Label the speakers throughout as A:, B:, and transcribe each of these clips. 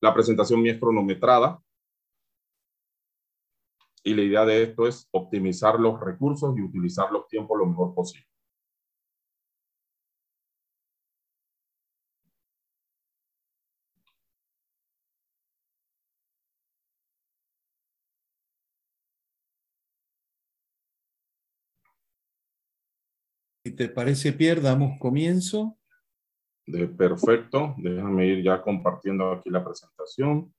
A: la presentación mía es cronometrada y la idea de esto es optimizar los recursos y utilizar los tiempos lo mejor posible.
B: Si te parece, Pierre, damos comienzo.
A: De perfecto. Déjame ir ya compartiendo aquí la presentación.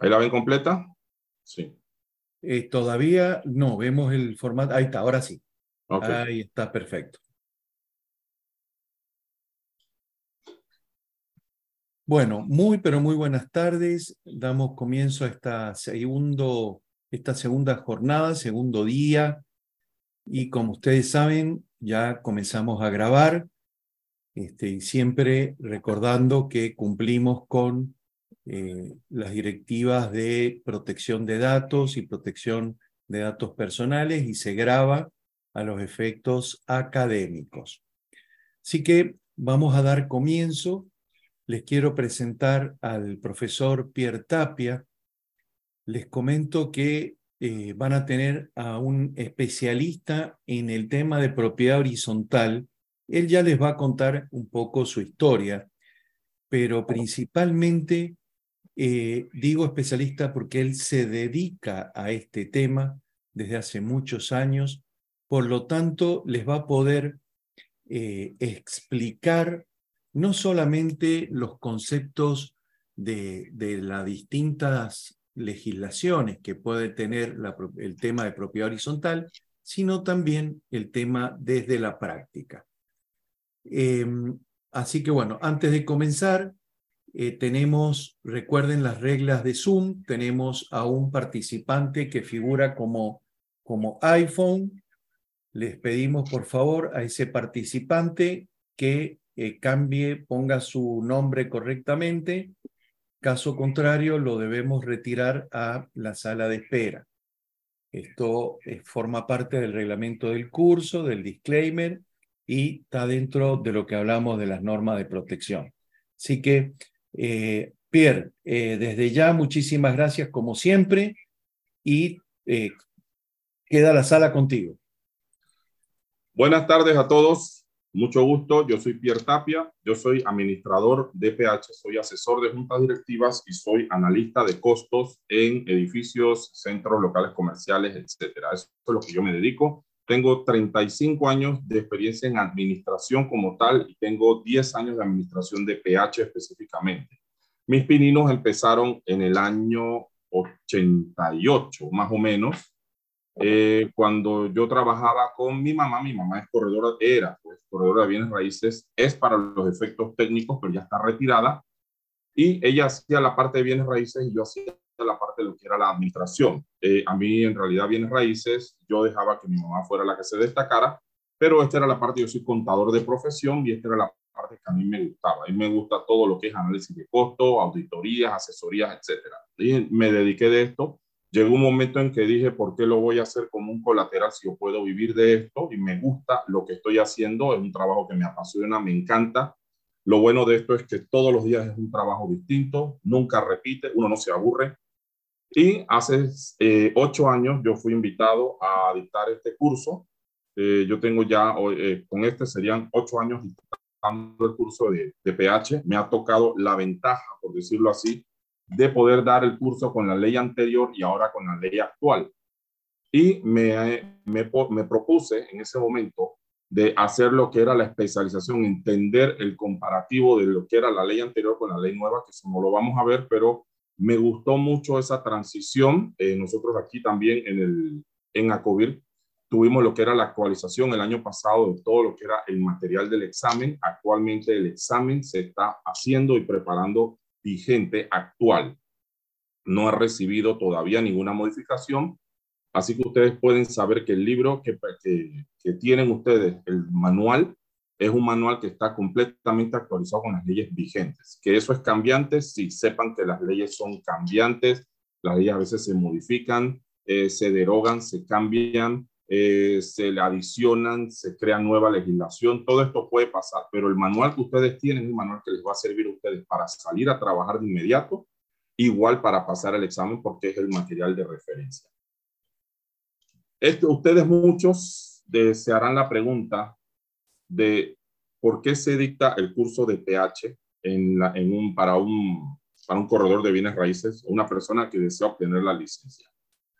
A: ¿Ahí la ven completa?
B: Sí. Eh, todavía no, vemos el formato. Ahí está, ahora sí. Ahí está, perfecto. Bueno, muy, pero muy buenas tardes. Damos comienzo a esta, esta segunda jornada, segundo día. Y como ustedes saben, ya comenzamos a grabar. Este, y siempre recordando que cumplimos con eh, las directivas de protección de datos y protección de datos personales y se graba a los efectos académicos. Así que vamos a dar comienzo les quiero presentar al profesor Pierre Tapia. Les comento que eh, van a tener a un especialista en el tema de propiedad horizontal. Él ya les va a contar un poco su historia, pero principalmente eh, digo especialista porque él se dedica a este tema desde hace muchos años, por lo tanto les va a poder eh, explicar no solamente los conceptos de, las distintas legislaciones que puede tener el tema de propiedad horizontal, sino también el tema desde la práctica. Em, así que bueno, antes de comenzar, eh, tenemos, recuerden las reglas de Zoom, tenemos a un participante que figura como, como iPhone. Les pedimos por favor a ese participante que cambie, ponga su nombre correctamente. Caso contrario, lo debemos retirar a la sala de espera. Esto eh, forma parte del reglamento del curso, del disclaimer, y está dentro de lo que hablamos de las normas de protección. Así que, eh, Pierre, eh, desde ya muchísimas gracias como siempre y queda la sala contigo.
A: Buenas tardes a todos. Mucho gusto, yo soy Pierre Tapia, yo soy administrador de PH, soy asesor de juntas directivas y soy analista de costos en edificios, centros locales comerciales, etcétera. Eso es lo que yo me dedico. Tengo 35 años de experiencia en administración como tal y tengo 10 años de administración de PH específicamente. Mis pininos empezaron en el año 88, más o menos, eh, cuando yo trabajaba con mi mamá, mi mamá es corredora, era pues, corredora de bienes raíces, es para los efectos técnicos, pero ya está retirada. Y ella hacía la parte de bienes raíces y yo hacía la parte de lo que era la administración. Eh, a mí, en realidad, bienes raíces, yo dejaba que mi mamá fuera la que se destacara, pero esta era la parte, yo soy contador de profesión y esta era la parte que a mí me gustaba. A mí me gusta todo lo que es análisis de costo, auditorías, asesorías, etcétera. Y me dediqué de esto Llegó un momento en que dije, ¿por qué lo voy a hacer como un colateral si yo puedo vivir de esto? Y me gusta lo que estoy haciendo, es un trabajo que me apasiona, me encanta. Lo bueno de esto es que todos los días es un trabajo distinto, nunca repite, uno no se aburre. Y hace eh, ocho años yo fui invitado a dictar este curso. Eh, yo tengo ya, eh, con este serían ocho años dictando el curso de, de PH. Me ha tocado la ventaja, por decirlo así, de poder dar el curso con la ley anterior y ahora con la ley actual. Y me, me, me propuse en ese momento de hacer lo que era la especialización, entender el comparativo de lo que era la ley anterior con la ley nueva, que eso no lo vamos a ver, pero me gustó mucho esa transición. Eh, nosotros aquí también en, el, en ACOBIR tuvimos lo que era la actualización el año pasado de todo lo que era el material del examen. Actualmente el examen se está haciendo y preparando vigente actual. No ha recibido todavía ninguna modificación, así que ustedes pueden saber que el libro que, que, tienen ustedes, el manual, es un manual que está completamente actualizado con las leyes vigentes. Que eso es cambiante, sí, sepan que las leyes son cambiantes, las leyes a veces se modifican, eh, se derogan, se cambian, eh, se le adicionan, se crea nueva legislación, todo esto puede pasar, pero el manual que ustedes tienen es un manual que les va a servir a ustedes para salir a trabajar de inmediato, igual para pasar el examen porque es el material de referencia. Esto, ustedes muchos se harán la pregunta de por qué se dicta el curso de PH en, un, para, un, para un corredor de bienes raíces, una persona que desea obtener la licencia.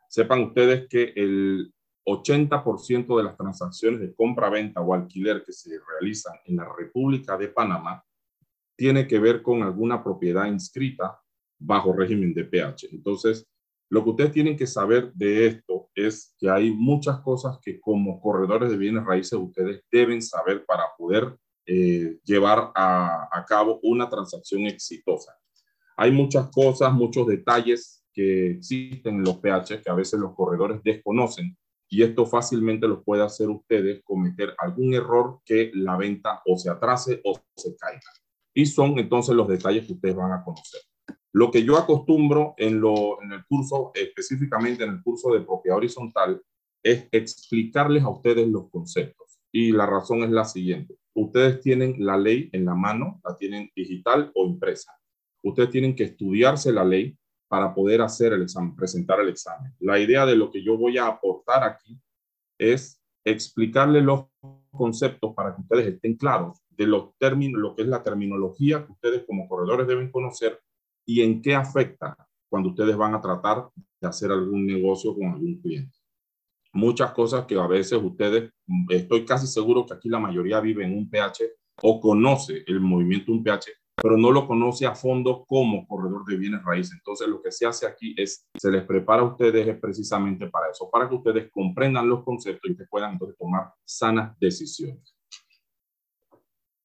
A: Sepan ustedes que el 80% de las transacciones de compra-venta o alquiler que se realizan en la República de Panamá tiene que ver con alguna propiedad inscrita bajo régimen de PH. Entonces, lo que ustedes tienen que saber de esto es que hay muchas cosas que como corredores de bienes raíces ustedes deben saber para poder eh, llevar a, a cabo una transacción exitosa. Hay muchas cosas, muchos detalles que existen en los PH que a veces los corredores desconocen y esto fácilmente lo puede hacer ustedes cometer algún error que la venta o se atrase o se caiga. Y son entonces los detalles que ustedes van a conocer. Lo que yo acostumbro en, lo, en el curso, específicamente en el curso de propiedad horizontal, es explicarles a ustedes los conceptos. Y la razón es la siguiente. Ustedes tienen la ley en la mano, la tienen digital o impresa. Ustedes tienen que estudiarse la ley para poder hacer el examen, presentar el examen. La idea de lo que yo voy a aportar aquí es explicarle los conceptos para que ustedes estén claros de los términos, lo que es la terminología que ustedes como corredores deben conocer y en qué afecta cuando ustedes van a tratar de hacer algún negocio con algún cliente. Muchas cosas que a veces ustedes, estoy casi seguro que aquí la mayoría vive en un PH o conoce el movimiento un PH, pero no lo conoce a fondo como corredor de bienes raíces. Entonces, lo que se hace aquí es, se les prepara a ustedes es precisamente para eso, para que ustedes comprendan los conceptos y que puedan entonces tomar sanas decisiones.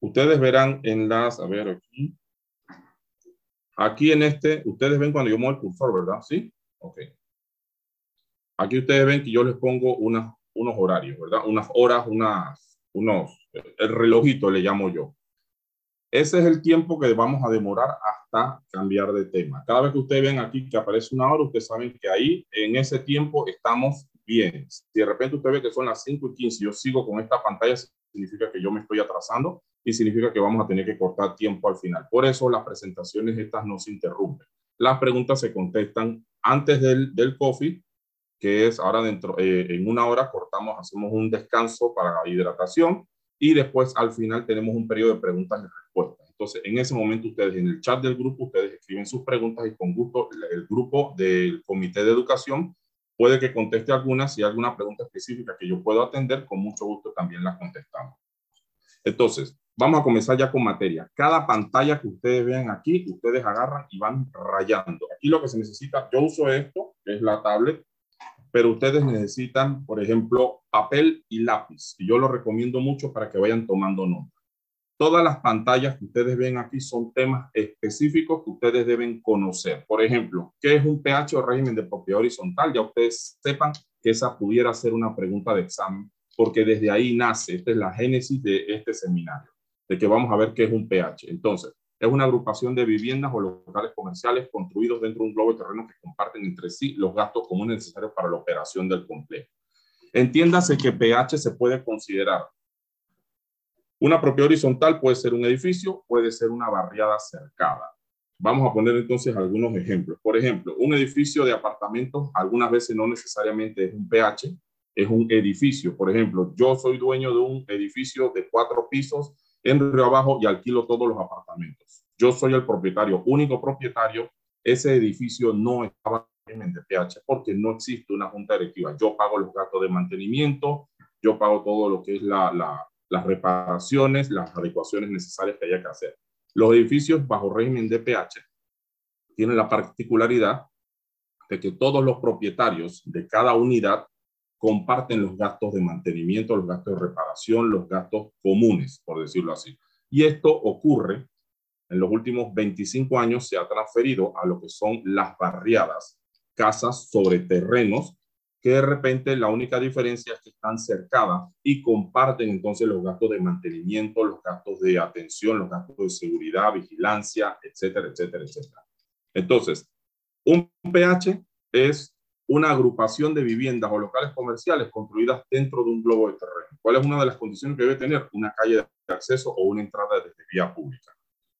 A: Ustedes verán en las, a ver aquí, aquí en este, ustedes ven cuando yo muevo el cursor, ¿verdad? ¿Sí? Ok. Aquí ustedes ven que yo les pongo unas, unos horarios, ¿verdad? Unas horas, unas, unos, el relojito le llamo yo. Ese es el tiempo que vamos a demorar hasta cambiar de tema. Cada vez que ustedes ven aquí que aparece una hora, ustedes saben que ahí, en ese tiempo, estamos bien. Si de repente usted ve que son las 5 y 15 yo sigo con esta pantalla, significa que yo me estoy atrasando y significa que vamos a tener que cortar tiempo al final. Por eso las presentaciones estas no se interrumpen. Las preguntas se contestan antes del, del coffee, que es ahora dentro, eh, en una hora cortamos, hacemos un descanso para la hidratación y después al final tenemos un periodo de preguntas y respuestas. Entonces, en ese momento ustedes en el chat del grupo, ustedes escriben sus preguntas y con gusto el grupo del comité de educación puede que conteste algunas. Si hay alguna pregunta específica que yo puedo atender, con mucho gusto también la contestamos. Entonces, vamos a comenzar ya con materia. Cada pantalla que ustedes vean aquí, ustedes agarran y van rayando. Aquí lo que se necesita, yo uso esto, que es la tablet, pero ustedes necesitan, por ejemplo, papel y lápiz. Y yo lo recomiendo mucho para que vayan tomando nota. Todas las pantallas que ustedes ven aquí son temas específicos que ustedes deben conocer. Por ejemplo, ¿qué es un pH o régimen de propiedad horizontal? Ya ustedes sepan que esa pudiera ser una pregunta de examen, porque desde ahí nace, esta es la génesis de este seminario, de que vamos a ver qué es un pH. Entonces, es una agrupación de viviendas o locales comerciales construidos dentro de un globo de terreno que comparten entre sí los gastos comunes necesarios para la operación del complejo. Entiéndase que pH se puede considerar una propiedad horizontal, puede ser un edificio, puede ser una barriada cercada. Vamos a poner entonces algunos ejemplos. Por ejemplo, un edificio de apartamentos algunas veces no necesariamente es un pH, es un edificio. Por ejemplo, yo soy dueño de un edificio de cuatro pisos en Río Abajo y alquilo todos los apartamentos. Yo soy el propietario, único propietario. Ese edificio no estaba en de PH porque no existe una junta directiva. Yo pago los gastos de mantenimiento, yo pago todo lo que es la, las reparaciones, las adecuaciones necesarias que haya que hacer. Los edificios bajo régimen de PH tienen la particularidad de que todos los propietarios de cada unidad comparten los gastos de mantenimiento, los gastos de reparación, los gastos comunes, por decirlo así. Y esto ocurre en los últimos 25 años, se ha transferido a lo que son las barriadas, casas sobre terrenos que de repente la única diferencia es que están cercadas y comparten entonces los gastos de mantenimiento, los gastos de atención, los gastos de seguridad, vigilancia, etcétera, etcétera, etcétera. Entonces, un PH es una agrupación de viviendas o locales comerciales construidas dentro de un globo de terreno. ¿Cuál es una de las condiciones que debe tener? Una calle de acceso o una entrada desde vía pública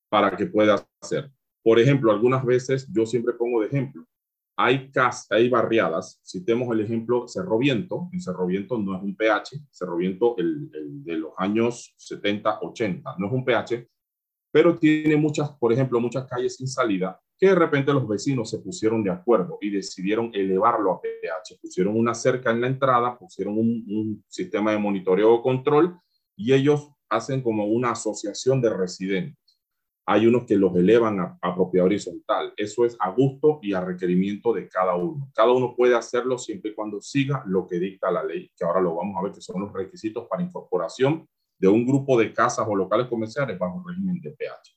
A: para que pueda hacer. Por ejemplo, algunas veces yo siempre pongo de ejemplo, hay casas, hay barriadas, citemos el ejemplo Cerro Viento, en Cerro Viento no es un PH, Cerro Viento el, de los años 70, 80, no es un PH, pero tiene muchas, por ejemplo, muchas calles sin salida que de repente los vecinos se pusieron de acuerdo y decidieron elevarlo a PH. Pusieron una cerca en la entrada, pusieron un, sistema de monitoreo o control y ellos hacen como una asociación de residentes hay unos que los elevan a, a, propiedad horizontal. Eso es a gusto y a requerimiento de cada uno. Cada uno puede hacerlo siempre y cuando siga lo que dicta la ley, que ahora lo vamos a ver que son los requisitos para incorporación de un grupo de casas o locales comerciales bajo régimen de PH.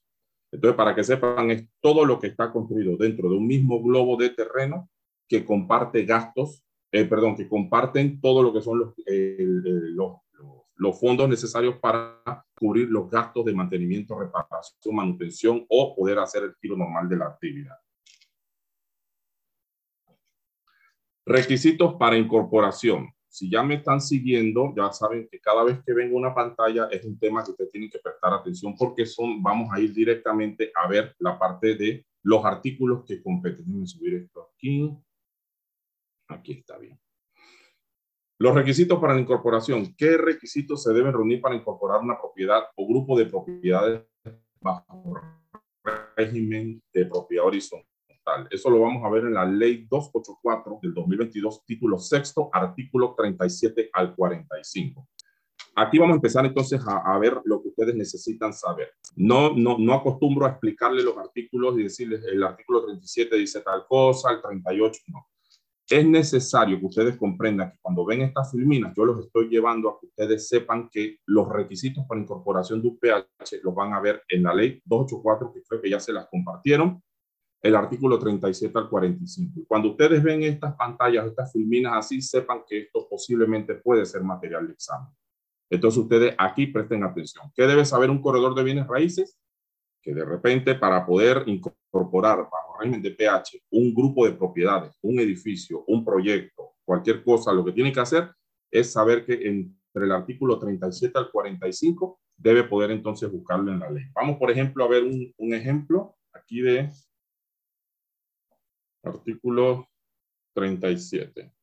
A: Entonces, para que sepan, es todo lo que está construido dentro de un mismo globo de terreno que comparte gastos, eh, perdón, que comparten todo lo que son eh, los, los fondos necesarios para cubrir los gastos de mantenimiento, reparación, manutención o poder hacer el giro normal de la actividad. Requisitos para incorporación. Si ya me están siguiendo, ya saben que cada vez que venga una pantalla es un tema que ustedes tienen que prestar atención porque son, vamos a ir directamente a ver la parte de los artículos que competen. Déjenme subir esto aquí. Aquí está bien. Los requisitos para la incorporación. ¿Qué requisitos se deben reunir para incorporar una propiedad o grupo de propiedades bajo régimen de propiedad horizontal? Eso lo vamos a ver en la ley 284 del 2022, título sexto, artículo 37 al 45. Aquí vamos a empezar entonces a, a, ver lo que ustedes necesitan saber. No, no, no acostumbro a explicarles los artículos y decirles el artículo 37 dice tal cosa, el 38 no es necesario que ustedes comprendan que cuando ven estas filminas, yo los estoy llevando a que ustedes sepan que los requisitos para incorporación de UPH los van a ver en la ley 284, que creo que ya se las compartieron, el artículo 37 al 45. Cuando ustedes ven estas pantallas, estas filminas así, sepan que esto posiblemente puede ser material de examen. Entonces ustedes aquí presten atención. ¿Qué debe saber un corredor de bienes raíces? Que de repente para poder incorporar bajo régimen de pH, un grupo de propiedades, un edificio, un proyecto, cualquier cosa, lo que tiene que hacer es saber que entre el artículo 37 al 45 debe poder entonces buscarlo en la ley. Vamos, por ejemplo, a ver un, un ejemplo aquí de artículo 37.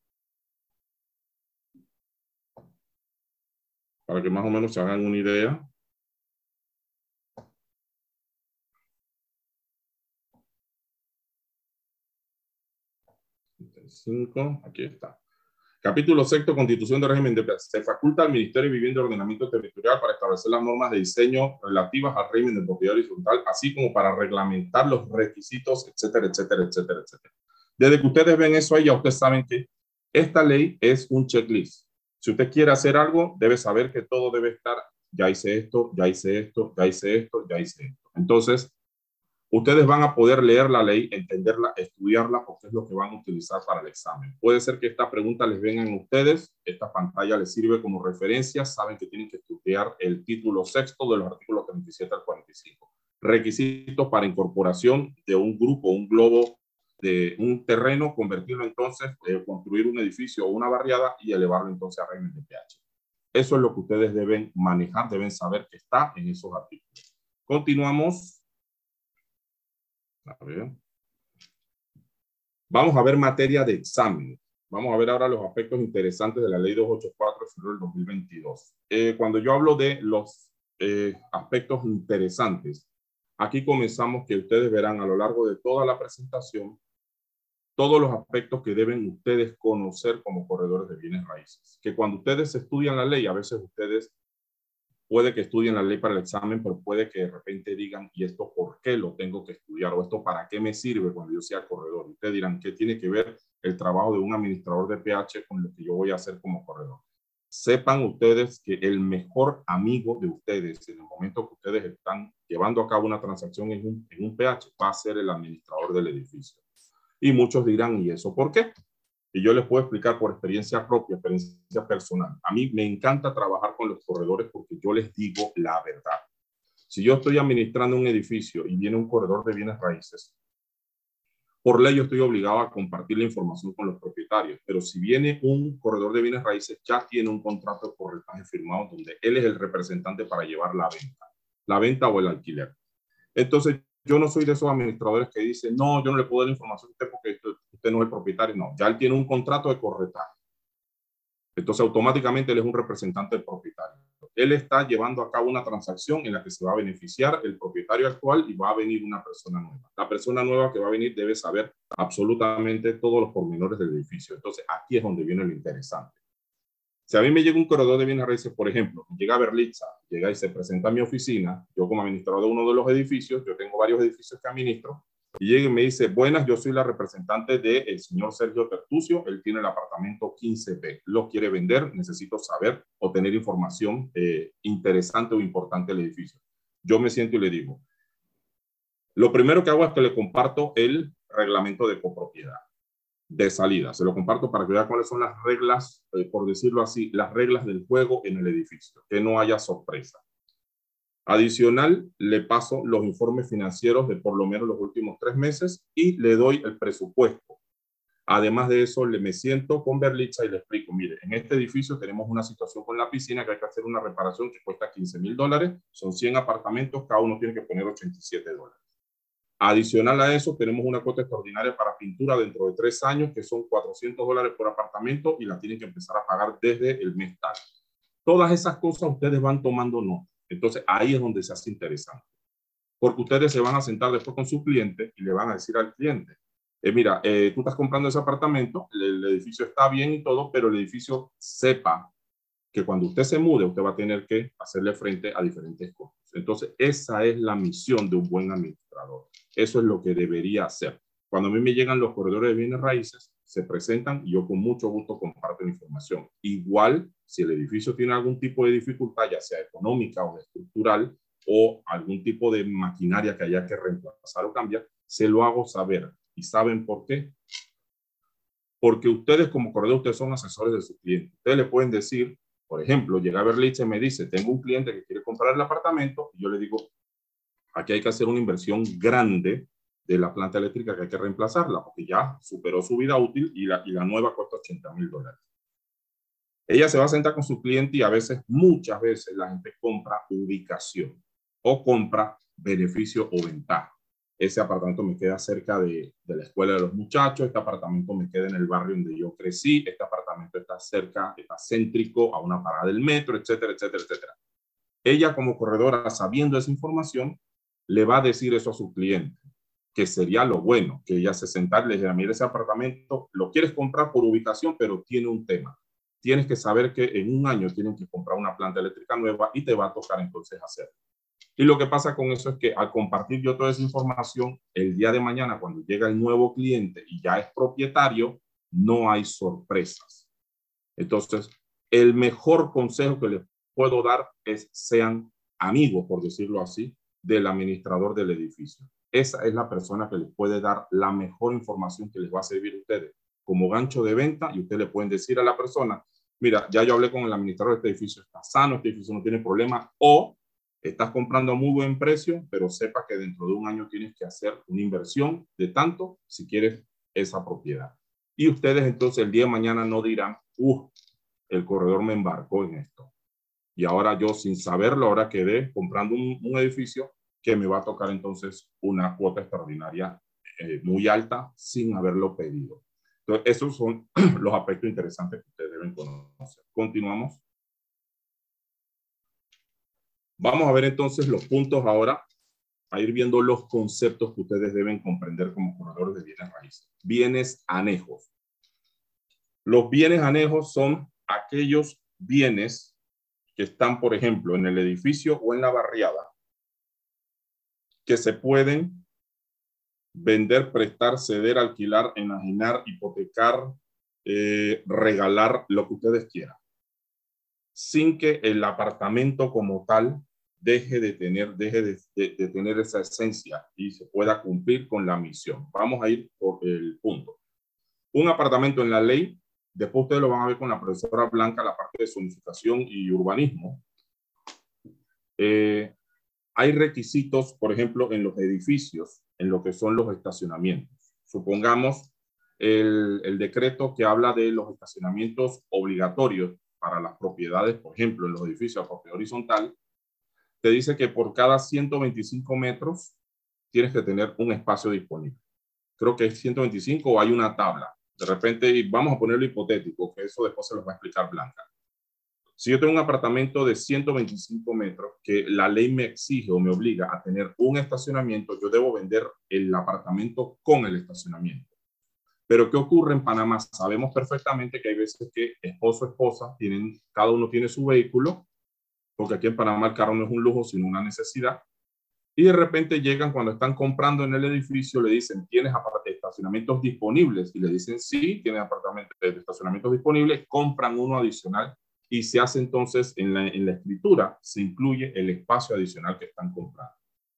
A: Para que más o menos se hagan una idea. aquí está. Capítulo sexto, Constitución de régimen de Se faculta al Ministerio de Vivienda y Ordenamiento Territorial para establecer las normas de diseño relativas al régimen de propiedad horizontal, así como para reglamentar los requisitos, etcétera, etcétera, etcétera, etcétera. Desde que ustedes ven eso ahí, ya ustedes saben que esta ley es un checklist. Si usted quiere hacer algo, debe saber que todo debe estar, ya hice esto, ya hice esto, ya hice esto, ya hice esto. Entonces, Ustedes van a poder leer la ley, entenderla, estudiarla, porque es lo que van a utilizar para el examen. Puede ser que esta pregunta les venga a ustedes, esta pantalla les sirve como referencia, saben que tienen que estudiar el título sexto de los artículos 37 al 45. Requisitos para incorporación de un grupo, un globo, de un terreno, convertirlo entonces, eh, construir un edificio o una barriada y elevarlo entonces a régimen de pH. Eso es lo que ustedes deben manejar, deben saber que está en esos artículos. Continuamos Vamos a ver materia de examen. Vamos a ver ahora los aspectos interesantes de la ley 284 de del 2022. Eh, cuando yo hablo de los eh, aspectos interesantes, aquí comenzamos que ustedes verán a lo largo de toda la presentación todos los aspectos que deben ustedes conocer como corredores de bienes raíces. Que cuando ustedes estudian la ley, a veces ustedes puede que estudien la ley para el examen, pero puede que de repente digan, ¿y esto por qué lo tengo que estudiar? ¿O esto para qué me sirve cuando yo sea corredor? Ustedes dirán, ¿qué tiene que ver el trabajo de un administrador de PH con lo que yo voy a hacer como corredor? Sepan ustedes que el mejor amigo de ustedes en el momento que ustedes están llevando a cabo una transacción en un, en un PH va a ser el administrador del edificio. Y muchos dirán, ¿y eso por qué? Y yo les puedo explicar por experiencia propia, experiencia personal. A mí me encanta trabajar con los corredores porque yo les digo la verdad. Si yo estoy administrando un edificio y viene un corredor de bienes raíces, por ley yo estoy obligado a compartir la información con los propietarios, pero si viene un corredor de bienes raíces, ya tiene un contrato de corretaje firmado donde él es el representante para llevar la venta, la venta o el alquiler. Entonces, yo no soy de esos administradores que dicen, no, yo no le puedo dar información a usted porque usted no es el propietario. No, ya él tiene un contrato de corretaje. Entonces, automáticamente él es un representante del propietario. Él está llevando a cabo una transacción en la que se va a beneficiar el propietario actual y va a venir una persona nueva. La persona nueva que va a venir debe saber absolutamente todos los pormenores del edificio. Entonces, aquí es donde viene lo interesante. Si a mí me llega un corredor de bienes raíces, por ejemplo, llega a Berlitza, llega y se presenta a mi oficina, yo como administrador de uno de los edificios, yo tengo varios edificios que administro, y llega y me dice, buenas, yo soy la representante del señor Sergio Tertucio, él tiene el apartamento 15B, lo quiere vender, necesito saber o tener información eh, interesante o importante del edificio. Yo me siento y le digo, lo primero que hago es que le comparto el reglamento de copropiedad de salida. Se lo comparto para que vean cuáles son las reglas, eh, por decirlo así, las reglas del juego en el edificio, que no haya sorpresa. Adicional, le paso los informes financieros de por lo menos los últimos tres meses y le doy el presupuesto. Además de eso, le me siento con Berlitza y le explico, mire, en este edificio tenemos una situación con la piscina que hay que hacer una reparación que cuesta 15 mil dólares, son 100 apartamentos, cada uno tiene que poner 87 dólares. Adicional a eso, tenemos una cuota extraordinaria para pintura dentro de tres años, que son 400 dólares por apartamento y la tienen que empezar a pagar desde el mes tal. Todas esas cosas ustedes van tomando nota. Entonces, ahí es donde se hace interesante. Porque ustedes se van a sentar después con su cliente y le van a decir al cliente, eh, mira, eh, tú estás comprando ese apartamento, el, edificio está bien y todo, pero el edificio sepa que cuando usted se mude, usted va a tener que hacerle frente a diferentes cosas. Entonces, esa es la misión de un buen administrador. Eso es lo que debería hacer. Cuando a mí me llegan los corredores de bienes raíces, se presentan y yo con mucho gusto comparto la información. Igual, si el edificio tiene algún tipo de dificultad, ya sea económica o estructural, o algún tipo de maquinaria que haya que reemplazar o cambiar, se lo hago saber. ¿Y saben por qué? Porque ustedes como corredor, ustedes son asesores de su cliente. Ustedes le pueden decir, por ejemplo, llega a Berliche y me dice, tengo un cliente que quiere comprar el apartamento, y yo le digo, aquí hay que hacer una inversión grande de la planta eléctrica que hay que reemplazarla, porque ya superó su vida útil y la, y la nueva cuesta 80 mil dólares. Ella se va a sentar con su cliente y a veces, muchas veces, la gente compra ubicación o compra beneficio o ventaja. Ese apartamento me queda cerca de, de, la escuela de los muchachos, este apartamento me queda en el barrio donde yo crecí, este apartamento está cerca, está céntrico a una parada del metro, etcétera, etcétera, etcétera. Ella como corredora, sabiendo esa información, le va a decir eso a su cliente, que sería lo bueno, que ella se sentara y le dijera, mira, ese apartamento lo quieres comprar por ubicación, pero tiene un tema. Tienes que saber que en un año tienen que comprar una planta eléctrica nueva y te va a tocar entonces hacerlo. Y lo que pasa con eso es que al compartir yo toda esa información, el día de mañana, cuando llega el nuevo cliente y ya es propietario, no hay sorpresas. Entonces, el mejor consejo que les puedo dar es sean amigos, por decirlo así, del administrador del edificio. Esa es la persona que les puede dar la mejor información que les va a servir a ustedes como gancho de venta y ustedes le pueden decir a la persona, mira, ya yo hablé con el administrador de este edificio, está sano, este edificio no tiene problema, o estás comprando a muy buen precio, pero sepa que dentro de un año tienes que hacer una inversión de tanto si quieres esa propiedad. Y ustedes entonces el día de mañana no dirán, uh, el corredor me embarcó en esto. Y ahora yo sin saberlo, ahora quedé comprando un, un edificio que me va a tocar entonces una cuota extraordinaria eh, muy alta sin haberlo pedido. Entonces, esos son los aspectos interesantes que ustedes deben conocer. Continuamos. Vamos a ver entonces los puntos ahora, a ir viendo los conceptos que ustedes deben comprender como corredores de bienes raíces. Bienes anejos. Los bienes anejos son aquellos bienes que están, por ejemplo, en el edificio o en la barriada, que se pueden vender, prestar, ceder, alquilar, enajenar, hipotecar, eh, regalar, lo que ustedes quieran, sin que el apartamento como tal deje de tener, deje de, de, tener esa esencia y se pueda cumplir con la misión. Vamos a ir por el punto. Un apartamento en la ley, después ustedes lo van a ver con la profesora Blanca, la parte de zonificación y urbanismo. Eh, hay requisitos, por ejemplo, en los edificios, en lo que son los estacionamientos. Supongamos el, decreto que habla de los estacionamientos obligatorios para las propiedades, por ejemplo, en los edificios a propiedad horizontal, te dice que por cada 125 metros tienes que tener un espacio disponible. Creo que es 125 o hay una tabla. De repente, vamos a ponerlo hipotético, que eso después se los va a explicar Blanca. Si yo tengo un apartamento de 125 metros que la ley me exige o me obliga a tener un estacionamiento, yo debo vender el apartamento con el estacionamiento. Pero ¿qué ocurre en Panamá? Sabemos perfectamente que hay veces que esposo, esposa, tienen, cada uno tiene su vehículo, porque aquí en Panamá el carro no es un lujo, sino una necesidad. Y de repente llegan cuando están comprando en el edificio, le dicen, ¿tienes estacionamientos disponibles? Y le dicen, sí, tienen apartamentos estacionamientos disponibles, compran uno adicional y se hace entonces en la, escritura, se incluye el espacio adicional que están comprando.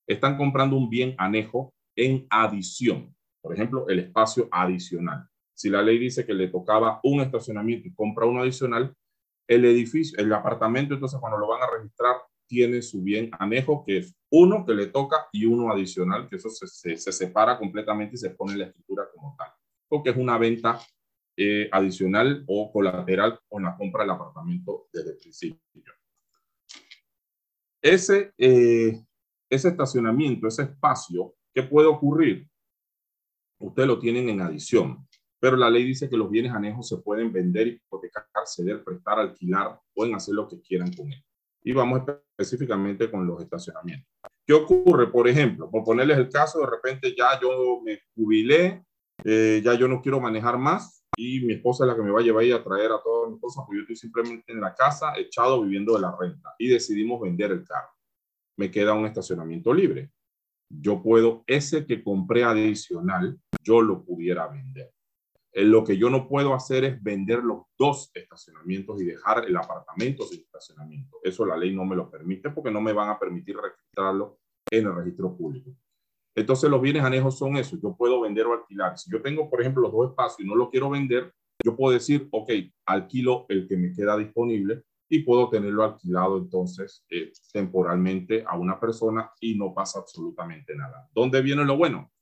A: Están comprando un bien anejo en adición. Por ejemplo, el espacio adicional. Si la ley dice que le tocaba un estacionamiento y compra uno adicional, el edificio, el apartamento, entonces cuando lo van a registrar, tiene su bien anejo, que es uno que le toca y uno adicional, que eso se, se separa completamente y se pone en la escritura como tal, porque es una venta eh, adicional o colateral con la compra del apartamento desde el principio. Ese, eh, ese estacionamiento, ese espacio, ¿qué puede ocurrir? Ustedes lo tienen en adición, pero la ley dice que los bienes anejos se pueden vender, hipotecar, ceder, prestar, alquilar, pueden hacer lo que quieran con él. Y vamos específicamente con los estacionamientos. ¿Qué ocurre? Por ejemplo, por ponerles el caso, de repente ya yo me jubilé, eh, ya yo no quiero manejar más, y mi esposa es la que me va a llevar y a traer a todas mis cosas, porque yo estoy simplemente en la casa, echado, viviendo de la renta, y decidimos vender el carro. Me queda un estacionamiento libre. Yo puedo, ese que compré adicional, yo lo pudiera vender. Eh, lo que yo no puedo hacer es vender los dos estacionamientos y dejar el apartamento sin estacionamiento. Eso la ley no me lo permite porque no me van a permitir registrarlo en el registro público. Entonces los bienes anejos son eso. Yo puedo vender o alquilar. Si yo tengo, por ejemplo, los dos espacios y no lo quiero vender, yo puedo decir, ok, alquilo el que me queda disponible y puedo tenerlo alquilado entonces eh, temporalmente a una persona y no pasa absolutamente nada. ¿Dónde viene lo bueno?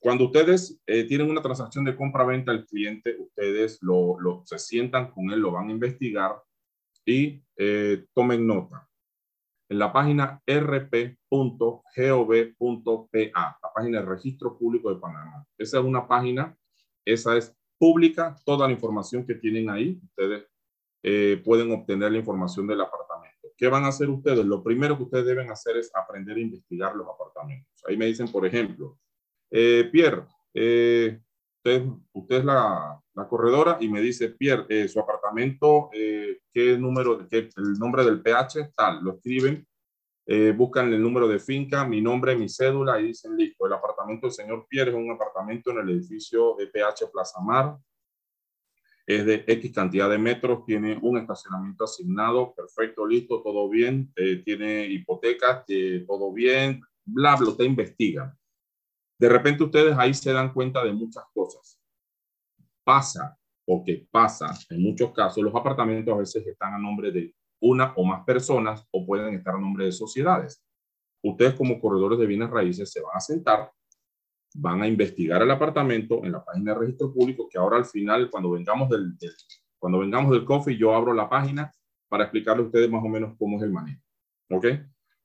A: Cuando ustedes eh, tienen una transacción de compra-venta al cliente, ustedes lo, lo, se sientan con él, lo van a investigar y eh, tomen nota en la página rp.gov.pa, la página de Registro Público de Panamá. Esa es una página, esa es pública, toda la información que tienen ahí, ustedes eh, pueden obtener la información del apartamento. ¿Qué van a hacer ustedes? Lo primero que ustedes deben hacer es aprender a investigar los apartamentos. Ahí me dicen, por ejemplo, eh, Pierre, eh, usted, es la, corredora y me dice, Pierre, eh, su apartamento, eh, ¿qué número, qué, el nombre del PH? Tal, lo escriben, eh, buscan el número de finca, mi nombre, mi cédula y dicen, listo, el apartamento del señor Pierre es un apartamento en el edificio de PH Plaza Mar, es de X cantidad de metros, tiene un estacionamiento asignado, perfecto, listo, todo bien, tiene hipotecas, todo bien, bla, bla, te investigan. De repente ustedes ahí se dan cuenta de muchas cosas. Pasa, porque pasa, en muchos casos los apartamentos a veces están a nombre de una o más personas o pueden estar a nombre de sociedades. Ustedes como corredores de bienes raíces se van a sentar, van a investigar el apartamento en la página de registro público, que ahora al final, cuando vengamos del, cuando vengamos del coffee, yo abro la página para explicarle a ustedes más o menos cómo es el manejo. ¿Ok?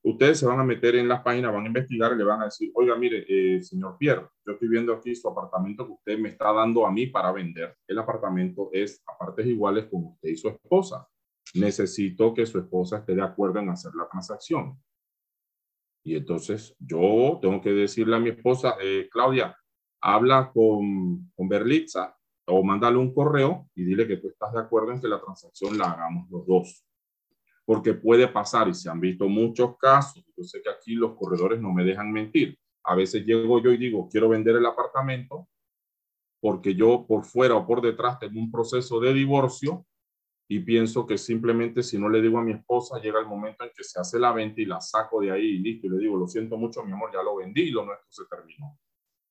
A: Ustedes se van a meter en las páginas, van a investigar y le van a decir, oiga, mire, eh, señor Pierre, yo estoy viendo aquí su apartamento que usted me está dando a mí para vender. El apartamento es a partes iguales con usted y su esposa. Necesito que su esposa esté de acuerdo en hacer la transacción. Y entonces yo tengo que decirle a mi esposa, eh, Claudia, habla con, con Berlitza o mándale un correo y dile que tú estás de acuerdo en que la transacción la hagamos los dos porque puede pasar y se han visto muchos casos. Yo sé que aquí los corredores no me dejan mentir. A veces llego yo y digo, quiero vender el apartamento porque yo por fuera o por detrás tengo un proceso de divorcio y pienso que simplemente si no le digo a mi esposa, llega el momento en que se hace la venta y la saco de ahí y listo. Y le digo, lo siento mucho, mi amor, ya lo vendí y lo nuestro se terminó.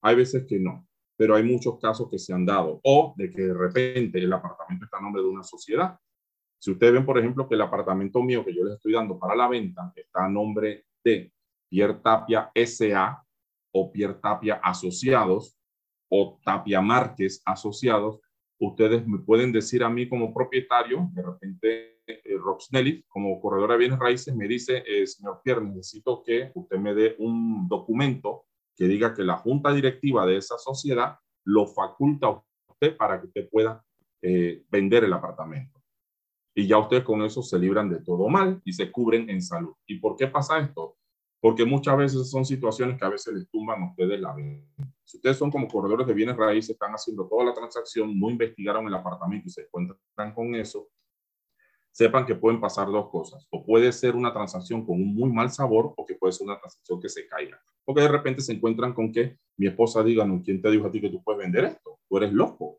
A: Hay veces que no. pero hay muchos casos que se han dado. O de que de repente el apartamento está a nombre de una sociedad. Si ustedes ven, por ejemplo, que el apartamento mío que yo les estoy dando para la venta está a nombre de Pierre Tapia S.A. o Pierre Tapia Asociados o Tapia Márquez Asociados, ustedes me pueden decir a mí como propietario, de repente eh, como corredor de bienes raíces, me dice, eh, señor Pierre, necesito que usted me dé un documento que diga que la junta directiva de esa sociedad lo faculta a usted para que usted pueda eh, vender el apartamento. Y ya ustedes con eso se libran de todo mal y se cubren en salud. ¿Y por qué pasa esto? Porque muchas veces son situaciones que a veces les tumban a ustedes la venta. Si ustedes son como corredores de bienes raíces, están haciendo toda la transacción, no investigaron el apartamento y se encuentran con eso, sepan que pueden pasar dos cosas. O puede ser una transacción con un muy mal sabor o que puede ser una transacción que se caiga. Porque de repente se encuentran con que mi esposa diga, no, ¿quién te dijo a ti que tú puedes vender esto? Tú eres loco.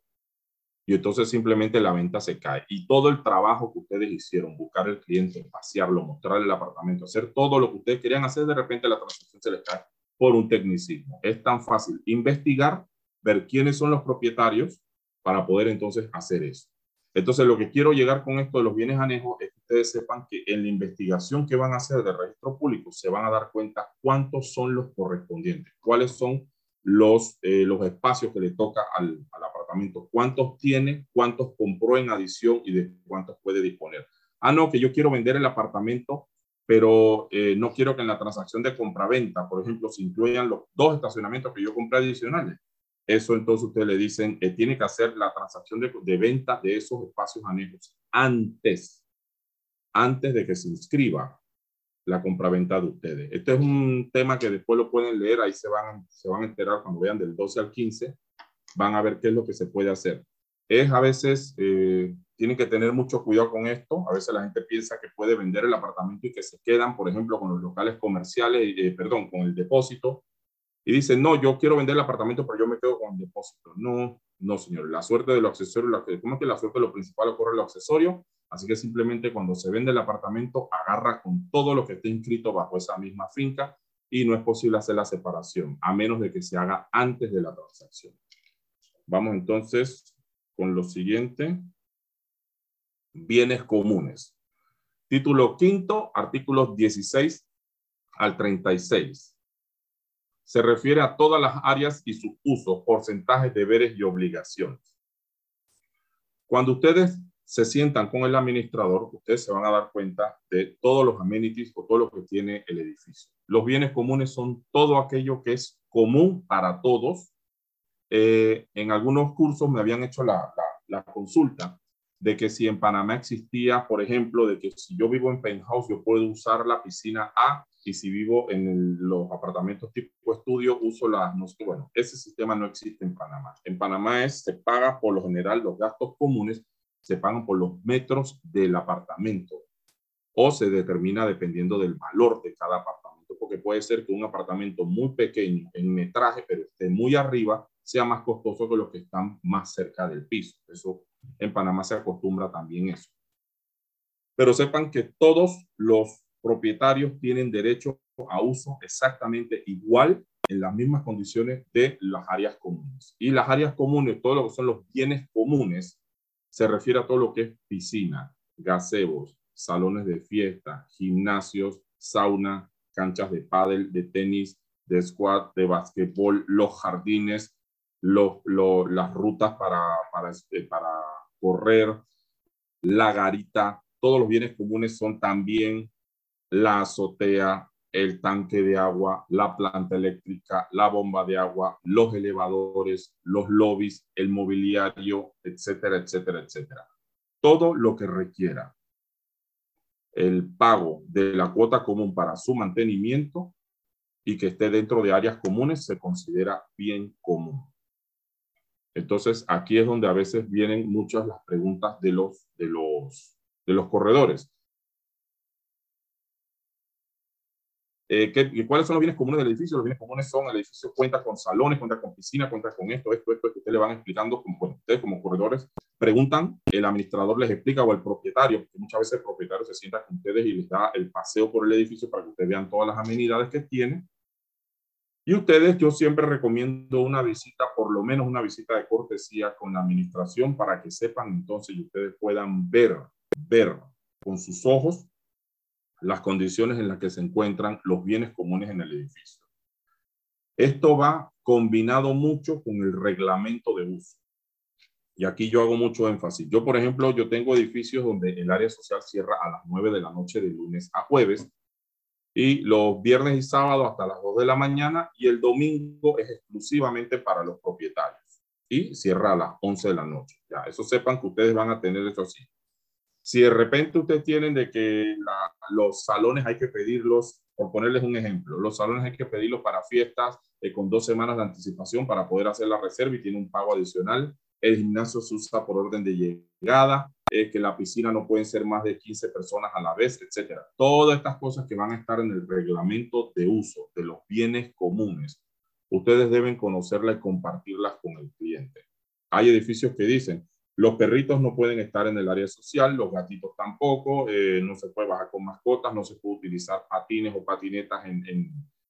A: Y entonces simplemente la venta se cae. Y todo el trabajo que ustedes hicieron, buscar el cliente, pasearlo, mostrarle el apartamento, hacer todo lo que ustedes querían hacer, de repente la transacción se les cae por un tecnicismo. Es tan fácil investigar, ver quiénes son los propietarios para poder entonces hacer eso. Entonces, lo que quiero llegar con esto de los bienes anejos es que ustedes sepan que en la investigación que van a hacer de registro público se van a dar cuenta cuántos son los correspondientes, cuáles son los, eh, los espacios que le toca al, al, apartamento, cuántos tiene, cuántos compró en adición y de cuántos puede disponer. Ah, no, que yo quiero vender el apartamento, pero eh, no quiero que en la transacción de compra-venta, por ejemplo, se incluyan los dos estacionamientos que yo compré adicionales. Eso entonces ustedes le dicen, eh, tiene que hacer la transacción de, de, venta de esos espacios anejos antes, antes de que se inscriba la compraventa de ustedes. Este es un tema que después lo pueden leer, ahí se van, se van a enterar cuando vean del 12 al 15, van a ver qué es lo que se puede hacer. Es a veces, eh, tienen que tener mucho cuidado con esto, a veces la gente piensa que puede vender el apartamento y que se quedan, por ejemplo, con los locales comerciales, eh, perdón, con el depósito, y dice, no, yo quiero vender el apartamento, pero yo me quedo con el depósito. No, no, señor. La suerte de lo accesorio, la, ¿cómo es que la suerte de lo principal ocurre en lo accesorio? Así que simplemente cuando se vende el apartamento, agarra con todo lo que esté inscrito bajo esa misma finca y no es posible hacer la separación, a menos de que se haga antes de la transacción. Vamos entonces con lo siguiente. Bienes comunes. Título quinto, artículos 16 al 36 se refiere a todas las áreas y sus usos, porcentajes, deberes y obligaciones. Cuando ustedes se sientan con el administrador, ustedes se van a dar cuenta de todos los amenities o todo lo que tiene el edificio. Los bienes comunes son todo aquello que es común para todos. Eh, en algunos cursos me habían hecho la, consulta de que si en Panamá existía, por ejemplo, de que si yo vivo en penthouse, yo puedo usar la piscina A y si vivo en los apartamentos tipo estudio, uso las, no sé, bueno, ese sistema no existe en Panamá. En Panamá es, se paga por lo general los gastos comunes, se pagan por los metros del apartamento o se determina dependiendo del valor de cada apartamento, porque puede ser que un apartamento muy pequeño en metraje, pero esté muy arriba, sea más costoso que los que están más cerca del piso. Eso en Panamá se acostumbra también eso. Pero sepan que todos los propietarios tienen derecho a uso exactamente igual en las mismas condiciones de las áreas comunes. Y las áreas comunes, todo lo que son los bienes comunes, se refiere a todo lo que es piscina, gazebos, salones de fiesta, gimnasios, sauna, canchas de pádel, de tenis, de squat, de basquetbol, los jardines, las rutas este, para correr, la garita, todos los bienes comunes son también la azotea, el tanque de agua, la planta eléctrica, la bomba de agua, los elevadores, los lobbies, el mobiliario, etcétera, etcétera, etcétera. Todo lo que requiera el pago de la cuota común para su mantenimiento y que esté dentro de áreas comunes se considera bien común. Entonces, aquí es donde a veces vienen muchas las preguntas de los, de los, de los corredores. Eh, ¿qué, ¿Cuáles son los bienes comunes del edificio? Los bienes comunes son, el edificio cuenta con salones, cuenta con piscina, cuenta con esto, esto, esto, que ustedes le van explicando, como, ustedes como corredores preguntan, el administrador les explica o el propietario, porque muchas veces el propietario se sienta con ustedes y les da el paseo por el edificio para que ustedes vean todas las amenidades que tiene. Y ustedes, yo siempre recomiendo una visita, por lo menos una visita de cortesía con la administración para que sepan entonces y ustedes puedan ver, ver con sus ojos las condiciones en las que se encuentran los bienes comunes en el edificio. Esto va combinado mucho con el reglamento de uso. Y aquí yo hago mucho énfasis. Yo, por ejemplo, yo tengo edificios donde el área social cierra a las 9 de la noche de lunes a jueves y los viernes y sábados hasta las 2 de la mañana y el domingo es exclusivamente para los propietarios y cierra a las 11 de la noche. Ya, eso sepan que ustedes van a tener eso así. Si de repente ustedes tienen de que los salones hay que pedirlos, por ponerles un ejemplo, los salones hay que pedirlos para fiestas eh, con dos semanas de anticipación para poder hacer la reserva y tiene un pago adicional. El gimnasio se usa por orden de llegada, que la piscina no pueden ser más de 15 personas a la vez, etcétera. Todas estas cosas que van a estar en el reglamento de uso de los bienes comunes, ustedes deben conocerlas y compartirlas con el cliente. Hay edificios que dicen, los perritos no pueden estar en el área social, los gatitos tampoco, eh, no se puede bajar con mascotas, no se puede utilizar patines o patinetas en,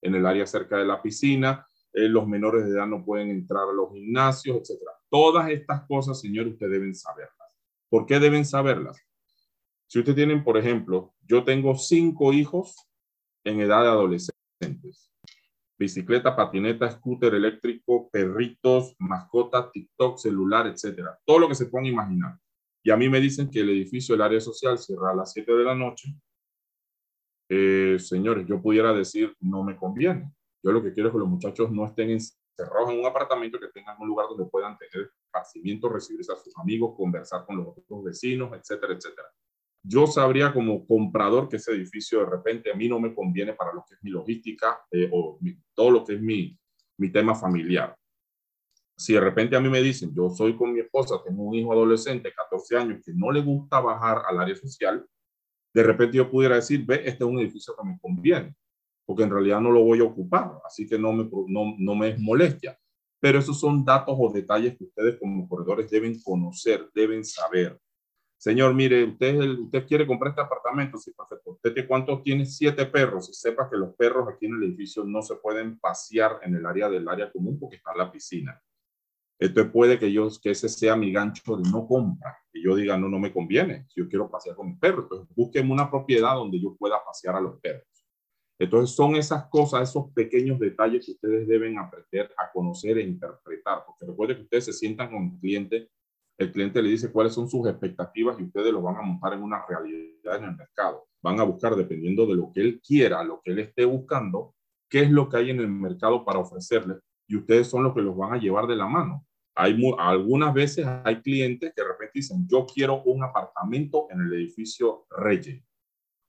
A: en, el área cerca de la piscina, eh, los menores de edad no pueden entrar a los gimnasios, etc. Todas estas cosas, señor, ustedes deben saberlas. ¿Por qué deben saberlas? Si ustedes tienen, por ejemplo, yo tengo cinco hijos en edad de adolescentes bicicleta, patineta, scooter eléctrico, perritos, mascotas, TikTok, celular, etcétera. Todo lo que se puedan imaginar. Y a mí me dicen que el edificio del área social cierra a las 7 de la noche. Eh, señores, yo pudiera decir, no me conviene. Yo lo que quiero es que los muchachos no estén encerrados en un apartamento, que tengan un lugar donde puedan tener esparcimiento, recibirse a sus amigos, conversar con los otros vecinos, etcétera, etcétera yo sabría como comprador que ese edificio de repente a mí no me conviene para lo que es mi logística eh, o todo lo que es mi, mi tema familiar. Si de repente a mí me dicen, yo soy con mi esposa, tengo un hijo adolescente, 14 años, que no le gusta bajar al área social, de repente yo pudiera decir, ve, este es un edificio que me conviene, porque en realidad no lo voy a ocupar, así que no me, no, no me es molestia. Pero esos son datos o detalles que ustedes como corredores deben conocer, deben saber. Señor, mire, usted, usted quiere comprar este apartamento, sí, perfecto. ¿Usted cuántos tiene? Siete perros. Y sepa que los perros aquí en el edificio no se pueden pasear en el área del área común porque está la piscina. Entonces puede que, yo, que ese sea mi gancho de no compra. Y yo diga, no, no me conviene. Yo quiero pasear con mi perro, entonces búsqueme una propiedad donde yo pueda pasear a los perros. Entonces son esas cosas, esos pequeños detalles que ustedes deben aprender a conocer e interpretar. Porque recuerden que ustedes se sientan con un cliente el cliente le dice cuáles son sus expectativas y ustedes lo van a montar en una realidad en el mercado. Van a buscar, dependiendo de lo que él quiera, lo que él esté buscando, qué es lo que hay en el mercado para ofrecerle y ustedes son los que los van a llevar de la mano. Hay algunas veces hay clientes que de repente dicen, yo quiero un apartamento en el edificio Reyes.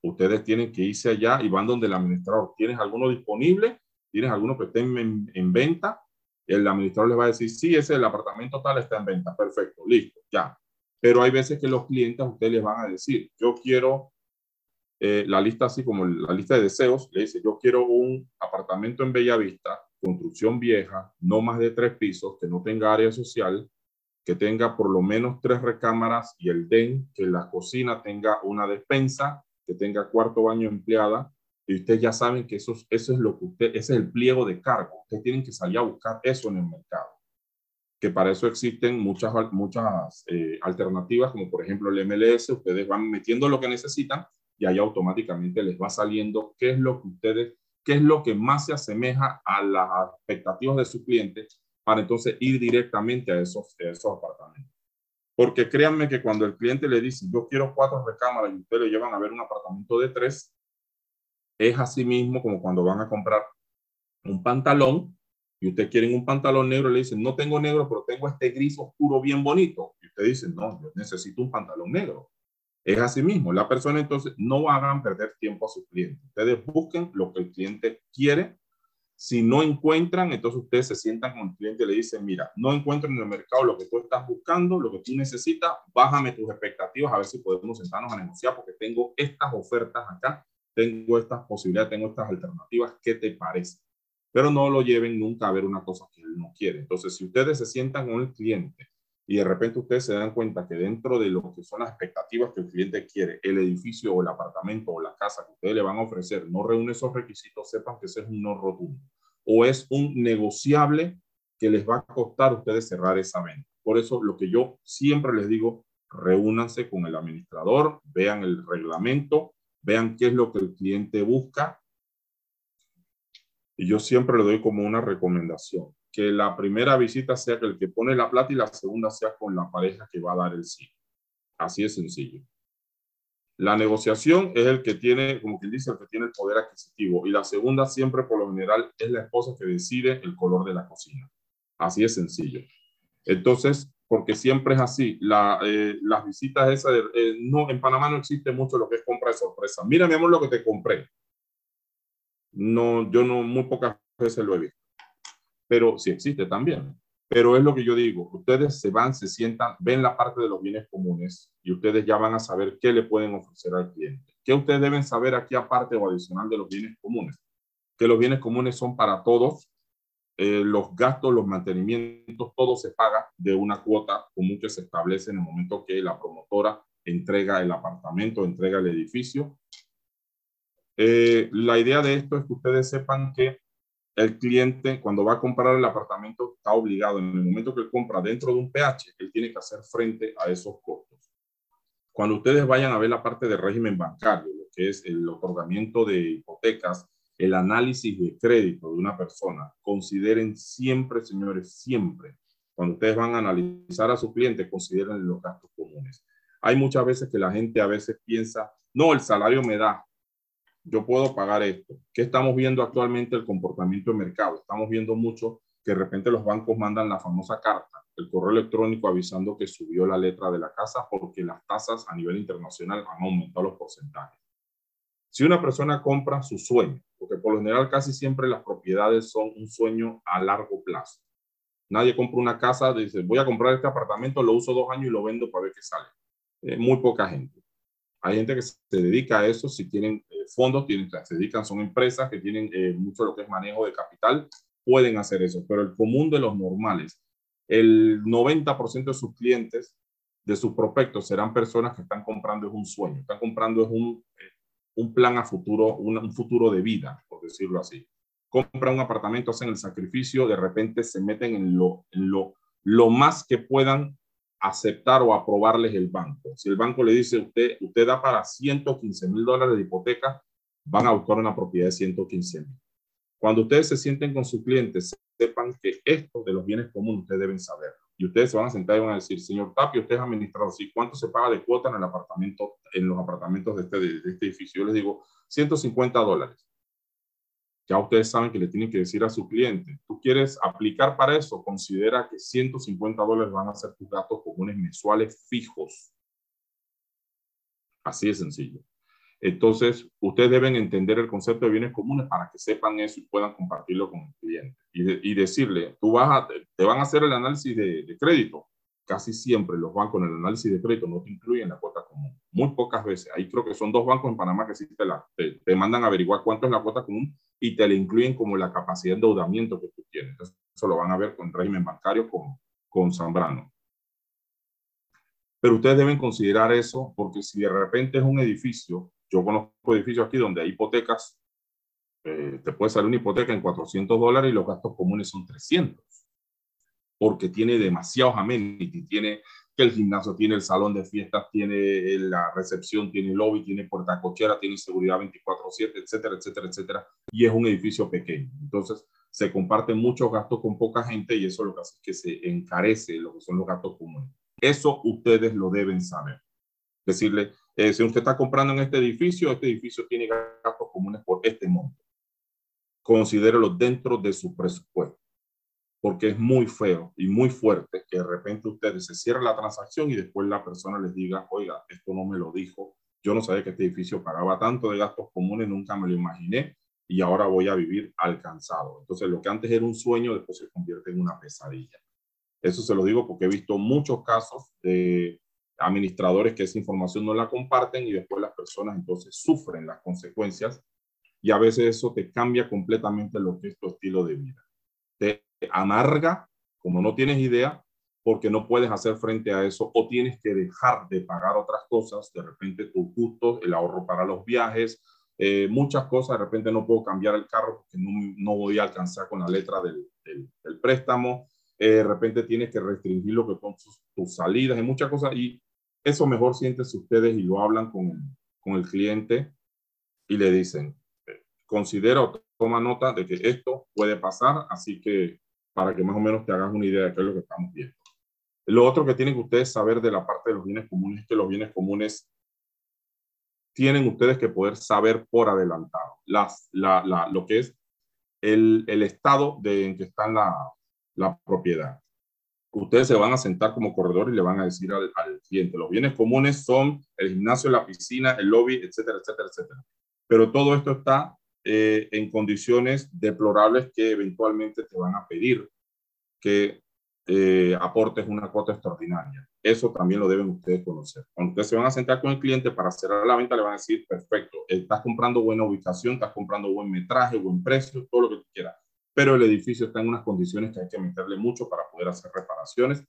A: Ustedes tienen que irse allá y van donde el administrador. ¿Tienes alguno disponible? ¿Tienes alguno que esté en, en venta? El administrador les va a decir, sí, ese el apartamento tal está en venta, perfecto, listo, ya. Pero hay veces que los clientes ustedes les van a decir, yo quiero eh, la lista así como la lista de deseos, le dice, yo quiero un apartamento en Bellavista, construcción vieja, no más de tres pisos, que no tenga área social, que tenga por lo menos tres recámaras y el DEN, que la cocina tenga una despensa, que tenga cuarto baño empleada, y ustedes ya saben que eso, eso es lo que usted, ese es el pliego de cargo. Ustedes tienen que salir a buscar eso en el mercado. Que para eso existen muchas, muchas eh, alternativas, como por ejemplo el MLS. Ustedes van metiendo lo que necesitan y ahí automáticamente les va saliendo qué es lo que ustedes, qué es lo que más se asemeja a las expectativas de su cliente para entonces ir directamente a esos, a esos apartamentos. Porque créanme que cuando el cliente le dice, yo quiero cuatro recámaras y ustedes le llevan a ver un apartamento de tres, es así mismo como cuando van a comprar un pantalón y ustedes quieren un pantalón negro, le dicen, no tengo negro, pero tengo este gris oscuro bien bonito. Y usted dice, no, yo necesito un pantalón negro. Es así mismo. La persona entonces no hagan perder tiempo a sus clientes. Ustedes busquen lo que el cliente quiere. Si no encuentran, entonces ustedes se sientan con el cliente y le dicen, mira, no encuentro en el mercado lo que tú estás buscando, lo que tú necesitas, bájame tus expectativas a ver si podemos sentarnos a negociar porque tengo estas ofertas acá tengo estas posibilidades, tengo estas alternativas, ¿qué te parece? Pero no lo lleven nunca a ver una cosa que él no quiere. Entonces, si ustedes se sientan con el cliente y de repente ustedes se dan cuenta que dentro de lo que son las expectativas que el cliente quiere, el edificio o el apartamento o la casa que ustedes le van a ofrecer no reúne esos requisitos, sepan que ese es un no rotundo. o es un negociable que les va a costar a ustedes cerrar esa venta. Por eso lo que yo siempre les digo, reúnanse con el administrador, vean el reglamento, vean qué es lo que el cliente busca. Y yo siempre le doy como una recomendación, que la primera visita sea el que pone la plata y la segunda sea con la pareja que va a dar el sí. Así es sencillo. La negociación es el que tiene, como quien dice, el que tiene el poder adquisitivo. Y la segunda siempre, por lo general, es la esposa que decide el color de la cocina. Así es sencillo. Entonces, porque siempre es así, la, eh, las visitas esas, de, eh, no, en Panamá no existe mucho lo que es compra de sorpresa. Mira, mi amor, lo que te compré. No, yo no, muy pocas veces lo he visto. Pero sí existe también. Pero es lo que yo digo, ustedes se van, se sientan, ven la parte de los bienes comunes y ustedes ya van a saber qué le pueden ofrecer al cliente. ¿Qué ustedes deben saber aquí aparte o adicional de los bienes comunes? Que los bienes comunes son para todos, eh, los gastos, los mantenimientos, todo se paga de una cuota común que se establece en el momento que la promotora entrega el apartamento, entrega el edificio. Eh, la idea de esto es que ustedes sepan que el cliente cuando va a comprar el apartamento está obligado, en el momento que él compra dentro de un PH, él tiene que hacer frente a esos costos. Cuando ustedes vayan a ver la parte de régimen bancario, lo que es el otorgamiento de hipotecas, el análisis de crédito de una persona, consideren siempre, señores, siempre, cuando ustedes van a analizar a su cliente, consideren los gastos comunes. Hay muchas veces que la gente a veces piensa, no, el salario me da, yo puedo pagar esto. ¿Qué estamos viendo actualmente el comportamiento de mercado? Estamos viendo mucho que de repente los bancos mandan la famosa carta, el correo electrónico avisando que subió la letra de la casa porque las tasas a nivel internacional han aumentado los porcentajes. Si una persona compra su sueño, porque por lo general casi siempre las propiedades son un sueño a largo plazo. Nadie compra una casa, dice, voy a comprar este apartamento, lo uso dos años y lo vendo para ver qué sale. Eh, muy poca gente. Hay gente que se dedica a eso, si tienen eh, fondos, tienen, se dedican, son empresas que tienen eh, mucho lo que es manejo de capital, pueden hacer eso, pero el común de los normales, el 90% de sus clientes, de sus prospectos, serán personas que están comprando es un sueño, están comprando es un, eh, un plan a futuro, un, futuro de vida, por decirlo así. Compran un apartamento, hacen el sacrificio, de repente se meten en lo, lo, lo más que puedan aceptar o aprobarles el banco. Si el banco le dice, usted, usted da para 115 mil dólares de hipoteca, van a buscar una propiedad de 115 mil. Cuando ustedes se sienten con sus clientes, sepan que esto de los bienes comunes ustedes deben saber. Y ustedes se van a sentar y van a decir, señor Tapio, usted es administrador, ¿sí? ¿cuánto se paga de cuota en el apartamento, en los apartamentos de este, de este edificio? Yo les digo, 150 dólares ya ustedes saben que le tienen que decir a su cliente, tú quieres aplicar para eso, considera que 150 dólares van a ser tus gastos comunes mensuales fijos. Así de sencillo. Entonces, ustedes deben entender el concepto de bienes comunes para que sepan eso y puedan compartirlo con el cliente. Y, decirle, tú vas a, te van a hacer el análisis de, crédito casi siempre los bancos en el análisis de crédito no te incluyen la cuota común. Muy pocas veces. Ahí creo que son dos bancos en Panamá que sí te, te, mandan a averiguar cuánto es la cuota común y te la incluyen como la capacidad de endeudamiento que tú tienes. eso lo van a ver con régimen bancario con, con Zambrano. Pero ustedes deben considerar eso porque si de repente es un edificio, yo conozco edificios aquí donde hay hipotecas, eh, te puede salir una hipoteca en 400 dólares y los gastos comunes son 300 porque tiene demasiados amenities, tiene que el gimnasio tiene el salón de fiestas, tiene la recepción, tiene el lobby, tiene puerta cochera, tiene seguridad 24/7, etcétera, etcétera, etcétera, y es un edificio pequeño. Entonces, se comparten muchos gastos con poca gente y eso lo que hace es que se encarece lo que son los gastos comunes. Eso ustedes lo deben saber. Decirle, eh, si usted está comprando en este edificio, este edificio tiene gastos comunes por este monto. Considérelo dentro de su presupuesto porque es muy feo y muy fuerte que de repente ustedes se cierren la transacción y después la persona les diga, oiga, esto no me lo dijo, yo no sabía que este edificio pagaba tanto de gastos comunes, nunca me lo imaginé y ahora voy a vivir alcanzado. Entonces, lo que antes era un sueño, después se convierte en una pesadilla. Eso se lo digo porque he visto muchos casos de administradores que esa información no la comparten y después las personas entonces sufren las consecuencias y a veces eso te cambia completamente lo que es tu estilo de vida. Te amarga, como no tienes idea, porque no puedes hacer frente a eso o tienes que dejar de pagar otras cosas, de repente tus gustos, el ahorro para los viajes, eh, muchas cosas, de repente no puedo cambiar el carro porque no, no voy a alcanzar con la letra del, préstamo, eh, de repente tienes que restringir lo que son tus, salidas y muchas cosas, y eso mejor siéntese ustedes y lo hablan con, con el cliente y le dicen, considero, toma nota de que esto puede pasar, así que para que más o menos te hagas una idea de qué es lo que estamos viendo. Lo otro que tienen que ustedes saber de la parte de los bienes comunes es que los bienes comunes tienen ustedes que poder saber por adelantado las, la, la, lo que es el, el, estado de, en que está la, la propiedad. Ustedes se van a sentar como corredor y le van a decir al, cliente, los bienes comunes son el gimnasio, la piscina, el lobby, etcétera, etcétera, etcétera. Pero todo esto está eh, en condiciones deplorables que eventualmente te van a pedir que eh, aportes una cuota extraordinaria. Eso también lo deben ustedes conocer. Cuando ustedes se van a sentar con el cliente para cerrar la venta, le van a decir, perfecto, estás comprando buena ubicación, estás comprando buen metraje, buen precio, todo lo que tú quieras. Pero el edificio está en unas condiciones que hay que meterle mucho para poder hacer reparaciones.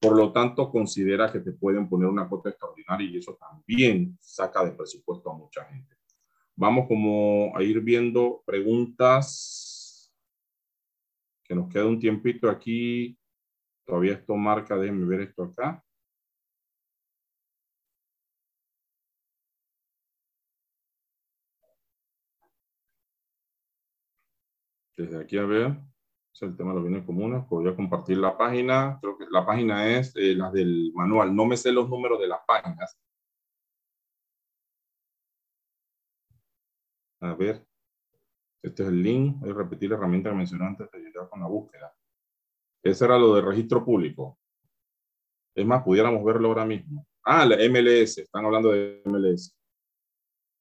A: Por lo tanto, considera que te pueden poner una cuota extraordinaria y eso también saca de presupuesto a mucha gente. Vamos como a ir viendo preguntas que nos queda un tiempito aquí. Todavía esto marca, déjenme ver esto acá. Desde aquí a ver, el tema de los bienes comunes. Podría compartir la página. Creo que la página es eh, la del manual. No me sé los números de las páginas. A ver. Este es el link. Voy a repetir la herramienta que mencioné antes de llegar con la búsqueda. Ese era lo de registro público. Es más, pudiéramos verlo ahora mismo. Ah, la MLS, están hablando de MLS.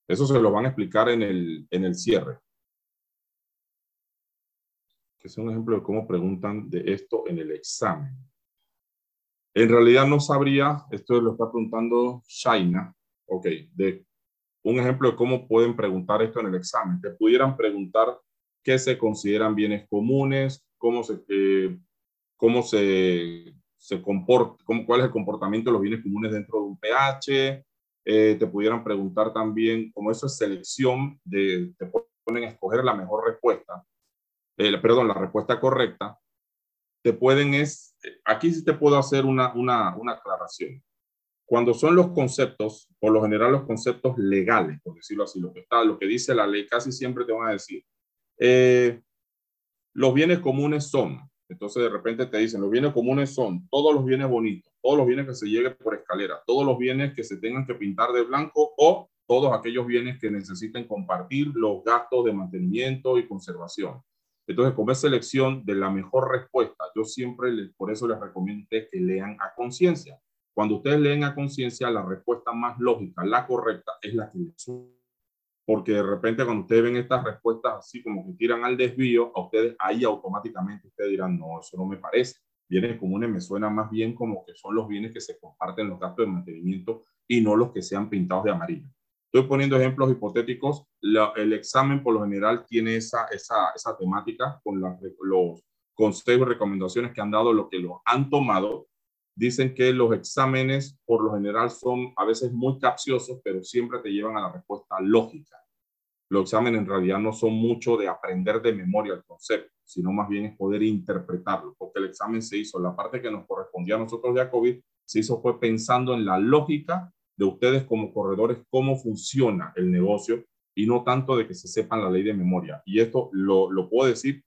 A: Eso se lo van a explicar en el, en el cierre. Que es un ejemplo de cómo preguntan de esto en el examen. En realidad no sabría, esto lo está preguntando Shaina, ok, de un ejemplo de cómo pueden preguntar esto en el examen. Te pudieran preguntar qué se consideran bienes comunes, cómo se, eh, cómo se, se comporta, cómo, cuál es el comportamiento de los bienes comunes dentro de un pH. Eh, te pudieran preguntar también, como eso es selección, de, te ponen a escoger la mejor respuesta, eh, perdón, la respuesta correcta. Te pueden es, aquí sí te puedo hacer una, una, una aclaración. Cuando son los conceptos, por lo general los conceptos legales, por decirlo así, lo que está, lo que dice la ley, casi siempre te van a decir, eh, los bienes comunes son, entonces de repente te dicen, los bienes comunes son todos los bienes bonitos, todos los bienes que se lleguen por escalera, todos los bienes que se tengan que pintar de blanco o todos aquellos bienes que necesiten compartir los gastos de mantenimiento y conservación. Entonces, como es selección de la mejor respuesta, yo siempre les, por eso les recomiendo que lean a conciencia. Cuando ustedes leen a conciencia, la respuesta más lógica, la correcta, es la que les porque de repente cuando ustedes ven estas respuestas así como que tiran al desvío, a ustedes ahí automáticamente ustedes dirán, no, eso no me parece. Bienes comunes me suena más bien como que son los bienes que se comparten los gastos de mantenimiento y no los que sean pintados de amarillo. Estoy poniendo ejemplos hipotéticos. el examen por lo general tiene esa, esa, esa temática con los consejos y recomendaciones que han dado, lo que lo han tomado dicen que los exámenes por lo general son a veces muy capciosos, pero siempre te llevan a la respuesta lógica. Los exámenes en realidad no son mucho de aprender de memoria el concepto, sino más bien es poder interpretarlo, porque el examen se hizo, la parte que nos correspondía a nosotros de COVID, se hizo fue pensando en la lógica de ustedes como corredores, cómo funciona el negocio y no tanto de que se sepan la ley de memoria. Y esto lo, lo puedo decir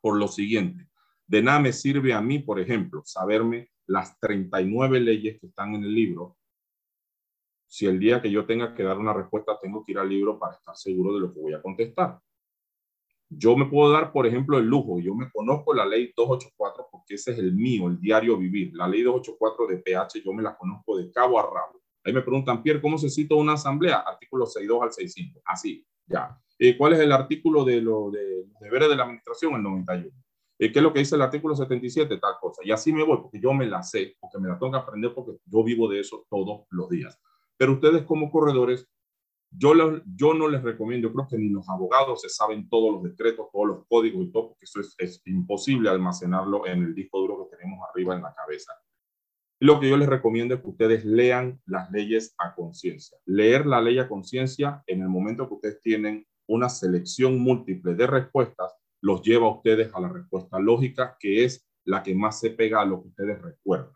A: por lo siguiente. De nada me sirve a mí, por ejemplo, saberme las 39 leyes que están en el libro, si el día que yo tenga que dar una respuesta tengo que ir al libro para estar seguro de lo que voy a contestar. Yo me puedo dar, por ejemplo, el lujo. Yo me conozco la ley 284 porque ese es el mío, el diario vivir. La ley 284 de PH yo me la conozco de cabo a rabo. Ahí me preguntan, Pierre, ¿cómo se cita una asamblea? Artículo 62 al 65. Así, ya. Eh, ¿Cuál es el artículo de los de, deberes de la administración? El 91. ¿Qué es lo que dice el artículo 77? Tal cosa. Y así me voy, porque yo me la sé, porque me la tengo que aprender, porque yo vivo de eso todos los días. Pero ustedes como corredores, yo, yo no les recomiendo, yo creo que ni los abogados se saben todos los decretos, todos los códigos y todo, porque eso es, es imposible almacenarlo en el disco duro que tenemos arriba en la cabeza. Lo que yo les recomiendo es que ustedes lean las leyes a conciencia. Leer la ley a conciencia en el momento que ustedes tienen una selección múltiple de respuestas, los lleva a ustedes a la respuesta lógica, que es la que más se pega a lo que ustedes recuerdan.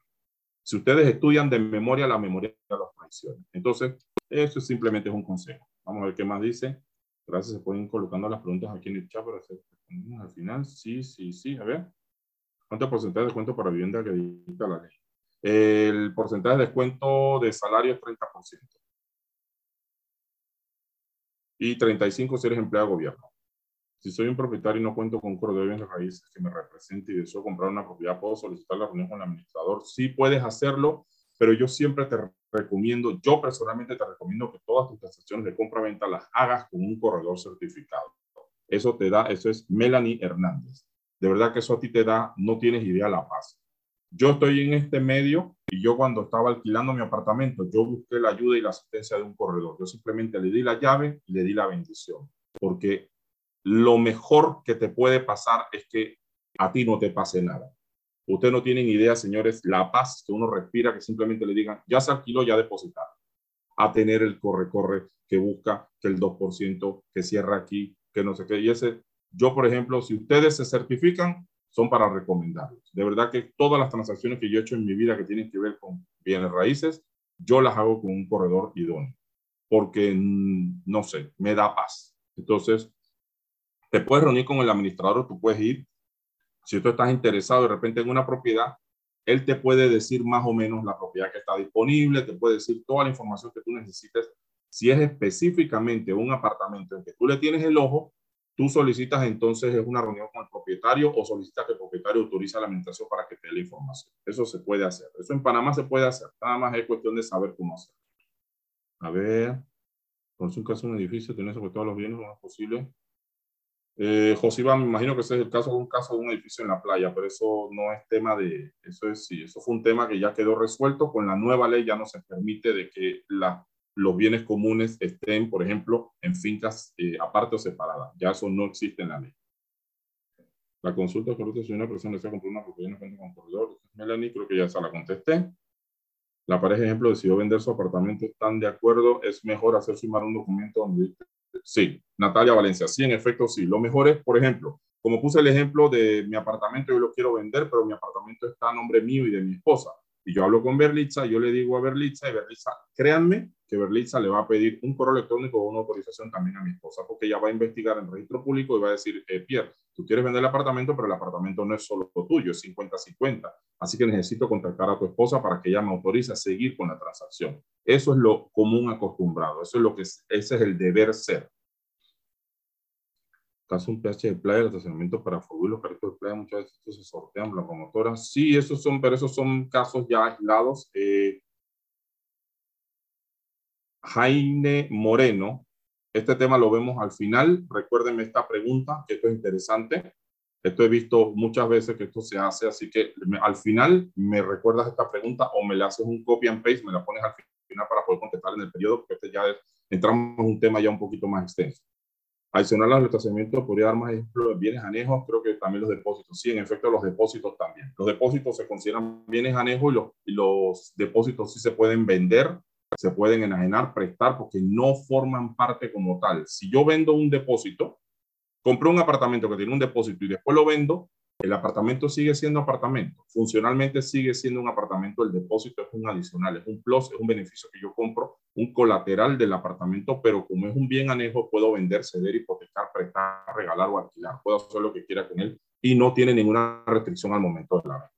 A: Si ustedes estudian de memoria, la memoria los traiciona. Entonces, eso simplemente es un consejo. Vamos a ver qué más dice. Gracias, se pueden colocando las preguntas aquí en el chat para hacer al final. Sí, sí, sí. A ver. ¿Cuánto porcentaje de descuento para vivienda que dicta la ley? El porcentaje de descuento de salario es 30%. Y 35 si eres empleado de gobierno. Si soy un propietario y no cuento con un corredor de bienes raíces que me represente y deseo comprar una propiedad, ¿puedo solicitar la reunión con el administrador? Sí puedes hacerlo, pero yo siempre te recomiendo, yo personalmente te recomiendo que todas tus transacciones de compra-venta las hagas con un corredor certificado. Eso te da, eso es Melanie Hernández. De verdad que eso a ti te da, no tienes idea la paz. Yo estoy en este medio y yo cuando estaba alquilando mi apartamento, yo busqué la ayuda y la asistencia de un corredor. Yo simplemente le di la llave y le di la bendición, porque lo mejor que te puede pasar es que a ti no te pase nada. Ustedes no tienen idea, señores, la paz que uno respira, que simplemente le digan, ya se alquiló, ya depositaron. A tener el corre-corre que busca, que el 2%, que cierra aquí, que no sé qué. Y ese, yo, por ejemplo, si ustedes se certifican, son para recomendarlos. De verdad que todas las transacciones que yo he hecho en mi vida que tienen que ver con bienes raíces, yo las hago con un corredor idóneo, porque, mm, no sé, me da paz. Entonces, te puedes reunir con el administrador, tú puedes ir. Si tú estás interesado de repente en una propiedad, él te puede decir más o menos la propiedad que está disponible, te puede decir toda la información que tú necesites. Si es específicamente un apartamento en que tú le tienes el ojo, tú solicitas entonces una reunión con el propietario o solicitas que el propietario autorice la administración para que te dé la información. Eso se puede hacer. Eso en Panamá se puede hacer. Nada más es cuestión de saber cómo hacer. A ver, por un caso un edificio, tienes sobre todos los bienes, lo más posible. Eh, me imagino que ese es el caso de un caso de un edificio en la playa, pero eso no es tema de, eso es, sí, eso fue un tema que ya quedó resuelto. Con la nueva ley ya no se permite de que la, los bienes comunes estén, por ejemplo, en fincas eh, aparte o separadas. Ya eso no existe en la ley. La consulta que si una persona desea comprar una propiedad no cuenta con corredor. Melanie, creo que ya se la contesté. La pareja, ejemplo, decidió vender su apartamento, están de acuerdo, es mejor hacer firmar un documento donde Sí, Natalia Valencia, sí, en efecto, sí. Lo mejor es, por ejemplo, como puse el ejemplo de mi apartamento, yo lo quiero vender, pero mi apartamento está a nombre mío y de mi esposa. Y yo hablo con Berlitza, yo le digo a Berlitza y Berlitza, créanme que Berlitza le va a pedir un correo electrónico o una autorización también a mi esposa, porque ella va a investigar en registro público y va a decir, eh, Pierre, tú quieres vender el apartamento, pero el apartamento no es solo tuyo, es 50-50. Así que necesito contactar a tu esposa para que ella me autorice a seguir con la transacción. Eso es lo común acostumbrado, eso es lo que ese es el deber ser caso un PH de playa, el estacionamiento para fútbol, los carritos de playa, muchas veces se sortean la promotora. Sí, esos son, pero esos son casos ya aislados. Eh, Jaime Moreno, este tema lo vemos al final. Recuérdenme esta pregunta, que esto es interesante. Esto he visto muchas veces que esto se hace, así que al final me recuerdas esta pregunta o me le haces un copy and paste, me la pones al final para poder contestar en el periodo, porque este ya es, entramos en un tema ya un poquito más extenso. Adicional al estacionamiento, podría dar más ejemplos de bienes anejos, creo que también los depósitos. Sí, en efecto, los depósitos también. Los depósitos se consideran bienes anejos y los, y los depósitos sí se pueden vender, se pueden enajenar, prestar, porque no forman parte como tal. Si yo vendo un depósito, compré un apartamento que tiene un depósito y después lo vendo, el apartamento sigue siendo apartamento. Funcionalmente sigue siendo un apartamento. El depósito es un adicional, es un plus, es un beneficio que yo compro, un colateral del apartamento, pero como es un bien anejo, puedo vender, ceder, hipotecar, prestar, regalar o alquilar. Puedo hacer lo que quiera con él y no tiene ninguna restricción al momento de la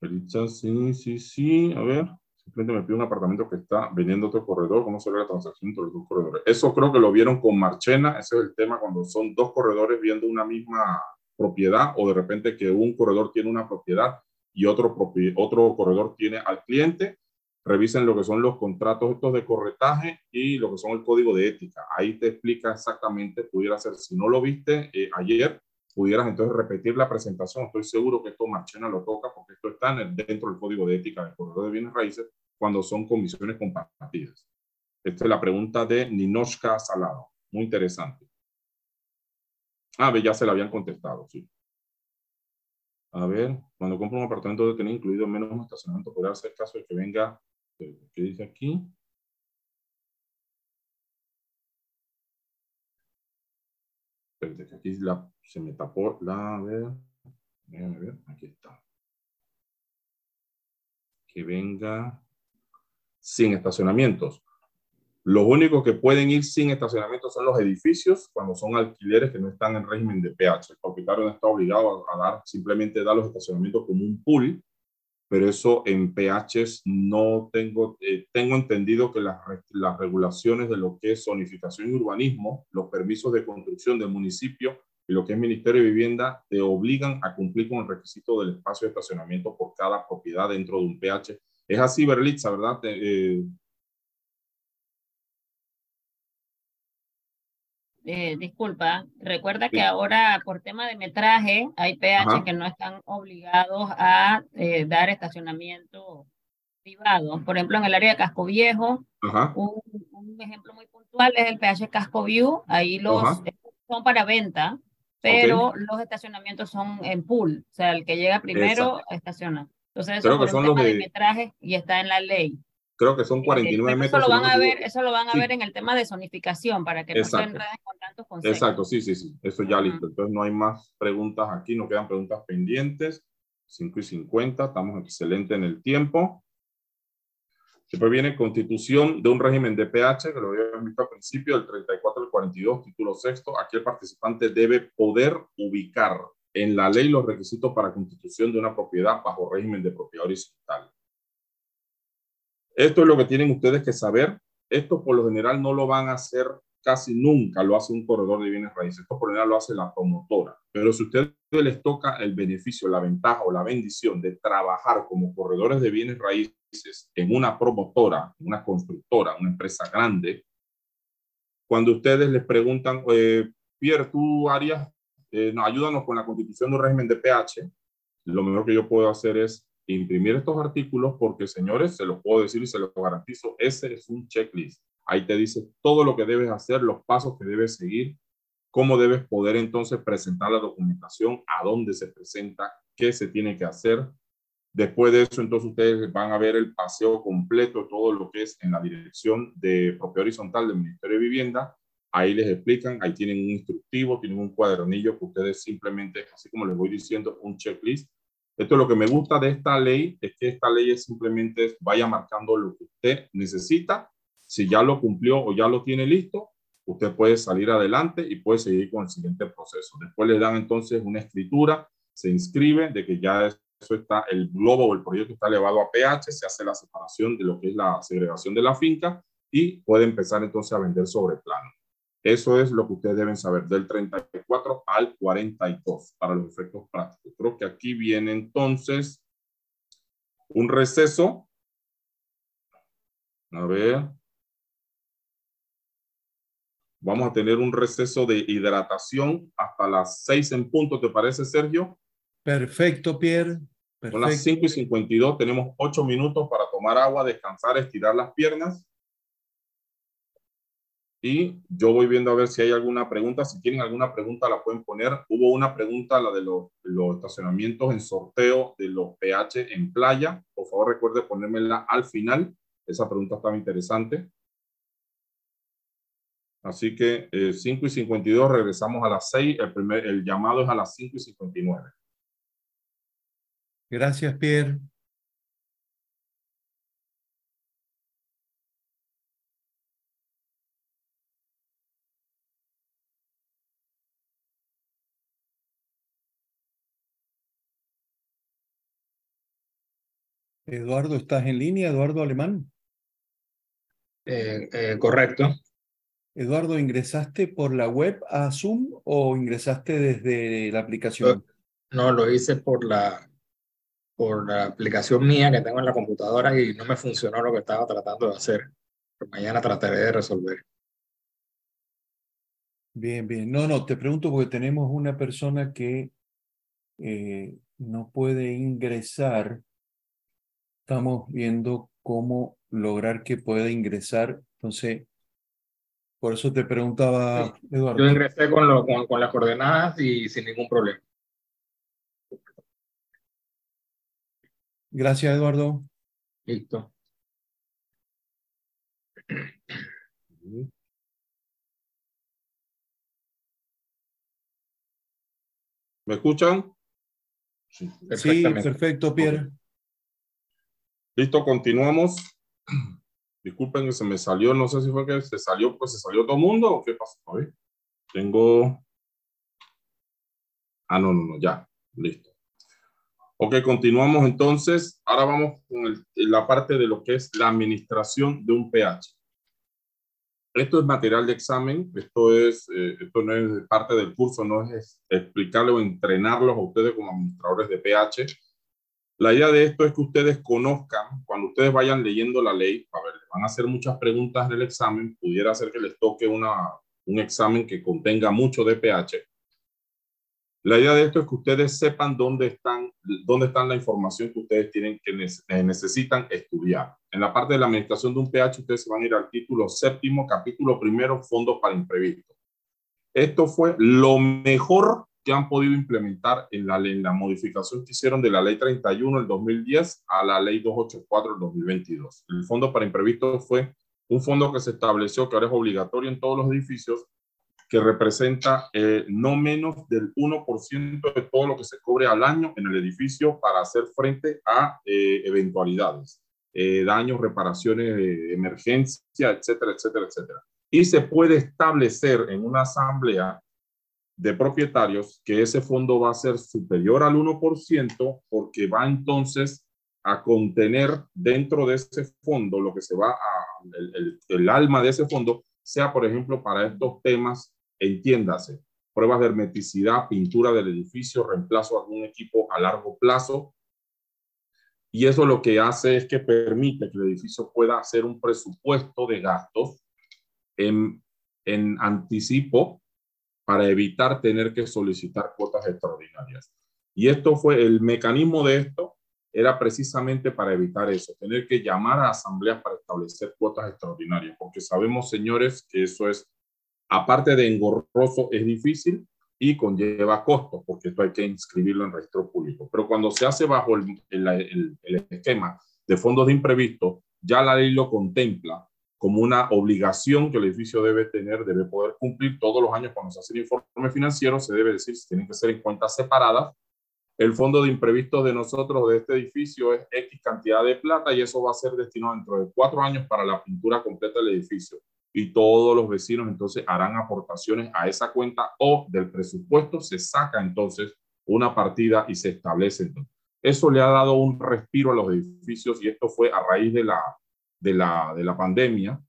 A: venta. Sí, sí, sí. A ver. Simplemente me pide un apartamento que está vendiendo otro corredor. ¿Cómo se ve la transacción entre los dos corredores? Eso creo que lo vieron con Marchena. Ese es el tema cuando son dos corredores viendo una misma propiedad o de repente que un corredor tiene una propiedad y otro, otro corredor tiene al cliente. Revisen lo que son los contratos estos de corretaje y lo que son el código de ética. Ahí te explica exactamente, pudiera ser, si no lo viste eh, ayer, pudieras entonces repetir la presentación. Estoy seguro que esto Marchena lo toca porque esto está dentro del código de ética del corredor de bienes raíces cuando son comisiones compartidas. Esta es la pregunta de Ninoshka Salado. Muy interesante. Ah, ya se la habían contestado, sí. A ver, cuando compro un apartamento debe tener incluido menos un estacionamiento, podría hacer caso de que venga, eh, ¿qué dice aquí? Espérate, aquí se me tapó la, a ver, aquí está. Que venga sin estacionamientos. Los únicos que pueden ir sin estacionamiento son los edificios cuando son alquileres que no están en régimen de PH. El propietario no está obligado a, dar, simplemente dar los estacionamientos como un pool, pero eso en PH no tengo, eh, tengo entendido que las, las regulaciones de lo que es zonificación y urbanismo, los permisos de construcción del municipio y lo que es Ministerio de Vivienda te obligan a cumplir con el requisito del espacio de estacionamiento por cada propiedad dentro de un PH. Es así, Berlitza, ¿verdad? Eh,
C: Eh, disculpa, recuerda que ahora por tema de metraje hay PH que no están obligados a eh, dar estacionamiento privado. Por ejemplo, en el área de Casco Viejo, un, ejemplo muy puntual es el PH Casco View. Ahí los son para venta, pero los estacionamientos son en pool. O sea, el que llega primero estaciona. Entonces, eso por un tema de metraje y está en la ley
A: creo que son 49 metros.
C: Eso lo van, a ver, eso lo van a ver en el tema de zonificación para que no se enreden con tantos conceptos.
A: Exacto, sí, sí, sí, eso ya listo. Entonces no hay más preguntas aquí, no quedan preguntas pendientes. 5 y 50, estamos excelente en el tiempo. Después viene constitución de un régimen de PH, que lo había visto al principio, del 34 al 42, título sexto. Aquí el participante debe poder ubicar en la ley los requisitos para constitución de una propiedad bajo régimen de propiedad horizontal. Esto es lo que tienen ustedes que saber. Esto por lo general no lo van a hacer casi nunca, lo hace un corredor de bienes raíces. Esto por lo general lo hace la promotora. Pero si a ustedes les toca el beneficio, la ventaja o la bendición de trabajar como corredores de bienes raíces en una promotora, una constructora, una empresa grande, cuando ustedes les preguntan, eh, Pierre, tú Arias, eh, ayúdanos con la constitución de un régimen de PH, lo mejor que yo puedo hacer es imprimir estos artículos porque, señores, se los puedo decir y se los garantizo, ese es un checklist. Ahí te dice todo lo que debes hacer, los pasos que debes seguir, cómo debes poder entonces presentar la documentación, a dónde se presenta, qué se tiene que hacer. Después de eso, entonces ustedes van a ver el paseo completo, todo lo que es en la dirección de propiedad horizontal del Ministerio de Vivienda. Ahí les explican, ahí tienen un instructivo, tienen un cuadernillo que ustedes simplemente, así como les voy diciendo, un checklist esto es lo que me gusta de esta ley, es que esta ley simplemente vaya marcando lo que usted necesita. Si ya lo cumplió o ya lo tiene listo, usted puede salir adelante y puede seguir con el siguiente proceso. Después le dan entonces una escritura, se inscribe de que ya eso está, el globo o el proyecto está elevado a pH, se hace la separación de lo que es la segregación de la finca y puede empezar entonces a vender sobre plano. Eso es lo que ustedes deben saber del 34 al 42 para los efectos prácticos. Creo que aquí viene entonces un receso. A ver. Vamos a tener un receso de hidratación hasta las 6 en punto, ¿te parece, Sergio?
B: Perfecto, Pierre.
A: Son las 5 y 52, tenemos 8 minutos para tomar agua, descansar, estirar las piernas y yo voy viendo a ver si hay alguna pregunta. Si tienen alguna pregunta, la pueden poner. Hubo una pregunta, la de los, los estacionamientos en sorteo de los PH en playa. Por favor, recuerde ponérmela al final. Esa pregunta estaba interesante. Así que 5 eh, y 52, regresamos a las 6. El, primer, el llamado es a las 5 y 59.
B: Gracias, Pierre. Eduardo, ¿estás en línea? Eduardo Alemán.
D: Eh, eh, correcto.
B: Eduardo, ¿ingresaste por la web a Zoom o ingresaste desde la aplicación?
D: No, lo hice por la, por la aplicación mía que tengo en la computadora y no me funcionó lo que estaba tratando de hacer. Pero mañana trataré de resolver.
B: Bien, bien. No, no, te pregunto porque tenemos una persona que eh, no puede ingresar estamos viendo cómo lograr que pueda ingresar. Entonces, por eso te preguntaba, Eduardo.
D: Yo ingresé con, lo, con, las coordenadas y sin ningún problema.
B: Gracias, Eduardo.
D: Listo.
A: ¿Me escuchan?
B: Sí, perfecto, Pierre.
A: Listo, continuamos. Disculpen que se me salió, no sé si fue que se salió, pues se salió todo el mundo o qué pasó. Tengo. Ah, no, no, no, ya, listo. Ok, continuamos entonces. Ahora vamos con la parte de lo que es la administración de un pH. Esto es material de examen, esto, es, eh, esto no es parte del curso, no es explicarle o entrenarlos a ustedes como administradores de pH. La idea de esto es que ustedes conozcan, cuando ustedes vayan leyendo la ley, van a hacer muchas preguntas en el examen, pudiera ser que les toque una, un examen que contenga mucho de pH. La idea de esto es que ustedes sepan dónde están, dónde están la información que ustedes tienen que eh, necesitan estudiar. En la parte de la administración de un pH, ustedes van a ir al título séptimo, capítulo primero, fondos para imprevistos. Esto fue lo mejor que han podido implementar en la, en la modificación que hicieron de la ley 31 del 2010 a la ley 284 del 2022. El fondo para imprevistos fue un fondo que se estableció que ahora es obligatorio en todos los edificios que representa eh, no menos del 1% de todo lo que se cobre al año en el edificio para hacer frente a eh, eventualidades, eh, daños, reparaciones, emergencia, etcétera, etcétera, etcétera. Y se puede establecer en una asamblea de propietarios que ese fondo va a ser superior al 1% porque va entonces a contener dentro de ese fondo lo que se va a, el, el alma de ese fondo sea, por ejemplo, para estos temas Entiéndase, pruebas de hermeticidad, pintura del edificio, reemplazo de algún equipo a largo plazo. Y eso lo que hace es que permite que el edificio pueda hacer un presupuesto de gastos en, en anticipo para evitar tener que solicitar cuotas extraordinarias. Y esto fue el mecanismo de esto era precisamente para evitar eso, tener que llamar a asambleas para establecer cuotas extraordinarias, porque sabemos, señores, que eso es aparte de engorroso, es difícil y conlleva costos, porque esto hay que inscribirlo en registro público. Pero cuando se hace bajo el, el, esquema de fondos de imprevisto, ya la ley lo contempla como una obligación que el edificio debe tener, debe poder cumplir todos los años cuando se hace el informe financiero, se debe decir si tienen que ser en cuentas separadas. El fondo de imprevisto de nosotros, de este edificio, es X cantidad de plata y eso va a ser destinado dentro de cuatro años para la pintura completa del edificio y todos los vecinos entonces harán aportaciones a esa cuenta o del presupuesto se saca entonces una partida y se establece. Eso le ha dado un respiro a los edificios y esto fue a raíz de la, de la, de la pandemia.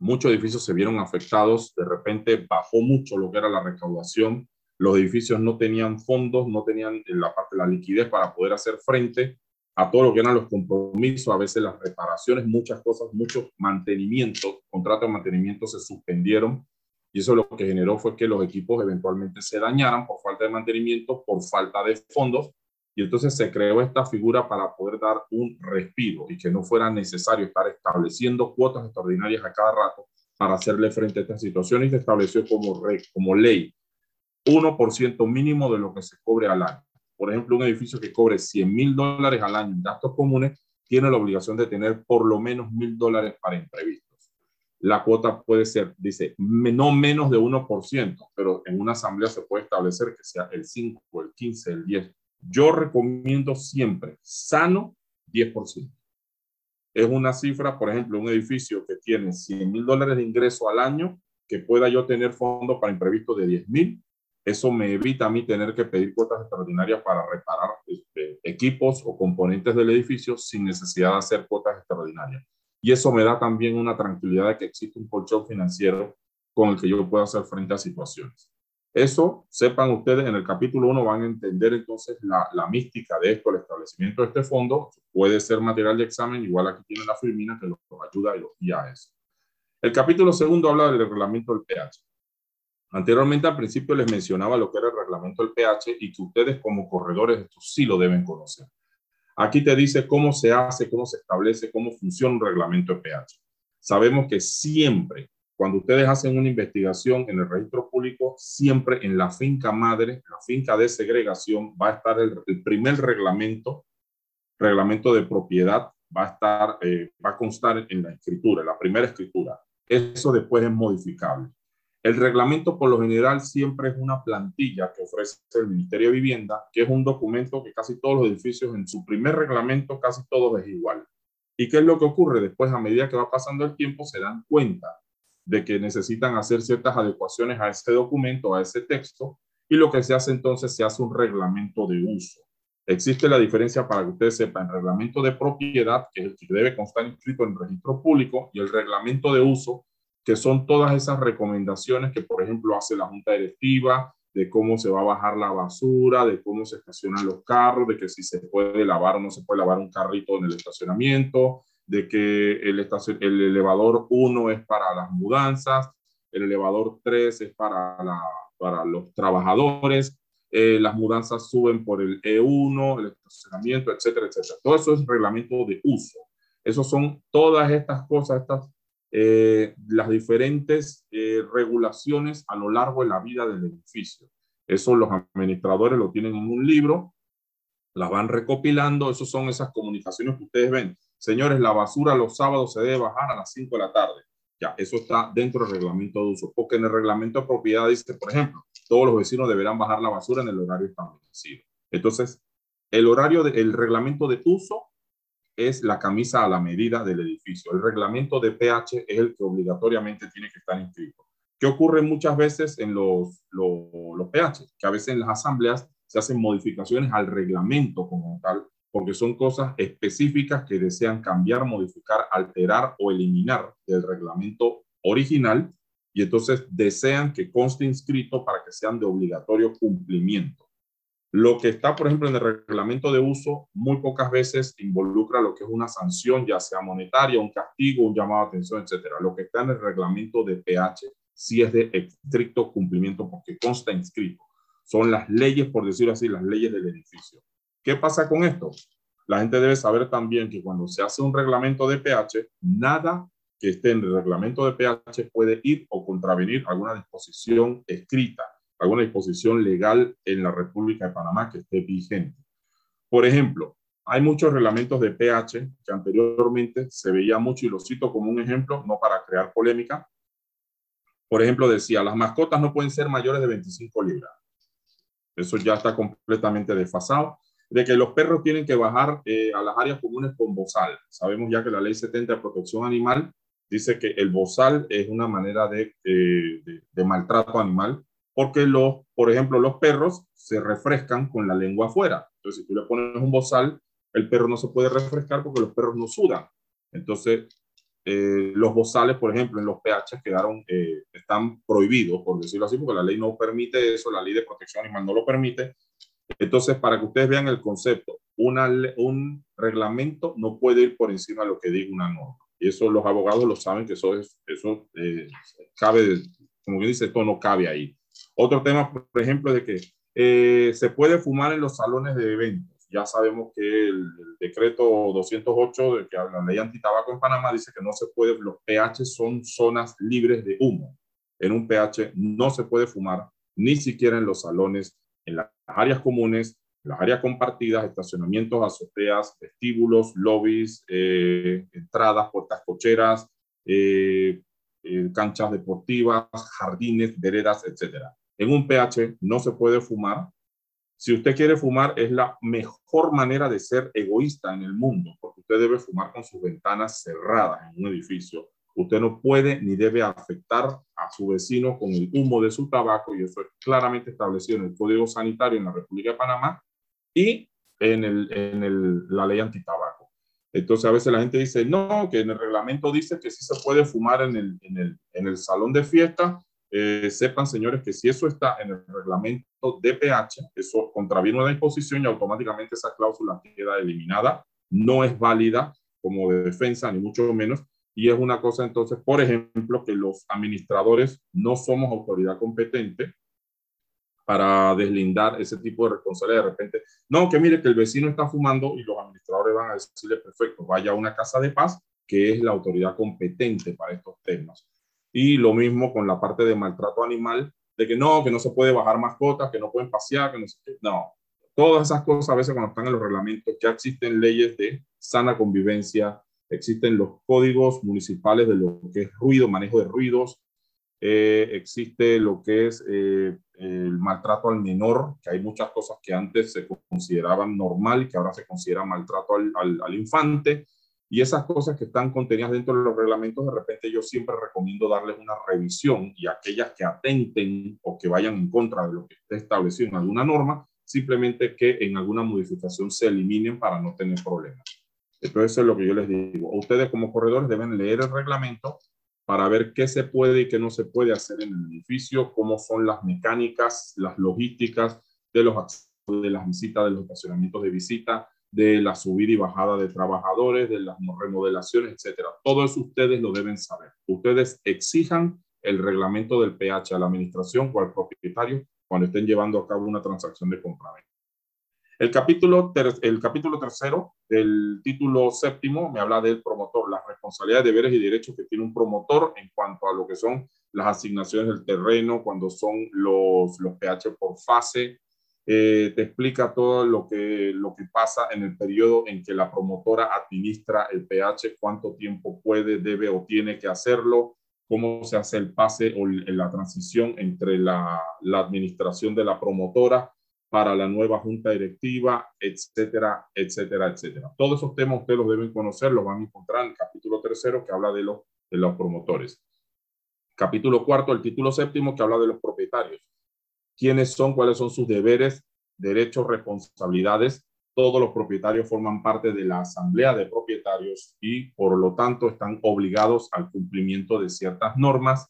A: Muchos edificios se vieron afectados, de repente bajó mucho lo que era la recaudación, los edificios no tenían fondos, no tenían la parte la liquidez para poder hacer frente a todo lo que eran los compromisos, a veces las reparaciones, muchas cosas, muchos mantenimientos, contratos de mantenimiento se suspendieron y eso lo que generó fue que los equipos eventualmente se dañaran por falta de mantenimiento, por falta de fondos y entonces se creó esta figura para poder dar un respiro y que no fuera necesario estar estableciendo cuotas extraordinarias a cada rato para hacerle frente a esta situación y se estableció como, como ley 1% mínimo de lo que se cobre al año por ejemplo, un edificio que cobre 100 mil dólares al año en gastos comunes, tiene la obligación de tener por lo menos mil dólares para imprevistos. La cuota puede ser, dice, no menos de 1%, pero en una asamblea se puede establecer que sea el 5, el 15, el 10. Yo recomiendo siempre sano 10%. Es una cifra, por ejemplo, un edificio que tiene 100 mil dólares de ingreso al año, que pueda yo tener fondos para imprevistos de 10 mil, eso me evita a mí tener que pedir cuotas extraordinarias para reparar este, equipos o componentes del edificio sin necesidad de hacer cuotas extraordinarias. Y eso me da también una tranquilidad de que existe un colchón financiero con el que yo pueda hacer frente a situaciones. Eso, sepan ustedes, en el capítulo 1 van a entender entonces la, la, mística de esto, el establecimiento de este fondo. Puede ser material de examen, igual aquí tiene la firmina que los ayuda y los guía a eso. El capítulo segundo habla del reglamento del pH. Anteriormente al principio les mencionaba lo que era el reglamento del pH y que ustedes como corredores esto sí lo deben conocer. Aquí te dice cómo se hace, cómo se establece, cómo funciona un reglamento de pH. Sabemos que siempre, cuando ustedes hacen una investigación en el registro público, siempre en la finca madre, la finca de segregación, va a estar el, el primer reglamento reglamento de propiedad va a estar, eh, va a constar en la escritura, en la primera escritura. Eso después es modificable. El reglamento por lo general siempre es una plantilla que ofrece el Ministerio de Vivienda, que es un documento que casi todos los edificios en su primer reglamento, casi todos es igual. ¿Y qué es lo que ocurre? Después, a medida que va pasando el tiempo, se dan cuenta de que necesitan hacer ciertas adecuaciones a ese documento, a ese texto, y lo que se hace entonces, se hace un reglamento de uso. Existe la diferencia para que ustedes sepan, el reglamento de propiedad, que es el que debe constar inscrito en el registro público, y el reglamento de uso, que son todas esas recomendaciones que, por ejemplo, hace la Junta Directiva, de cómo se va a bajar la basura, de cómo se estacionan los carros, de que si se puede lavar o no se puede lavar un carrito en el estacionamiento, de que el, el elevador 1 es para las mudanzas, el elevador 3 es para, la, para los trabajadores, eh, las mudanzas suben por el E1, el estacionamiento, etcétera, etcétera. Todo eso es reglamento de uso. Esos son todas estas cosas, estas, eh, las diferentes eh, regulaciones a lo largo de la vida del edificio. Eso los administradores lo tienen en un libro, las van recopilando, esos son esas comunicaciones que ustedes ven. Señores, la basura los sábados se debe bajar a las 5 de la tarde. Ya, eso está dentro del reglamento de uso, porque en el reglamento de propiedad dice, por ejemplo, todos los vecinos deberán bajar la basura en el horario establecido. Entonces, el horario, del reglamento de uso es la camisa a la medida del edificio. El reglamento de pH es el que obligatoriamente tiene que estar inscrito. ¿Qué ocurre muchas veces en los, los pH? Que a veces en las asambleas se hacen modificaciones al reglamento como tal, porque son cosas específicas que desean cambiar, modificar, alterar o eliminar del reglamento original y entonces desean que conste inscrito para que sean de obligatorio cumplimiento. Lo que está, por ejemplo, en el reglamento de uso, muy pocas veces involucra lo que es una sanción, ya sea monetaria, un castigo, un llamado a atención, etcétera. Lo que está en el reglamento de pH sí es de estricto cumplimiento porque consta inscrito. Son las leyes, por decirlo así, las leyes del edificio. ¿Qué pasa con esto? La gente debe saber también que cuando se hace un reglamento de pH, nada que esté en el reglamento de pH puede ir o contravenir alguna disposición escrita, alguna disposición legal en la República de Panamá que esté vigente. Por ejemplo, hay muchos reglamentos de pH que anteriormente se veía mucho y lo cito como un ejemplo, no para crear polémica. Por ejemplo, decía, las mascotas no pueden ser mayores de 25 libras. Eso ya está completamente desfasado. De que los perros tienen que bajar eh, a las áreas comunes con bozal. Sabemos ya que la ley 70 de protección animal dice que el bozal es una manera de, eh, de, maltrato animal, porque los, por ejemplo, los perros se refrescan con la lengua afuera. Entonces, si tú le pones un bozal, el perro no se puede refrescar porque los perros no sudan. Entonces, eh, los bozales, por ejemplo, en los pH quedaron, eh, están prohibidos, por decirlo así, porque la ley no permite eso, la ley de protección animal no lo permite. Entonces, para que ustedes vean el concepto, una, un reglamento no puede ir por encima de lo que diga una norma. Y eso los abogados lo saben que eso, es, eso eh, cabe, como bien dice, esto no cabe ahí. Otro tema, por ejemplo, de que eh, se puede fumar en los salones de eventos. Ya sabemos que el, decreto 208 de que la ley antitabaco en Panamá dice que no se puede, los pH son zonas libres de humo. En un pH no se puede fumar, ni siquiera en los salones, en las áreas comunes, las áreas compartidas, estacionamientos, azoteas, vestíbulos, lobbies, eh, entradas, puertas cocheras, eh, eh, canchas deportivas, jardines, veredas, etc. En un PH no se puede fumar. Si usted quiere fumar, es la mejor manera de ser egoísta en el mundo, porque usted debe fumar con sus ventanas cerradas en un edificio. Usted no puede ni debe afectar a su vecino con el humo de su tabaco, y eso es claramente establecido en el Código Sanitario en la República de Panamá, y en, el, en el, la ley antitabaco. Entonces a veces la gente dice, no, que en el reglamento dice que sí se puede fumar en el, en el, en salón de fiesta. Eh, sepan, señores, que si eso está en el reglamento de pH, eso contraviene una disposición y automáticamente esa cláusula queda eliminada. No es válida como de defensa, ni mucho menos. Y es una cosa entonces, por ejemplo, que los administradores no somos autoridad competente para deslindar ese tipo de responsabilidad. De repente, no, que mire que el vecino está fumando y los administradores van a decirle, perfecto, vaya a una casa de paz, que es la autoridad competente para estos temas. Y lo mismo con la parte de maltrato animal, de que no, que no se puede bajar mascotas, que no pueden pasear, que no. No, Todas esas cosas a veces cuando están en los reglamentos ya existen leyes de sana convivencia, existen los códigos municipales de lo que es ruido, manejo de ruidos, eh, existe lo que es eh, el maltrato al menor, que hay muchas cosas que antes se consideraban normal que ahora se considera maltrato al, al, al infante. Y esas cosas que están contenidas dentro de los reglamentos, de repente yo siempre recomiendo darles una revisión y aquellas que atenten o que vayan en contra de lo que esté establecido en alguna norma, simplemente que en alguna modificación se eliminen para no tener problemas. Entonces, eso es lo que yo les digo. Ustedes como corredores deben leer el reglamento para ver qué se puede y qué no se puede hacer en el edificio, cómo son las mecánicas, las logísticas de, los, de las visitas, de los estacionamientos de visita, de la subida y bajada de trabajadores, de las remodelaciones, etcétera. Todo eso ustedes lo deben saber. Ustedes exijan el reglamento del PH a la administración o al propietario cuando estén llevando a cabo una transacción de compra. El capítulo, el capítulo tercero del título séptimo me habla del promotor, las responsabilidades, deberes y derechos que tiene un promotor en cuanto a lo que son las asignaciones del terreno, cuando son los, los pH por fase. Eh, te explica todo lo que, lo que pasa en el periodo en que la promotora administra el pH, cuánto tiempo puede, debe o tiene que hacerlo, cómo se hace el pase o la transición entre la, la administración de la promotora para la nueva junta directiva, etcétera, etcétera, etcétera. Todos esos temas ustedes los deben conocer, los van a encontrar en el capítulo tercero que habla de los, de promotores. Capítulo cuarto, el título séptimo que habla de los propietarios. ¿Quiénes son? ¿Cuáles son sus deberes, derechos, responsabilidades? Todos los propietarios forman parte de la asamblea de propietarios y por lo tanto están obligados al cumplimiento de ciertas normas.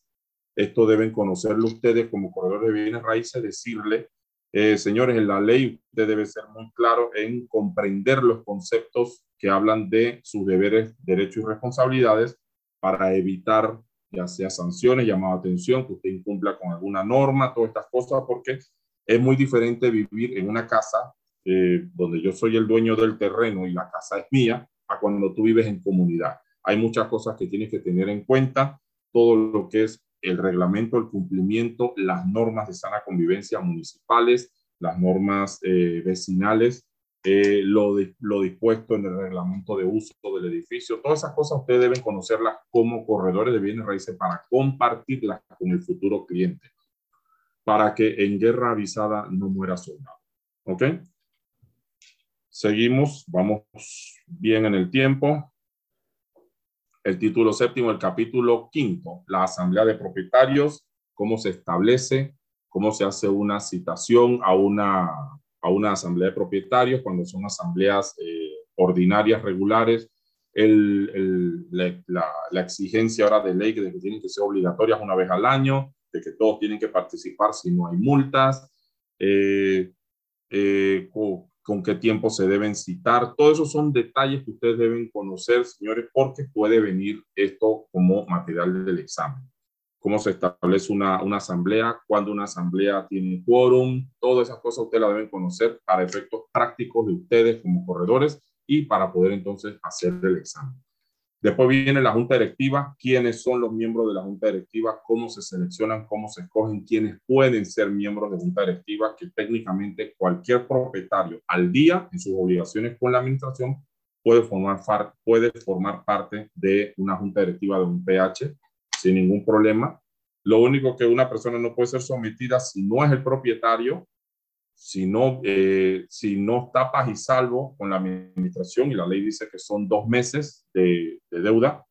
A: Esto deben conocerlo ustedes como corredores de bienes raíces, decirle, eh, señores, en la ley usted debe ser muy claro en comprender los conceptos que hablan de sus deberes, derechos y responsabilidades para evitar ya sea sanciones, llamada atención, que usted incumpla con alguna norma, todas estas cosas, porque es muy diferente vivir en una casa eh, donde yo soy el dueño del terreno y la casa es mía, a cuando tú vives en comunidad. Hay muchas cosas que tienes que tener en cuenta, todo lo que es el reglamento, el cumplimiento, las normas de sana convivencia municipales, las normas eh, vecinales, eh, lo, lo dispuesto en el reglamento de uso del edificio. Todas esas cosas ustedes deben conocerlas como corredores de bienes raíces para compartirlas con el futuro cliente, para que en guerra avisada no muera soldado. ¿Ok? Seguimos, vamos bien en el tiempo. El título séptimo, el capítulo quinto, la asamblea de propietarios, cómo se establece, cómo se hace una citación a una, a una asamblea de propietarios cuando son asambleas eh, ordinarias, regulares, el, la, la, exigencia ahora de ley de que tienen que ser obligatorias una vez al año, de que todos tienen que participar si no hay multas, eh, eh, con qué tiempo se deben citar. Todos esos son detalles que ustedes deben conocer, señores, porque puede venir esto como material del examen. Cómo se establece una, una asamblea, cuándo una asamblea tiene quórum, todas esas cosas ustedes las deben conocer para efectos prácticos de ustedes como corredores y para poder entonces hacer el examen. Después viene la junta directiva, quiénes son los miembros de la junta directiva, cómo se seleccionan, cómo se escogen, quiénes pueden ser miembros de junta directiva, que técnicamente cualquier propietario al día en sus obligaciones con la administración puede formar, puede formar parte de una junta directiva de un PH sin ningún problema. Lo único que una persona no puede ser sometida si no es el propietario si no, eh, si no está paz y salvo con la administración, y la ley dice que son dos meses de, deuda,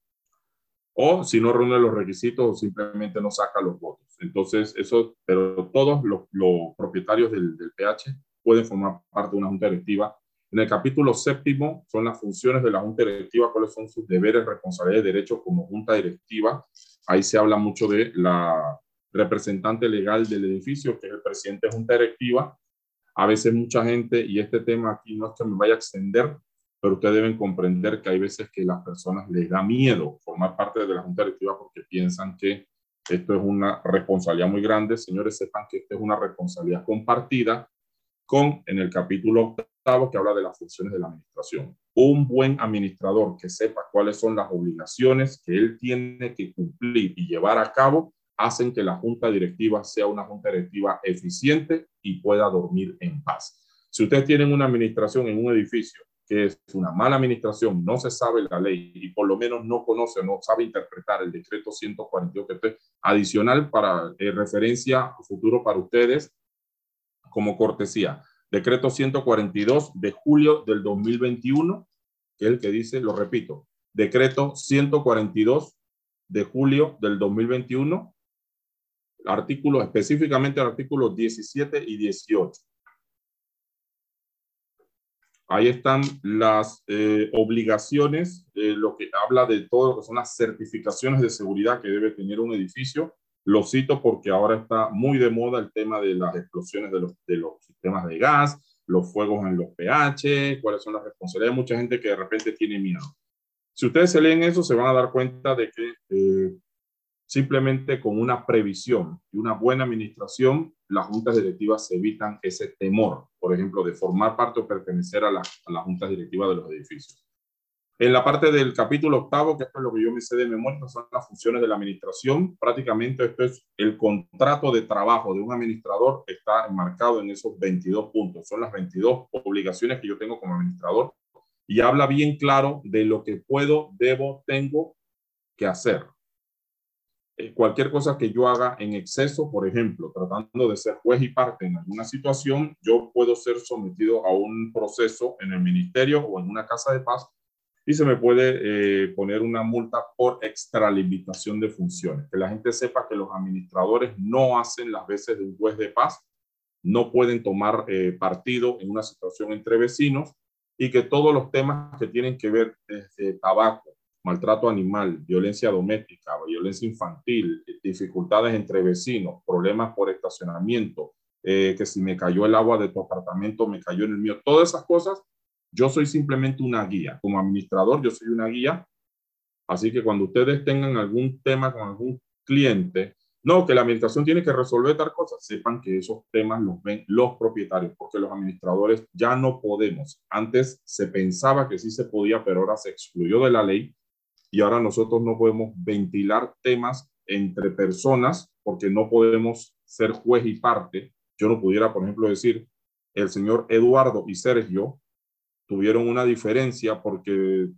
A: o si no reúne los requisitos o simplemente no saca los votos. Entonces, eso, pero todos los, propietarios del, del, PH pueden formar parte de una junta directiva. En el capítulo séptimo son las funciones de la junta directiva, cuáles son sus deberes, responsabilidades derechos como junta directiva. Ahí se habla mucho de la representante legal del edificio, que es el presidente de junta directiva, a veces mucha gente, y este tema aquí no es que me vaya a extender, pero ustedes deben comprender que hay veces que las personas les da miedo formar parte de la Junta Directiva porque piensan que esto es una responsabilidad muy grande. Señores, sepan que esta es una responsabilidad compartida con, en el capítulo octavo, que habla de las funciones de la administración. Un buen administrador que sepa cuáles son las obligaciones que él tiene que cumplir y llevar a cabo hacen que la junta directiva sea una junta directiva eficiente y pueda dormir en paz. Si ustedes tienen una administración en un edificio que es una mala administración, no se sabe la ley y por lo menos no conoce, no sabe interpretar el decreto 142 que es adicional para eh, referencia futuro para ustedes como cortesía. Decreto 142 de julio del 2021, que es el que dice, lo repito, decreto 142 de julio del 2021, artículo específicamente artículos 17 y 18 Ahí están las eh, obligaciones, eh, lo que habla de todo lo que son las certificaciones de seguridad que debe tener un edificio. Lo cito porque ahora está muy de moda el tema de las explosiones de los, de los sistemas de gas, los fuegos en los pH, cuáles son las responsabilidades. Hay mucha gente que de repente tiene miedo. Si ustedes se leen eso, se van a dar cuenta de que eh, simplemente con una previsión y una buena administración, las juntas directivas evitan ese temor, por ejemplo, de formar parte o pertenecer a, las juntas directivas de los edificios. En la parte del capítulo octavo, que es lo que yo me sé de memoria, son las funciones de la administración. Prácticamente esto es el contrato de trabajo de un administrador, está enmarcado en esos 22 puntos. Son las 22 obligaciones que yo tengo como administrador y habla bien claro de lo que puedo, debo, tengo que hacer. Eh, cualquier cosa que yo haga en exceso, por ejemplo, tratando de ser juez y parte en alguna situación, yo puedo ser sometido a un proceso en el ministerio o en una casa de paz y se me puede eh, poner una multa por extralimitación de funciones. Que la gente sepa que los administradores no hacen las veces de un juez de paz, no pueden tomar eh, partido en una situación entre vecinos y que todos los temas que tienen que ver desde tabaco, maltrato animal, violencia doméstica, violencia infantil, dificultades entre vecinos, problemas por estacionamiento, eh, que si me cayó el agua de tu apartamento, me cayó en el mío, todas esas cosas, yo soy simplemente una guía. Como administrador, yo soy una guía. Así que cuando ustedes tengan algún tema con algún cliente, no, que la administración tiene que resolver tal cosa, sepan que esos temas los ven los propietarios, porque los administradores ya no podemos. Antes se pensaba que sí se podía, pero ahora se excluyó de la ley y ahora nosotros no podemos ventilar temas entre personas porque no podemos ser juez y parte. Yo no pudiera, por ejemplo, decir, el señor Eduardo y Sergio tuvieron una diferencia porque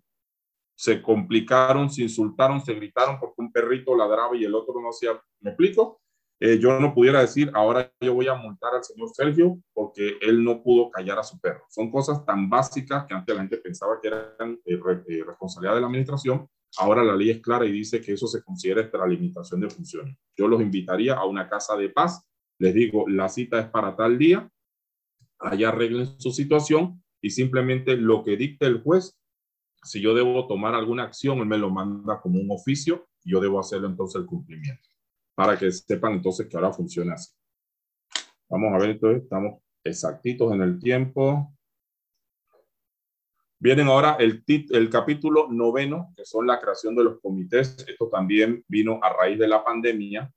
A: se complicaron, se insultaron, se gritaron porque un perrito ladraba y el otro no hacía. ¿Me explico? Eh, yo no pudiera decir, ahora yo voy a multar al señor Sergio porque él no pudo callar a su perro. Son cosas tan básicas que antes la gente pensaba que eran eh, eh, responsabilidad de la administración Ahora la ley es clara y dice que eso se considera extralimitación de funciones. Yo los invitaría a una casa de paz. Les digo, la cita es para tal día. Allá arreglen su situación y simplemente lo que dicte el juez, si yo debo tomar alguna acción, él me lo manda como un oficio y yo debo hacerlo entonces el cumplimiento. Para que sepan entonces que ahora funciona así. Vamos a ver, entonces estamos exactitos en el tiempo. Vienen ahora el, el capítulo noveno, que son la creación de los comités. Esto también vino a raíz de la pandemia.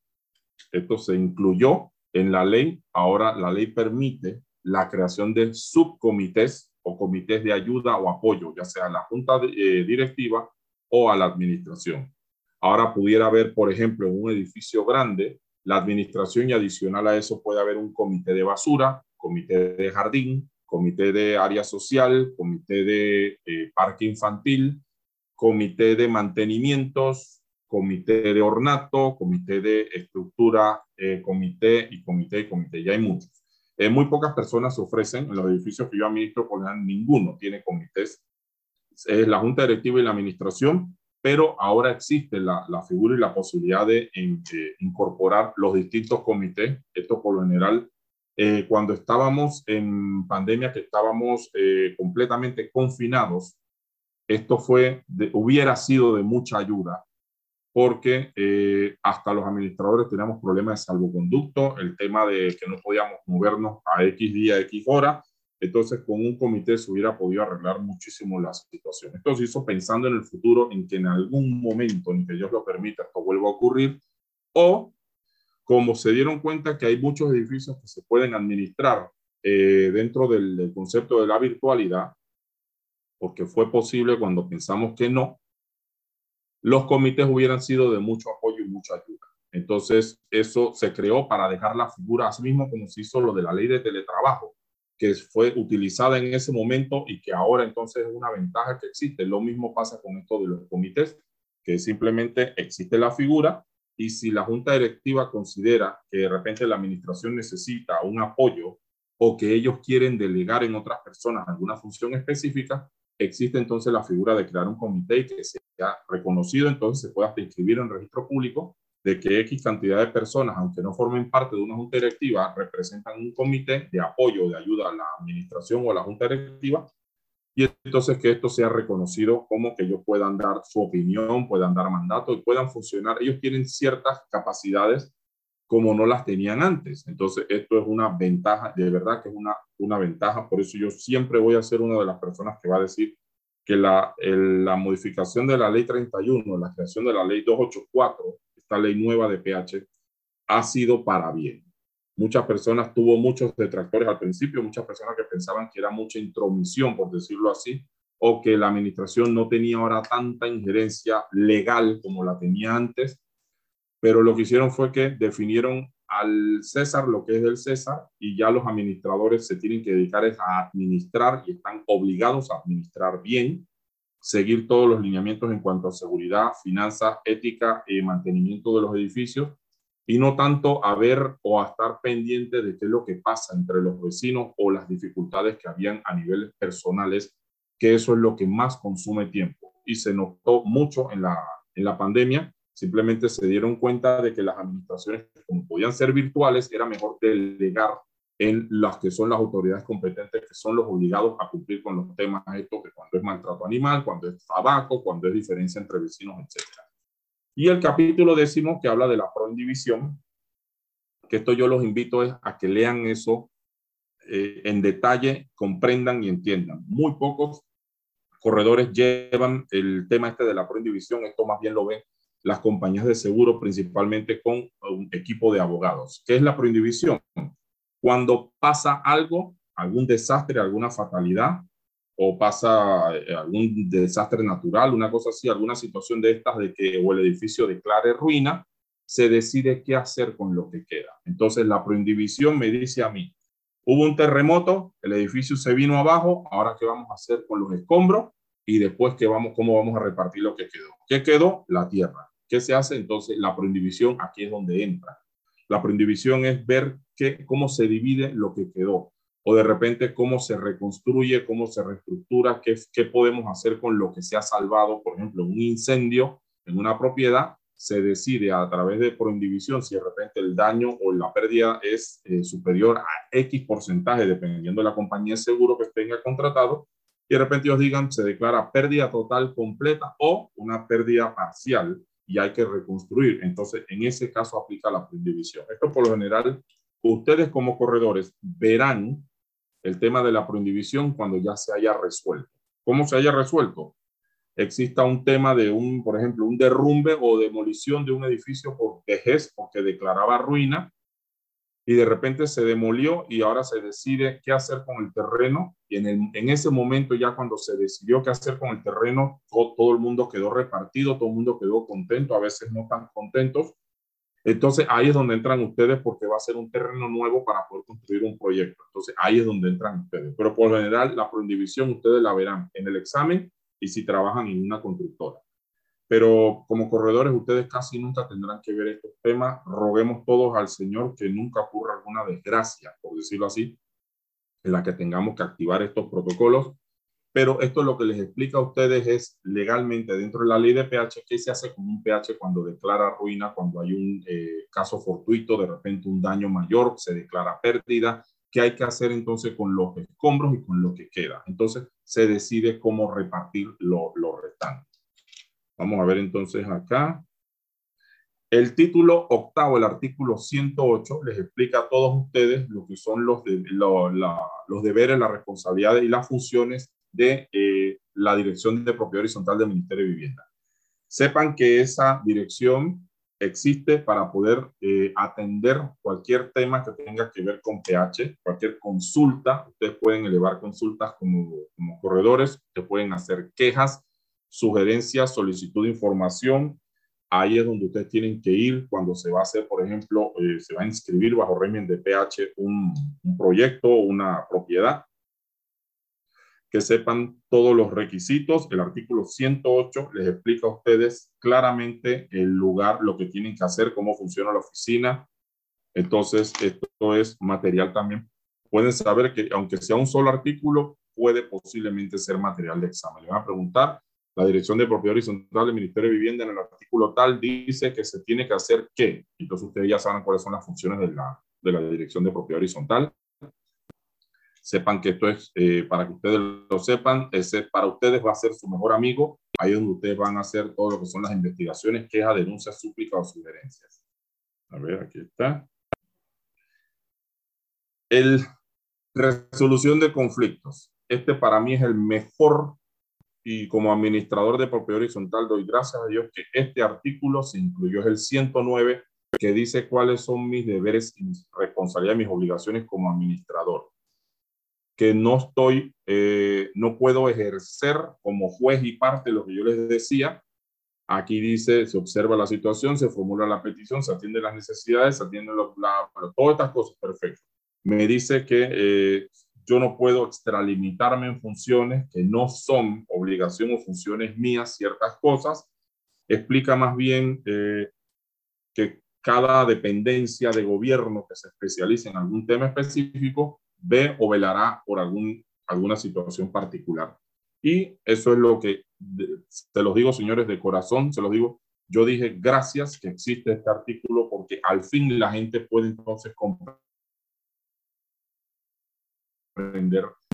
A: Esto se incluyó en la ley. Ahora la ley permite la creación de subcomités o comités de ayuda o apoyo, ya sea a la junta eh, directiva o a la administración. Ahora pudiera haber, por ejemplo, en un edificio grande, la administración y adicional a eso puede haber un comité de basura, comité de jardín, comité de área social, comité de eh, parque infantil, comité de mantenimientos, comité de ornato, comité de estructura, eh, comité y comité y comité. Ya hay muchos. Eh, muy pocas personas se ofrecen en los edificios que yo administro, porque ninguno tiene comités. Es la junta directiva y la administración, pero ahora existe la, la figura y la posibilidad de incorporar los distintos comités. Esto por lo general eh, cuando estábamos en pandemia, que estábamos eh, completamente confinados, esto fue, hubiera sido de mucha ayuda, porque eh, hasta los administradores teníamos problemas de salvoconducto, el tema de que no podíamos movernos a X día, X hora, entonces con un comité se hubiera podido arreglar muchísimo la situación. Esto se hizo pensando en el futuro, en que en algún momento, ni que Dios lo permita, esto vuelva a ocurrir, o como se dieron cuenta que hay muchos edificios que se pueden administrar eh, dentro del, concepto de la virtualidad, porque fue posible cuando pensamos que no, los comités hubieran sido de mucho apoyo y mucha ayuda. Entonces, eso se creó para dejar la figura, así mismo como se hizo lo de la ley de teletrabajo. que fue utilizada en ese momento y que ahora entonces es una ventaja que existe. Lo mismo pasa con esto de los comités, que simplemente existe la figura y si la junta directiva considera que de repente la administración necesita un apoyo o que ellos quieren delegar en otras personas alguna función específica, existe entonces la figura de crear un comité y que sea reconocido, entonces se pueda inscribir en registro público de que X cantidad de personas, aunque no formen parte de una junta directiva, representan un comité de apoyo, de ayuda a la administración o a la junta directiva, y entonces que esto sea reconocido como que ellos puedan dar su opinión, puedan dar mandato y puedan funcionar. Ellos tienen ciertas capacidades como no las tenían antes. Entonces, esto es una ventaja, de verdad que es una, una ventaja. Por eso yo siempre voy a ser una de las personas que va a decir que la, la modificación de la ley 31, la creación de la ley 284, esta ley nueva de PH, ha sido para bien. Muchas personas tuvo muchos detractores al principio, muchas personas que pensaban que era mucha intromisión, por decirlo así, o que la administración no tenía ahora tanta injerencia legal como la tenía antes, pero lo que hicieron fue que definieron al César lo que es del César y ya los administradores se tienen que dedicar a administrar y están obligados a administrar bien, seguir todos los lineamientos en cuanto a seguridad, finanzas, ética y mantenimiento de los edificios y no tanto a ver o a estar pendiente de qué es lo que pasa entre los vecinos o las dificultades que habían a niveles personales, que eso es lo que más consume tiempo. Y se notó mucho en la, en la pandemia, simplemente se dieron cuenta de que las administraciones, como podían ser virtuales, era mejor delegar en las que son las autoridades competentes, que son los obligados a cumplir con los temas estos, que cuando es maltrato animal, cuando es tabaco, cuando es diferencia entre vecinos, etcétera. Y el capítulo décimo que habla de la proindivisión, que esto yo los invito a que lean eso eh, en detalle, comprendan y entiendan. Muy pocos corredores llevan el tema este de la proindivisión, esto más bien lo ven las compañías de seguro, principalmente con un equipo de abogados. ¿Qué es la proindivisión? Cuando pasa algo, algún desastre, alguna fatalidad, o pasa eh, algún desastre natural, una cosa así, alguna situación de estas de que el edificio declare ruina, se decide qué hacer con lo que queda. Entonces la proindivisión me dice a mí, hubo un terremoto, el edificio se vino abajo, ahora qué vamos a hacer con los escombros y después qué vamos, cómo vamos a repartir lo que quedó. ¿Qué quedó? La tierra. ¿Qué se hace? Entonces la proindivisión aquí es donde entra. La proindivisión es ver cómo se divide lo que quedó o de repente cómo se reconstruye, cómo se reestructura, qué, qué podemos hacer con lo que se ha salvado, por ejemplo, un incendio en una propiedad, se decide a través de proindivisión si de repente el daño o la pérdida es eh, superior a X porcentaje, dependiendo de la compañía de seguro que tenga contratado, y de repente ellos digan se declara pérdida total completa o una pérdida parcial y hay que reconstruir. Entonces, en ese caso aplica la proindivisión. Esto por lo general, ustedes como corredores verán el tema de la proindivisión cuando ya se haya resuelto. ¿Cómo se haya resuelto? Exista un tema de un, por ejemplo, un derrumbe o demolición de un edificio por vejez, porque declaraba ruina, y de repente se demolió y ahora se decide qué hacer con el terreno. Y en, en ese momento, ya cuando se decidió qué hacer con el terreno, todo, todo el mundo quedó repartido, todo el mundo quedó contento, a veces no tan contentos, entonces ahí es donde entran ustedes porque va a ser un terreno nuevo para poder construir un proyecto. Entonces ahí es donde entran ustedes. Pero por general la proindivisión ustedes la verán en el examen y si trabajan en una constructora. Pero como corredores ustedes casi nunca tendrán que ver estos temas. Roguemos todos al Señor que nunca ocurra alguna desgracia, por decirlo así, en la que tengamos que activar estos protocolos pero esto lo que les explica a ustedes es legalmente dentro de la ley de pH, qué se hace con un pH cuando declara ruina, cuando hay un eh, caso fortuito, de repente un daño mayor, se declara pérdida, qué hay que hacer entonces con los escombros y con lo que queda. Entonces se decide cómo repartir lo, lo restante. Vamos a ver entonces acá. El título octavo, el artículo 108, les explica a todos ustedes lo que son los, de, los deberes, las responsabilidades y las funciones de eh, la Dirección de Propiedad Horizontal del Ministerio de Vivienda. Sepan que esa dirección existe para poder eh, atender cualquier tema que tenga que ver con PH, cualquier consulta. Ustedes pueden elevar consultas como, como corredores, ustedes pueden hacer quejas, sugerencias, solicitud de información, ahí es donde ustedes tienen que ir cuando se va a hacer, por ejemplo, eh, se va a inscribir bajo régimen de PH un, un proyecto, una propiedad, que sepan todos los requisitos. El artículo 108 les explica a ustedes claramente el lugar, lo que tienen que hacer, cómo funciona la oficina. Entonces, esto es material también. Pueden saber que aunque sea un solo artículo, puede posiblemente ser material de examen. Le van a preguntar, la Dirección de Propiedad Horizontal del Ministerio de Vivienda en el artículo tal dice que se tiene que hacer qué. Entonces ustedes ya saben cuáles son las funciones de la, de la Dirección de Propiedad Horizontal. Sepan que esto es, eh, para que ustedes lo sepan, ese para ustedes va a ser su mejor amigo. Ahí donde ustedes van a hacer todo lo que son las investigaciones, quejas, denuncias, súplicas o sugerencias. A ver, aquí está. El resolución de conflictos. Este para mí es el mejor y como administrador de propiedad horizontal doy gracias a Dios que este artículo se incluyó, es el 109, que dice cuáles son mis deberes y mis responsabilidades, mis obligaciones como administrador. Que no estoy, eh, no puedo ejercer como juez y parte lo que yo les decía. Aquí dice, se observa la situación, se formula la petición, se atiende las necesidades, se atiende los, la, todas estas cosas, perfecto. Me dice que eh, yo no puedo extralimitarme en funciones que no son obligación o funciones mías, ciertas cosas. Explica más bien eh, que cada dependencia de gobierno que se especialice en algún tema específico ve o velará por algún, alguna situación particular. Y eso es lo que, se los digo, señores, de corazón, se los digo, yo dije gracias que existe este artículo porque al fin la gente puede entonces comprar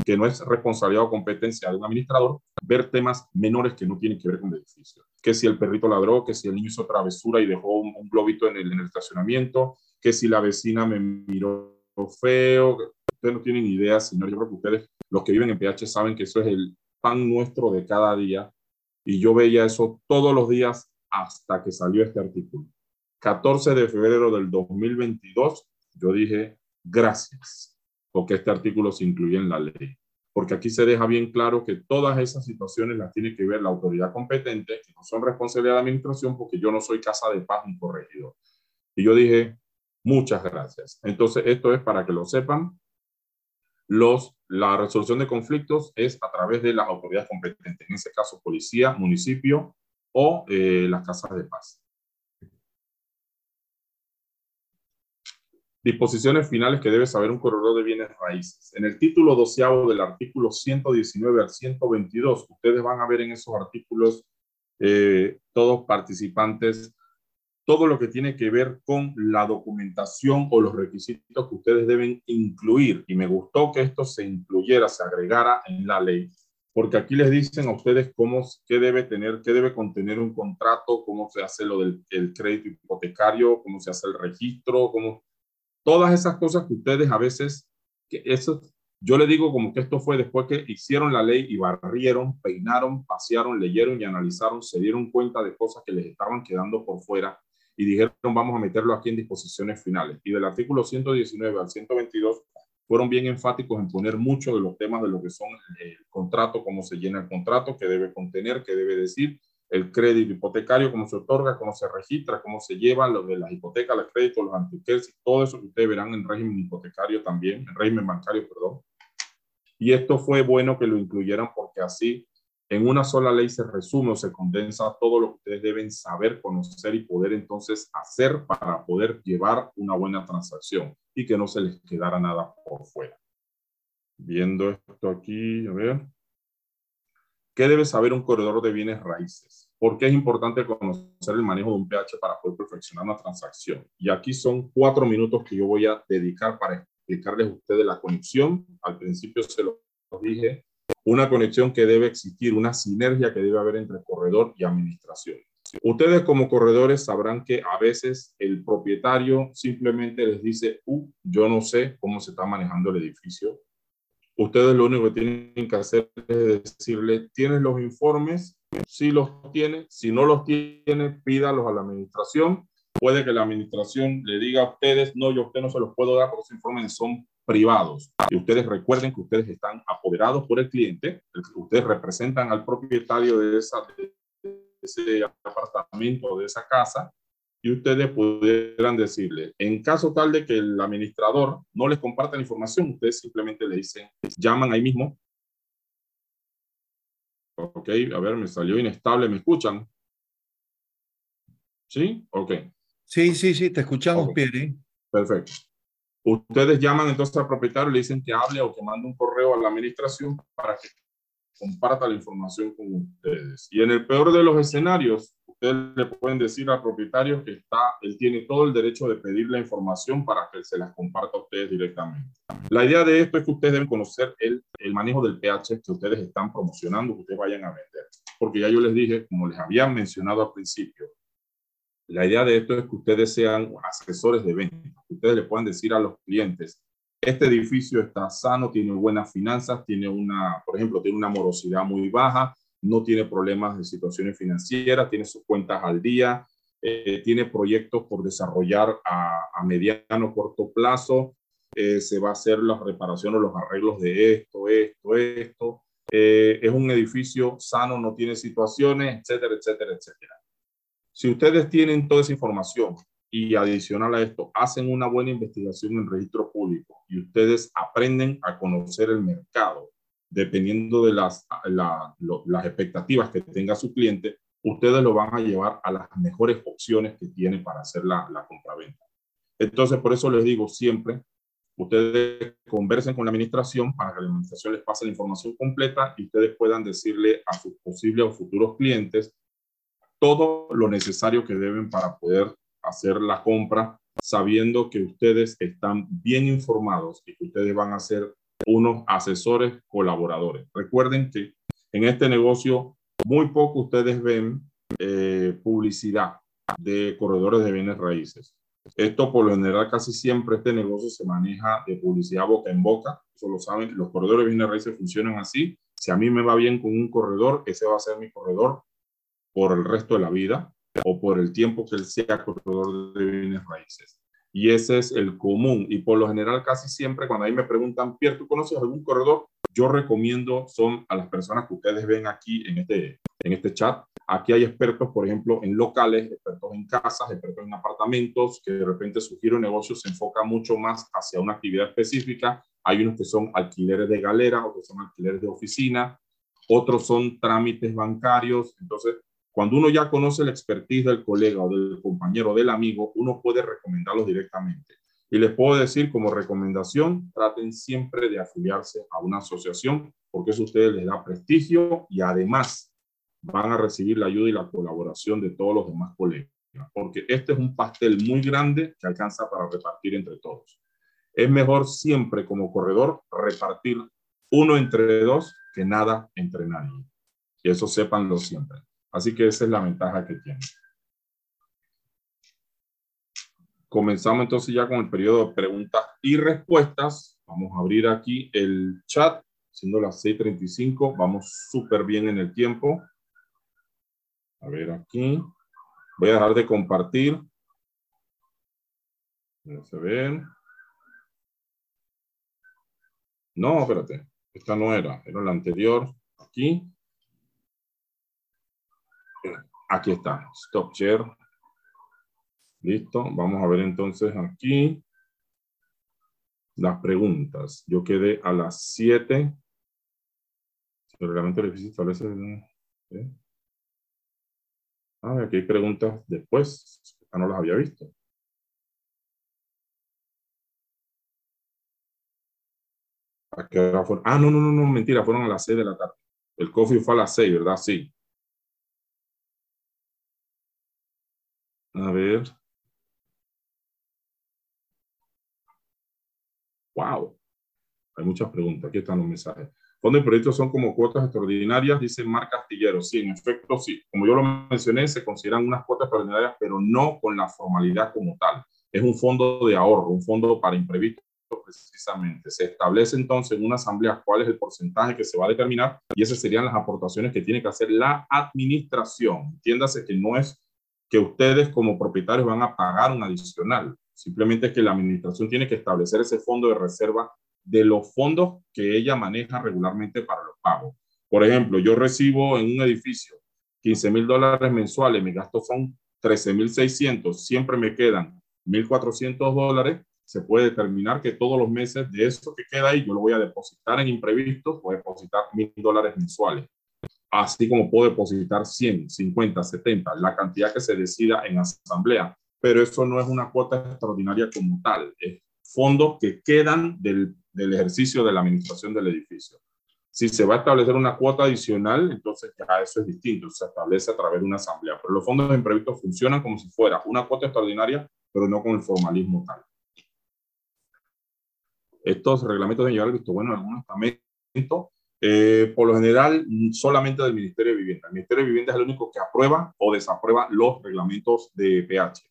A: que no es responsabilidad o competencia de un administrador ver temas menores que no tienen que ver con el edificio. Que si el perrito ladró, que si el niño hizo travesura y dejó un, globito en el, en el, estacionamiento, que si la vecina me miró feo. Ustedes no tienen idea, señor. Yo creo que ustedes, los que viven en PH, saben que eso es el pan nuestro de cada día. Y yo veía eso todos los días hasta que salió este artículo. 14 de febrero del 2022, yo dije, gracias que este artículo se incluye en la ley. Porque aquí se deja bien claro que todas esas situaciones las tiene que ver la autoridad competente, que no son responsabilidad de administración, porque yo no soy casa de paz ni corregidor. Y yo dije, muchas gracias. Entonces, esto es para que lo sepan. Los, la resolución de conflictos es a través de las autoridades competentes, en ese caso policía, municipio o eh, las casas de paz. Disposiciones finales que debe saber un corredor de bienes raíces. En el título doceavo del artículo 119 al 122, ustedes van a ver en esos artículos eh, todos participantes, todo lo que tiene que ver con la documentación o los requisitos que ustedes deben incluir. Y me gustó que esto se incluyera, se agregara en la ley, porque aquí les dicen a ustedes cómo, qué debe tener, qué debe contener un contrato, cómo se hace lo del el crédito hipotecario, cómo se hace el registro, cómo Todas esas cosas que ustedes a veces, eso, yo le digo como que esto fue después que hicieron la ley y barrieron, peinaron, pasearon, leyeron y analizaron, se dieron cuenta de cosas que les estaban quedando por fuera y dijeron vamos a meterlo aquí en disposiciones finales. Y del artículo 119 al 122 fueron bien enfáticos en poner muchos de los temas de lo que son el contrato, cómo se llena el contrato, qué debe contener, qué debe decir, el crédito hipotecario, cómo se otorga, cómo se registra, cómo se lleva lo de las hipotecas, los créditos, los antiqués, todo eso que ustedes verán en régimen hipotecario también, en régimen bancario, perdón. Y esto fue bueno que lo incluyeran porque así en una sola ley se resume o se condensa todo lo que ustedes deben saber, conocer y poder entonces hacer para poder llevar una buena transacción y que no se les quedara nada por fuera. Viendo esto aquí, a ver. ¿Qué debe saber un corredor de bienes raíces? ¿Por qué es importante conocer el manejo de un PH para poder perfeccionar una transacción? Y aquí son cuatro minutos que yo voy a dedicar para explicarles a ustedes la conexión. Al principio se lo dije, una conexión que debe existir, una sinergia que debe haber entre corredor y administración. Ustedes como corredores sabrán que a veces el propietario simplemente les dice, uh, yo no sé cómo se está manejando el edificio, Ustedes lo único que tienen que hacer es decirle, ¿tienes los informes? Si los tiene, si no los tiene, pídalos a la administración. Puede que la administración le diga a ustedes, no, yo a usted no se los puedo dar porque esos informes son privados. Y ustedes recuerden que ustedes están apoderados por el cliente, ustedes representan al propietario de esa, de ese apartamento, de esa casa, y ustedes pudieran decirle, en caso tal de que el administrador no les comparta la información, ustedes simplemente le dicen, llaman ahí mismo. Ok, a ver, me salió inestable, ¿me escuchan? ¿Sí? Ok.
B: Sí, sí, sí, te escuchamos, Pierre.
A: Perfecto. Ustedes llaman entonces al propietario, le dicen que hable o que mande un correo a la administración para que comparta la información con ustedes. Y en el peor de los escenarios, ustedes le pueden decir al propietario que está, él tiene todo el derecho de pedir la información para que se las comparta a ustedes directamente. La idea de esto es que ustedes deben conocer el, el manejo del pH que ustedes están promocionando, que ustedes vayan a vender. Porque ya yo les dije, como les había mencionado al principio, la idea de esto es que ustedes sean asesores de venta. Ustedes le puedan decir a los clientes, este edificio está sano, tiene buenas finanzas, tiene una, por ejemplo, tiene una morosidad muy baja, no tiene problemas de situaciones financieras, tiene sus cuentas al día, eh, tiene proyectos por desarrollar a, a mediano corto plazo, eh, se va a hacer las reparaciones, los arreglos de esto, esto, esto. Eh, es un edificio sano, no tiene situaciones, etcétera, etcétera, etcétera. Si ustedes tienen toda esa información y adicional a esto, hacen una buena investigación en registro público y ustedes aprenden a conocer el mercado, dependiendo de las, las expectativas que tenga su cliente, ustedes lo van a llevar a las mejores opciones que tiene para hacer la, la compraventa. Entonces, por eso les digo siempre, ustedes conversen con la administración para que la administración les pase la información completa y ustedes puedan decirle a sus posibles o futuros clientes todo lo necesario que deben para poder hacer la compra, sabiendo que ustedes están bien informados y que ustedes van a ser unos asesores colaboradores. Recuerden que en este negocio muy poco ustedes ven eh, publicidad de corredores de bienes raíces. Esto por lo general casi siempre este negocio se maneja de publicidad boca en boca. Eso lo saben, los corredores de bienes raíces funcionan así. Si a mí me va bien con un corredor, ese va a ser mi corredor por el resto de la vida o por el tiempo que él sea corredor de bienes raíces. Y ese es el común. Y por lo general, casi siempre, cuando ahí me preguntan, Pierre, ¿tú conoces algún corredor? Yo recomiendo, son a las personas que ustedes ven aquí en este, en este chat. Aquí hay expertos, por ejemplo, en locales, expertos en casas, expertos en apartamentos, que de repente su giro de negocio se enfoca mucho más hacia una actividad específica. Hay unos que son alquileres de galera, otros son alquileres de oficina, otros son trámites bancarios. Entonces, cuando uno ya conoce la expertise del colega o del compañero o del amigo, uno puede recomendarlos directamente. Y les puedo decir como recomendación, traten siempre de afiliarse a una asociación porque eso a ustedes les da prestigio y además van a recibir la ayuda y la colaboración de todos los demás colegas, porque este es un pastel muy grande que alcanza para repartir entre todos. Es mejor siempre como corredor repartir uno entre dos que nada entre nadie. Y eso sépanlo siempre. Así que esa es la ventaja que tiene. Comenzamos entonces ya con el periodo de preguntas y respuestas. Vamos a abrir aquí el chat, siendo las 6.35. Vamos súper bien en el tiempo. A ver aquí. Voy a dejar de compartir. No, espérate. Esta no era. Era la anterior. Aquí. Aquí está, stop share. Listo, vamos a ver entonces aquí las preguntas. Yo quedé a las 7. El reglamento del establece... ¿eh? Ah, aquí hay preguntas después. Esta no las había visto. Ah, no, no, no, no, mentira, fueron a las 6 de la tarde. El coffee fue a las 6, ¿verdad? Sí. A ver. Wow. Hay muchas preguntas. Aquí están los mensajes. Fondo y proyectos son como cuotas extraordinarias, dice Mar Castillero. Sí, en efecto, sí. Como yo lo mencioné, se consideran unas cuotas extraordinarias, pero no con la formalidad como tal. Es un fondo de ahorro, un fondo para imprevistos precisamente. Se establece entonces en una asamblea cuál es el porcentaje que se va a determinar y esas serían las aportaciones que tiene que hacer la administración. Entiéndase que no es que ustedes como propietarios van a pagar un adicional. Simplemente que la administración tiene que establecer ese fondo de reserva de los fondos que ella maneja regularmente para los pagos. Por ejemplo, yo recibo en un edificio 15 mil dólares mensuales, mis gastos son 13 mil 600, siempre me quedan 1.400 dólares, se puede determinar que todos los meses de eso que queda ahí, yo lo voy a depositar en imprevistos, voy a depositar mil dólares mensuales, así como puedo depositar 100, 50, 70, la cantidad que se decida en asamblea, pero eso no es una cuota extraordinaria como tal, es fondos que quedan del, del ejercicio de la administración del edificio. Si se va a establecer una cuota adicional, entonces ya eso es distinto, se establece a través de una asamblea. Pero los fondos imprevistos funcionan como si fuera una cuota extraordinaria, pero no con el formalismo tal. Estos reglamentos de llevar visto bueno en algunos estamentos, eh, por lo general solamente del Ministerio de Vivienda. El Ministerio de Vivienda es el único que aprueba o desaprueba los reglamentos de PH.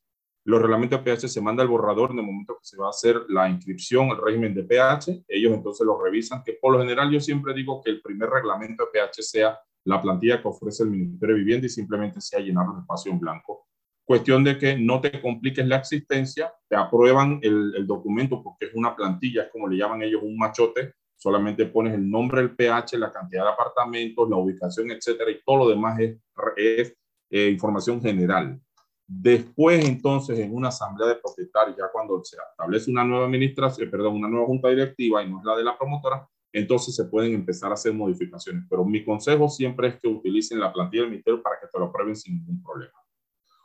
A: Los reglamentos de PH se manda el borrador en el momento que se va a hacer la inscripción, el régimen de PH. Ellos entonces lo revisan, que por lo general yo siempre digo que el primer reglamento de PH sea la plantilla que ofrece el Ministerio de Vivienda y simplemente sea llenar los espacios en blanco. Cuestión de que no te compliques la existencia, te aprueban el, el documento porque es una plantilla, es como le llaman ellos un machote, solamente pones el nombre del PH, la cantidad de apartamentos, la ubicación, etcétera, y todo lo demás es, eh, información general. Después, entonces, en una asamblea de propietarios, ya cuando se establece una nueva administración, eh, perdón, una nueva junta directiva y no es la de la promotora, entonces se pueden empezar a hacer modificaciones. Pero mi consejo siempre es que utilicen la plantilla del ministerio para que te lo aprueben sin ningún problema.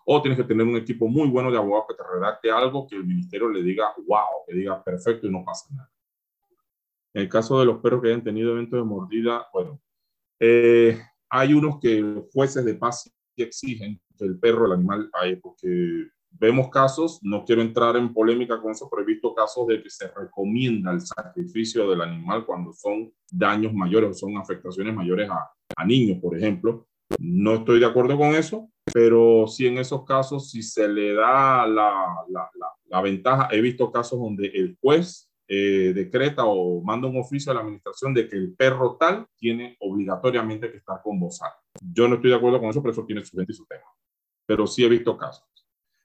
A: O tienes que tener un equipo muy bueno de abogados que te redacte algo que el ministerio le diga, wow, que diga perfecto y no pasa nada. En el caso de los perros que hayan tenido eventos de mordida, bueno, eh, hay unos que jueces de paz exigen el perro, el animal, hay, porque vemos casos, no quiero entrar en polémica con eso, pero he visto casos de que se recomienda el sacrificio del animal cuando son daños mayores o son afectaciones mayores a, a niños, por ejemplo. No estoy de acuerdo con eso, pero sí en esos casos, si se le da la, la, la, la ventaja, he visto casos donde el juez eh, decreta o manda un oficio a la administración de que el perro tal tiene obligatoriamente que estar con bozal. Yo no estoy de acuerdo con eso, pero eso tiene su gente y su tema pero sí he visto casos.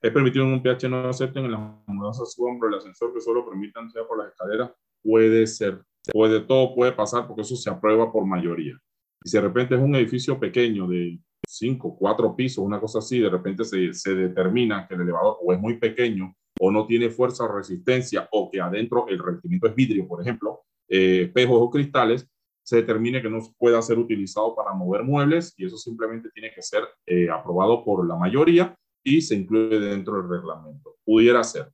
A: Es permitido en un PH no acepten en las mudanzas su hombro, el ascensor que solo permitan sea por las escaleras. Puede ser, puede, todo puede pasar porque eso se aprueba por mayoría. Y si de repente es un edificio pequeño de cinco, cuatro pisos, una cosa así, de repente se, se determina que el elevador o es muy pequeño o no tiene fuerza o resistencia o que adentro el revestimiento es vidrio, por ejemplo, eh, espejos o cristales, se determine que no pueda ser utilizado para mover muebles y eso simplemente tiene que ser eh, aprobado por la mayoría y se incluye dentro del reglamento. Pudiera ser.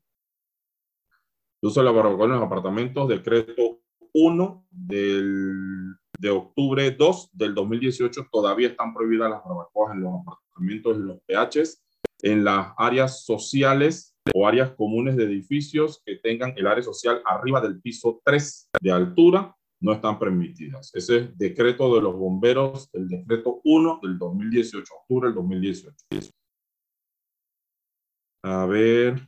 A: uso de la barbacoa en los apartamentos, decreto 1 del, de octubre 2 del 2018, todavía están prohibidas las barbacoas en los apartamentos y los PHs, en las áreas sociales o áreas comunes de edificios que tengan el área social arriba del piso 3 de altura no están permitidas. Ese es decreto de los bomberos, el decreto 1 del 2018, octubre del 2018. A ver,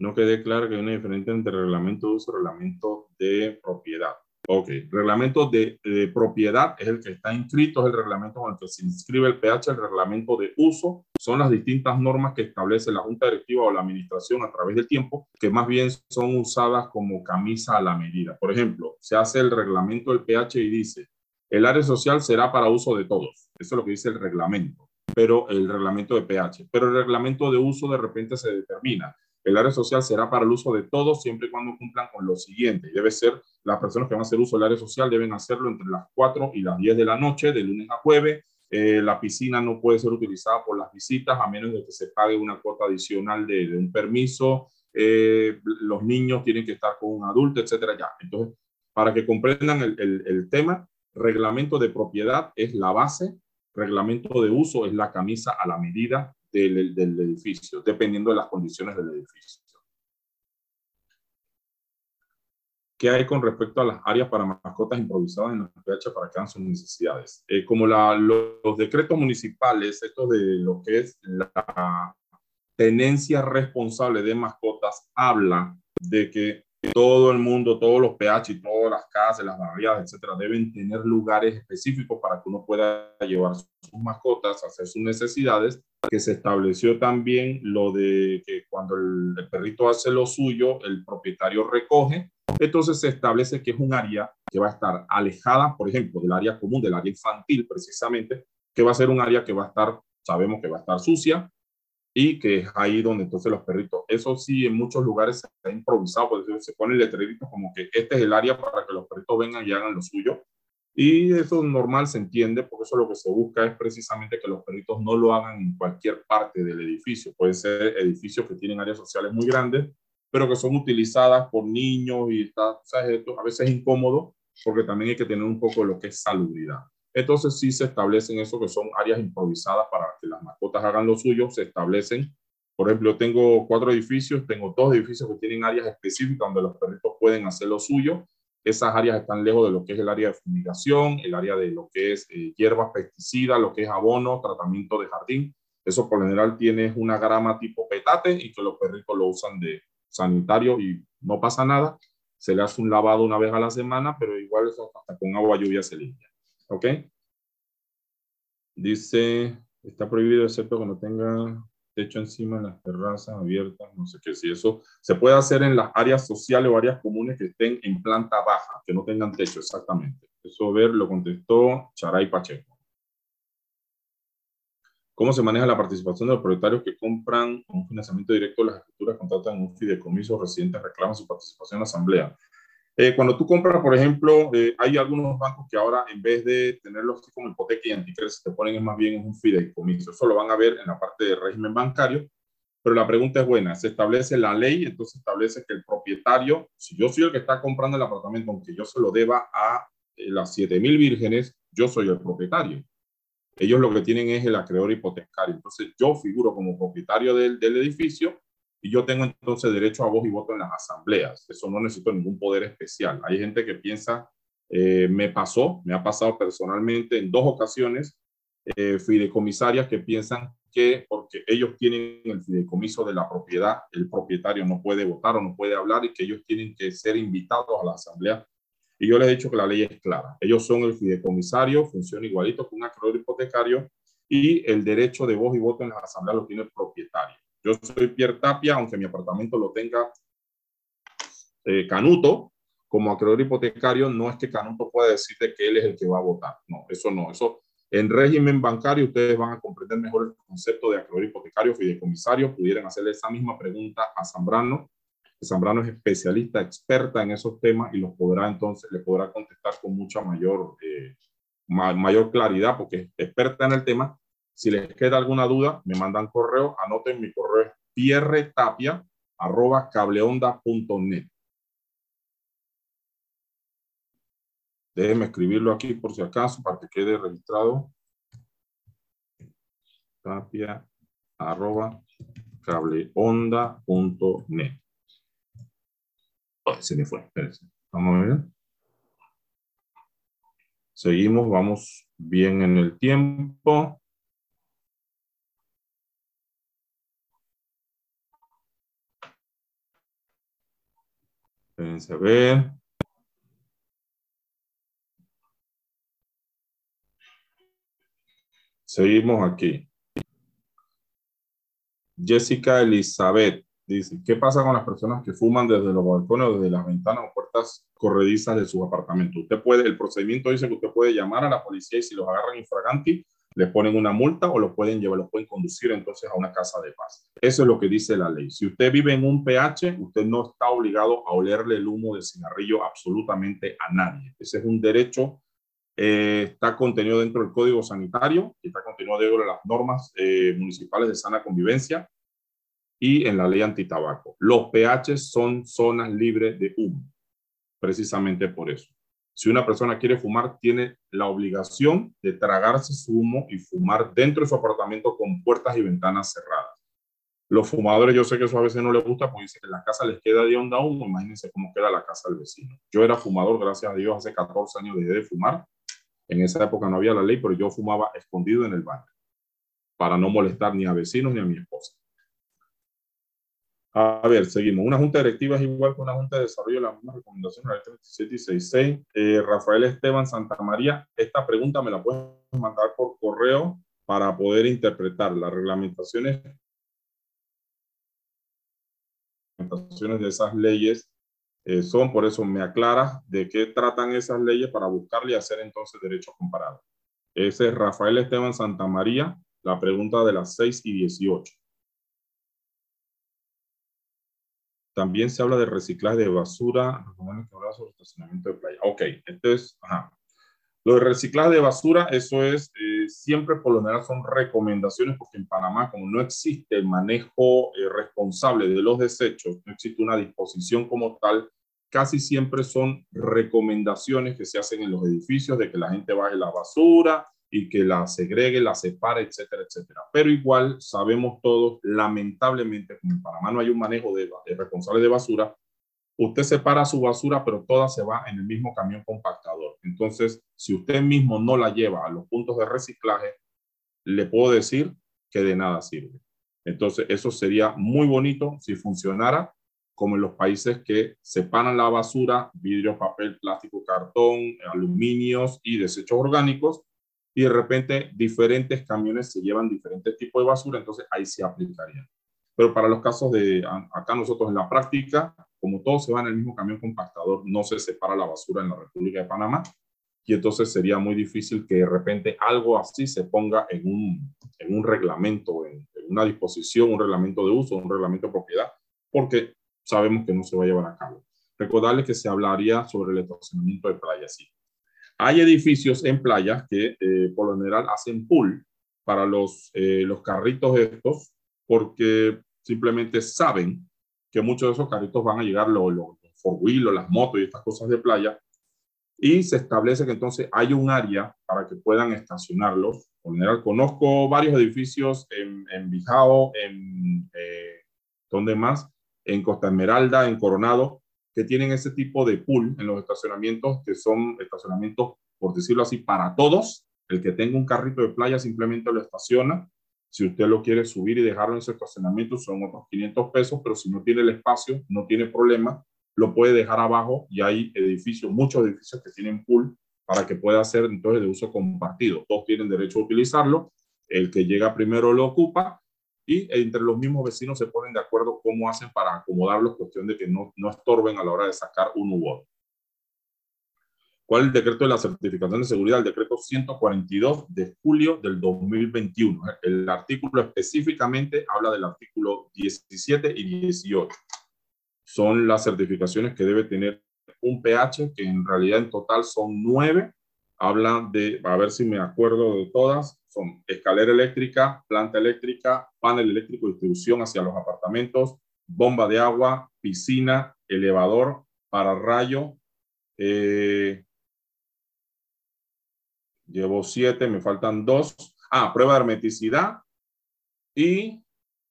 A: no quede claro que hay una diferencia entre reglamento de uso y reglamento de propiedad. Ok, reglamento de, propiedad es el que está inscrito, es el reglamento con el que se inscribe el PH, el reglamento de uso son las distintas normas que establece la Junta Directiva o la Administración a través del tiempo, que más bien son usadas como camisa a la medida. Por ejemplo, se hace el reglamento del PH y dice, el área social será para uso de todos. Eso es lo que dice el reglamento, pero el reglamento de PH. Pero el reglamento de uso de repente se determina el área social será para el uso de todos siempre y cuando cumplan con lo siguiente. Debe ser, las personas que van a hacer uso del área social deben hacerlo entre las 4 y las 10 de la noche, de lunes a jueves. Eh, la piscina no puede ser utilizada por las visitas a menos de que se pague una cuota adicional de, un permiso. Eh, los niños tienen que estar con un adulto, etcétera. Ya. Entonces, para que comprendan el, el, el tema, reglamento de propiedad es la base, reglamento de uso es la camisa a la medida del, del edificio, dependiendo de las condiciones del edificio. ¿Qué hay con respecto a las áreas para mascotas improvisadas en la PH para que hagan sus necesidades? Eh, como la, los, decretos municipales, esto de lo que es la tenencia responsable de mascotas, habla de que todo el mundo, todos los PH y todas las casas, las barriadas, etcétera, deben tener lugares específicos para que uno pueda llevar sus mascotas, hacer sus necesidades. Que se estableció también lo de que cuando el, el perrito hace lo suyo, el propietario recoge. Entonces se establece que es un área que va a estar alejada, por ejemplo, del área común, del área infantil precisamente, que va a ser un área que va a estar, sabemos que va a estar sucia y que es ahí donde entonces los perritos, eso sí, en muchos lugares se ha improvisado, porque se pone el letrerito como que este es el área para que los perritos vengan y hagan lo suyo. Y eso normal se entiende, porque eso lo que se busca es precisamente que los perritos no lo hagan en cualquier parte del edificio. Pueden ser edificios que tienen áreas sociales muy grandes, pero que son utilizadas por niños y está, ¿sabes? Esto a veces es incómodo porque también hay que tener un poco lo que es salubridad. Entonces sí se establecen eso que son áreas improvisadas para que las mascotas hagan lo suyo, se establecen. Por ejemplo, tengo cuatro edificios, tengo dos edificios que tienen áreas específicas donde los perritos pueden hacer lo suyo. Esas áreas están lejos de lo que es el área de fumigación, el área de lo que es eh, hierbas, pesticidas, lo que es abono, tratamiento de jardín. Eso por lo general tiene una grama tipo petate y que los perritos lo usan de sanitario y no pasa nada se le hace un lavado una vez a la semana, pero igual eso hasta con agua lluvia se limpia. ¿Ok? Dice, está prohibido excepto que no tenga techo encima en las terrazas abiertas, no sé qué, si eso se puede hacer en las áreas sociales o áreas comunes que estén en planta baja, que no tengan techo exactamente. Eso ver lo contestó Charay Pacheco. ¿Cómo se maneja la participación de los propietarios que compran un financiamiento directo las escrituras, contratan un fideicomiso, residentes reclaman su participación en la asamblea? Eh, cuando tú compras, por ejemplo, eh, hay algunos bancos que ahora en vez de tenerlo así como hipoteca y anticrédito, te ponen más bien un fideicomiso. Eso lo van a ver en la parte de régimen bancario. Pero la pregunta es buena, se establece la ley, entonces establece que el propietario, si yo soy el que está comprando el apartamento, aunque yo se lo deba a eh, las 7000 vírgenes, yo soy el propietario. Ellos lo que tienen es el acreedor hipotecario. Entonces yo figuro como propietario del, del edificio y yo tengo entonces derecho a voz y voto en las asambleas. Eso no necesito ningún poder especial. Hay gente que piensa, eh, me pasó, me ha pasado personalmente en dos ocasiones, eh, fideicomisarias que piensan que porque ellos tienen el fideicomiso de la propiedad, el propietario no puede votar o no puede hablar y que ellos tienen que ser invitados a la asamblea y yo les he dicho que la ley es clara. Ellos son el fideicomisario, funciona igualito que un acreedor hipotecario y el derecho de voz y voto en la asamblea lo tiene el propietario. Yo soy Pierre Tapia, aunque mi apartamento lo tenga eh, Canuto, como acreedor hipotecario, no es que Canuto pueda decir que él es el que va a votar. No, eso no. Eso en régimen bancario ustedes van a comprender mejor el concepto de acreedor hipotecario, fideicomisario. Pudieran hacerle esa misma pregunta a Zambrano Zambrano es especialista, experta en esos temas y los podrá entonces, le podrá contestar con mucha mayor, eh, mayor claridad porque es experta en el tema. Si les queda alguna duda, me mandan correo, anoten mi correo es pierretapia arroba cableonda.net. Déjenme escribirlo aquí por si acaso para que quede registrado. Tapia arroba cableonda.net se me fue. Vamos a ver. Seguimos, vamos bien en el tiempo. Espérense ver. Seguimos aquí. Jessica Elizabeth. Dice, ¿qué pasa con las personas que fuman desde los balcones desde las ventanas o puertas corredizas de su apartamento? Usted puede, el procedimiento dice que usted puede llamar a la policía y si los agarran infraganti, les ponen una multa o los pueden llevar, los pueden conducir entonces a una casa de paz. Eso es lo que dice la ley. Si usted vive en un PH, usted no está obligado a olerle el humo de cigarrillo absolutamente a nadie. Ese es un derecho, eh, está contenido dentro del Código Sanitario está contenido dentro de las normas eh, municipales de sana convivencia y en la ley antitabaco. Los pH son zonas libres de humo, precisamente por eso. Si una persona quiere fumar, tiene la obligación de tragarse su humo y fumar dentro de su apartamento con puertas y ventanas cerradas. Los fumadores, yo sé que eso a veces no les gusta porque dice que la casa les queda de onda humo. Imagínense cómo queda la casa del vecino. Yo era fumador, gracias a Dios, hace 14 años dejé de fumar. En esa época no había la ley, pero yo fumaba escondido en el baño para no molestar ni a vecinos ni a mi esposa. A ver, seguimos. Una junta directiva es igual que una junta de desarrollo, las mismas recomendaciones, la 37 y 66. Eh, Rafael Esteban Santa María, esta pregunta me la puedes mandar por correo para poder interpretar las reglamentaciones de esas leyes eh, son, por eso me aclara de qué tratan esas leyes para buscarle y hacer entonces derechos comparados. Ese es Rafael Esteban Santamaría, la pregunta de las 6 y 18. También se habla de reciclaje de basura. sobre estacionamiento de playa. Ok, entonces, ajá. Lo de reciclaje de basura, eso es, eh, siempre por lo general son recomendaciones, porque en Panamá, como no existe el manejo eh, responsable de los desechos, no existe una disposición como tal, casi siempre son recomendaciones que se hacen en los edificios de que la gente baje la basura, y que la segregue, la separe, etcétera, etcétera. Pero igual sabemos todos, lamentablemente, como en Panamá no hay un manejo de, de responsable de basura, usted separa su basura, pero toda se va en el mismo camión compactador. Entonces, si usted mismo no la lleva a los puntos de reciclaje, le puedo decir que de nada sirve. Entonces, eso sería muy bonito si funcionara como en los países que separan la basura, vidrio, papel, plástico, cartón, aluminios y desechos orgánicos, y de repente diferentes camiones se llevan diferentes tipos de basura, entonces ahí se aplicaría. Pero para los casos de acá nosotros en la práctica, como todo se va en el mismo camión compactador, no se separa la basura en la República de Panamá y entonces sería muy difícil que de repente algo así se ponga en un, en un reglamento, en, una disposición, un reglamento de uso, un reglamento de propiedad, porque sabemos que no se va a llevar a cabo. Recordarles que se hablaría sobre el estacionamiento de playas. Sí. Hay edificios en playas que eh, por lo general hacen pool para los, eh, los carritos estos porque simplemente saben que muchos de esos carritos van a llegar los, los wheel las motos y estas cosas de playa y se establece que entonces hay un área para que puedan estacionarlos. Por general conozco varios edificios en, en Bijao, en eh, ¿dónde más? En Costa Esmeralda, en Coronado, que tienen ese tipo de pool en los estacionamientos, que son estacionamientos, por decirlo así, para todos. El que tenga un carrito de playa simplemente lo estaciona. Si usted lo quiere subir y dejarlo en su estacionamiento, son otros 500 pesos, pero si no tiene el espacio, no tiene problema, lo puede dejar abajo y hay edificios, muchos edificios que tienen pool para que pueda ser entonces de uso compartido. Todos tienen derecho a utilizarlo. El que llega primero lo ocupa y entre los mismos vecinos se ponen de acuerdo cómo hacen para acomodarlos, cuestión de que no, no estorben a la hora de sacar un u ¿Cuál es el decreto de la certificación de seguridad? El decreto 142 de julio del 2021. El artículo específicamente habla del artículo 17 y 18. Son las certificaciones que debe tener un PH, que en realidad en total son nueve. Habla de, a ver si me acuerdo de todas, escalera eléctrica, planta eléctrica, panel eléctrico de distribución hacia los apartamentos, bomba de agua, piscina, elevador, pararrayo. Eh, llevo siete, me faltan dos. Ah, prueba de hermeticidad y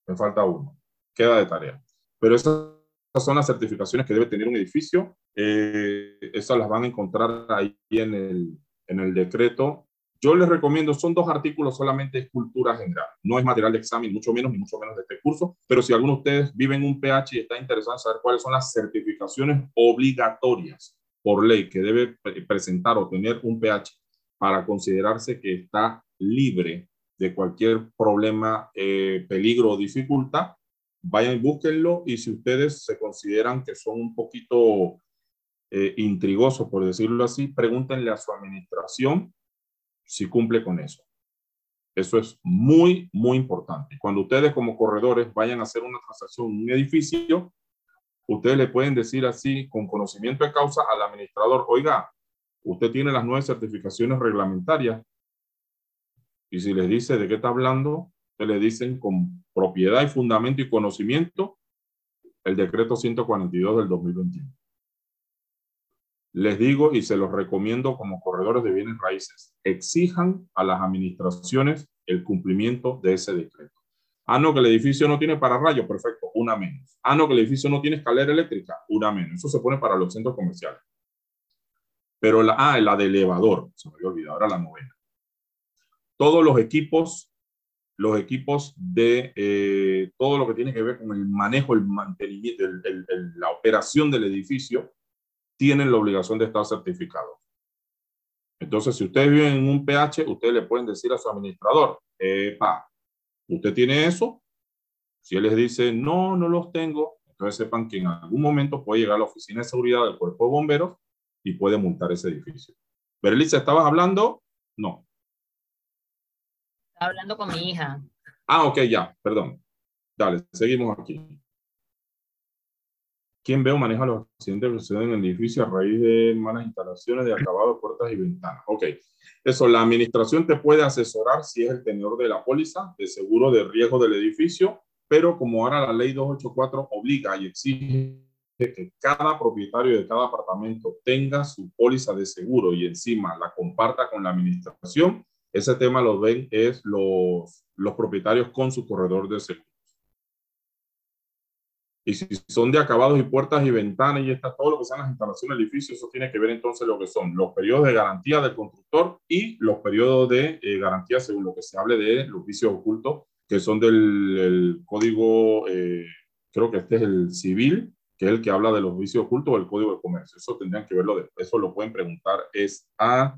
A: me falta uno. Queda de tarea. Pero esas son las certificaciones que debe tener un edificio. Eh, esas las van a encontrar ahí en el, en el decreto yo les recomiendo, son dos artículos solamente de cultura general, no es material de examen, mucho menos, ni mucho menos de este curso, pero si alguno de ustedes vive en un PH y está interesado en saber cuáles son las certificaciones obligatorias por ley que debe presentar o tener un PH para considerarse que está libre de cualquier problema, eh, peligro o dificultad, vayan y búsquenlo y si ustedes se consideran que son un poquito eh, intrigosos, por decirlo así, pregúntenle a su administración si cumple con eso. Eso es muy, muy importante. Cuando ustedes como corredores vayan a hacer una transacción en un edificio, ustedes le pueden decir así, con conocimiento de causa, al administrador, oiga, usted tiene las nueve certificaciones reglamentarias. Y si les dice de qué está hablando, le dicen con propiedad y fundamento y conocimiento el decreto 142 del 2021 les digo y se los recomiendo como corredores de bienes raíces, exijan a las administraciones el cumplimiento de ese decreto. Ah, no, que el edificio no tiene pararrayo, perfecto, una menos. Ah, no, que el edificio no tiene escalera eléctrica, una menos. Eso se pone para los centros comerciales. Pero la, ah, la de elevador, se me había olvidado, ahora la novena. Todos los equipos, los equipos de eh, todo lo que tiene que ver con el manejo, el mantenimiento, la operación del edificio, tienen la obligación de estar certificados. Entonces, si ustedes viven en un PH, ustedes le pueden decir a su administrador, epa, usted tiene eso. Si él les dice, no, no los tengo, entonces sepan que en algún momento puede llegar a la oficina de seguridad del cuerpo de bomberos y puede multar ese edificio. Berlitza, ¿estabas hablando? No.
C: Estaba hablando con mi hija.
A: Ah, ok, ya, perdón. Dale, seguimos aquí. ¿Quién ve o maneja los accidentes que suceden en el edificio a raíz de malas instalaciones de acabado, puertas y ventanas? Ok, eso, la administración te puede asesorar si es el tenedor de la póliza de seguro de riesgo del edificio, pero como ahora la ley 284 obliga y exige que cada propietario de cada apartamento tenga su póliza de seguro y encima la comparta con la administración, ese tema lo ven es los, los propietarios con su corredor de seguros. Y si son de acabados y puertas y ventanas y está todo lo que sean las instalaciones del edificio, eso tiene que ver entonces lo que son los periodos de garantía del constructor y los periodos de eh, garantía según lo que se hable de los vicios ocultos, que son del código, eh, creo que este es el civil, que es el que habla de los vicios ocultos o el código de comercio. Eso tendrían que verlo, de, eso lo pueden preguntar, es a,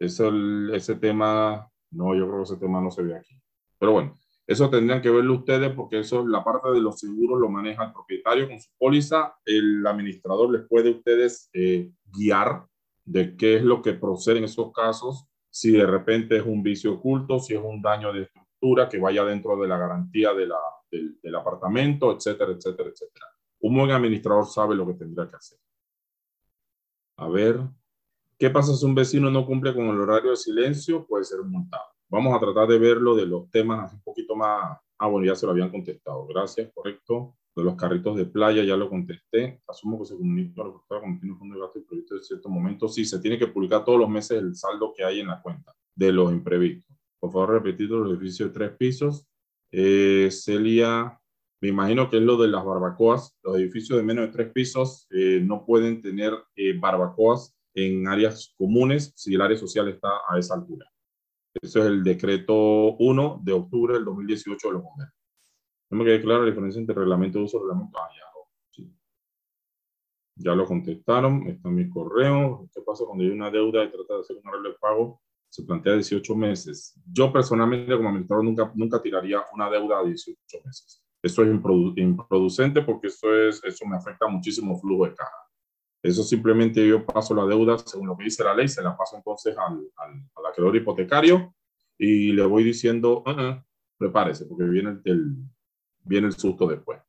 A: es ese tema, no, yo creo que ese tema no se ve aquí. Pero bueno, eso tendrían que verlo ustedes porque eso la parte de los seguros lo maneja el propietario con su póliza. El administrador les puede a ustedes eh, guiar de qué es lo que procede en esos casos, si de repente es un vicio oculto, si es un daño de estructura que vaya dentro de la garantía de la, del, del apartamento, etcétera, etcétera, etcétera. Un buen administrador sabe lo que tendrá que hacer. A ver, ¿qué pasa si un vecino no cumple con el horario de silencio? Puede ser multado. Vamos a tratar de verlo de los temas un poquito más. Ah, bueno, ya se lo habían contestado. Gracias, correcto. De los carritos de playa ya lo contesté. Asumo que se comunica a la tiene un fondo de gasto y proyecto en cierto momento. Sí, se tiene que publicar todos los meses el saldo que hay en la cuenta de los imprevistos. Por favor, repetir los edificios de tres pisos. Eh, Celia, me imagino que es lo de las barbacoas. Los edificios de menos de tres pisos eh, no pueden tener eh, barbacoas en áreas comunes si el área social está a esa altura. Ese es el decreto 1 de octubre del 2018 de los bomberos. No me quede clara la diferencia entre reglamento de uso y reglamento. Ah, ya, ya lo contestaron. Está en mi correo. ¿Qué pasa cuando hay una deuda y trata de hacer un arreglo de pago? Se plantea 18 meses. Yo personalmente como administrador nunca, nunca tiraría una deuda a 18 meses. Eso es improducente porque eso, es, eso me afecta muchísimo flujo de caja. Eso simplemente yo paso la deuda según lo que dice la ley, se la paso entonces al, al, acreedor hipotecario y le voy diciendo, uh prepárese porque viene el, viene el susto después.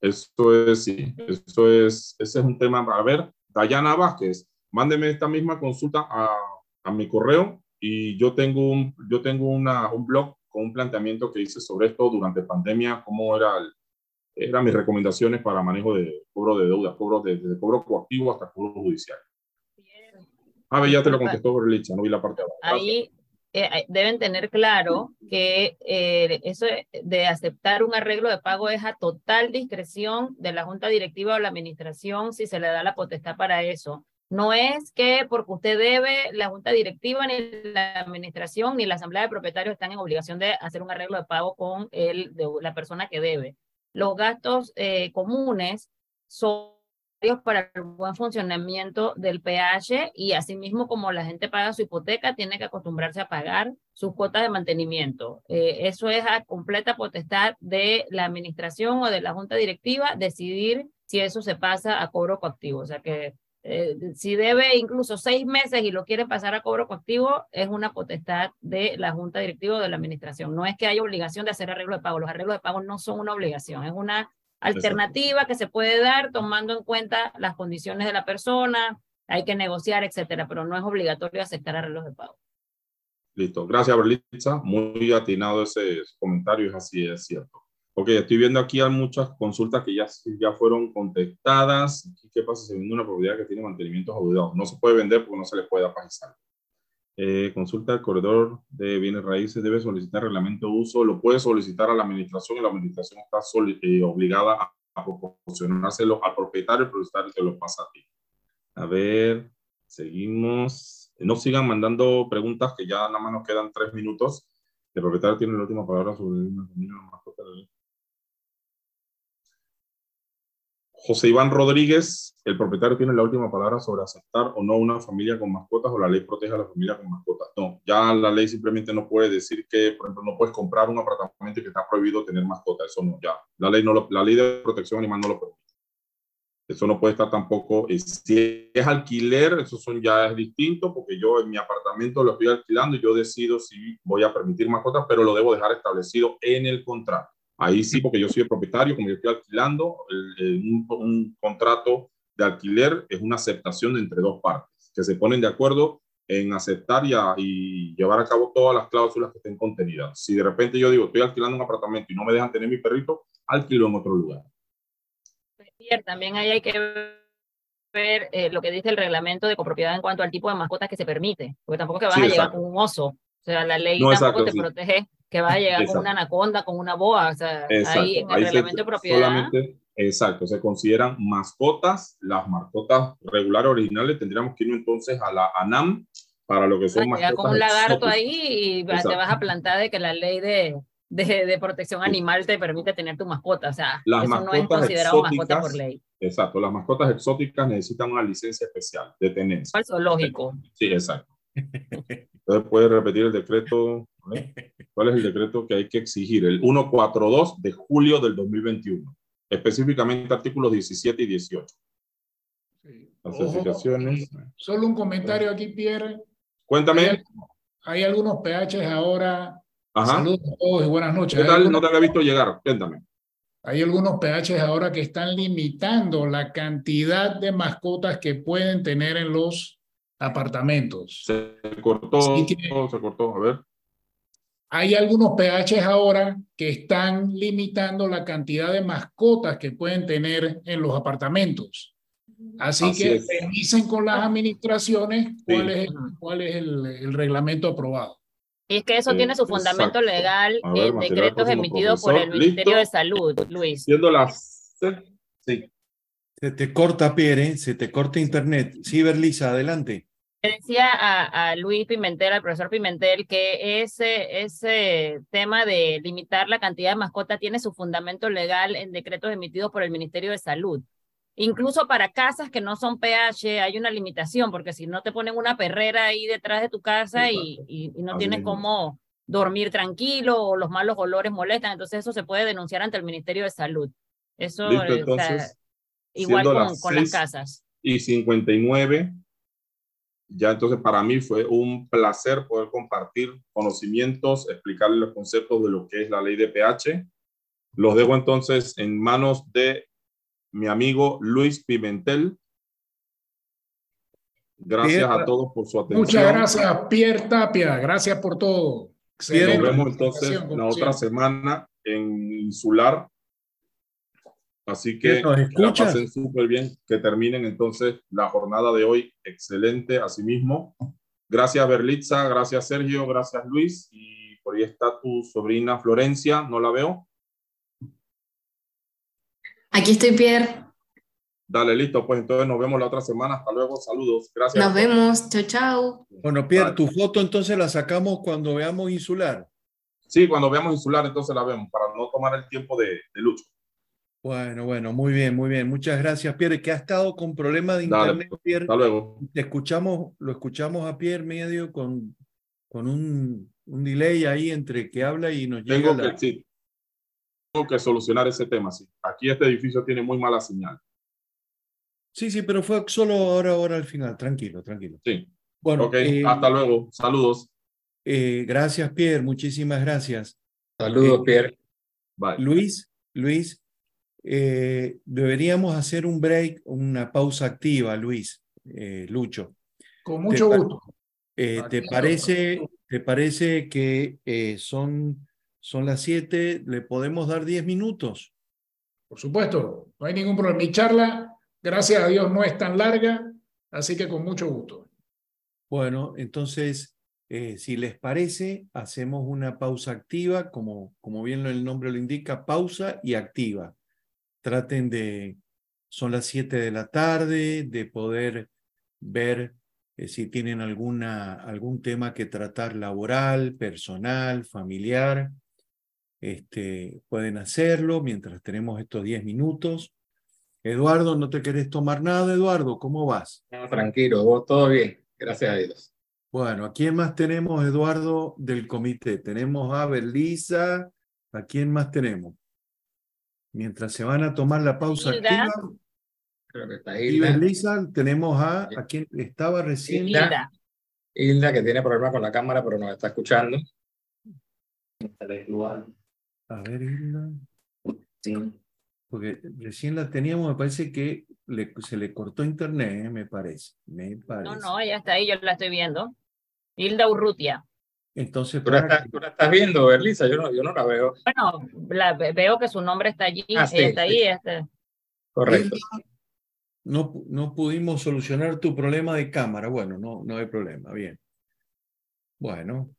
A: Esto es, sí, esto es, ese es un tema. A ver, Dayana Vázquez, mándeme esta misma consulta a, a mi correo y yo tengo un, yo tengo una, un blog con un planteamiento que hice sobre esto durante pandemia, cómo era el, eran mis recomendaciones para manejo de cobro de deuda, cobro desde cobro coactivo hasta cobro judicial. A ver, ya te lo contestó Berlicha, no vi la parte de
C: abajo. Ahí eh, deben tener claro que eh, eso de aceptar un arreglo de pago es a total discreción de la junta directiva o la administración si se le da la potestad para eso. No es que porque usted debe, la junta directiva, ni la administración, ni la asamblea de propietarios están en obligación de hacer un arreglo de pago con el, de la persona que debe los gastos eh, comunes son para el buen funcionamiento del PH y asimismo como la gente paga su hipoteca, tiene que acostumbrarse a pagar sus cuotas de mantenimiento. Eh, eso es a completa potestad de la administración o de la junta directiva decidir si eso se pasa a cobro coactivo. O sea que eh, si debe incluso seis meses y lo quiere pasar a cobro coactivo, es una potestad de la junta directiva o de la administración. No es que haya obligación de hacer arreglo de pago. Los arreglos de pago no son una obligación, es una alternativa que se puede dar tomando en cuenta las condiciones de la persona, hay que negociar, etcétera, pero no es obligatorio aceptar arreglos de pago.
A: Listo. Gracias, Berlitza. Muy atinado ese comentario, es así, es cierto. Ok, estoy viendo aquí hay muchas consultas que ya, ya fueron contestadas. ¿Qué pasa si vende una propiedad que tiene mantenimientos obligados? No se puede vender porque no se le puede apagizar. Eh, consulta al corredor de bienes raíces. Debe solicitar reglamento de uso. Lo puede solicitar a la administración y la administración está eh, obligada a, a, proporcionárselo al propietario, el propietario te lo pasa a ti. A ver, seguimos. No sigan mandando preguntas que ya nada más nos quedan tres minutos. El propietario tiene la última palabra sobre una familia mascota de José Iván Rodríguez, el propietario tiene la última palabra sobre aceptar o no una familia con mascotas o la ley protege a la familia con mascotas. No, ya la ley simplemente no puede decir que, por ejemplo, no puedes comprar un apartamento que está prohibido tener mascotas. Eso no, ya. La ley, no lo, la ley de protección animal no lo permite. Eso no puede estar tampoco, si es alquiler, eso son ya es distinto, porque yo en mi apartamento lo estoy alquilando y yo decido si voy a permitir mascotas, pero lo debo dejar establecido en el contrato. Ahí sí, porque yo soy el propietario, como yo estoy alquilando, un, un, contrato de alquiler es una aceptación entre dos partes, que se ponen de acuerdo en aceptar y, y, llevar a cabo todas las cláusulas que estén contenidas. Si de repente yo digo, estoy alquilando un apartamento y no me dejan tener mi perrito, alquilo en otro lugar.
C: También ahí hay que ver eh, lo que dice el reglamento de copropiedad en cuanto al tipo de mascotas que se permite, porque tampoco que vas a llegar con un oso. O sea, la ley tampoco te protege que vas a llegar con una anaconda, con una boa. O sea, ahí en el reglamento de propiedad.
A: Solamente, exacto, se consideran mascotas. Las mascotas regulares originales tendríamos que ir entonces a la ANAM para lo que son mascotas.
C: con un lagarto ahí y te vas a plantar de que la ley de, de, de, protección animal te permite tener tu mascota. O sea,
A: las eso no es considerado mascota por ley. Exacto, las mascotas exóticas necesitan una licencia especial de tenencia.
C: Falso lógico.
A: Sí, exacto. Entonces, puede repetir el decreto. ¿Cuál es el decreto que hay que exigir? El 142 de julio del 2021. Específicamente artículos 17 y 18.
E: Las Ojo, solo un comentario aquí, Pierre.
A: Cuéntame.
E: Hay, hay algunos PHs ahora Saludos a todos y buenas noches.
A: ¿Qué tal? No te había visto llegar. Cuéntame.
E: Hay algunos PHs ahora que están limitando la cantidad de mascotas que pueden tener en los apartamentos.
A: Se cortó, se cortó, a ver.
E: Hay algunos PHs ahora que están limitando la cantidad de mascotas que pueden tener en los apartamentos. Así, que revisen con las administraciones cuál es, cuál es el reglamento aprobado.
C: Y es que eso tiene su fundamento legal en decretos emitidos por el Ministerio de Salud, Luis.
A: Siendo las... Sí.
B: Se te corta, Pierre, se te corta internet. Sí, Berlisa, adelante.
C: decía a, a, Luis Pimentel, al profesor Pimentel, que ese, ese tema de limitar la cantidad de mascotas tiene su fundamento legal en decretos emitidos por el Ministerio de Salud. Incluso para casas que no son PH hay una limitación, porque si no te ponen una perrera ahí detrás de tu casa y, y, no tienes cómo dormir tranquilo o los malos olores molestan, entonces eso se puede denunciar ante el Ministerio de Salud. Eso eh, igual con, con las casas.
A: Y 59, ya entonces para mí fue un placer poder compartir conocimientos, explicarles los conceptos de lo que es la ley de PH. Los dejo entonces en manos de mi amigo Luis Pimentel. Gracias a todos por su atención.
E: Muchas gracias, Pierre Tapia. Gracias por todo.
A: Nos vemos entonces la otra semana en Insular. Así que la pasen súper bien. Que terminen entonces la jornada de hoy excelente. Asimismo, gracias Berlitza, gracias Sergio, gracias Luis. Y por ahí está tu sobrina Florencia, no la veo.
F: Aquí estoy, Pierre.
A: Dale, listo, pues entonces nos vemos la otra semana. Hasta luego, saludos. Gracias.
F: Nos vemos, chao, chao.
B: Bueno, Pierre, tu foto entonces la sacamos cuando veamos insular.
A: Sí, cuando veamos insular entonces la vemos, para no tomar el tiempo de, de lucho.
B: Bueno, bueno, muy bien, muy bien. Muchas gracias, Pierre, que ha estado con problemas de internet, Pierre.
A: Hasta luego.
B: Te escuchamos, lo escuchamos a Pierre medio con, con un, un delay ahí entre que habla y nos
A: Tengo
B: llega
A: que, la que solucionar ese tema, sí. Aquí este edificio tiene muy mala señal.
B: Sí, sí, pero fue solo ahora, ahora al final. Tranquilo, tranquilo.
A: Sí. Bueno, okay. Eh, hasta luego. Saludos.
B: Eh, gracias, Pierre. Muchísimas gracias.
D: Saludos,
B: eh,
D: Pierre.
A: Bye.
B: Luis, Luis, deberíamos hacer un break, una pausa activa, Luis, Lucho.
E: Con mucho ¿Te, gusto.
B: ¿te, parece, ¿Te parece que son son las 7, ¿le podemos dar 10 minutos?
E: Por supuesto, no hay ningún problema. Mi charla, gracias a Dios, no es tan larga, así que con mucho gusto.
B: Bueno, entonces, eh, si les parece, hacemos una pausa activa, como, como bien el nombre lo indica, pausa y activa. Traten de, son las 7 de la tarde, de poder ver eh, si tienen alguna, algún tema que tratar laboral, personal, familiar este, pueden hacerlo mientras tenemos estos 10 minutos. Eduardo, ¿no te querés tomar nada, Eduardo? ¿Cómo vas?
D: tranquilo, vos todo bien, gracias a Dios.
B: Bueno, ¿a quién más tenemos, Eduardo, del comité? Tenemos a Belisa, ¿a quién más tenemos? Mientras se van a tomar la pausa activa.
D: Creo que está
B: Y
D: Hilda.
B: Belisa, tenemos a, a quien estaba recién.
D: Hilda.
C: Hilda.
D: Hilda, que tiene problemas con la cámara, pero nos está escuchando.
B: A ver, Hilda. Porque recién la teníamos, me parece que le- se le cortó internet, ¿eh? me parece. Me parece.
C: No, no, ella está ahí, yo la estoy viendo. Hilda Urrutia.
B: Entonces,
D: ¿Tú la,
B: para
D: estás,
B: que-
D: tú la estás viendo, Berlisa? Yo no, yo no la veo.
C: Bueno, la, ve- veo que su nombre está allí,
D: Ah, sí,
C: está
D: sí.
C: ahí. Este,
D: Correcto.
B: no, no pudimos solucionar tu problema de cámara. Bueno, no, no hay problema, bien. Bueno.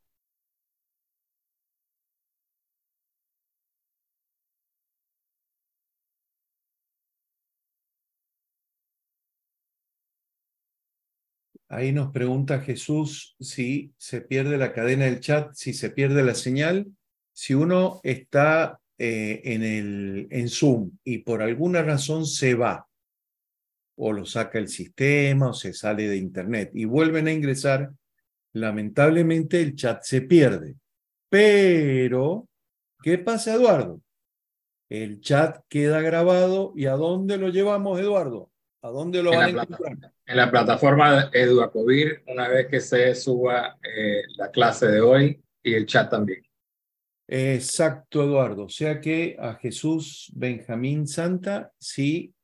B: Ahí nos pregunta Jesús si se pierde la cadena del chat, si se pierde la señal. Si uno está eh, en, el, en Zoom y por alguna razón se va, o lo saca el sistema, o se sale de Internet y vuelven a ingresar, lamentablemente el chat se pierde. Pero, ¿qué pasa, Eduardo? El chat queda grabado y ¿a dónde lo llevamos, Eduardo? ¿A dónde lo
D: En
B: van a encontrar?
D: En la plataforma Eduacovir, una vez que se suba eh, la clase de hoy y el chat también.
B: Exacto, Eduardo. O sea que a Jesús Benjamín Santa, si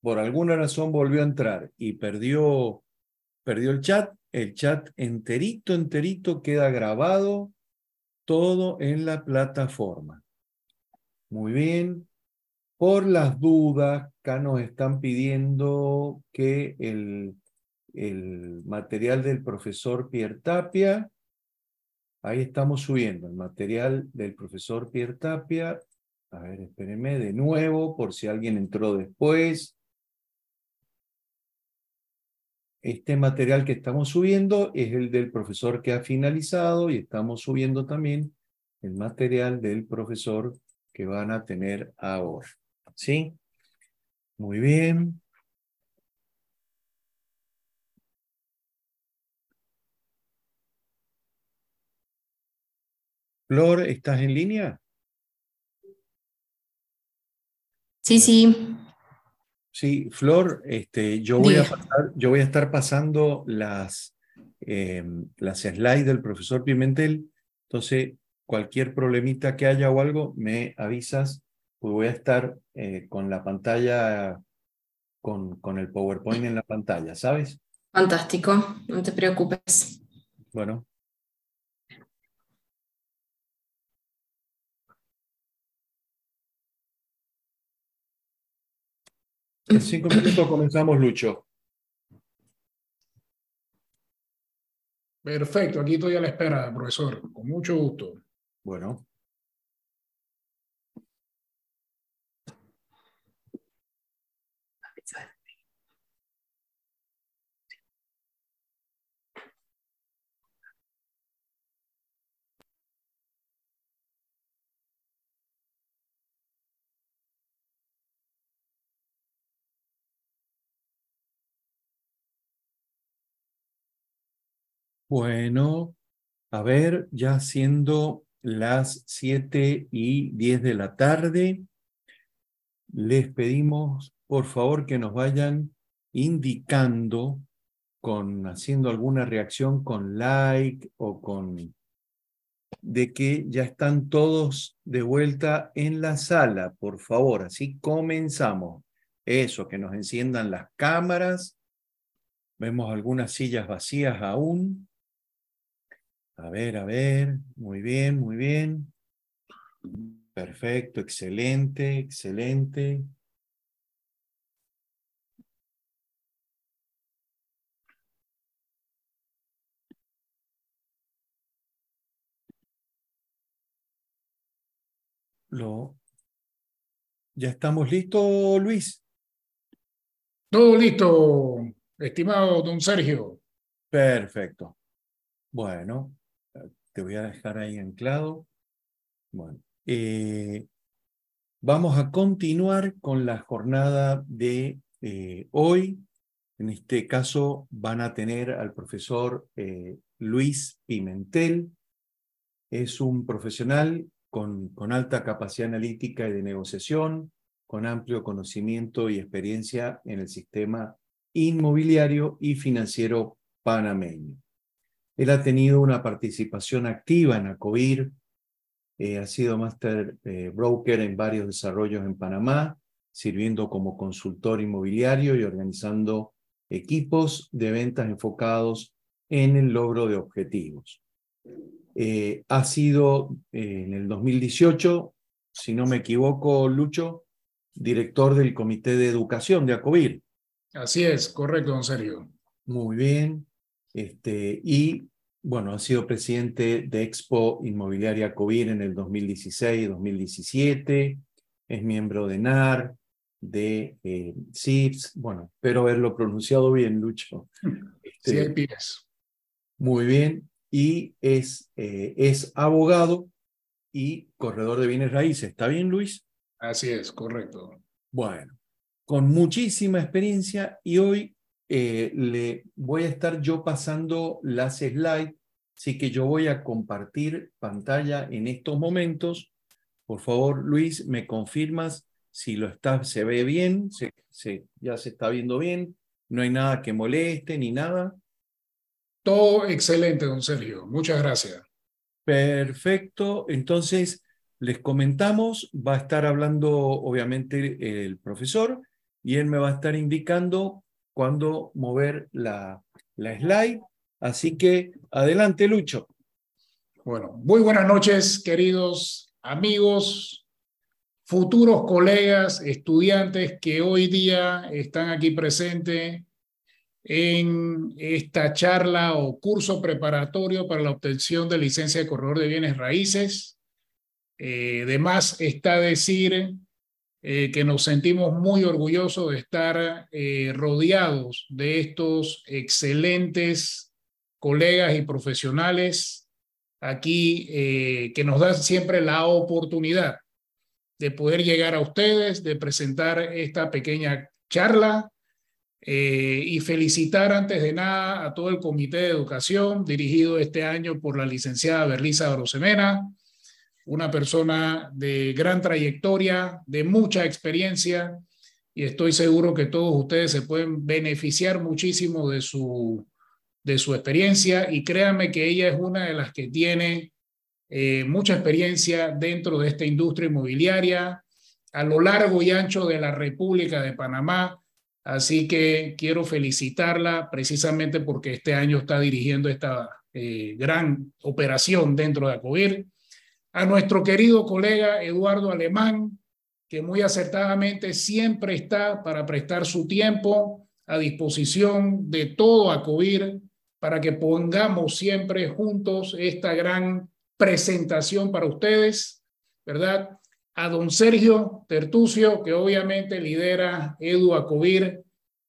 B: por alguna razón volvió a entrar y perdió, perdió el chat, el chat enterito, enterito queda grabado todo en la plataforma. Muy bien. Por las dudas, acá nos están pidiendo que el, material del profesor Pierre Tapia, ahí estamos subiendo el material del profesor Pierre Tapia. A ver, espérenme de nuevo por si alguien entró después. Este material que estamos subiendo es el del profesor que ha finalizado y estamos subiendo también el material del profesor que van a tener ahora. ¿Sí? Muy bien. Flor, ¿estás en línea?
F: Sí, sí.
B: Sí, Flor, este, yo, voy a pasar- yo voy a estar pasando las, eh, las slides del profesor Pimentel. Entonces, cualquier problemita que haya o algo, me avisas, pues voy a estar eh, con la pantalla, con, con el PowerPoint en la pantalla, ¿sabes?
F: Fantástico, no te preocupes.
B: Bueno. En cinco minutos comenzamos, Lucho.
E: Perfecto, aquí estoy a la espera, profesor, con mucho gusto.
B: Bueno. Bueno, a ver, ya siendo las 7 y 10 de la tarde, les pedimos por favor que nos vayan indicando con haciendo alguna reacción con like o con de que ya están todos de vuelta en la sala, por favor, así comenzamos. Eso, que nos enciendan las cámaras. Vemos algunas sillas vacías aún. A ver, a ver, muy bien, muy bien. Perfecto, excelente, excelente. Lo... ¿Ya estamos listos, Luis?
E: Todo listo, estimado don Sergio.
B: Perfecto. Bueno, te voy a dejar ahí anclado. Bueno, eh, vamos a continuar con la jornada de eh, hoy. En este caso van a tener al profesor eh, Luis Pimentel. Es un profesional con, con alta capacidad analítica y de negociación, con amplio conocimiento y experiencia en el sistema inmobiliario y financiero panameño. Él ha tenido una participación activa en ACOBIR, eh, ha sido master eh, broker en varios desarrollos en Panamá, sirviendo como consultor inmobiliario y organizando equipos de ventas enfocados en el logro de objetivos. Eh, ha sido en el 2018, si no me equivoco, Lucho, director del Comité de Educación de ACOBIR.
E: Así es, correcto, don Sergio.
B: Muy bien. Este, y bueno, ha sido presidente de Expo Inmobiliaria ACOBIR en el 2016-2017, es miembro de NAR, de eh, CIPS, bueno, espero haberlo pronunciado bien, Lucho.
E: Este, sí,
B: Muy bien, y es, eh, es abogado y corredor de bienes raíces. ¿Está bien, Luis?
E: Así es, correcto.
B: Bueno, con muchísima experiencia y hoy eh, le voy a estar yo pasando las slides, así que yo voy a compartir pantalla en estos momentos. Por favor, Luis, me confirmas si lo está, se ve bien, se, se, ya se está viendo bien, no hay nada que moleste ni nada.
E: Todo excelente, don Sergio. Muchas gracias.
B: Perfecto. Entonces, les comentamos, va a estar hablando obviamente el profesor y él me va a estar indicando cuándo mover la, la slide. Así que adelante, Lucho.
E: Bueno, muy buenas noches, queridos amigos, futuros colegas, estudiantes que hoy día están aquí presentes en esta charla o curso preparatorio para la obtención de licencia de corredor de bienes raíces. Eh, está decir eh, que nos sentimos muy orgullosos de estar eh, rodeados de estos excelentes colegas y profesionales aquí que nos dan siempre la oportunidad de poder llegar a ustedes, de presentar esta pequeña charla y felicitar antes de nada a todo el Comité de Educación dirigido este año por la licenciada Berlisa Rosemena, una persona de gran trayectoria, de mucha experiencia, y estoy seguro que todos ustedes se pueden beneficiar muchísimo de su, de su experiencia, y créanme que ella es una de las que tiene eh, mucha experiencia dentro de esta industria inmobiliaria a lo largo y ancho de la República de Panamá. Así que quiero felicitarla precisamente porque este año está dirigiendo esta eh, gran operación dentro de ACOBIR a nuestro querido colega Eduardo Alemán, que muy acertadamente siempre está para prestar su tiempo a disposición de todo ACOBIR para que pongamos siempre juntos esta gran presentación para ustedes, ¿verdad? A don Sergio Tertucio, que obviamente lidera Edu Acovir,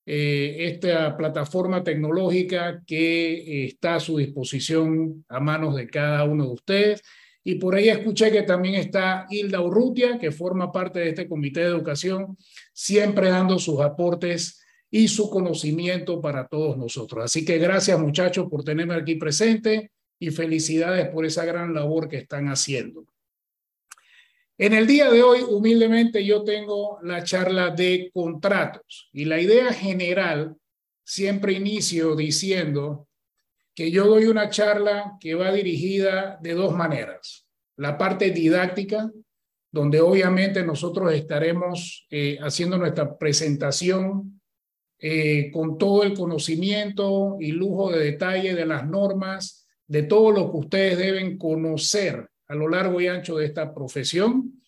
E: eh, esta plataforma tecnológica que está a su disposición a manos de cada uno de ustedes. Y por ahí escuché que también está Hilda Urrutia, que forma parte de este comité de educación, siempre dando sus aportes y su conocimiento para todos nosotros. Así que gracias muchachos por tenerme aquí presente y felicidades por esa gran labor que están haciendo. En el día de hoy, humildemente, yo tengo la charla de contratos y la idea general, siempre inicio diciendo que yo doy una charla que va dirigida de dos maneras. La parte didáctica, donde obviamente nosotros estaremos eh, haciendo nuestra presentación eh, con todo el conocimiento y lujo de detalle de las normas, de todo lo que ustedes deben conocer a lo largo y ancho de esta profesión,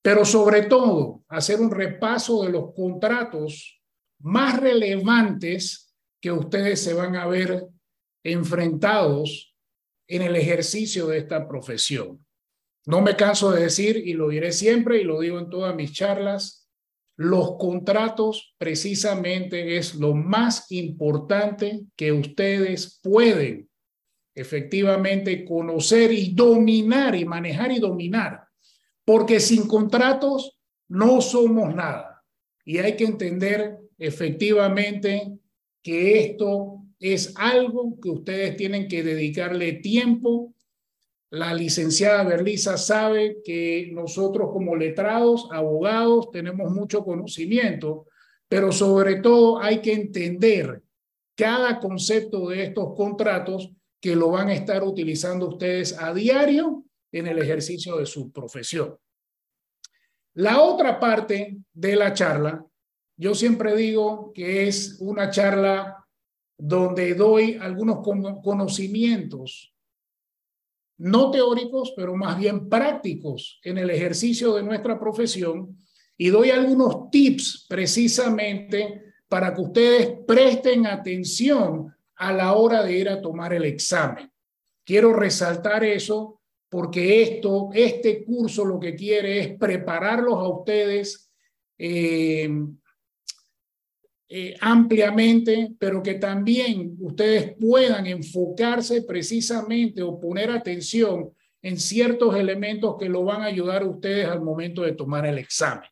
E: pero sobre todo hacer un repaso de los contratos más relevantes que ustedes se van a ver enfrentados en el ejercicio de esta profesión. No me canso de decir, y lo diré siempre, y lo digo en todas mis charlas, los contratos precisamente es lo más importante que ustedes pueden efectivamente conocer y dominar y manejar y dominar, porque sin contratos no somos nada. Y hay que entender efectivamente que esto es algo que ustedes tienen que dedicarle tiempo, la licenciada Berlisa sabe que nosotros como letrados, abogados, tenemos mucho conocimiento, pero sobre todo hay que entender cada concepto de estos contratos que lo van a estar utilizando ustedes a diario en el ejercicio de su profesión. La otra parte de la charla, yo siempre digo que es una charla donde doy algunos conocimientos no teóricos, pero más bien prácticos en el ejercicio de nuestra profesión y doy algunos tips precisamente para que ustedes presten atención a la hora de ir a tomar el examen. Quiero resaltar eso porque esto, este curso lo que quiere es prepararlos a ustedes eh, eh, ampliamente, pero que también ustedes puedan enfocarse precisamente o poner atención en ciertos elementos que lo van a ayudar a ustedes al momento de tomar el examen.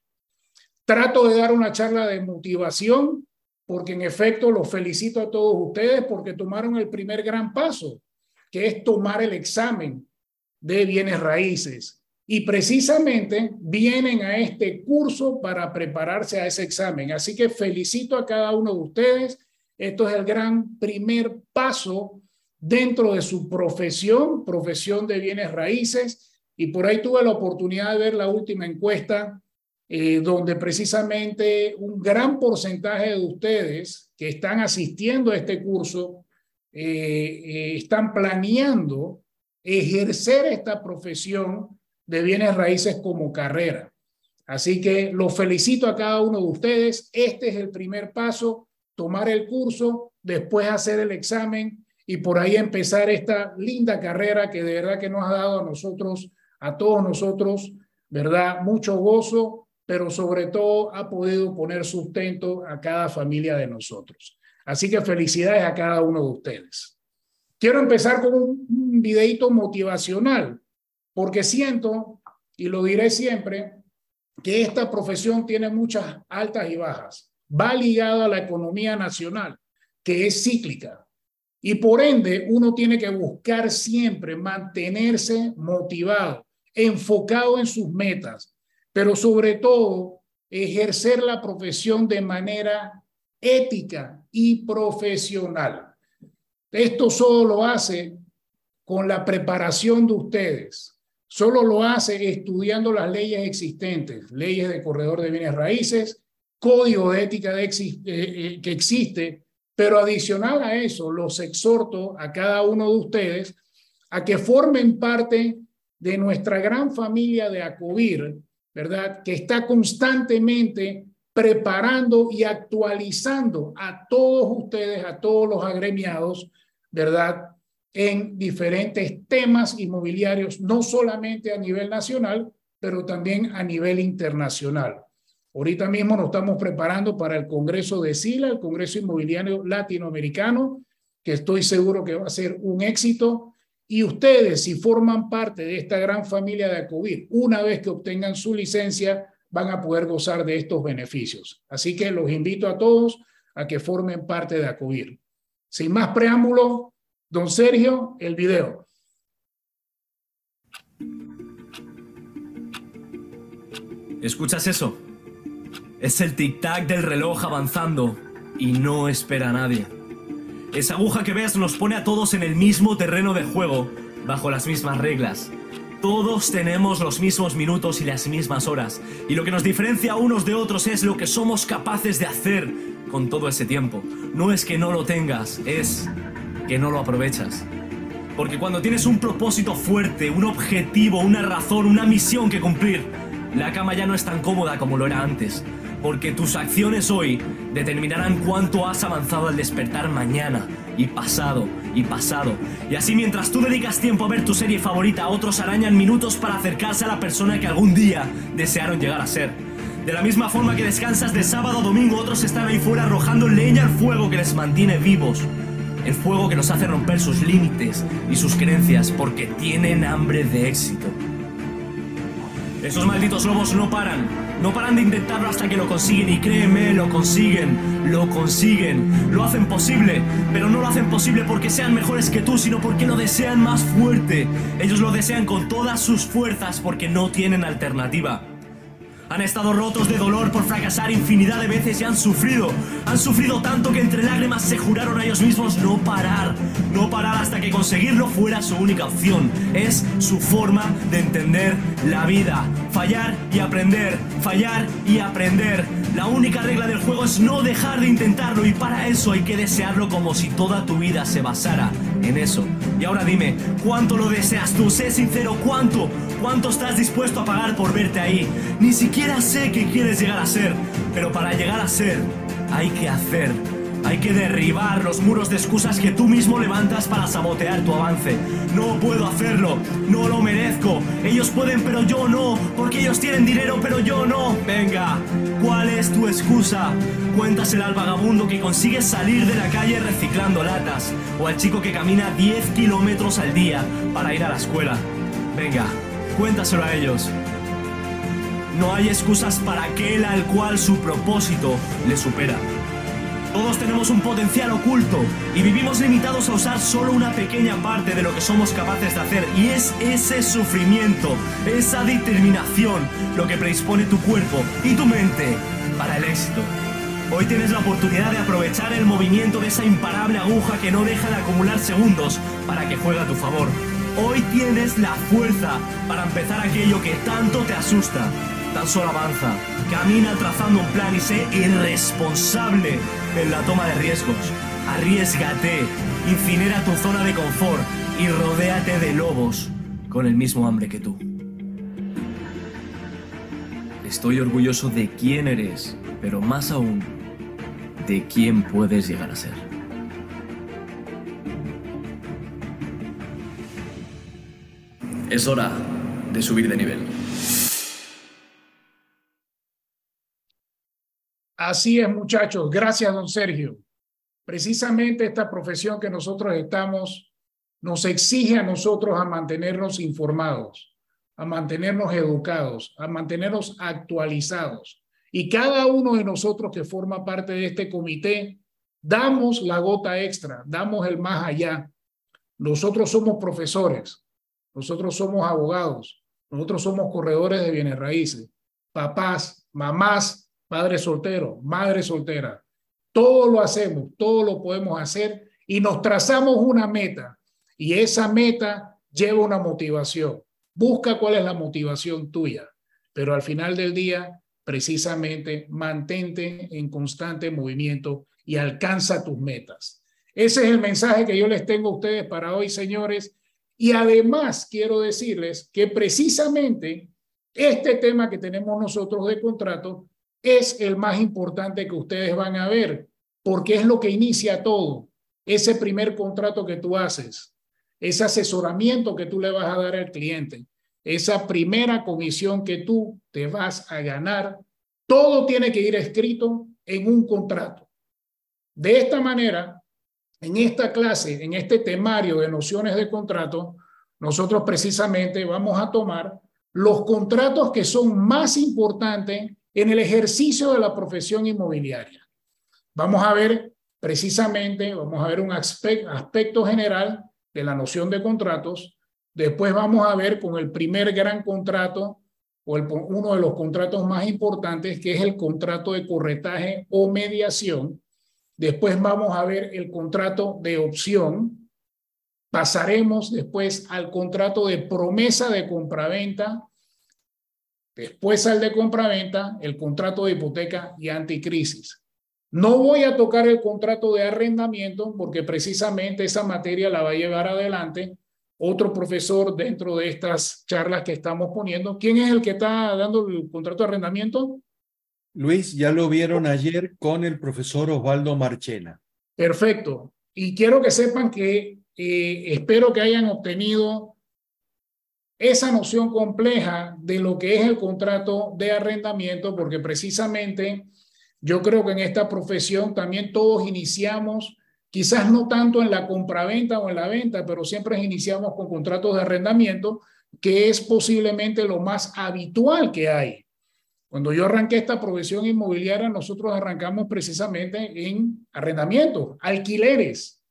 E: Trato de dar una charla de motivación, porque en efecto los felicito a todos ustedes porque tomaron el primer gran paso, que es tomar el examen de bienes raíces y precisamente vienen a este curso para prepararse a ese examen. Así que felicito a cada uno de ustedes. Esto es el gran primer paso dentro de su profesión, profesión de bienes raíces. Y por ahí tuve la oportunidad de ver la última encuesta, eh, donde precisamente un gran porcentaje de ustedes que están asistiendo a este curso eh, eh, están planeando ejercer esta profesión de bienes raíces como carrera. Así que los felicito a cada uno de ustedes. Este es el primer paso, tomar el curso, después hacer el examen y por ahí empezar esta linda carrera que de verdad que nos ha dado a nosotros, a todos nosotros, ¿verdad? Mucho gozo, pero sobre todo ha podido poner sustento a cada familia de nosotros. Así que felicidades a cada uno de ustedes. Quiero empezar con un, videito motivacional porque siento, y lo diré siempre, que esta profesión tiene muchas altas y bajas. Va ligada a la economía nacional, que es cíclica. Y por ende, uno tiene que buscar siempre mantenerse motivado, enfocado en sus metas, pero sobre todo ejercer la profesión de manera ética y profesional. Esto solo lo hace con la preparación de ustedes, Solo lo hace estudiando las leyes existentes, leyes de corredor de bienes raíces, código de ética eh, eh, que existe, pero adicional a eso, los exhorto a cada uno de ustedes a que formen parte de nuestra gran familia de ACOBIR, ¿verdad? Que está constantemente preparando y actualizando a todos ustedes, a todos los agremiados, ¿verdad? En diferentes temas inmobiliarios, no solamente a nivel nacional, pero también a nivel internacional. Ahorita mismo nos estamos preparando para el Congreso de SILA, el Congreso Inmobiliario Latinoamericano, que estoy seguro que va a ser un éxito. Y ustedes, si forman parte de esta gran familia de ACOBIR, una vez que obtengan su licencia, van a poder gozar de estos beneficios. Así que los invito a todos a que formen parte de ACOBIR. Sin más preámbulo, Don Sergio, el video.
G: ¿Escuchas eso? Es el tic-tac del reloj avanzando y no espera a nadie. Esa aguja que ves nos pone a todos en el mismo terreno de juego, bajo las mismas reglas. Todos tenemos los mismos minutos y las mismas horas, y lo que nos diferencia unos de otros es lo que somos capaces de hacer con todo ese tiempo. No es que no lo tengas, es que no lo aprovechas. Porque cuando tienes un propósito fuerte, un objetivo, una razón, una misión que cumplir, la cama ya no es tan cómoda como lo era antes. Porque tus acciones hoy determinarán cuánto has avanzado al despertar mañana, y pasado, y pasado. Y así mientras tú dedicas tiempo a ver tu serie favorita, otros arañan minutos para acercarse a la persona que algún día desearon llegar a ser. De la misma forma que descansas de sábado a domingo, otros están ahí fuera arrojando leña al fuego que les mantiene vivos el fuego que nos hace romper sus límites y sus creencias porque tienen hambre de éxito. Esos malditos lobos no paran, No paran de intentarlo hasta que lo consiguen y créeme, lo consiguen, lo consiguen, lo hacen posible, pero no lo hacen posible porque sean mejores que tú, sino porque lo desean más fuerte. Ellos lo desean con todas sus fuerzas porque no tienen alternativa. Han estado rotos de dolor por fracasar infinidad de veces y han sufrido. Han sufrido tanto que entre lágrimas se juraron a ellos mismos no parar. No parar hasta que conseguirlo fuera su única opción. Es su forma de entender la vida. Fallar y aprender. Fallar y aprender. La única regla del juego es no dejar de intentarlo y para eso hay que desearlo como si toda tu vida se basara en eso. Y ahora dime, ¿cuánto lo deseas tú? Sé sincero, ¿cuánto? ¿Cuánto estás dispuesto a pagar por verte ahí? Ni siquiera sé qué quieres llegar a ser, pero para llegar a ser hay que hacer. Hay que derribar los muros de excusas que tú mismo levantas para sabotear tu avance. No puedo hacerlo, no lo merezco. Ellos pueden, pero yo no, porque ellos tienen dinero, pero yo no. Venga, ¿cuál es tu excusa? Cuéntasela al vagabundo que consigue salir de la calle reciclando latas, o al chico que camina 10 kilómetros al día para ir a la escuela. Venga, cuéntaselo a ellos. No hay excusas para aquel al cual su propósito le supera. Todos tenemos un potencial oculto y vivimos limitados a usar solo una pequeña parte de lo que somos capaces de hacer y es ese sufrimiento, esa determinación lo que predispone tu cuerpo y tu mente para el éxito. Hoy tienes la oportunidad de aprovechar el movimiento de esa imparable aguja que no deja de acumular segundos para que juegue a tu favor. Hoy tienes la fuerza para empezar aquello que tanto te asusta. Tan solo avanza, camina trazando un plan y sé irresponsable en la toma de riesgos. Arriesgate, incinera tu zona de confort y rodéate de lobos con el mismo hambre que tú. Estoy orgulloso de quién eres, pero más aún, de quién puedes llegar a ser. Es hora de subir de nivel.
E: Así es, muchachos. Gracias, don Sergio. Precisamente esta profesión que nosotros estamos nos exige a nosotros a mantenernos informados, a mantenernos educados, a mantenernos actualizados. Y cada uno de nosotros que forma parte de este comité, damos la gota extra, damos el más allá. Nosotros somos profesores, nosotros somos abogados, nosotros somos corredores de bienes raíces, papás, mamás, padre soltero, madre soltera. Todo lo hacemos, todo lo podemos hacer y nos trazamos una meta y esa meta lleva una motivación. Busca cuál es la motivación tuya, pero al final del día, precisamente, mantente en constante movimiento y alcanza tus metas. Ese es el mensaje que yo les tengo a ustedes para hoy, señores. Y además quiero decirles que precisamente este tema que tenemos nosotros de contrato es el más importante que ustedes van a ver, porque es lo que inicia todo. Ese primer contrato que tú haces, ese asesoramiento que tú le vas a dar al cliente, esa primera comisión que tú te vas a ganar, todo tiene que ir escrito en un contrato. De esta manera, en esta clase, en este temario de nociones de contrato, nosotros precisamente vamos a tomar los contratos que son más importantes en el ejercicio de la profesión inmobiliaria. Vamos a ver precisamente, vamos a ver un aspecto general de la noción de contratos. Después vamos a ver con el primer gran contrato o uno de los contratos más importantes, que es el contrato de corretaje o mediación. Después vamos a ver el contrato de opción. Pasaremos después al contrato de promesa de compraventa Después al de compraventa, el contrato de hipoteca y anticrisis. No voy a tocar el contrato de arrendamiento porque precisamente esa materia la va a llevar adelante otro profesor dentro de estas charlas que estamos poniendo. ¿Quién es el que está dando el contrato de arrendamiento?
B: Luis, ya lo vieron ayer con el profesor Osvaldo Marchena.
E: Perfecto. Y quiero que sepan que eh, espero que hayan obtenido esa noción compleja de lo que es el contrato de arrendamiento, porque precisamente yo creo que en esta profesión también todos iniciamos, quizás no tanto en la compraventa o en la venta, pero siempre iniciamos con contratos de arrendamiento, que es posiblemente lo más habitual que hay. Cuando yo arranqué esta profesión inmobiliaria, nosotros arrancamos precisamente en arrendamientos, alquileres.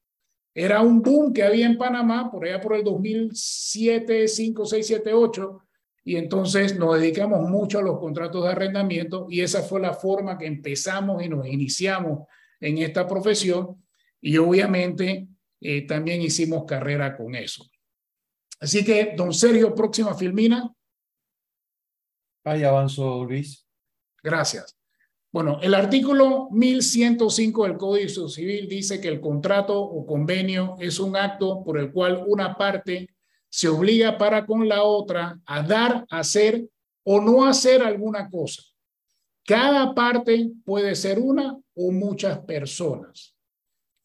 E: Era un boom que había en Panamá por allá por el 2007, 5, 6, 7, 8. Y entonces nos dedicamos mucho a los contratos de arrendamiento y esa fue la forma que empezamos y nos iniciamos en esta profesión. Y obviamente eh, también hicimos carrera con eso. Así que, don Sergio, próxima filmina.
B: Ahí avanzo, Luis.
E: Gracias. Bueno, el artículo 1105 del Código Civil dice que el contrato o convenio es un acto por el cual una parte se obliga para con la otra a dar, hacer o no hacer alguna cosa. Cada parte puede ser una o muchas personas.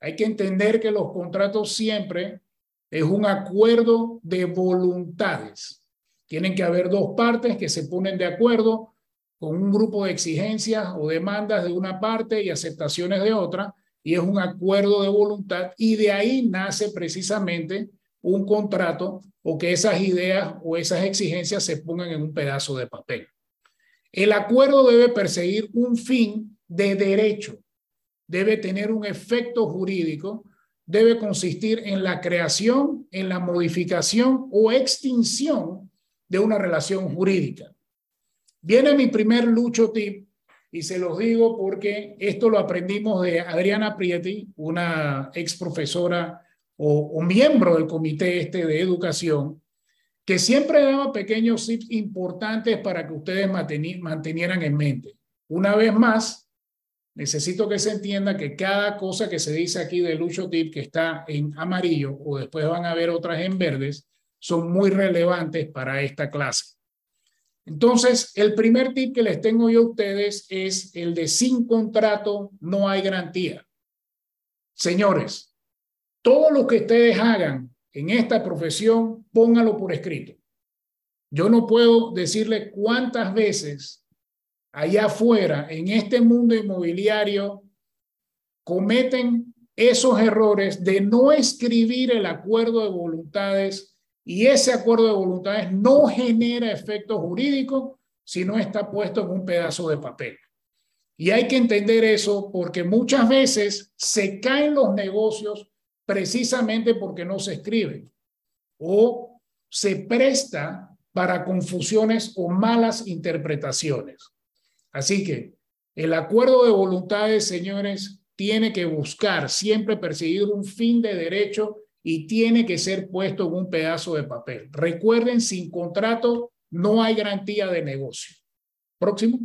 E: Hay que entender que los contratos siempre es un acuerdo de voluntades. Tienen que haber dos partes que se ponen de acuerdo con un grupo de exigencias o demandas de una parte y aceptaciones de otra, y es un acuerdo de voluntad, y de ahí nace precisamente un contrato o que esas ideas o esas exigencias se pongan en un pedazo de papel. El acuerdo debe perseguir un fin de derecho, debe tener un efecto jurídico, debe consistir en la creación, en la modificación o extinción de una relación jurídica. Viene mi primer lucho tip y se los digo porque esto lo aprendimos de Adriana Prieti, una ex profesora o, miembro del comité este de educación, que siempre daba pequeños tips importantes para que ustedes mantenieran en mente. Una vez más, necesito que se entienda que cada cosa que se dice aquí de Lucho Tip que está en amarillo o después van a ver otras en verdes, son muy relevantes para esta clase. Entonces, el primer tip que les tengo yo a ustedes es el de sin contrato no hay garantía. Señores, todo lo que ustedes hagan en esta profesión, póngalo por escrito. Yo no puedo decirle cuántas veces allá afuera, en este mundo inmobiliario, cometen esos errores de no escribir el acuerdo de voluntades y ese acuerdo de voluntades no genera efecto jurídico si no está puesto en un pedazo de papel. Y hay que entender eso porque muchas veces se caen los negocios precisamente porque no se escriben o se presta para confusiones o malas interpretaciones. Así que el acuerdo de voluntades, señores, tiene que buscar siempre perseguir un fin de derecho y tiene que ser puesto en un pedazo de papel. Recuerden, sin contrato no hay garantía de negocio. Próximo.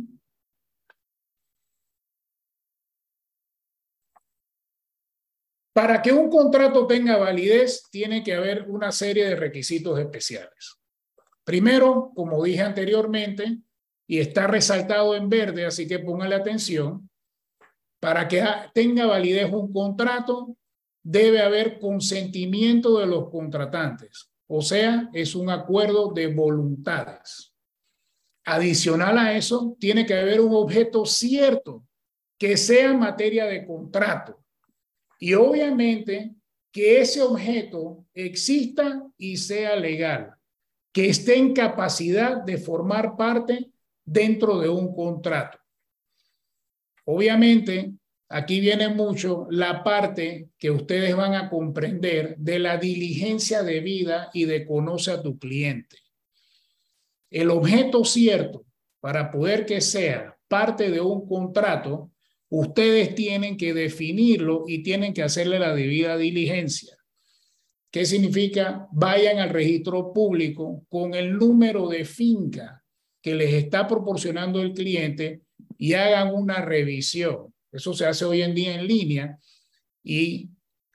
E: Para que un contrato tenga validez, tiene que haber una serie de requisitos especiales. Primero, como dije anteriormente, y está resaltado en verde, así que póngale atención, para que tenga validez un contrato, debe haber consentimiento de los contratantes, o sea, es un acuerdo de voluntades. Adicional a eso, tiene que haber un objeto cierto que sea materia de contrato y obviamente que ese objeto exista y sea legal, que esté en capacidad de formar parte dentro de un contrato. Obviamente, Aquí viene mucho la parte que ustedes van a comprender de la diligencia de vida y de conoce a tu cliente. El objeto cierto para poder que sea parte de un contrato, ustedes tienen que definirlo y tienen que hacerle la debida diligencia. ¿Qué significa? Vayan al registro público con el número de finca que les está proporcionando el cliente y hagan una revisión. Eso se hace hoy en día en línea. Y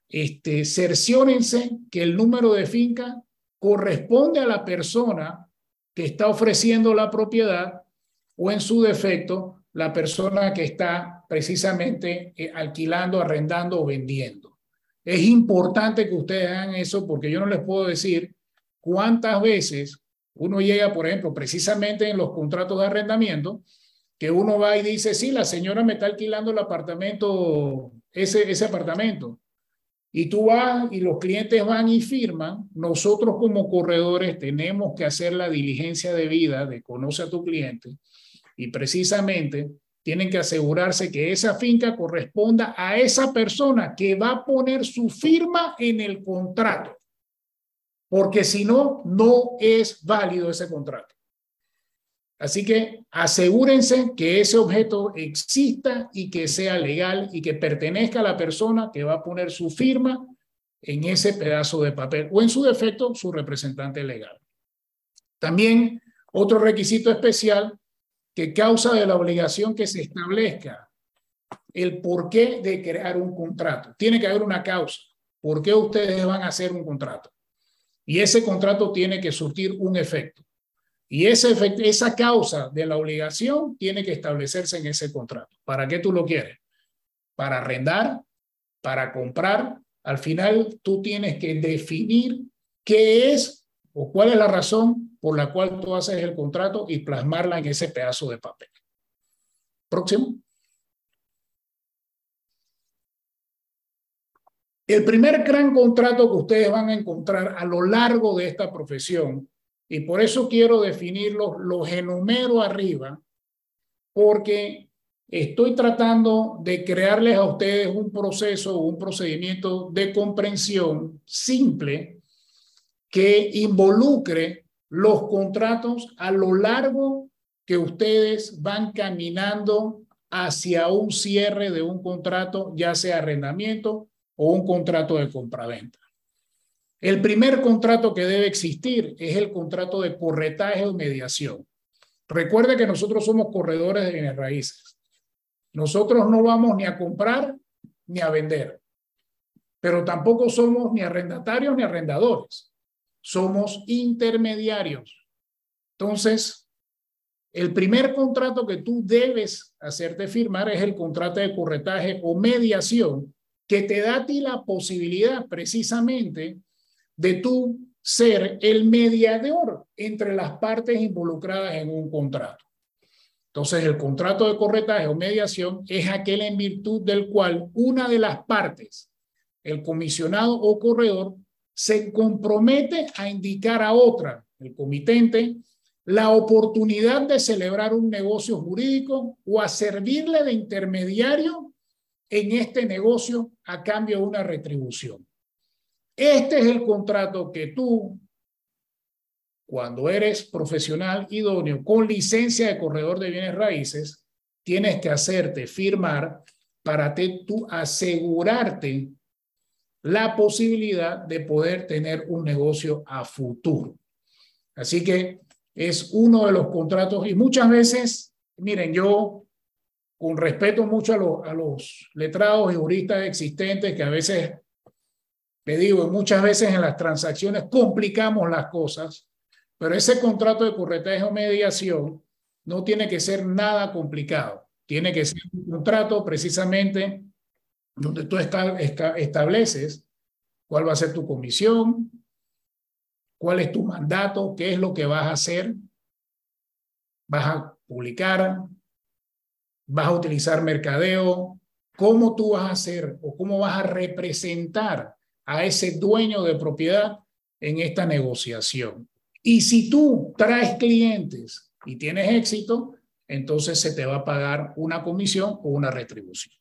E: este, cerciórense que el número de finca corresponde a la persona que está ofreciendo la propiedad o en su defecto la persona que está precisamente eh, alquilando, arrendando o vendiendo. Es importante que ustedes hagan eso porque yo no les puedo decir cuántas veces uno llega, por ejemplo, precisamente en los contratos de arrendamiento, que uno va y dice, sí, la señora me está alquilando el apartamento, ese, ese apartamento. Y tú vas y los clientes van y firman. Nosotros como corredores tenemos que hacer la diligencia de vida de conoce a tu cliente Y precisamente tienen que asegurarse que esa finca corresponda a esa persona que va a poner su firma en el contrato. Porque si no, no es válido ese contrato. Así que asegúrense que ese objeto exista y que sea legal y que pertenezca a la persona que va a poner su firma en ese pedazo de papel o en su defecto su representante legal. También otro requisito especial que causa de la obligación que se establezca el porqué de crear un contrato. Tiene que haber una causa. ¿Por qué ustedes van a hacer un contrato? Y ese contrato tiene que surtir un efecto. Y esa causa de la obligación tiene que establecerse en ese contrato. ¿Para qué tú lo quieres? Para arrendar, para comprar. Al final tú tienes que definir qué es o cuál es la razón por la cual tú haces el contrato y plasmarla en ese pedazo de papel. Próximo. El primer gran contrato que ustedes van a encontrar a lo largo de esta profesión y por eso quiero definirlos, los enumero arriba, porque estoy tratando de crearles a ustedes un proceso, un procedimiento de comprensión simple que involucre los contratos a lo largo que ustedes van caminando hacia un cierre de un contrato, ya sea arrendamiento o un contrato de compraventa. El primer contrato que debe existir es el contrato de corretaje o mediación. Recuerde que nosotros somos corredores de bienes raíces. Nosotros no vamos ni a comprar ni a vender, pero tampoco somos ni arrendatarios ni arrendadores. Somos intermediarios. Entonces, el primer contrato que tú debes hacerte firmar es el contrato de corretaje o mediación que te da a ti la posibilidad precisamente de tú ser el mediador entre las partes involucradas en un contrato. Entonces, el contrato de corretaje o mediación es aquel en virtud del cual una de las partes, el comisionado o corredor, se compromete a indicar a otra, el comitente, la oportunidad de celebrar un negocio jurídico o a servirle de intermediario en este negocio a cambio de una retribución. Este es el contrato que tú, cuando eres profesional idóneo con licencia de corredor de bienes raíces, tienes que hacerte firmar para te, tú asegurarte la posibilidad de poder tener un negocio a futuro. Así que es uno de los contratos y muchas veces, miren, yo con respeto mucho a, a los letrados y juristas existentes que a veces le digo, muchas veces en las transacciones complicamos las cosas, pero ese contrato de corretaje o mediación no tiene que ser nada complicado. Tiene que ser un contrato precisamente donde tú estableces cuál va a ser tu comisión, cuál es tu mandato, qué es lo que vas a hacer, vas a publicar, vas a utilizar mercadeo, cómo tú vas a hacer o cómo vas a representar a ese dueño de propiedad en esta negociación. Y si tú traes clientes y tienes éxito, entonces se te va a pagar una comisión o una retribución.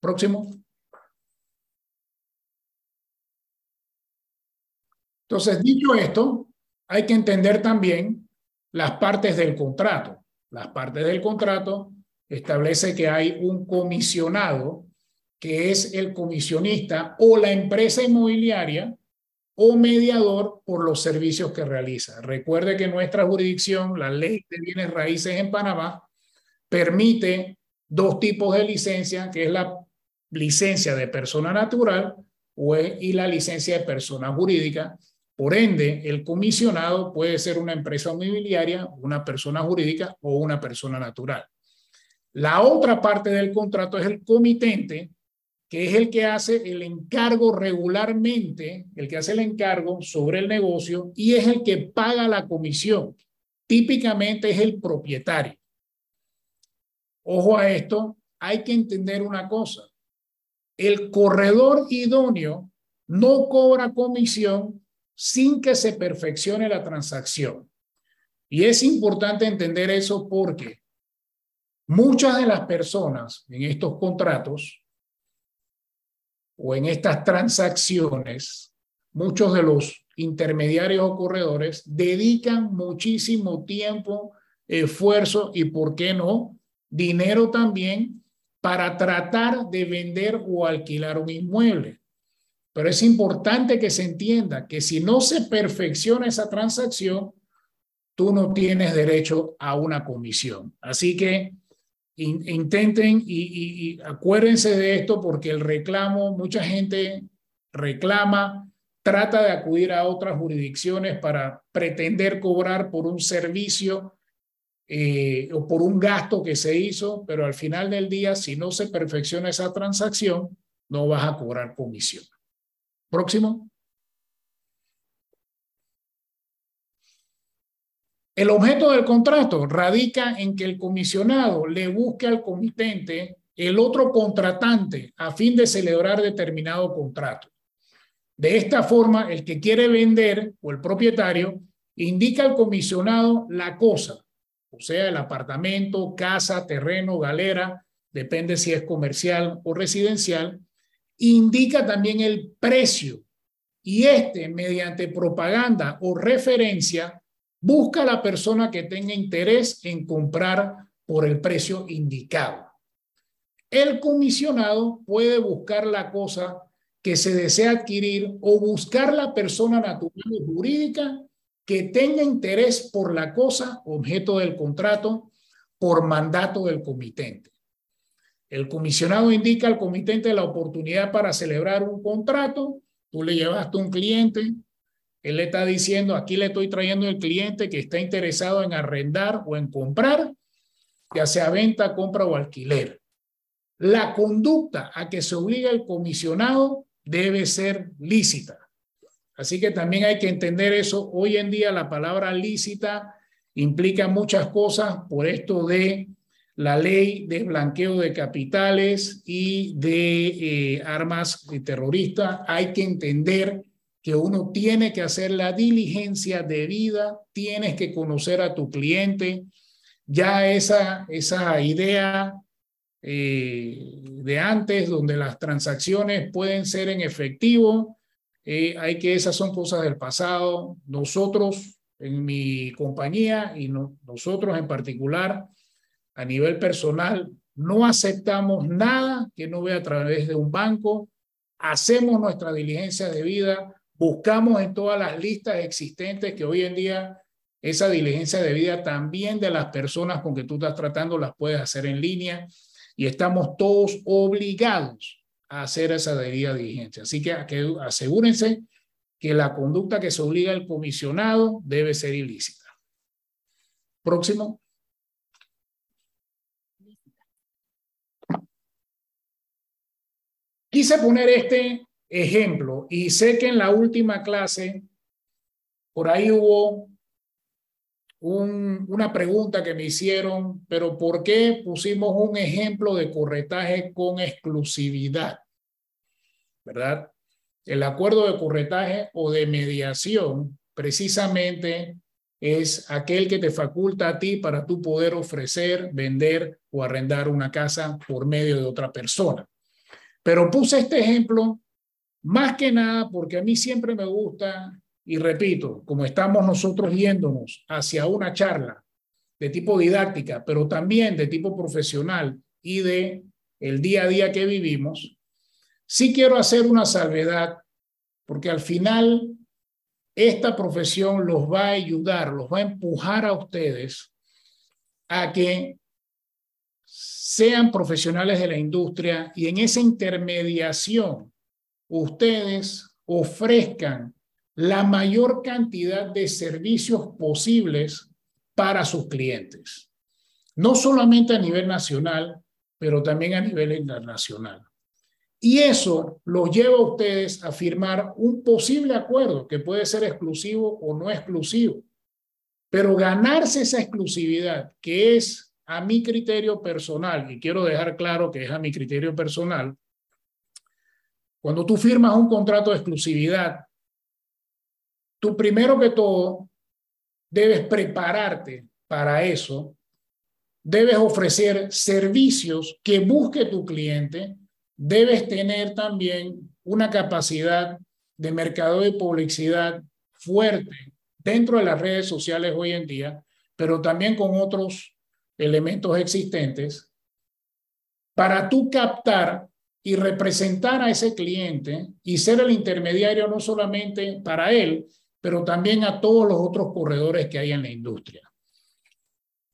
E: Próximo. Entonces, dicho esto, hay que entender también las partes del contrato. Las partes del contrato establece que hay un comisionado que es el comisionista o la empresa inmobiliaria o mediador por los servicios que realiza. Recuerde que nuestra jurisdicción, la ley de bienes raíces en Panamá, permite dos tipos de licencia, que es la licencia de persona natural y la licencia de persona jurídica. Por ende, el comisionado puede ser una empresa inmobiliaria, una persona jurídica o una persona natural. La otra parte del contrato es el comitente, que es el que hace el encargo regularmente, el que hace el encargo sobre el negocio y es el que paga la comisión. Típicamente es el propietario. Ojo a esto, hay que entender una cosa. El corredor idóneo no cobra comisión sin que se perfeccione la transacción. Y es importante entender eso porque Muchas de las personas en estos contratos o en estas transacciones, muchos de los intermediarios o corredores dedican muchísimo tiempo, esfuerzo y, ¿por qué no?, dinero también para tratar de vender o alquilar un inmueble. Pero es importante que se entienda que si no se perfecciona esa transacción, tú no tienes derecho a una comisión. Así que intenten y, acuérdense de esto porque el reclamo, mucha gente reclama, trata de acudir a otras jurisdicciones para pretender cobrar por un servicio eh, o por un gasto que se hizo, pero al final del día, si no se perfecciona esa transacción, no vas a cobrar comisión. Próximo. El objeto del contrato radica en que el comisionado le busque al comitente el otro contratante a fin de celebrar determinado contrato. De esta forma, el que quiere vender o el propietario indica al comisionado la cosa, o sea, el apartamento, casa, terreno, galera, depende si es comercial o residencial, indica también el precio y este, mediante propaganda o referencia, busca la persona que tenga interés en comprar por el precio indicado. El comisionado puede buscar la cosa que se desea adquirir o buscar la persona natural o jurídica que tenga interés por la cosa objeto del contrato por mandato del comitente. El comisionado indica al comitente la oportunidad para celebrar un contrato. Tú le llevaste un cliente, él le está diciendo, aquí le estoy trayendo el cliente que está interesado en arrendar o en comprar, ya sea venta, compra o alquiler. La conducta a que se obliga el comisionado debe ser lícita. Así que también hay que entender eso. Hoy en día la palabra lícita implica muchas cosas por esto de la ley de blanqueo de capitales y de eh, armas terroristas. Hay que entender que uno tiene que hacer la diligencia debida, tienes que conocer a tu cliente. Ya esa, esa idea eh, de antes, donde las transacciones pueden ser en efectivo, eh, hay que esas son cosas del pasado. Nosotros, en mi compañía y nosotros en particular, a nivel personal, no aceptamos nada que no vea a través de un banco. Hacemos nuestra diligencia de vida, buscamos en todas las listas existentes que hoy en día esa diligencia de vida también de las personas con que tú estás tratando las puedes hacer en línea y estamos todos obligados a hacer esa debida diligencia. Así que, asegúrense que la conducta que se obliga al comisionado debe ser ilícita. Próximo. Quise poner este ejemplo y sé que en la última clase por ahí hubo una pregunta que me hicieron, pero ¿por qué pusimos un ejemplo de corretaje con exclusividad? ¿Verdad? El acuerdo de corretaje o de mediación precisamente es aquel que te faculta a ti para tú poder ofrecer, vender o arrendar una casa por medio de otra persona. Pero puse este ejemplo más que nada porque a mí siempre me gusta y repito, como estamos nosotros yéndonos hacia una charla de tipo didáctica, pero también de tipo profesional y de el día a día que vivimos, sí quiero hacer una salvedad, porque al final esta profesión los va a ayudar, los va a empujar a ustedes a que sean profesionales de la industria y en esa intermediación ustedes ofrezcan la mayor cantidad de servicios posibles para sus clientes, no solamente a nivel nacional, pero también a nivel internacional. Y eso los lleva a ustedes a firmar un posible acuerdo que puede ser exclusivo o no exclusivo. Pero ganarse esa exclusividad, que es a mi criterio personal, y quiero dejar claro que es a mi criterio personal, cuando tú firmas un contrato de exclusividad, tú primero que todo debes prepararte para eso. Debes ofrecer servicios que busque tu cliente, debes tener también una capacidad de mercado de publicidad fuerte dentro de las redes sociales hoy en día, pero también con otros elementos existentes, para tú captar y representar a ese cliente y ser el intermediario no solamente para él, pero también a todos los otros corredores que hay en la industria.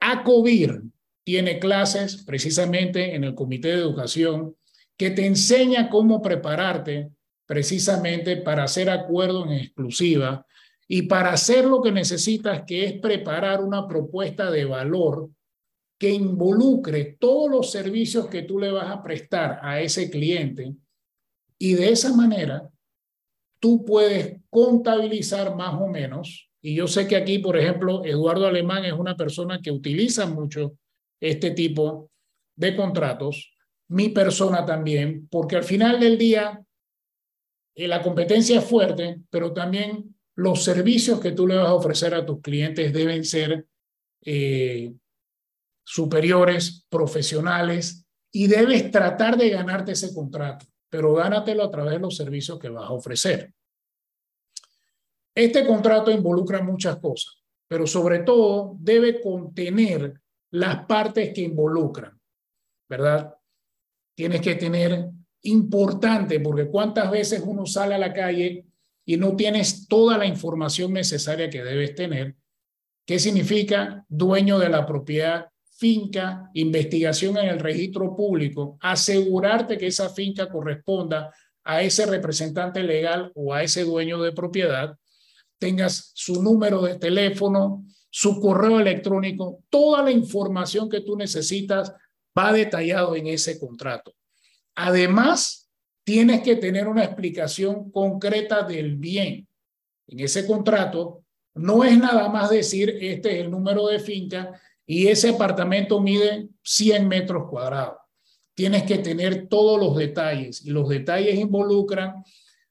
E: ACOBIR tiene clases precisamente en el Comité de Educación que te enseña cómo prepararte precisamente para hacer acuerdos en exclusiva y para hacer lo que necesitas, que es preparar una propuesta de valor que involucre todos los servicios que tú le vas a prestar a ese cliente y de esa manera tú puedes contabilizar más o menos. Y yo sé que aquí, por ejemplo, Eduardo Alemán es una persona que utiliza mucho este tipo de contratos, mi persona también, porque al final del día eh, la competencia es fuerte, pero también los servicios que tú le vas a ofrecer a tus clientes deben ser eh, superiores, profesionales, y debes tratar de ganarte ese contrato, pero gánatelo a través de los servicios que vas a ofrecer. Este contrato involucra muchas cosas, pero sobre todo debe contener las partes que involucran, ¿verdad? Tienes que tener importante, porque cuántas veces uno sale a la calle y no tienes toda la información necesaria que debes tener. ¿Qué significa dueño de la propiedad, finca, investigación en el registro público, asegurarte que esa finca corresponda a ese representante legal o a ese dueño de propiedad, tengas su número de teléfono, su correo electrónico, toda la información que tú necesitas va detallado en ese contrato. Además, tienes que tener una explicación concreta del bien. En ese contrato no es nada más decir este es el número de finca y ese apartamento mide 100 metros cuadrados. Tienes que tener todos los detalles y los detalles involucran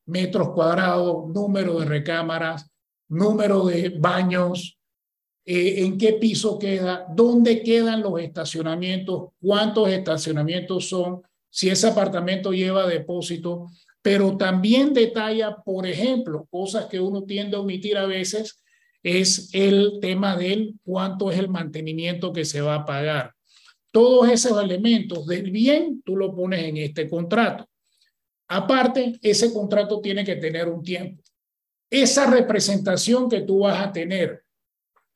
E: metros cuadrados, número de recámaras, número de baños, eh, en qué piso queda, dónde quedan los estacionamientos, cuántos estacionamientos son, si ese apartamento lleva depósito, pero también detalla, por ejemplo, cosas que uno tiende a omitir a veces, es el tema del cuánto es el mantenimiento que se va a pagar. Todos esos elementos del bien tú lo pones en este contrato. Aparte, ese contrato tiene que tener un tiempo. Esa representación que tú vas a tener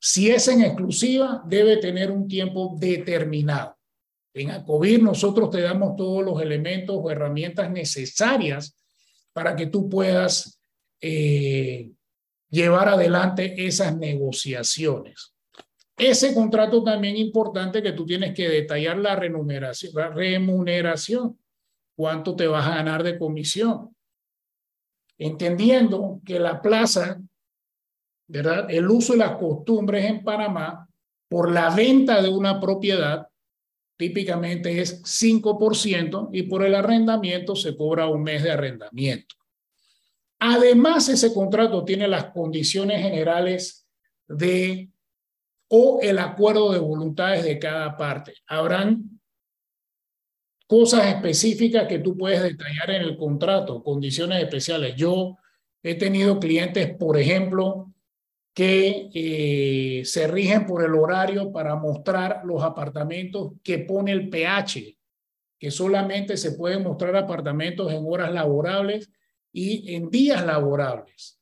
E: si es en exclusiva, debe tener un tiempo determinado. En ACOBIR nosotros te damos todos los elementos o herramientas necesarias para que tú puedas eh, llevar adelante esas negociaciones. Ese contrato también importante que tú tienes que detallar la remuneración, la remuneración, cuánto te vas a ganar de comisión, entendiendo que la plaza ¿verdad? El uso y las costumbres en Panamá por la venta de una propiedad típicamente es 5% y por el arrendamiento se cobra un mes de arrendamiento. Además, ese contrato tiene las condiciones generales de o el acuerdo de voluntades de cada parte. Habrán cosas específicas que tú puedes detallar en el contrato, condiciones especiales. Yo he tenido clientes, por ejemplo, que eh, se rigen por el horario para mostrar los apartamentos que pone el PH, que solamente se pueden mostrar apartamentos en horas laborables y en días laborables.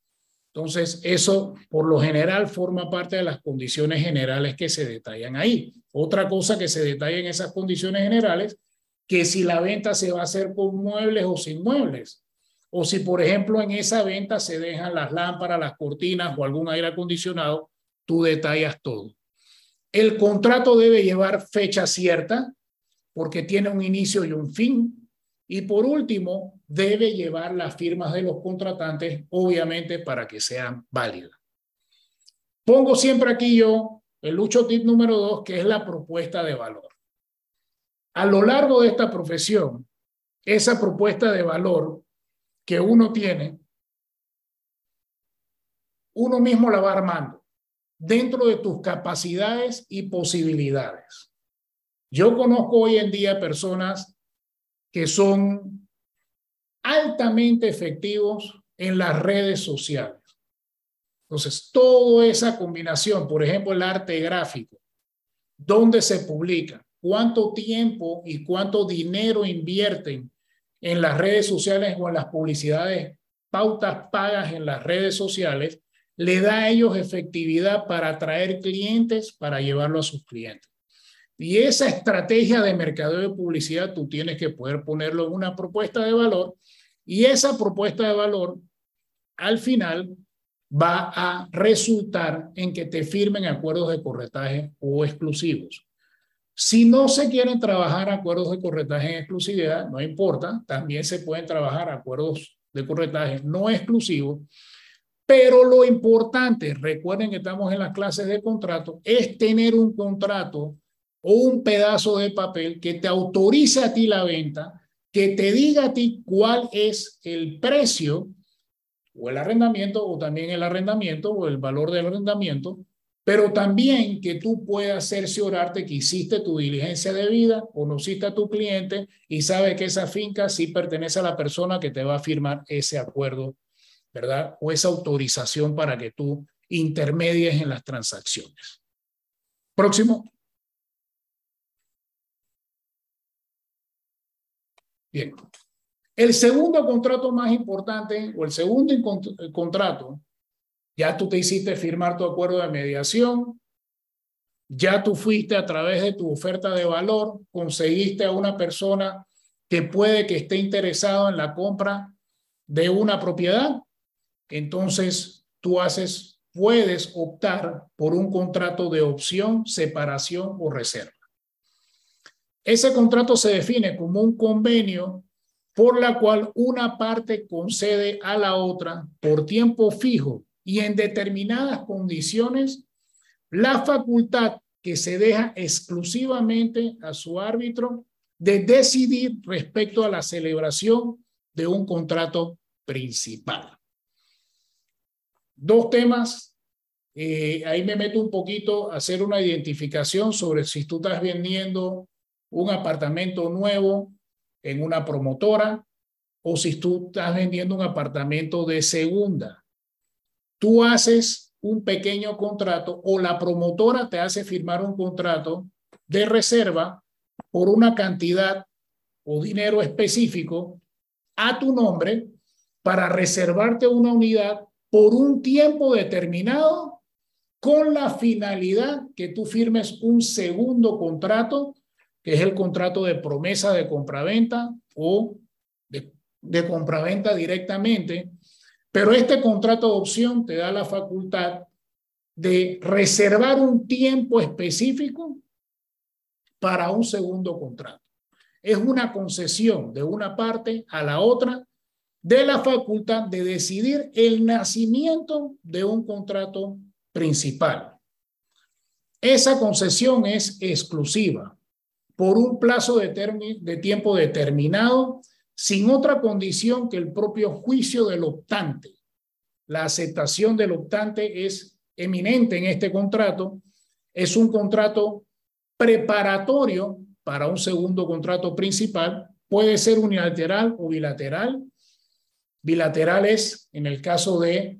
E: Entonces, eso por lo general forma parte de las condiciones generales que se detallan ahí. Otra cosa que se detalla en esas condiciones generales, que si la venta se va a hacer con muebles o sin muebles. O si, por ejemplo, en esa venta se dejan las lámparas, las cortinas o algún aire acondicionado, tú detallas todo. El contrato debe llevar fecha cierta porque tiene un inicio y un fin. Y por último, debe llevar las firmas de los contratantes, obviamente, para que sean válidas. Pongo siempre aquí yo el lucho tip número dos, que es la propuesta de valor. A lo largo de esta profesión, esa propuesta de valor que uno tiene, uno mismo la va armando dentro de tus capacidades y posibilidades. Yo conozco hoy en día personas que son altamente efectivos en las redes sociales. Entonces, toda esa combinación, por ejemplo, el arte gráfico, dónde se publica, cuánto tiempo y cuánto dinero invierten en las redes sociales o en las publicidades, pautas pagas en las redes sociales, le da a ellos efectividad para atraer clientes, para llevarlo a sus clientes. Y esa estrategia de mercadeo de publicidad tú tienes que poder ponerlo en una propuesta de valor y esa propuesta de valor al final va a resultar en que te firmen acuerdos de corretaje o exclusivos. Si no se quieren trabajar acuerdos de corretaje en exclusividad, no importa, también se pueden trabajar acuerdos de corretaje no exclusivos, pero lo importante, recuerden que estamos en las clases de contrato, es tener un contrato o un pedazo de papel que te autorice a ti la venta, que te diga a ti cuál es el precio o el arrendamiento o también el arrendamiento o el valor del arrendamiento, pero también que tú puedas cerciorarte que hiciste tu diligencia de vida, conociste a tu cliente y sabe que esa finca sí pertenece a la persona que te va a firmar ese acuerdo, ¿verdad? O esa autorización para que tú intermedies en las transacciones. Próximo. Bien. El segundo contrato más importante o el segundo contrato, ya tú te hiciste firmar tu acuerdo de mediación, ya tú fuiste a través de tu oferta de valor, conseguiste a una persona que puede que esté interesado en la compra de una propiedad, entonces tú haces, puedes optar por un contrato de opción, separación o reserva. Ese contrato se define como un convenio por la cual una parte concede a la otra por tiempo fijo y en determinadas condiciones la facultad que se deja exclusivamente a su árbitro de decidir respecto a la celebración de un contrato principal. Dos temas. Eh, ahí me meto un poquito a hacer una identificación sobre si tú estás vendiendo un apartamento nuevo en una promotora o si tú estás vendiendo un apartamento de segunda. Tú haces un pequeño contrato o la promotora te hace firmar un contrato de reserva por una cantidad o dinero específico a tu nombre para reservarte una unidad por un tiempo determinado con la finalidad que tú firmes un segundo contrato que es el contrato de promesa de compraventa o de, de compraventa directamente, pero este contrato de opción te da la facultad de reservar un tiempo específico para un segundo contrato. Es una concesión de una parte a la otra de la facultad de decidir el nacimiento de un contrato principal. Esa concesión es exclusiva por un plazo de, tiempo determinado, sin otra condición que el propio juicio del optante. La aceptación del optante es eminente en este contrato. Es un contrato preparatorio para un segundo contrato principal. Puede ser unilateral o bilateral. Bilateral es, en el caso de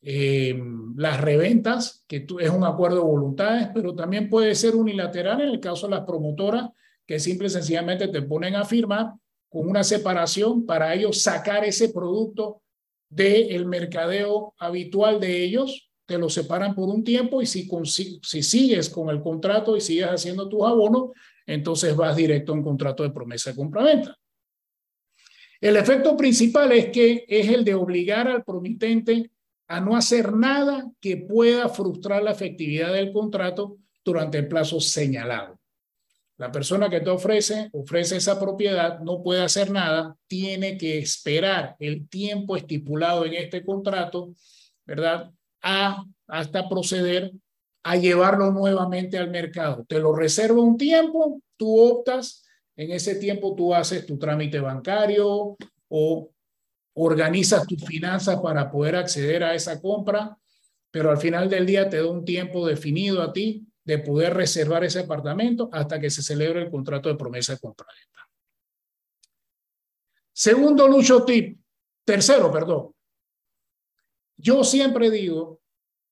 E: eh, las reventas, que es un acuerdo de voluntades, pero también puede ser unilateral en el caso de las promotoras, que simple y sencillamente te ponen a firmar con una separación para ellos sacar ese producto del mercadeo habitual de ellos, te lo separan por un tiempo y si, si sigues con el contrato y sigues haciendo tus abonos, entonces vas directo a un contrato de promesa de compraventa. El efecto principal es que es el de obligar al promitente a no hacer nada que pueda frustrar la efectividad del contrato durante el plazo señalado. La persona que te ofrece, ofrece esa propiedad, no puede hacer nada, tiene que esperar el tiempo estipulado en este contrato, ¿verdad? A, hasta proceder a llevarlo nuevamente al mercado. Te lo reserva un tiempo, tú optas, en ese tiempo tú haces tu trámite bancario o organizas tus finanzas para poder acceder a esa compra, pero al final del día te da un tiempo definido a ti de poder reservar ese apartamento hasta que se celebre el contrato de promesa de compraventa. Segundo lucho tip, tercero, perdón. Yo siempre digo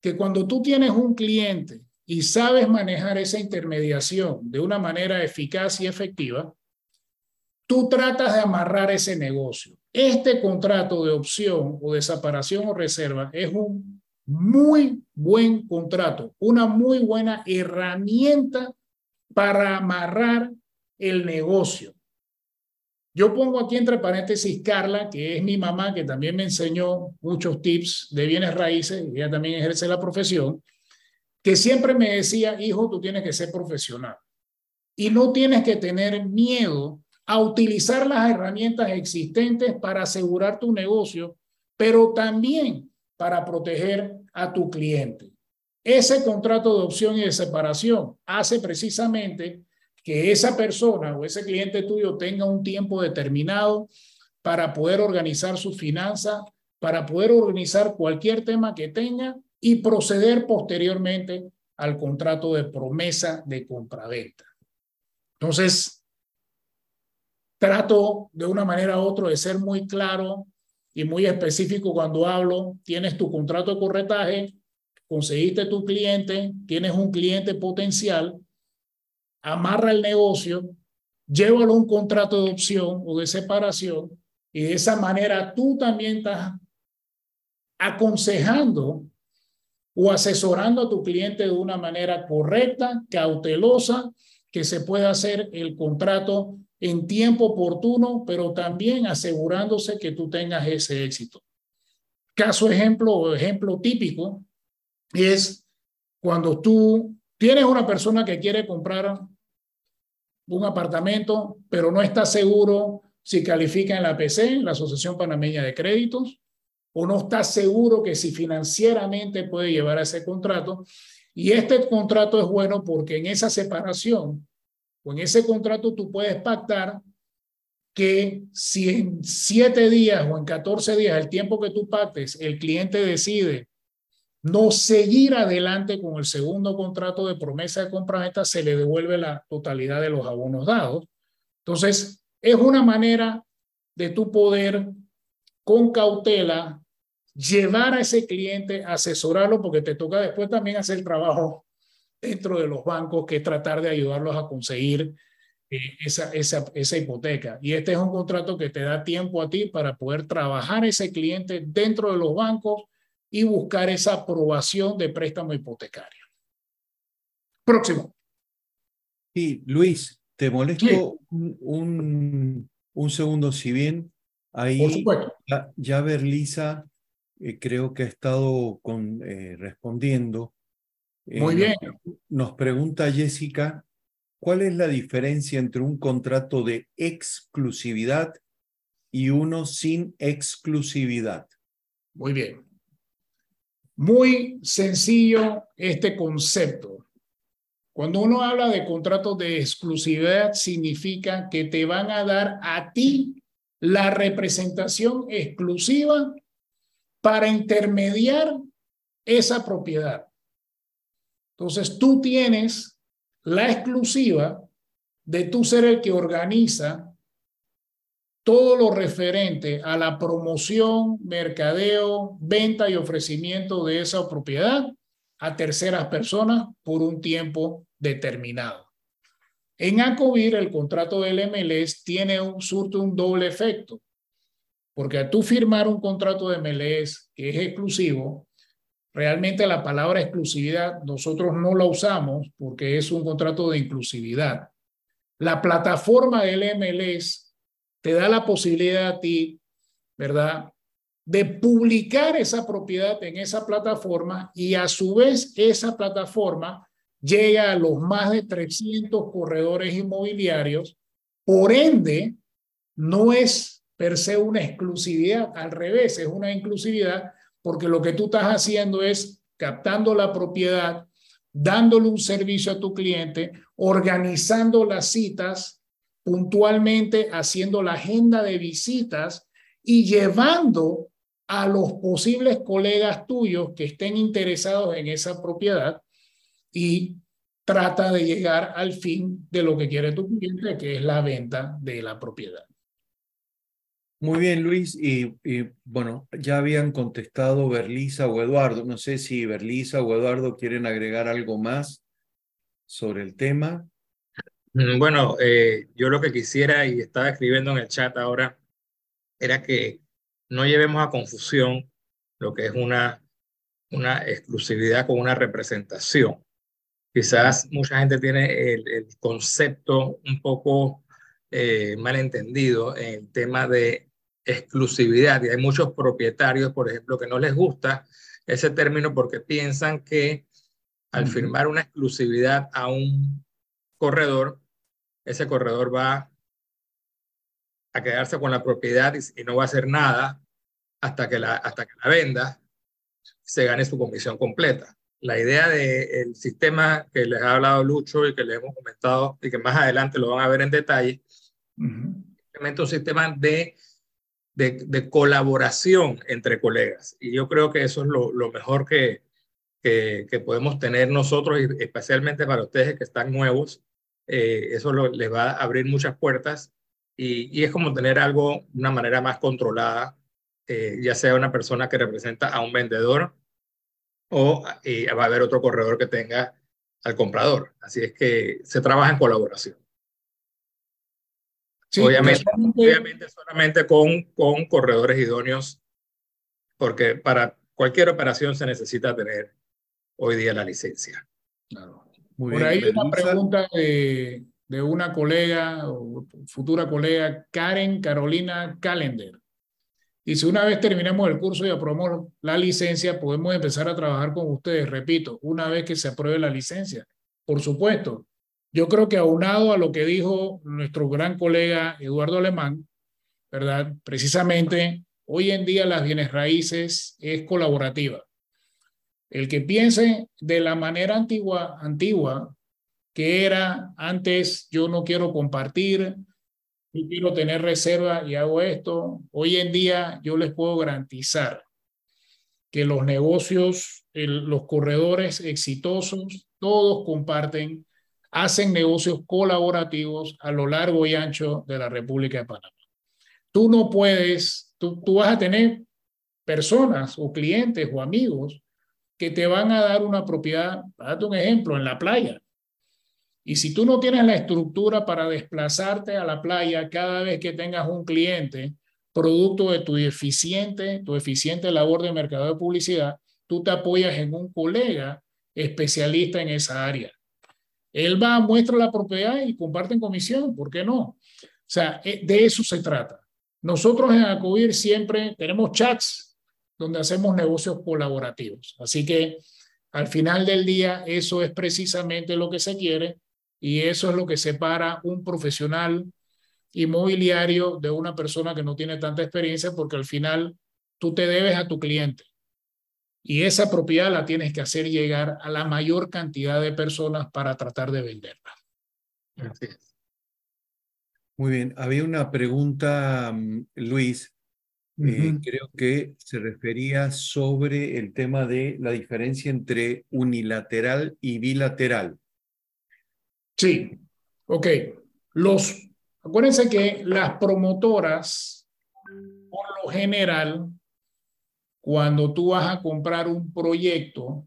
E: que cuando tú tienes un cliente y sabes manejar esa intermediación de una manera eficaz y efectiva, tú tratas de amarrar ese negocio. Este contrato de opción o de separación o reserva es un muy buen contrato, una muy buena herramienta para amarrar el negocio. Yo pongo aquí entre paréntesis Carla, que es mi mamá, que también me enseñó muchos tips de bienes raíces, ella también ejerce la profesión, que siempre me decía, hijo, tú tienes que ser profesional y no tienes que tener miedo a utilizar las herramientas existentes para asegurar tu negocio, pero también para proteger a tu cliente. Ese contrato de opción y de separación hace precisamente que esa persona o ese cliente tuyo tenga un tiempo determinado para poder organizar sus finanzas, para poder organizar cualquier tema que tenga y proceder posteriormente al contrato de promesa de compraventa. Entonces, trato de una manera u otra de ser muy claro y muy específico cuando hablo. Tienes tu contrato de corretaje, conseguiste tu cliente, tienes un cliente potencial, amarra el negocio, llévalo a un contrato de opción o de separación y de esa manera tú también estás aconsejando o asesorando a tu cliente de una manera correcta, cautelosa, que se pueda hacer el contrato en tiempo oportuno, pero también asegurándose que tú tengas ese éxito. Caso ejemplo ejemplo típico es cuando tú tienes una persona que quiere comprar un apartamento, pero no está seguro si califica en la PC, la Asociación Panameña de Créditos, o no está seguro que si financieramente puede llevar a ese contrato. Y este contrato es bueno porque en esa separación o en ese contrato tú puedes pactar que si en siete días o en 14 días, el tiempo que tú pactes, el cliente decide no seguir adelante con el segundo contrato de promesa de compra se le devuelve la totalidad de los abonos dados. Entonces, es una manera de tu poder con cautela llevar a ese cliente, asesorarlo, porque te toca después también hacer trabajo dentro de los bancos, que es tratar de ayudarlos a conseguir eh, esa, esa, esa hipoteca. Y este es un contrato que te da tiempo a ti para poder trabajar ese cliente dentro de los bancos y buscar esa aprobación de préstamo hipotecario. Próximo.
B: Sí, Luis, te molesto un, un, segundo, si bien ahí ya, ya Berlisa eh, creo que ha estado con, eh, respondiendo.
E: Eh, Muy bien.
B: Nos, pregunta Jessica, ¿cuál es la diferencia entre un contrato de exclusividad y uno sin exclusividad?
E: Muy bien. Muy sencillo este concepto. Cuando uno habla de contratos de exclusividad, significa que te van a dar a ti la representación exclusiva para intermediar esa propiedad. Entonces tú tienes la exclusiva de tú ser el que organiza todo lo referente a la promoción, mercadeo, venta y ofrecimiento de esa propiedad a terceras personas por un tiempo determinado. En ACOBIR, el contrato del MLS tiene un, surte un doble efecto. Porque a tú firmar un contrato de MLS que es exclusivo, realmente la palabra exclusividad nosotros no la usamos porque es un contrato de inclusividad. La plataforma del MLS te da la posibilidad a ti, ¿verdad? De publicar esa propiedad en esa plataforma y a su vez esa plataforma llega a los más de 300 corredores inmobiliarios. Por ende, no es per se una exclusividad, al revés, es una inclusividad porque lo que tú estás haciendo es captando la propiedad, dándole un servicio a tu cliente, organizando las citas puntualmente, haciendo la agenda de visitas y llevando a los posibles colegas tuyos que estén interesados en esa propiedad y trata de llegar al fin de lo que quiere tu cliente, que es la venta de la propiedad.
B: Muy bien, Luis. Y, bueno, ya habían contestado Berlisa o Eduardo. No sé si Berlisa o Eduardo quieren agregar algo más sobre el tema.
D: Mm, bueno, eh, yo lo que quisiera y estaba escribiendo en el chat ahora era que no llevemos a confusión lo que es una, una exclusividad con una representación. Quizás mucha gente tiene el, concepto un poco eh, mal entendido en el tema de exclusividad. Y hay muchos propietarios, por ejemplo, que no les gusta ese término porque piensan que al firmar una exclusividad a un corredor, ese corredor va a quedarse con la propiedad y, no va a hacer nada hasta que la, hasta que la venda, se gane su comisión completa. La idea del sistema que les ha hablado Lucho y que les hemos comentado y que más adelante lo van a ver en detalle, simplemente un sistema de, de, colaboración entre colegas. Y yo creo que eso es lo, lo mejor que, que, podemos tener nosotros, y especialmente para ustedes que están nuevos. Eh, eso les va a abrir muchas puertas y, es como tener algo de una manera más controlada eh, ya sea una persona que representa a un vendedor o va a haber otro corredor que tenga al comprador. Así es que se trabaja en colaboración. Obviamente, obviamente solamente con, con corredores idóneos, porque para cualquier operación se necesita tener hoy día la licencia.
E: Por ahí una pregunta de, de una colega o futura colega, Karen Carolina Calender. Y si una vez terminemos el curso y aprobamos la licencia, podemos empezar a trabajar con ustedes, repito, una vez que se apruebe la licencia. Por supuesto, yo creo que aunado a lo que dijo nuestro gran colega Eduardo Alemán, ¿verdad? Precisamente, hoy en día las bienes raíces es colaborativa. El que piense de la manera antigua, antigua, que era antes yo no quiero compartir, yo quiero tener reserva y hago esto. Hoy en día yo les puedo garantizar que los negocios, los corredores exitosos, todos comparten, hacen negocios colaborativos a lo largo y ancho de la República de Panamá. Tú no puedes, tú, tú vas a tener personas o clientes o amigos que te van a dar una propiedad, date un ejemplo, en la playa. Y si tú no tienes la estructura para desplazarte a la playa cada vez que tengas un cliente, producto de tu eficiente, tu eficiente labor de mercado de publicidad, tú te apoyas en un colega especialista en esa área. Él va, muestra la propiedad y comparten comisión, ¿por qué no? O sea, eh, de eso se trata. Nosotros en Acubir siempre tenemos chats donde hacemos negocios colaborativos. Así que al final del día, eso es precisamente lo que se quiere y eso es lo que separa un profesional inmobiliario de una persona que no tiene tanta experiencia porque al final tú te debes a tu cliente. Y esa propiedad la tienes que hacer llegar a la mayor cantidad de personas para tratar de venderla.
B: Muy bien. Había una pregunta, mm, Luis, eh, creo que se refería sobre el tema de la diferencia entre unilateral y bilateral.
E: Sí, ok. Los, acuérdense que las promotoras, por lo general, cuando tú vas a comprar un proyecto,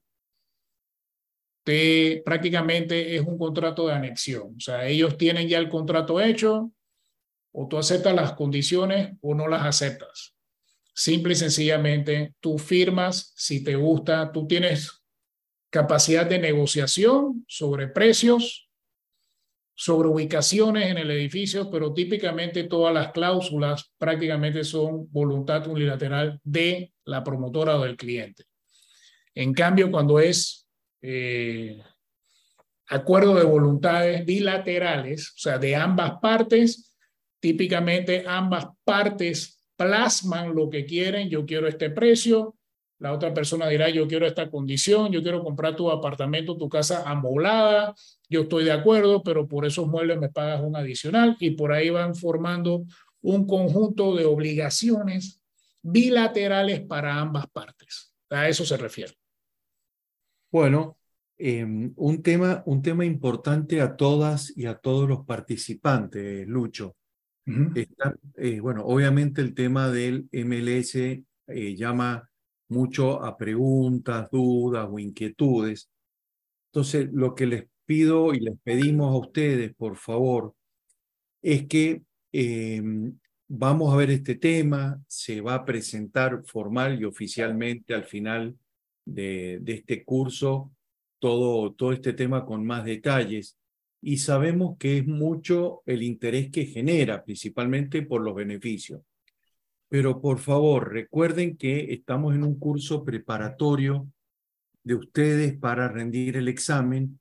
E: te, prácticamente es un contrato de anexión. O sea, ellos tienen ya el contrato hecho, o tú aceptas las condiciones o no las aceptas. Simple y sencillamente, tú firmas si te gusta, tú tienes capacidad de negociación sobre precios, sobre ubicaciones en el edificio, pero típicamente todas las cláusulas prácticamente son voluntad unilateral de la promotora o del cliente. En cambio, cuando es eh, acuerdo de voluntades bilaterales, o sea, de ambas partes, típicamente ambas partes plasman lo que quieren, yo quiero este precio, la otra persona dirá, yo quiero esta condición, yo quiero comprar tu apartamento, tu casa amoblada, yo estoy de acuerdo, pero por esos muebles me pagas un adicional y por ahí van formando un conjunto de obligaciones bilaterales para ambas partes. A eso se refiere.
B: Bueno, em, un, tema, un tema importante a todas y a todos los participantes, Lucho. Eh, bueno, obviamente el tema del MLS eh, llama mucho a preguntas, dudas o inquietudes. Entonces, lo que les pido y les pedimos a ustedes, por favor, es que em, vamos a ver este tema, se va a presentar formal y oficialmente al final de, este curso todo, todo este tema con más detalles y sabemos que es mucho el interés que genera, principalmente por los beneficios. Pero por favor, recuerden que estamos en un curso preparatorio de ustedes para rendir el examen.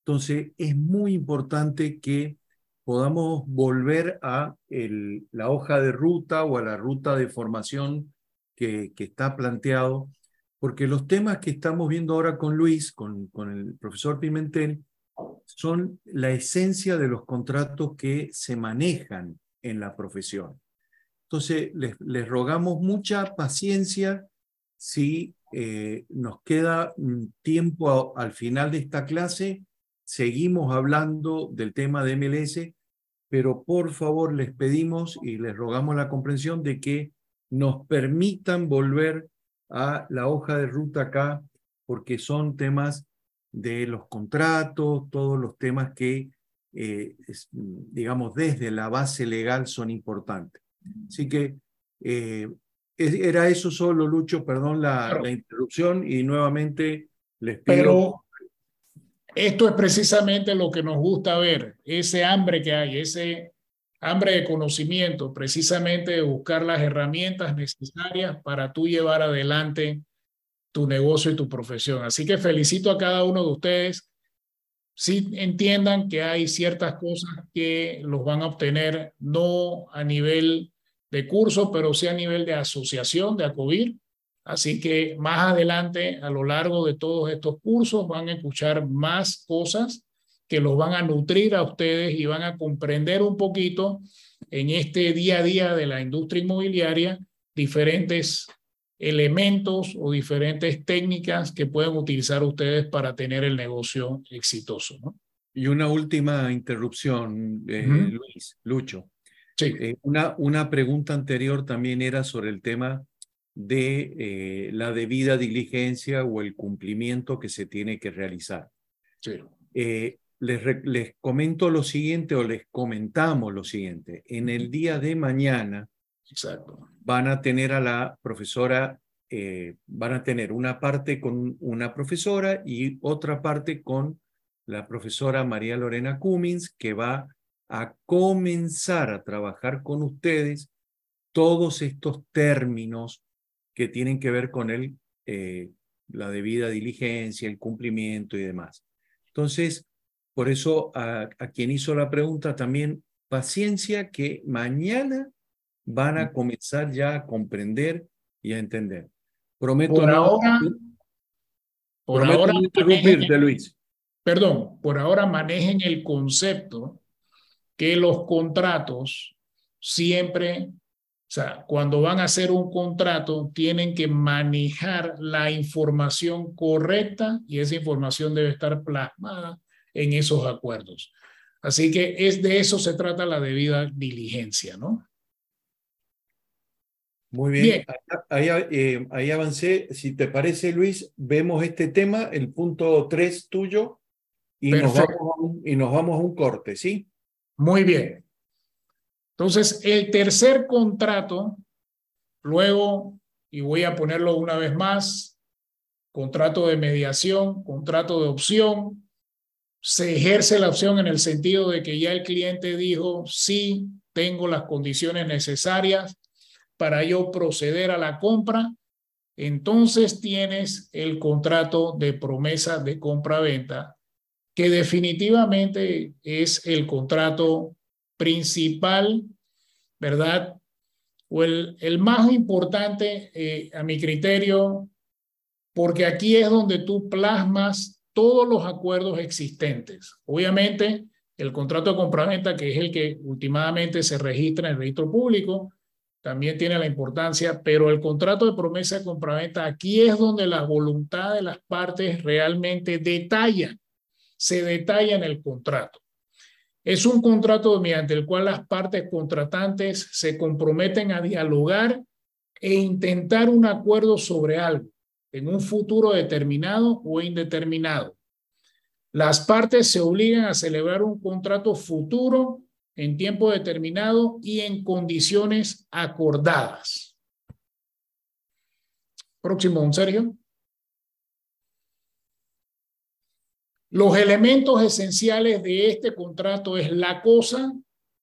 B: Entonces, es muy importante que podamos volver a la hoja de ruta o a la ruta de formación que, está planteado, porque los temas que estamos viendo ahora con Luis, con, el profesor Pimentel, son la esencia de los contratos que se manejan en la profesión. Entonces, les, les rogamos mucha paciencia si eh, nos queda tiempo al final de esta clase. Seguimos hablando del tema de MLS pero por favor les pedimos y les rogamos la comprensión de que nos permitan volver a la hoja de ruta acá, porque son temas de los contratos, todos los temas que, eh, digamos, desde la base legal son importantes. Así que eh, era eso solo, Lucho, perdón la, la, interrupción y nuevamente les pido...
E: Esto es precisamente lo que nos gusta ver, ese hambre que hay, ese hambre de conocimiento, precisamente de buscar las herramientas necesarias para tú llevar adelante tu negocio y tu profesión. Así que felicito a cada uno de ustedes. Si entiendan que hay ciertas cosas que los van a obtener no a nivel de curso, pero sí a nivel de asociación de ACOBIR, Así que más adelante, a lo largo de todos estos cursos, van a escuchar más cosas que los van a nutrir a ustedes y van a comprender un poquito en este día a día de la industria inmobiliaria diferentes elementos o diferentes técnicas que pueden utilizar ustedes para tener el negocio exitoso. ¿no?
B: Y una última interrupción, eh, Luis, Lucho. Sí. Eh, una, una pregunta anterior también era sobre el tema de eh, la debida diligencia o el cumplimiento que se tiene que realizar. Eh, les, les, comento lo siguiente o les comentamos lo siguiente. En el día de mañana van a tener a la profesora, eh, van a tener una parte con una profesora y otra parte con la profesora María Lorena Cummins, que va a comenzar a trabajar con ustedes todos estos términos que tienen que ver con el, eh, la debida diligencia, el cumplimiento y demás. Entonces, por eso a, quien hizo la pregunta también, paciencia que mañana van a comenzar ya a comprender y a entender. Prometo
E: por
B: no,
E: ahora, por ahora
B: interrumpirte, Luis.
E: Perdón, por ahora manejen el concepto que los contratos siempre o sea, cuando van a hacer un contrato, tienen que manejar la información correcta y esa información debe estar plasmada en esos acuerdos. Así que es de eso se trata la debida diligencia, ¿no?
B: Muy bien. Ahí, eh, ahí, avancé. Si te parece, Luis, vemos este tema, el punto 3 tuyo, y nos, vamos y nos vamos a un corte, ¿sí?
E: Muy bien. Entonces, el tercer contrato, luego, y voy a ponerlo una vez más, contrato de mediación, contrato de opción, se ejerce la opción en el sentido de que ya el cliente dijo, sí, tengo las condiciones necesarias para yo proceder a la compra, entonces tienes el contrato de promesa de compra-venta, que definitivamente es el contrato principal, ¿verdad? O el, el más importante eh, a mi criterio, porque aquí es donde tú plasmas todos los acuerdos existentes. Obviamente, el contrato de compraventa, que es el que últimamente se registra en el registro público, también tiene la importancia, pero el contrato de promesa de compraventa, aquí es donde la voluntad de las partes realmente detalla, se detalla en el contrato. Es un contrato mediante el cual las partes contratantes se comprometen a dialogar e intentar un acuerdo sobre algo en un futuro determinado o indeterminado. Las partes se obligan a celebrar un contrato futuro en tiempo determinado y en condiciones acordadas. Próximo, don Sergio. Los elementos esenciales de este contrato es la cosa,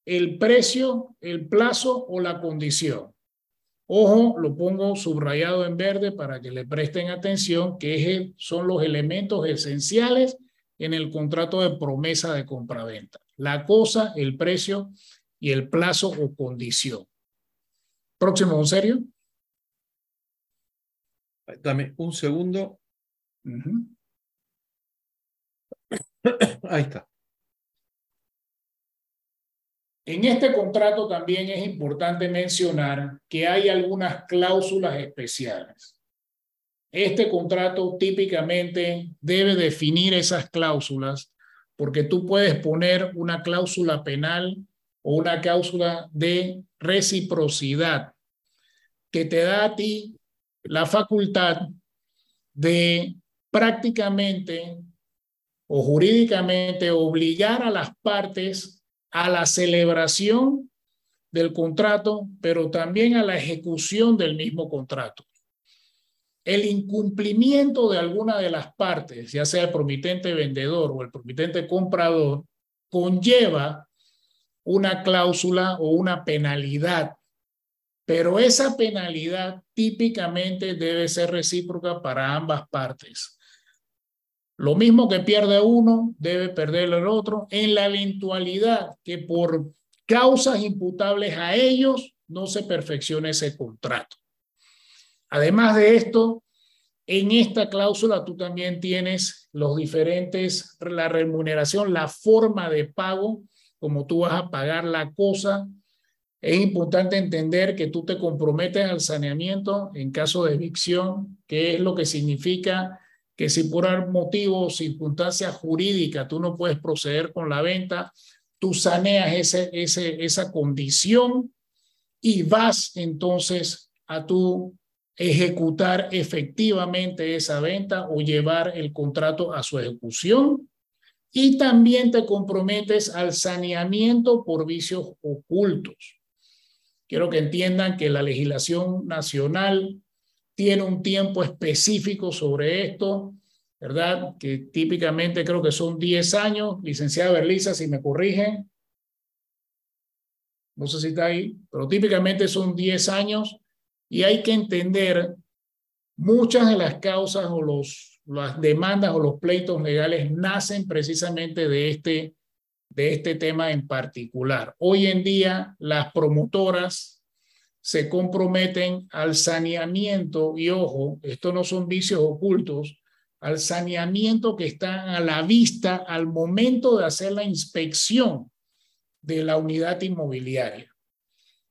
E: el precio, el plazo o la condición. Ojo, lo pongo subrayado en verde para que le presten atención, que son los elementos esenciales en el contrato de promesa de compraventa la cosa, el precio y el plazo o condición. Próximo, ¿en serio?
B: Dame un segundo. Ahí está.
E: En este contrato también es importante mencionar que hay algunas cláusulas especiales. Este contrato típicamente debe definir esas cláusulas porque tú puedes poner una cláusula penal o una cláusula de reciprocidad que te da a ti la facultad de prácticamente o jurídicamente obligar a las partes a la celebración del contrato, pero también a la ejecución del mismo contrato el incumplimiento de alguna de las partes, ya sea el promitente vendedor o el promitente comprador, conlleva una cláusula o una penalidad. Pero esa penalidad típicamente debe ser recíproca para ambas partes. Lo mismo que pierde uno, debe perder el otro, en la eventualidad que por causas imputables a ellos no se perfeccione ese contrato. Además de esto, en esta cláusula tú también tienes los diferentes, la remuneración, la forma de pago, como tú vas a pagar la cosa. Es importante entender que tú te comprometes al saneamiento en caso de evicción, que es lo que significa que si por motivo o circunstancia jurídica tú no puedes proceder con la venta, tú saneas esa condición y vas entonces a tu ejecutar efectivamente esa venta o llevar el contrato a su ejecución. Y también te comprometes al saneamiento por vicios ocultos. Quiero que entiendan que la legislación nacional tiene un tiempo específico sobre esto, ¿verdad? Que típicamente creo que son 10 años. Licenciada Berlisa, si me corrigen. No sé si está ahí, pero típicamente son 10 años y hay que entender muchas de las causas o los, las demandas o los pleitos legales nacen precisamente de este, de este tema en particular. Hoy en día las promotoras se comprometen al saneamiento y ojo, esto no son vicios ocultos, al saneamiento que está a la vista al momento de hacer la inspección de la unidad inmobiliaria.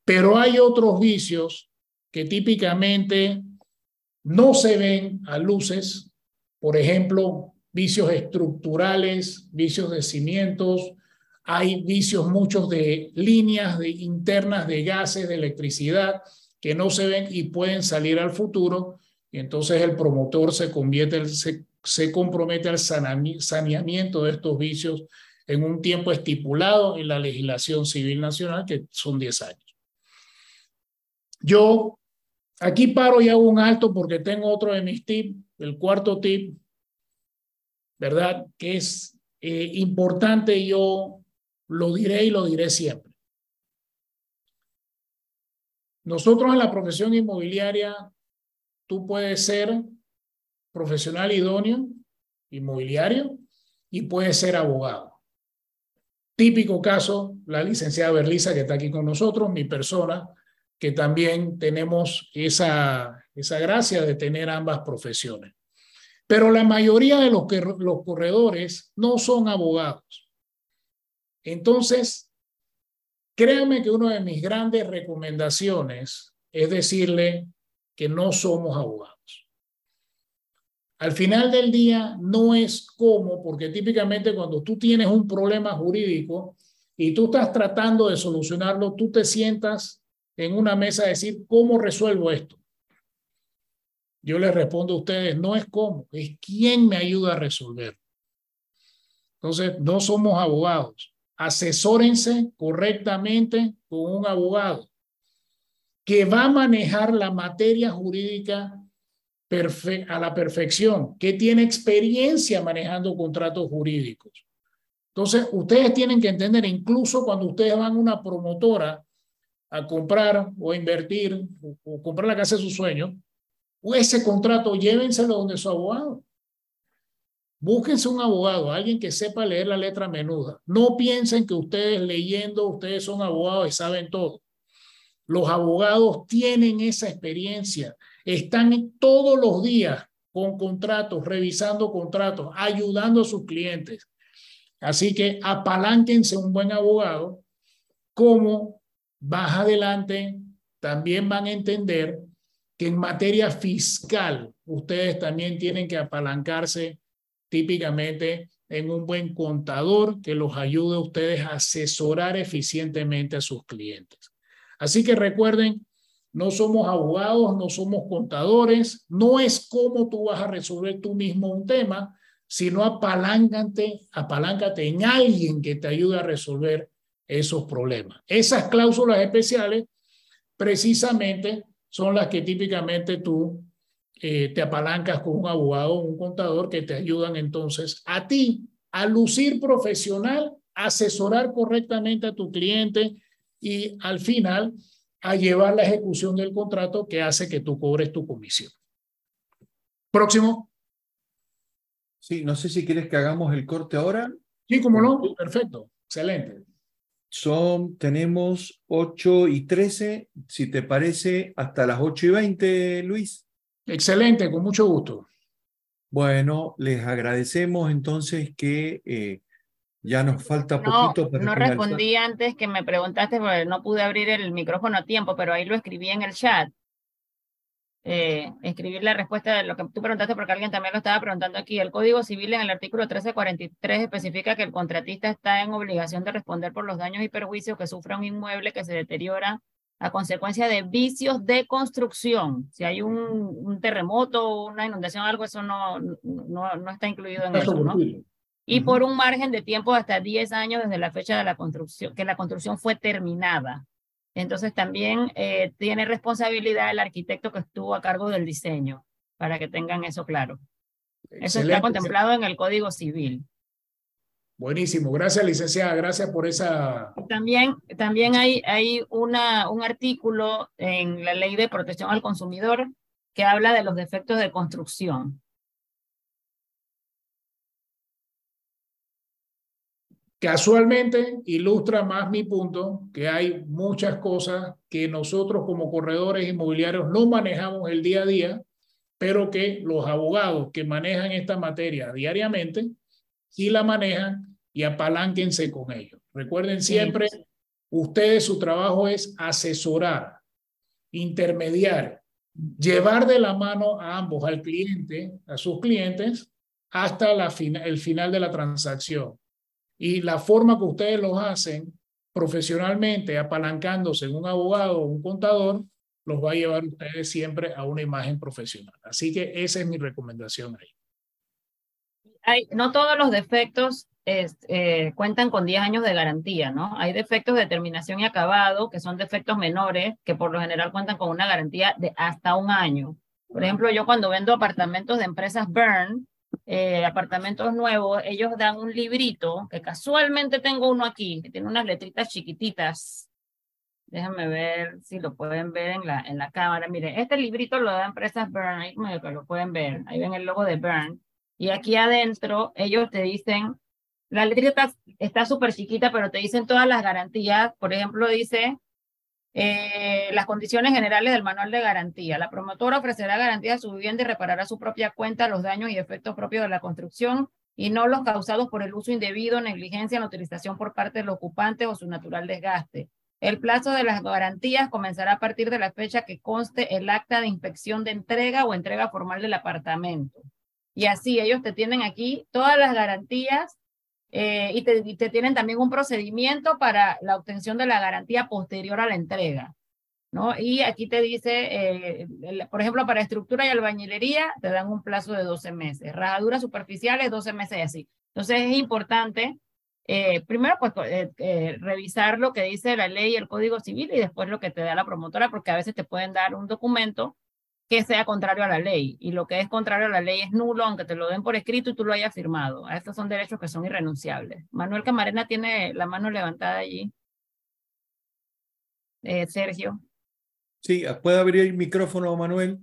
E: Pero hay otros vicios que típicamente no se ven a luces, por ejemplo, vicios estructurales, vicios de cimientos, hay vicios muchos de líneas de, internas de gases, de electricidad, que no se ven y pueden salir al futuro, y entonces el promotor se, convierte, se, se compromete al saneamiento de estos vicios en un tiempo estipulado en la legislación civil nacional, que son 10 años. Yo Aquí paro y hago un alto porque tengo otro de mis tips, el cuarto tip, ¿verdad? Que es eh, importante, yo lo diré y lo diré siempre. Nosotros en la profesión inmobiliaria, tú puedes ser profesional idóneo, inmobiliario, y puedes ser abogado. Típico caso, la licenciada Berlisa que está aquí con nosotros, mi persona, que también tenemos esa, esa gracia de tener ambas profesiones. Pero la mayoría de los, que, los corredores no son abogados. Entonces, Créanme que una de mis grandes recomendaciones es decirle que no somos abogados. Al final del día no es como, porque típicamente cuando tú tienes un problema jurídico y tú estás tratando de solucionarlo, tú te sientas en una mesa a decir, ¿cómo resuelvo esto? Yo les respondo a ustedes, no es cómo, es quién me ayuda a resolver. Entonces, no somos abogados. Asesórense correctamente con un abogado que va a manejar la materia jurídica a la perfección, que tiene experiencia manejando contratos jurídicos. Entonces, ustedes tienen que entender, incluso cuando ustedes van a una promotora a comprar o invertir o, comprar la casa de su sueño, ese contrato llévenselo donde su abogado. Búsquense un abogado, alguien que sepa leer la letra menuda. No piensen que ustedes leyendo, ustedes son abogados y saben todo. Los abogados tienen esa experiencia, están todos los días con contratos, revisando contratos, ayudando a sus clientes. Así que apalánquense un buen abogado, como más adelante también van a entender que en materia fiscal ustedes también tienen que apalancarse típicamente en un buen contador que los ayude a ustedes a asesorar eficientemente a sus clientes. Así que recuerden, no somos abogados, no somos contadores, no es cómo tú vas a resolver tú mismo un tema, sino apaláncate, apaláncate en alguien que te ayude a resolver esos problemas. Esas cláusulas especiales precisamente son las que típicamente tú eh, te apalancas con un abogado o un contador que te ayudan entonces a ti a lucir profesional, asesorar correctamente a tu cliente y al final a llevar la ejecución del contrato que hace que tú cobres tu comisión. Próximo.
B: Sí, no sé si quieres que hagamos el corte ahora.
E: Sí, como no, perfecto, excelente.
B: Son, tenemos 8 y 13, si te parece, hasta las 8 y 20, Luis.
E: Excelente, con mucho gusto.
B: Bueno, les agradecemos entonces que eh, ya nos falta poquito
C: para No respondí antes que me preguntaste porque no pude abrir el micrófono a tiempo, pero ahí lo escribí en el chat eh, escribir la respuesta de lo que tú preguntaste, porque alguien también lo estaba preguntando aquí. El Código Civil en el artículo 1343 especifica que el contratista está en obligación de responder por los daños y perjuicios que sufra un inmueble que se deteriora a consecuencia de vicios de construcción. Si hay un, un terremoto, una inundación, algo, eso no, no, no está incluido en eso, ¿no? Y por un margen de tiempo hasta 10 años desde la fecha de la construcción, que la construcción fue terminada. Entonces también eh, tiene responsabilidad el arquitecto que estuvo a cargo del diseño, para que tengan eso claro. Eso está contemplado en el Código Civil.
E: Buenísimo, gracias licenciada, gracias por esa...
C: También, también hay, hay una, un artículo en la Ley de Protección al Consumidor que habla de los defectos de construcción.
E: Casualmente ilustra más mi punto que hay muchas cosas que nosotros como corredores inmobiliarios no manejamos el día a día, pero que los abogados que manejan esta materia diariamente sí la manejan y apalánquense con ellos. Recuerden siempre, ustedes su trabajo es asesorar, intermediar, llevar de la mano a ambos, al cliente, a sus clientes, hasta la el final de la transacción y la forma que ustedes lo hacen profesionalmente, apalancándose en un abogado o un contador, los va a llevar ustedes siempre a una imagen profesional. Así que esa es mi recomendación ahí.
C: Hay, no todos los defectos eh, cuentan con 10 años de garantía, ¿no? Hay defectos de terminación y acabado, que son defectos menores, que por lo general cuentan con una garantía de hasta un año. Por ejemplo, yo cuando vendo apartamentos de empresas Burn, eh, apartamentos nuevos, ellos dan un librito, que casualmente tengo uno aquí, que tiene unas letritas chiquititas. Déjame ver si lo pueden ver en la, en la cámara. Miren, este librito lo da Empresas Burn, ahí lo pueden ver. Ahí ven el logo de Burn. Y aquí adentro ellos te dicen, la letrita está súper chiquita, pero te dicen todas las garantías. Por ejemplo, dice eh, las condiciones generales del manual de garantía. La promotora ofrecerá garantía a su vivienda y reparará su propia cuenta los daños y efectos propios de la construcción y no los causados por el uso indebido, negligencia en la utilización por parte del ocupante o su natural desgaste. El plazo de las garantías comenzará a partir de la fecha que conste el acta de inspección de entrega o entrega formal del apartamento. Y así ellos te tienen aquí todas las garantías eh, y, te, tienen también un procedimiento para la obtención de la garantía posterior a la entrega. ¿no? Y aquí te dice, eh, por ejemplo, para estructura y albañilería te dan un plazo de 12 meses, rajaduras superficiales 12 meses y así. Entonces es importante, eh, primero, pues revisar lo que dice la ley y el Código Civil y después lo que te da la promotora, porque a veces te pueden dar un documento que sea contrario a la ley. Y lo que es contrario a la ley es nulo, aunque te lo den por escrito y tú lo hayas firmado. Estos son derechos que son irrenunciables. Manuel Camarena tiene la mano levantada allí. Eh, Sergio.
B: Sí, ¿puede abrir el micrófono, Manuel?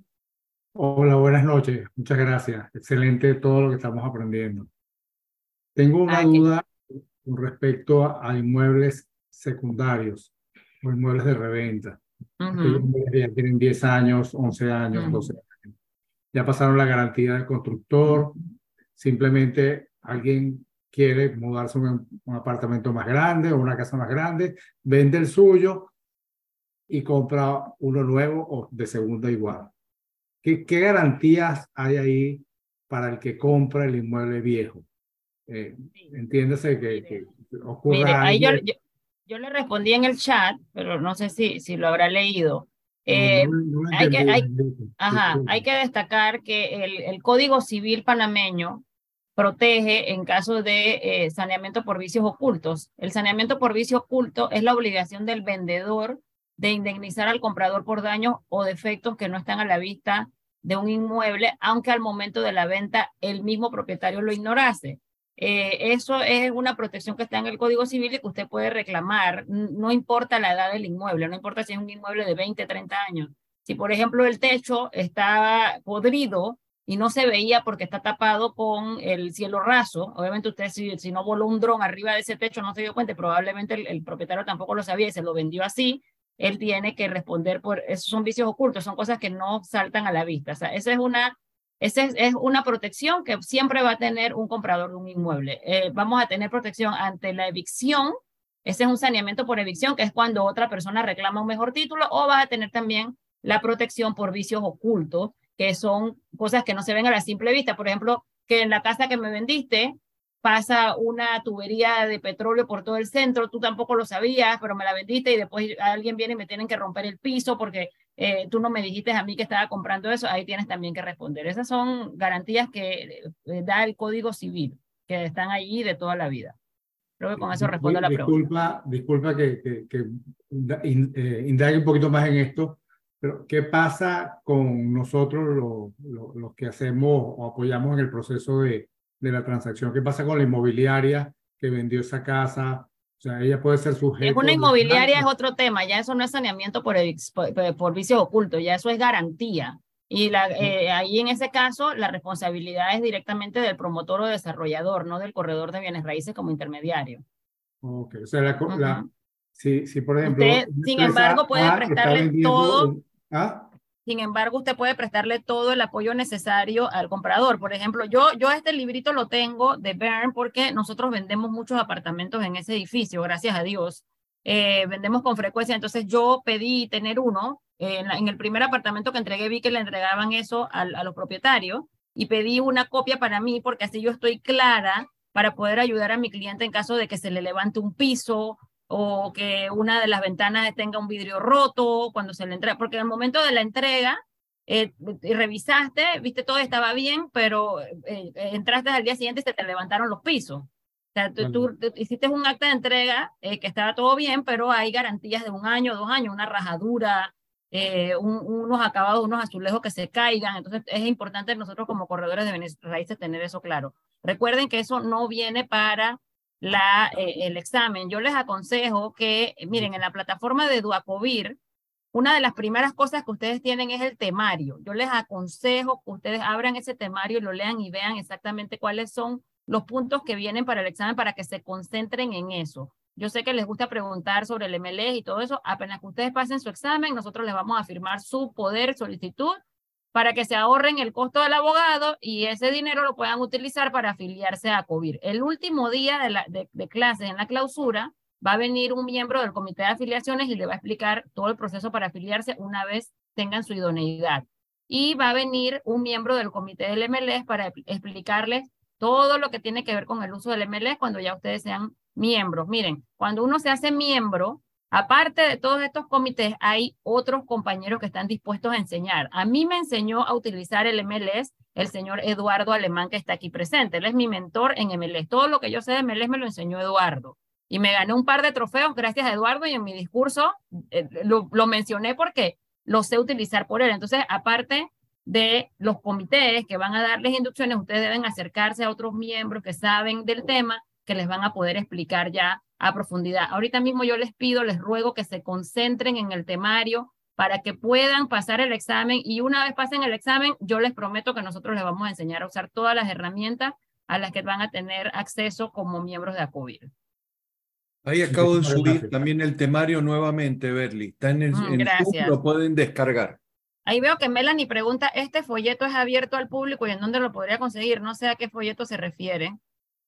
H: Hola, buenas noches. Muchas gracias. Excelente todo lo que estamos aprendiendo. Tengo una duda con respecto a inmuebles secundarios o inmuebles de reventa. Ya tienen 10 años, 11 años, 12 años. Ya pasaron la garantía del constructor. Simplemente alguien quiere mudarse a un, apartamento más grande o una casa más grande, vende el suyo y compra uno nuevo o de segunda igual. ¿Qué, qué garantías hay ahí para el que compra el inmueble viejo? Eh, entiéndase que, que ocurra.
C: ahí yo, yo le respondí en el chat, pero no sé si, si lo habrá leído. Eh, hay, que, hay, ajá, hay que destacar que el, el, Código Civil panameño protege en caso de eh, saneamiento por vicios ocultos. El saneamiento por vicio oculto es la obligación del vendedor de indemnizar al comprador por daños o defectos que no están a la vista de un inmueble, aunque al momento de la venta el mismo propietario lo ignorase. Eh, eso es una protección que está en el Código Civil y que usted puede reclamar, no importa la edad del inmueble, no importa si es un inmueble de 20, 30 años. Si, por ejemplo, el techo está podrido y no se veía porque está tapado con el cielo raso, obviamente usted si, si no voló un dron arriba de ese techo no se dio cuenta, probablemente el, propietario tampoco lo sabía y se lo vendió así, él tiene que responder por, esos son vicios ocultos, son cosas que no saltan a la vista. O sea, esa es una esa es, una protección que siempre va a tener un comprador de un inmueble. Eh, vamos a tener protección ante la evicción. Ese es un saneamiento por evicción, que es cuando otra persona reclama un mejor título, o vas a tener también la protección por vicios ocultos, que son cosas que no se ven a la simple vista. Por ejemplo, que en la casa que me vendiste pasa una tubería de petróleo por todo el centro, tú tampoco lo sabías, pero me la vendiste y después alguien viene y me tienen que romper el piso porque eh, tú no me dijiste a mí que estaba comprando eso, ahí tienes también que responder. Esas son garantías que eh, da el Código Civil, que están allí de toda la vida. Creo que con eso respondo a la
H: pregunta. Disculpa que, que, que eh, indague un poquito más en esto, pero ¿qué pasa con nosotros los, los que hacemos o apoyamos en el proceso de, de la transacción. ¿Qué pasa con la inmobiliaria que vendió esa casa? O sea, ella puede ser sujeta.
C: Es una inmobiliaria es otro tema, ya eso no es saneamiento por, por, por vicios ocultos, ya eso es garantía. Y la, eh, ahí en ese caso la responsabilidad es directamente del promotor o desarrollador, no del corredor de bienes raíces como intermediario.
H: Ok, o sea, la, si, si, por ejemplo...
C: sin embargo, puede prestarle todo... ¿ah? Sin embargo, usted puede prestarle todo el apoyo necesario al comprador. Por ejemplo, yo, yo este librito lo tengo de Bern porque nosotros vendemos muchos apartamentos en ese edificio, gracias a Dios. Eh, vendemos con frecuencia, entonces yo pedí tener uno. en, el primer apartamento que entregué vi que le entregaban eso a, a los propietarios y pedí una copia para mí porque así yo estoy clara para poder ayudar a mi cliente en caso de que se le levante un piso o que una de las ventanas tenga un vidrio roto cuando se le entrega, porque en el momento de la entrega eh, revisaste, viste todo estaba bien, pero eh, eh, entraste al día siguiente y se te levantaron los pisos. O sea, tú, hiciste un acta de entrega que estaba todo bien, pero hay garantías de un año, dos años, una rajadura, unos acabados, unos azulejos que se caigan. Entonces es importante nosotros como corredores de bienes raíces tener eso claro. Recuerden que eso no viene para la, eh, el examen, yo les aconsejo que, miren, en la plataforma de Duacovir, una de las primeras cosas que ustedes tienen es el temario. Yo les aconsejo que ustedes abran ese temario, lo lean y vean exactamente cuáles son los puntos que vienen para el examen para que se concentren en eso. Yo sé que les gusta preguntar sobre el MLE y todo eso. Apenas que ustedes pasen su examen, nosotros les vamos a firmar su poder solicitud para que se ahorren el costo del abogado y ese dinero lo puedan utilizar para afiliarse a COVIR. El último día de, la, clases en la clausura, va a venir un miembro del comité de afiliaciones y le va a explicar todo el proceso para afiliarse una vez tengan su idoneidad. Y va a venir un miembro del comité del MLS para explicarles todo lo que tiene que ver con el uso del MLS cuando ya ustedes sean miembros. Miren, cuando uno se hace miembro, aparte de todos estos comités, hay otros compañeros que están dispuestos a enseñar. A mí me enseñó a utilizar el MLS el señor Eduardo Alemán que está aquí presente. Él es mi mentor en MLS. Todo lo que yo sé de MLS me lo enseñó Eduardo. Y me gané un par de trofeos gracias a Eduardo y en mi discurso eh, lo, lo mencioné porque lo sé utilizar por él. Entonces, aparte de los comités que van a darles inducciones, ustedes deben acercarse a otros miembros que saben del tema, que les van a poder explicar ya a profundidad. Ahorita mismo yo les pido, les ruego que se concentren en el temario para que puedan pasar el examen y una vez pasen el examen, yo les prometo que nosotros les vamos a enseñar a usar todas las herramientas a las que van a tener acceso como miembros de ACOVIR.
B: Ahí acabo de subir también el temario nuevamente, Berly. Está en el, mm, lo pueden descargar.
C: Ahí veo que Melanie pregunta, ¿este folleto es abierto al público y en dónde lo podría conseguir? No sé a qué folleto se refiere.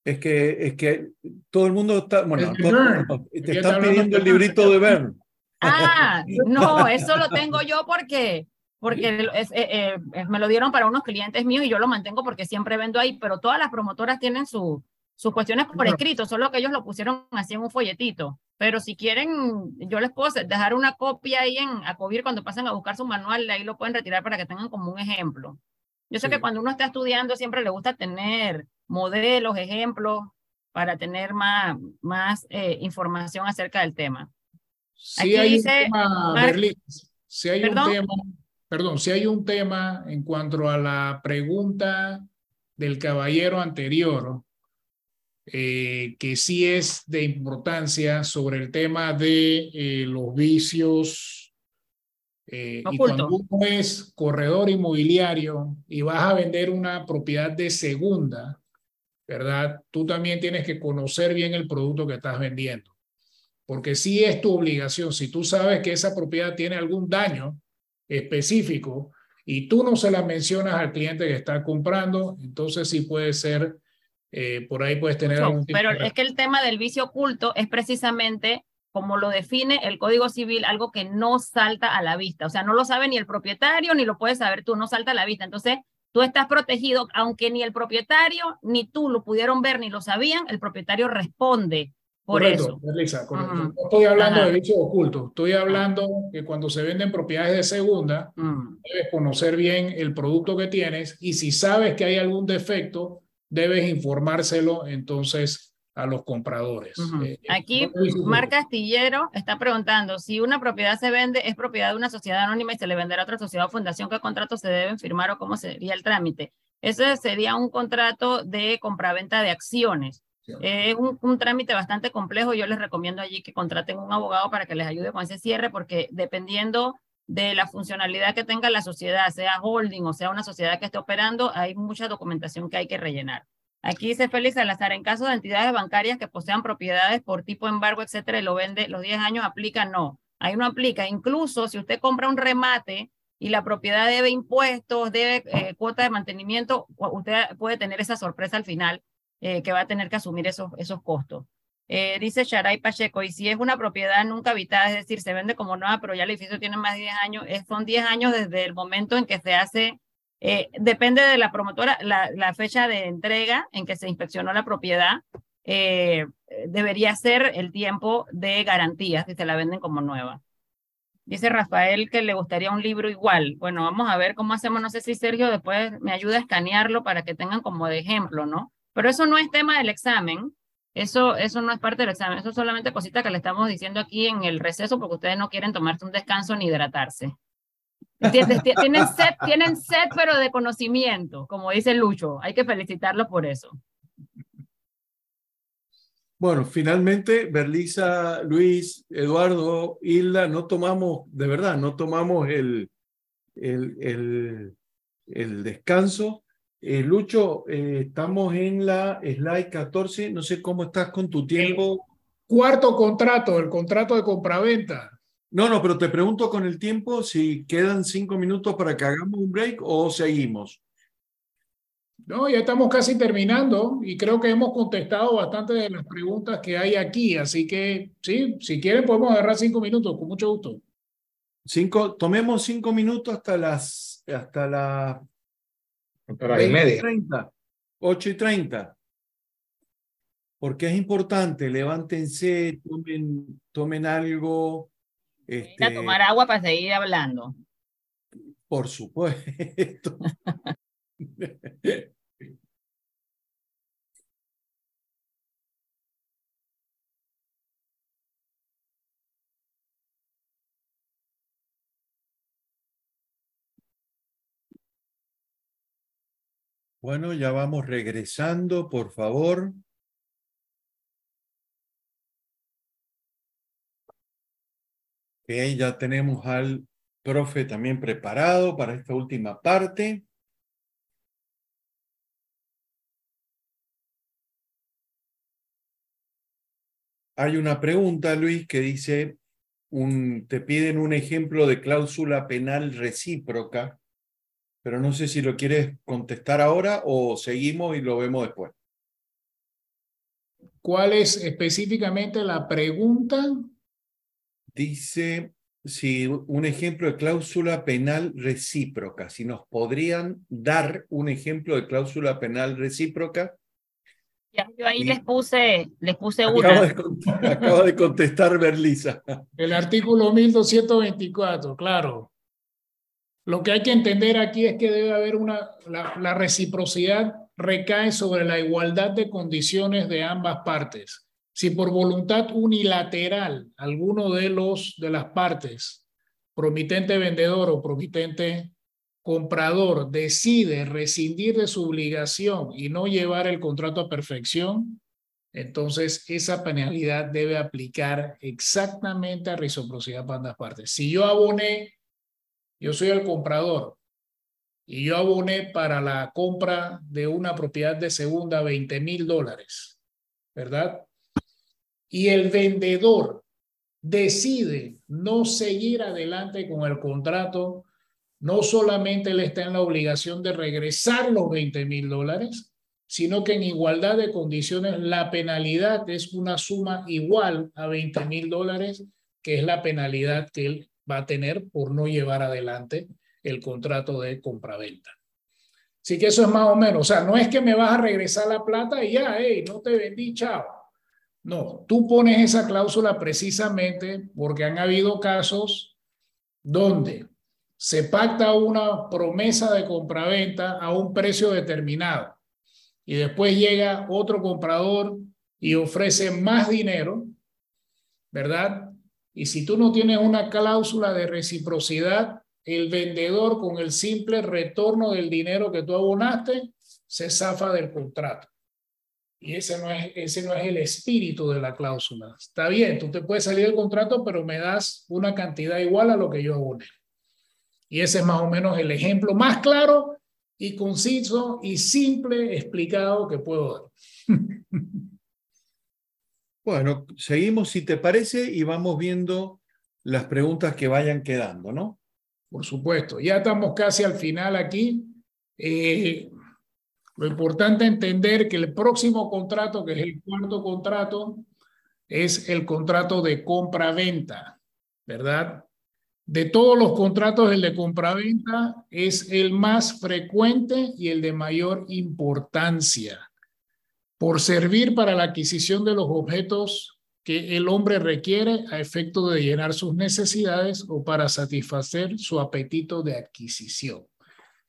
B: Es que, es que todo el mundo está, bueno, te están pidiendo el librito de Bern.
C: Ah, no, eso lo tengo yo porque, porque eh, eh, me lo dieron para unos clientes míos y yo lo mantengo porque siempre vendo ahí, pero todas las promotoras tienen su, sus cuestiones por escrito, solo que ellos lo pusieron así en un folletito. Pero si quieren, yo les puedo dejar una copia ahí en Acovir cuando pasen a buscar su manual, ahí lo pueden retirar para que tengan como un ejemplo. Yo sé que cuando uno está estudiando siempre le gusta tener modelos, ejemplos, para tener más, más eh, información acerca del tema.
E: Si hay un tema, si hay un tema, perdón, si hay un tema en cuanto a la pregunta del caballero anterior, eh, que sí es de importancia sobre el tema de eh, los vicios. Eh, y cuando uno es corredor inmobiliario y vas a vender una propiedad de segunda, ¿verdad? Tú también tienes que conocer bien el producto que estás vendiendo. Porque sí es tu obligación, si tú sabes que esa propiedad tiene algún daño específico y tú no se la mencionas al cliente que está comprando, entonces sí puede ser eh, por ahí puedes tener algún
C: tipo Pero es que el tema del vicio oculto es precisamente como lo define el Código Civil, algo que no salta a la vista. O sea, no lo sabe ni el propietario, ni lo puedes saber tú, no salta a la vista. Entonces, tú estás protegido, aunque ni el propietario, ni tú lo pudieron ver, ni lo sabían, el propietario responde por eso.
E: No estoy hablando de vicio oculto, estoy hablando que cuando se venden propiedades de segunda, mm. debes conocer bien el producto que tienes y si sabes que hay algún defecto, debes informárselo entonces a los compradores.
C: Eh, eh, Aquí Mar Castillero está preguntando si una propiedad se vende, es propiedad de una sociedad anónima y se le venderá a otra sociedad o fundación, ¿qué contratos se deben firmar o cómo sería el trámite? Ese sería un contrato de compraventa de acciones. Es un, un, trámite bastante complejo. Yo les recomiendo allí que contraten un abogado para que les ayude con ese cierre, porque dependiendo de la funcionalidad que tenga la sociedad, sea holding o sea una sociedad que esté operando, hay mucha documentación que hay que rellenar. Aquí dice Félix Salazar, en caso de entidades bancarias que posean propiedades por tipo embargo, etcétera, y lo vende los 10 años, aplica, no. Ahí no aplica. Incluso si usted compra un remate y la propiedad debe impuestos, debe eh, cuota de mantenimiento, usted puede tener esa sorpresa al final eh, que va a tener que asumir esos, esos costos. Eh, dice Sharay Pacheco, y si es una propiedad nunca habitada, es decir, se vende como nueva, pero ya el edificio tiene más de 10 años, son 10 años desde el momento en que se hace, eh, depende de la promotora, la, fecha de entrega en que se inspeccionó la propiedad, eh, debería ser el tiempo de garantía si se la venden como nueva. Dice Rafael que le gustaría un libro igual. Bueno, vamos a ver cómo hacemos. No sé si Sergio después me ayuda a escanearlo para que tengan como de ejemplo, ¿no? Pero eso no es tema del examen. Eso, eso no es parte del examen, eso es solamente cosita que le estamos diciendo aquí en el receso porque ustedes no quieren tomarse un descanso ni hidratarse. Tienen sed, tienen sed, pero de conocimiento, como dice Lucho. Hay que felicitarlos por eso.
B: Bueno, finalmente, Berlisa, Luis, Eduardo, Hilda, no tomamos, de verdad, no tomamos el, el, el, el descanso eh, Lucho, eh, estamos en la slide 14. No sé cómo estás con tu tiempo.
E: cuarto contrato, el contrato de compraventa.
B: No, no, pero te pregunto con el tiempo si quedan cinco minutos para que hagamos un break o seguimos.
E: No, ya estamos casi terminando y creo que hemos contestado bastante de las preguntas que hay aquí, así que sí, si quieren podemos agarrar cinco minutos, con mucho gusto.
B: Cinco, tomemos cinco minutos hasta las hasta la
D: Hora y media.
B: 30, 8 y 30. Porque es importante, levántense, tomen, tomen algo.
C: Este, a tomar agua para seguir hablando.
B: Por supuesto. Bueno, ya vamos regresando, por favor. Ya tenemos al profe también preparado para esta última parte. Hay una pregunta, Luis, que dice, te piden un ejemplo de cláusula penal recíproca pero no sé si lo quieres contestar ahora o seguimos y lo vemos después.
E: ¿Cuál es específicamente la pregunta?
B: Dice si un ejemplo de cláusula penal recíproca, si nos podrían dar un ejemplo de cláusula penal recíproca.
C: Ya, yo ahí les puse, les puse
B: una. acaba de contestar Berlisa.
E: El artículo 1224, claro. Lo que hay que entender aquí es que debe haber una, la, reciprocidad recae sobre la igualdad de condiciones de ambas partes. Si por voluntad unilateral alguno de los de las partes, promitente vendedor o promitente comprador, decide rescindir de su obligación y no llevar el contrato a perfección, entonces esa penalidad debe aplicar exactamente a reciprocidad para ambas partes. Si yo aboné yo soy el comprador y yo aboné para la compra de una propiedad de segunda 20 mil dólares, ¿verdad? Y el vendedor decide no seguir adelante con el contrato, no solamente le está en la obligación de regresar los 20 mil dólares, sino que en igualdad de condiciones la penalidad es una suma igual a 20 mil dólares, que es la penalidad que él va a tener por no llevar adelante el contrato de compraventa. Así que eso es más o menos, o sea, no es que me vas a regresar la plata y ya, hey, no te vendí, chao. No, tú pones esa cláusula precisamente porque han habido casos donde se pacta una promesa de compraventa a un precio determinado y después llega otro comprador y ofrece más dinero, ¿verdad? Y si tú no tienes una cláusula de reciprocidad, el vendedor con el simple retorno del dinero que tú abonaste se zafa del contrato. Y ese no es, ese no es el espíritu de la cláusula. Está bien, tú te puedes salir del contrato, pero me das una cantidad igual a lo que yo aboné. Y ese es más o menos el ejemplo más claro y conciso y simple explicado que puedo dar.
B: Bueno, seguimos si te parece y vamos viendo las preguntas que vayan quedando, ¿no?
E: Por supuesto, ya estamos casi al final aquí. Eh, lo importante es entender que el próximo contrato, que es el cuarto contrato, es el contrato de compra-venta, ¿verdad? De todos los contratos, el de compra-venta es el más frecuente y el de mayor importancia por servir para la adquisición de los objetos que el hombre requiere a efecto de llenar sus necesidades o para satisfacer su apetito de adquisición.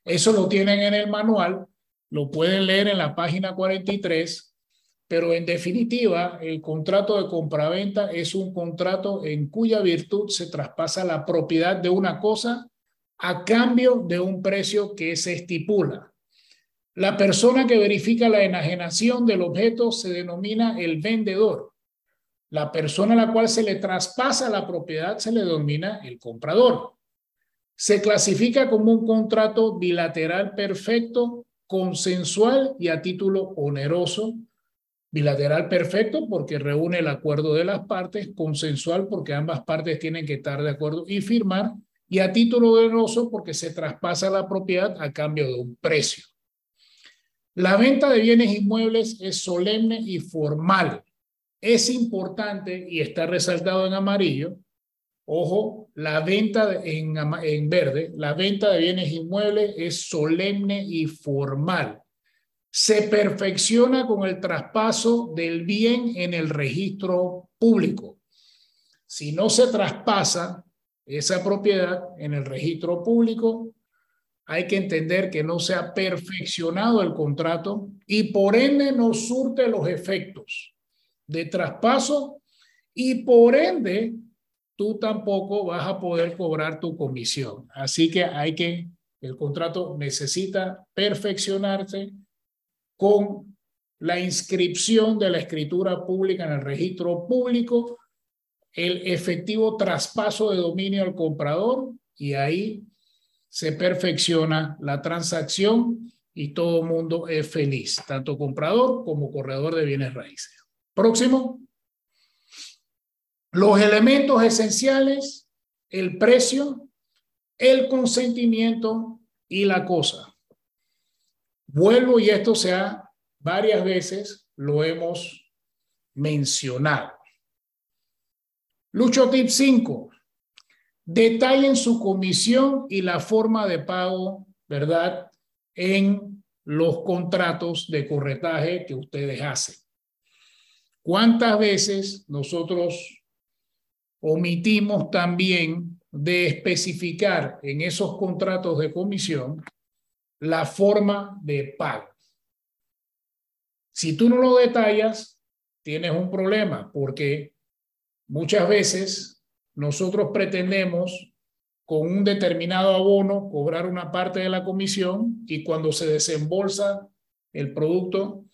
E: Eso lo tienen en el manual, lo pueden leer en la página 43, pero en definitiva, el contrato de compraventa es un contrato en cuya virtud se traspasa la propiedad de una cosa a cambio de un precio que se estipula. La persona que verifica la enajenación del objeto se denomina el vendedor. La persona a la cual se le traspasa la propiedad se le denomina el comprador. Se clasifica como un contrato bilateral perfecto, consensual y a título oneroso. Bilateral perfecto porque reúne el acuerdo de las partes, consensual porque ambas partes tienen que estar de acuerdo y firmar, y a título oneroso porque se traspasa la propiedad a cambio de un precio. La venta de bienes inmuebles es solemne y formal. Es importante y está resaltado en amarillo. Ojo, la venta en, verde, la venta de bienes inmuebles es solemne y formal. Se perfecciona con el traspaso del bien en el registro público. Si no se traspasa esa propiedad en el registro público, hay que entender que no se ha perfeccionado el contrato y por ende no surte los efectos de traspaso y por ende tú tampoco vas a poder cobrar tu comisión. Así que hay que, el contrato necesita perfeccionarse con la inscripción de la escritura pública en el registro público, el efectivo traspaso de dominio al comprador y ahí se perfecciona la transacción y todo el mundo es feliz, tanto comprador como corredor de bienes raíces. Próximo. Los elementos esenciales, el precio, el consentimiento y la cosa. Vuelvo y esto sea varias veces lo hemos mencionado. Lucho tip 5. Detallen su comisión y la forma de pago, ¿verdad? En los contratos de corretaje que ustedes hacen. ¿Cuántas veces nosotros omitimos también de especificar en esos contratos de comisión la forma de pago? Si tú no lo detallas, tienes un problema porque muchas veces nosotros pretendemos con un determinado abono cobrar una parte de la comisión y cuando se desembolsa el producto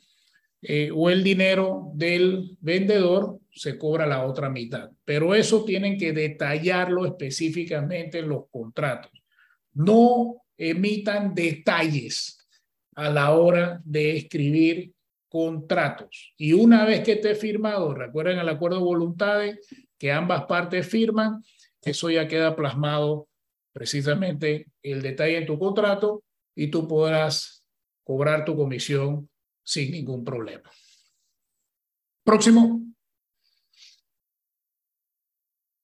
E: eh, o el dinero del vendedor, se cobra la otra mitad. Pero eso tienen que detallarlo específicamente en los contratos. No emitan detalles a la hora de escribir contratos. Y una vez que esté firmado, recuerden el acuerdo de voluntades, que ambas partes firman, eso ya queda plasmado precisamente el detalle en tu contrato y tú podrás cobrar tu comisión sin ningún problema. Próximo.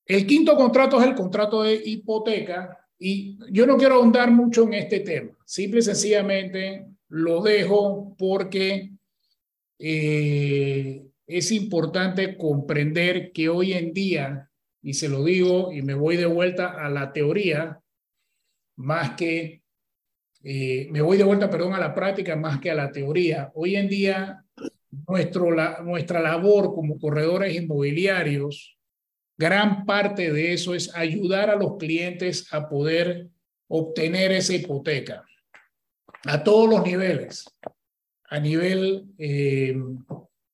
E: El quinto contrato es el contrato de hipoteca y yo no quiero ahondar mucho en este tema. Simple y sencillamente lo dejo porque eh, es importante comprender que hoy en día, y se lo digo y me voy de vuelta a la teoría, más que, eh, me voy de vuelta, perdón, a la práctica más que a la teoría. Hoy en día, nuestro, la, nuestra labor como corredores inmobiliarios, gran parte de eso es ayudar a los clientes a poder obtener esa hipoteca a todos los niveles, a nivel eh,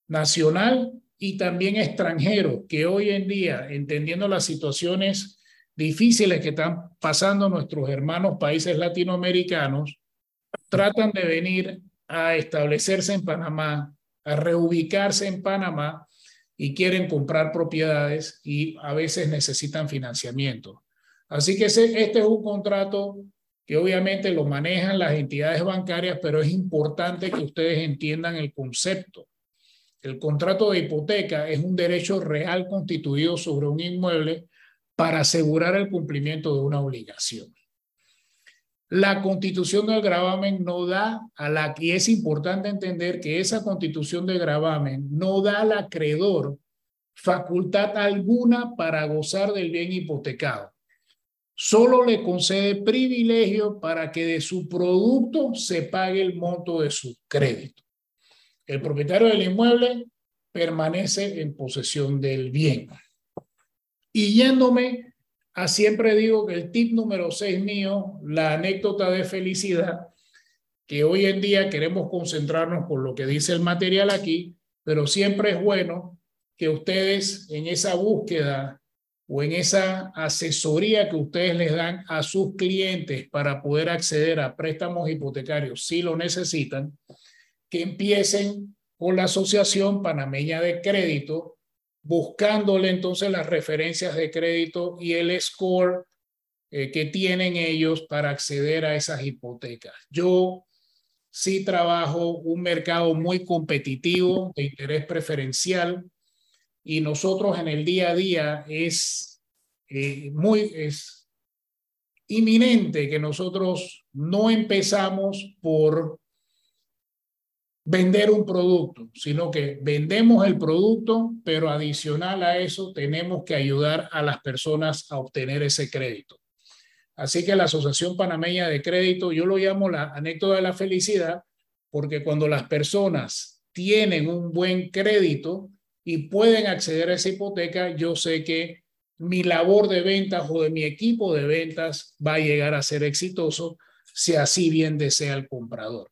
E: nacional y también extranjero, que hoy en día, entendiendo las situaciones difíciles que están pasando nuestros hermanos países latinoamericanos, tratan de venir a establecerse en Panamá, a reubicarse en Panamá y quieren comprar propiedades y a veces necesitan financiamiento. Así que este es un contrato que obviamente lo manejan las entidades bancarias, pero es importante que ustedes entiendan el concepto. El contrato de hipoteca es un derecho real constituido sobre un inmueble para asegurar el cumplimiento de una obligación. La constitución del gravamen no da a la, y es importante entender que esa constitución de gravamen no da al acreedor facultad alguna para gozar del bien hipotecado. Solo le concede privilegio para que de su producto se pague el monto de su crédito. El propietario del inmueble permanece en posesión del bien. Y yéndome a siempre digo que el tip número seis mío, la anécdota de felicidad, que hoy en día queremos concentrarnos con lo que dice el material aquí, pero siempre es bueno que ustedes en esa búsqueda o en esa asesoría que ustedes les dan a sus clientes para poder acceder a préstamos hipotecarios si lo necesitan, que empiecen con la Asociación Panameña de Crédito, buscándole entonces las referencias de crédito y el score eh, que tienen ellos para acceder a esas hipotecas. Yo sí trabajo un mercado muy competitivo, de interés preferencial, y nosotros en el día a día es eh, muy es inminente que nosotros no empezamos por vender un producto, sino que vendemos el producto, pero adicional a eso tenemos que ayudar a las personas a obtener ese crédito. Así que la Asociación Panameña de Crédito, yo lo llamo la anécdota de la felicidad, porque cuando las personas tienen un buen crédito y pueden acceder a esa hipoteca, yo sé que mi labor de ventas o de mi equipo de ventas va a llegar a ser exitoso si así bien desea el comprador.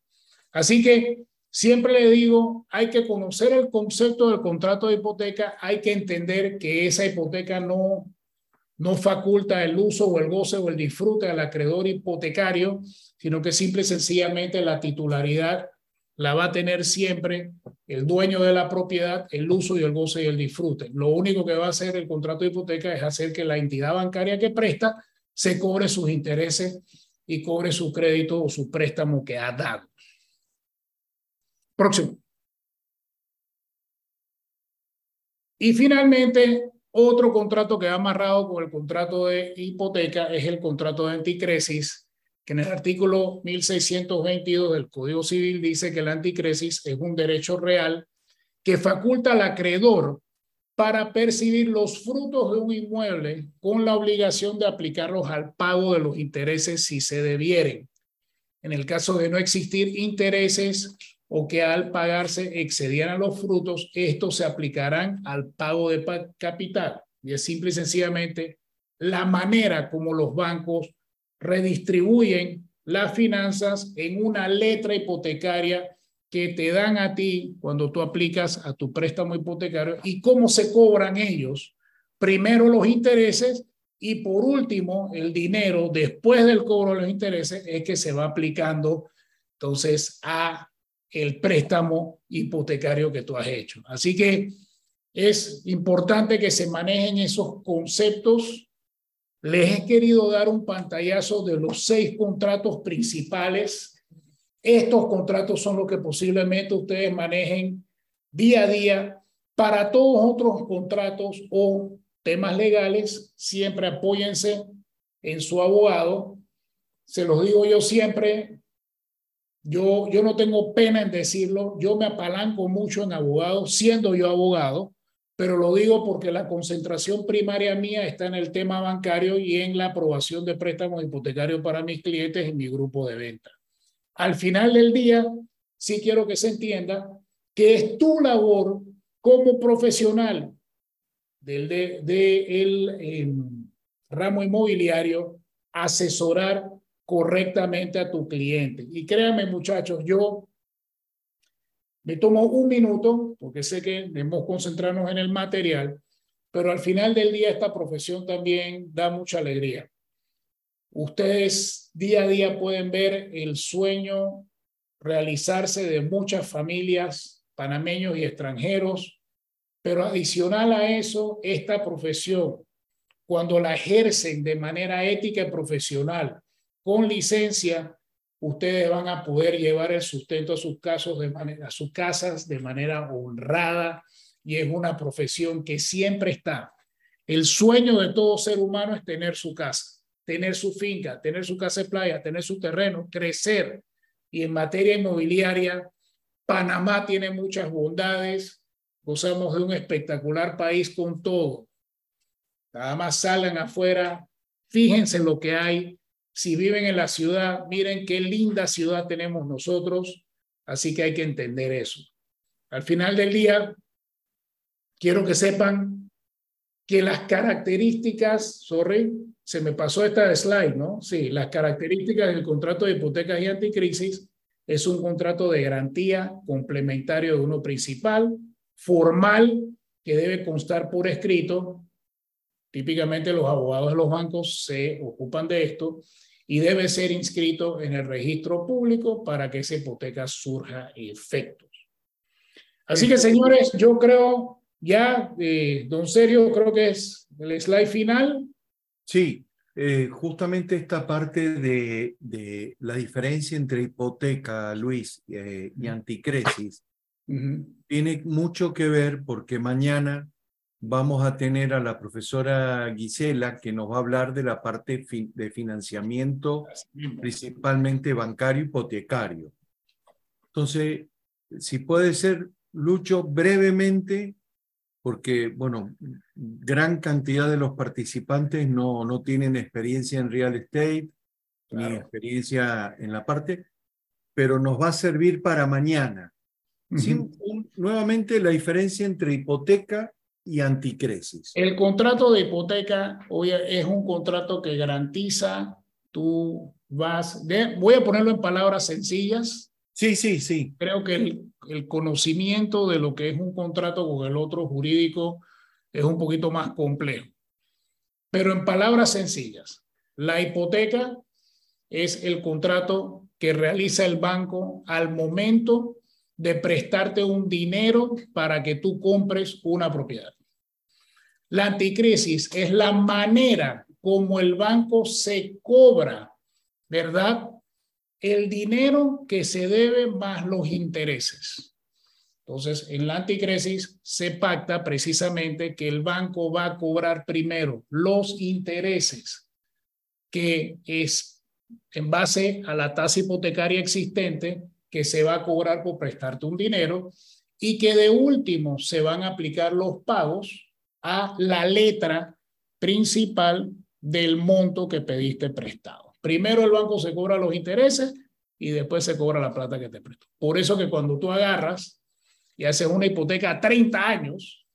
E: Así que siempre le digo, hay que conocer el concepto del contrato de hipoteca, hay que entender que esa hipoteca no no faculta el uso o el goce o el disfrute al acreedor hipotecario, sino que simple y sencillamente la titularidad la va a tener siempre el dueño de la propiedad, el uso y el goce y el disfrute. Lo único que va a hacer el contrato de hipoteca es hacer que la entidad bancaria que presta se cobre sus intereses y cobre su crédito o su préstamo que ha dado. Próximo. Y finalmente, otro contrato que va amarrado con el contrato de hipoteca es el contrato de anticresis, que en el artículo 1622 del Código Civil dice que el anticresis es un derecho real que faculta al acreedor para percibir los frutos de un inmueble con la obligación de aplicarlos al pago de los intereses si se debieren. En el caso de no existir intereses o que al pagarse excedieran los frutos, estos se aplicarán al pago de capital. Y es simple y sencillamente la manera como los bancos redistribuyen las finanzas en una letra hipotecaria que te dan a ti cuando tú aplicas a tu préstamo hipotecario y cómo se cobran ellos. Primero los intereses y por último el dinero después del cobro de los intereses es que se va aplicando entonces a el préstamo hipotecario que tú has hecho. Así que es importante que se manejen esos conceptos. Les he querido dar un pantallazo de los seis contratos principales. Estos contratos son los que posiblemente ustedes manejen día a día. Para todos otros contratos o temas legales, siempre apóyense en su abogado. Se los digo yo siempre, yo, yo no tengo pena en decirlo, yo me apalanco mucho en abogados, siendo yo abogado, pero lo digo porque la concentración primaria mía está en el tema bancario y en la aprobación de préstamos hipotecarios para mis clientes en mi grupo de venta. Al final del día, sí quiero que se entienda que es tu labor como profesional del de, em, ramo inmobiliario asesorar correctamente a tu cliente. Y créanme, muchachos, yo me tomo un minuto, porque sé que debemos concentrarnos en el material, pero al final del día esta profesión también da mucha alegría. Ustedes día a día pueden ver el sueño realizarse de muchas familias panameños y extranjeros, pero adicional a eso, esta profesión, cuando la ejercen de manera ética y profesional, con licencia, ustedes van a poder llevar el sustento a sus, casas de manera honrada y es una profesión que siempre está. El sueño de todo ser humano es tener su casa, tener su finca, tener su casa de playa, tener su terreno, crecer. Y en materia inmobiliaria, Panamá tiene muchas bondades, gozamos de un espectacular país con todo. Nada más salgan afuera, fíjense lo que hay, si viven en la ciudad, miren qué linda ciudad tenemos nosotros, así que hay que entender eso. Al final del día, quiero que sepan que las características, sorry, se me pasó esta slide, ¿no? Sí, las características del contrato de hipotecas y anticrisis es un contrato de garantía complementario de uno principal, formal, que debe constar por escrito. Típicamente los abogados de los bancos se ocupan de esto y debe ser inscrito en el registro público para que esa hipoteca surja efectos. Así que, señores, yo creo ya, eh, don Sergio, creo que es el slide final.
B: Sí, eh, justamente esta parte de, de, la diferencia entre hipoteca, Luis, eh, y anticresis, tiene mucho que ver porque mañana vamos a tener a la profesora Gisela que nos va a hablar de la parte de financiamiento, principalmente bancario hipotecario. Entonces, si puede ser, Lucho, brevemente, porque, bueno, gran cantidad de los participantes no, no tienen experiencia en real estate, ni experiencia en la parte, pero nos va a servir para mañana. nuevamente, la diferencia entre hipoteca y anticresis.
E: El contrato de hipoteca es un contrato que garantiza, tú vas, voy a ponerlo en palabras sencillas.
B: Sí, sí, sí.
E: Creo que el, el conocimiento de lo que es un contrato con el otro jurídico es un poquito más complejo. Pero en palabras sencillas, la hipoteca es el contrato que realiza el banco al momento de prestarte un dinero para que tú compres una propiedad. La anticrisis es la manera como el banco se cobra, ¿verdad? El dinero que se debe más los intereses. Entonces, en la anticrisis se pacta precisamente que el banco va a cobrar primero los intereses, que es en base a la tasa hipotecaria existente que se va a cobrar por prestarte un dinero y que de último se van a aplicar los pagos a la letra principal del monto que pediste prestado. Primero el banco se cobra los intereses y después se cobra la plata que te prestó. Por eso que cuando tú agarras y haces una hipoteca a 30 años,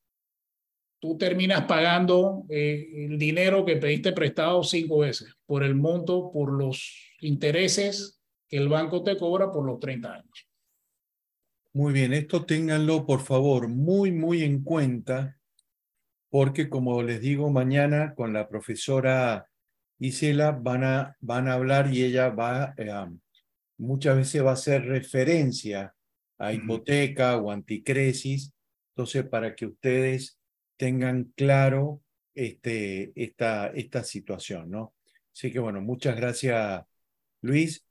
E: tú terminas pagando eh, el dinero que pediste prestado cinco veces por el monto, por los intereses que el banco te cobra por los 30 años.
B: Muy bien, esto ténganlo por favor muy, muy en cuenta porque como les digo, mañana con la profesora Isela van a, van a hablar y ella va, eh, muchas veces va a hacer referencia a hipoteca o anticresis, entonces para que ustedes tengan claro este, esta, esta situación, ¿no? Así que bueno, muchas gracias, Luis.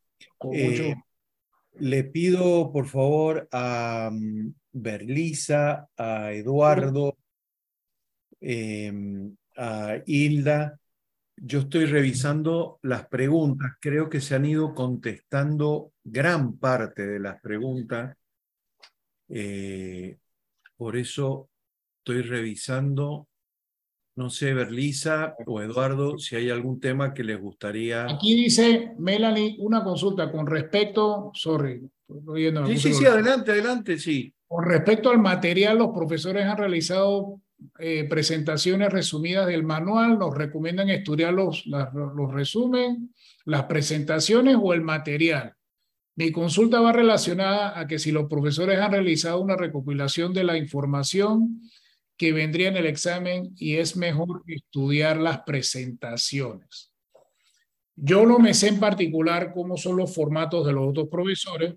B: Eh, le pido, por favor, a um, Berlisa, a Eduardo, Em, a Hilda. Yo estoy revisando las preguntas. Creo que se han ido contestando gran parte de las preguntas. Eh, por eso estoy revisando. No sé, Berlisa o Eduardo, si hay algún tema que les gustaría.
E: Aquí dice Melanie una consulta con respecto, sorry.
B: Sí, sí, sí, adelante, adelante, sí.
E: Con respecto al material, los profesores han realizado eh, presentaciones resumidas del manual, nos recomiendan estudiar los, los resumen, las presentaciones o el material. Mi consulta va relacionada a que si los profesores han realizado una recopilación de la información que vendría en el examen y es mejor estudiar las presentaciones. Yo no me sé en particular cómo son los formatos de los otros profesores,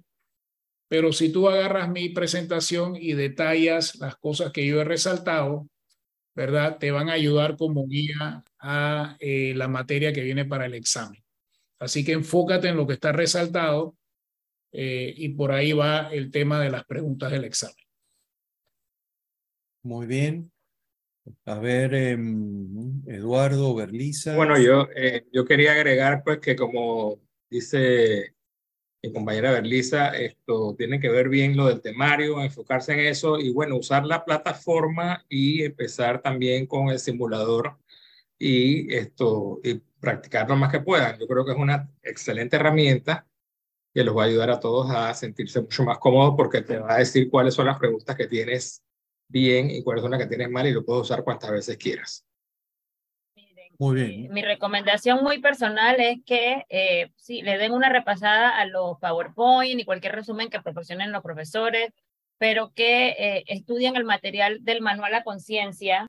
E: pero si tú agarras mi presentación y detallas las cosas que yo he resaltado, ¿verdad? Te van a ayudar como guía a eh, la materia que viene para el examen. Así que enfócate en lo que está resaltado eh, y por ahí va el tema de las preguntas del examen.
B: Muy bien. A ver, em, Eduardo, Berliza.
D: Bueno, yo, eh, yo quería agregar pues que como dice mi compañera Berlisa, esto tiene que ver bien lo del temario, enfocarse en eso y bueno, usar la plataforma y empezar también con el simulador y esto y practicar lo más que puedan. Yo creo que es una excelente herramienta que los va a ayudar a todos a sentirse mucho más cómodos porque te va a decir cuáles son las preguntas que tienes bien y cuáles son las que tienes mal y lo puedes usar cuantas veces quieras.
B: Muy bien.
C: Mi recomendación muy personal es que eh, sí, le den una repasada a los PowerPoint y cualquier resumen que proporcionen los profesores, pero que eh, estudien el material del manual a conciencia.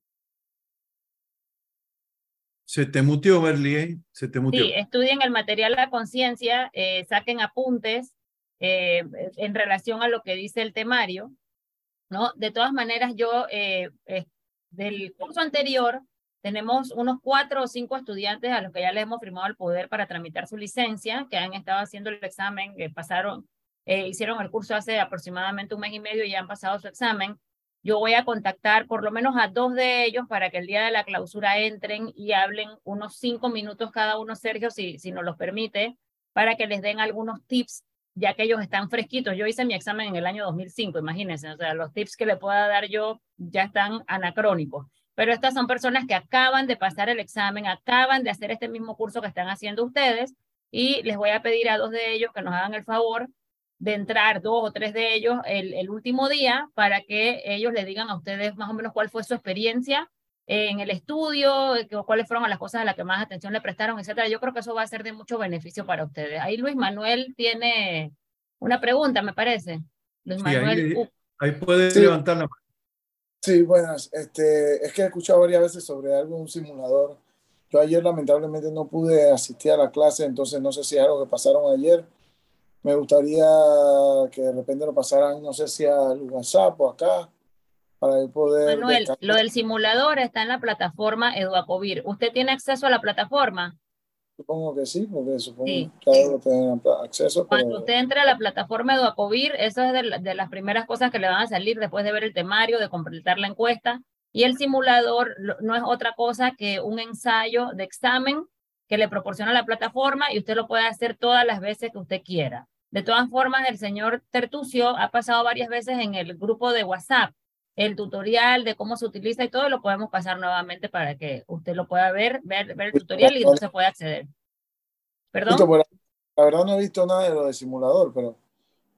B: Se te mutió, Berli, ¿eh? Se te mutió.
C: Sí, estudien el material a conciencia, eh, saquen apuntes en relación a lo que dice el temario, ¿no? De todas maneras, yo del curso anterior tenemos unos cuatro o cinco estudiantes a los que ya les hemos firmado el poder para tramitar su licencia, que han estado haciendo el examen, que pasaron, eh, hicieron el curso hace aproximadamente un mes y medio y ya han pasado su examen. Yo voy a contactar por lo menos a dos de ellos para que el día de la clausura entren y hablen unos cinco minutos cada uno, Sergio, si, si nos los permite, para que les den algunos tips, ya que ellos están fresquitos. Yo hice mi examen en el año 2005, imagínense, o sea, los tips que le pueda dar yo ya están anacrónicos. Pero estas son personas que acaban de pasar el examen, acaban de hacer este mismo curso que están haciendo ustedes y les voy a pedir a dos de ellos que nos hagan el favor de entrar dos o tres de ellos el, el, último día para que ellos le digan a ustedes más o menos cuál fue su experiencia en el estudio, cuáles fueron las cosas a las que más atención le prestaron, etcétera. Yo creo que eso va a ser de mucho beneficio para ustedes. Ahí Luis Manuel tiene una pregunta, me parece. Luis
B: Manuel. Ahí, puede levantar la mano.
I: Sí, buenas. Este, es que he escuchado varias veces sobre algo, un simulador. Yo ayer lamentablemente no pude asistir a la clase, entonces no sé si es algo que pasaron ayer me gustaría que de repente lo pasaran, no sé si al WhatsApp o acá, para poder...
C: Manuel, lo del simulador está en la plataforma Eduacovir. ¿Usted tiene acceso a la plataforma?
I: Supongo que sí, porque supongo que debo tener acceso.
C: Cuando usted entre a la plataforma Eduacovir, eso es de, de, las primeras cosas que le van a salir después de ver el temario, de completar la encuesta. Y el simulador no es otra cosa que un ensayo de examen que le proporciona la plataforma y usted lo puede hacer todas las veces que usted quiera. De todas formas, el señor Tertucio ha pasado varias veces en el grupo de WhatsApp el tutorial de cómo se utiliza y todo lo podemos pasar nuevamente para que usted lo pueda ver, ver, ver el tutorial y entonces pueda acceder. ¿Perdón?
I: La verdad no he visto nada de lo de simulador, pero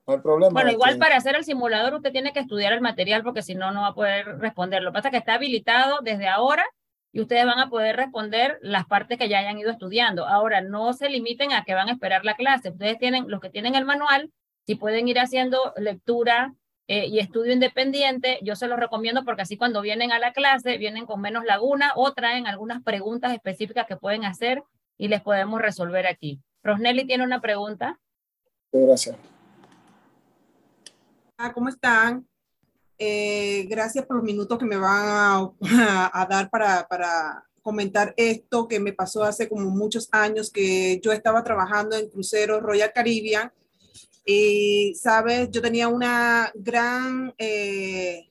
I: no hay problema.
C: Bueno, igual para hacer el simulador usted tiene que estudiar el material porque si no, no va a poder responder. Lo que pasa es que está habilitado desde ahora y ustedes van a poder responder las partes que ya hayan ido estudiando. Ahora, no se limiten a que van a esperar la clase. Ustedes tienen, los que tienen el manual, si pueden ir haciendo lectura eh, y estudio independiente, yo se los recomiendo porque así cuando vienen a la clase, vienen con menos laguna o traen algunas preguntas específicas que pueden hacer y les podemos resolver aquí. Rosnelli tiene una pregunta.
I: Gracias.
J: Ah, ¿Cómo están? Eh, gracias por los minutos que me van a, dar para, para, comentar esto que me pasó hace como muchos años que yo estaba trabajando en cruceros Royal Caribbean y, sabes, yo tenía una gran, eh,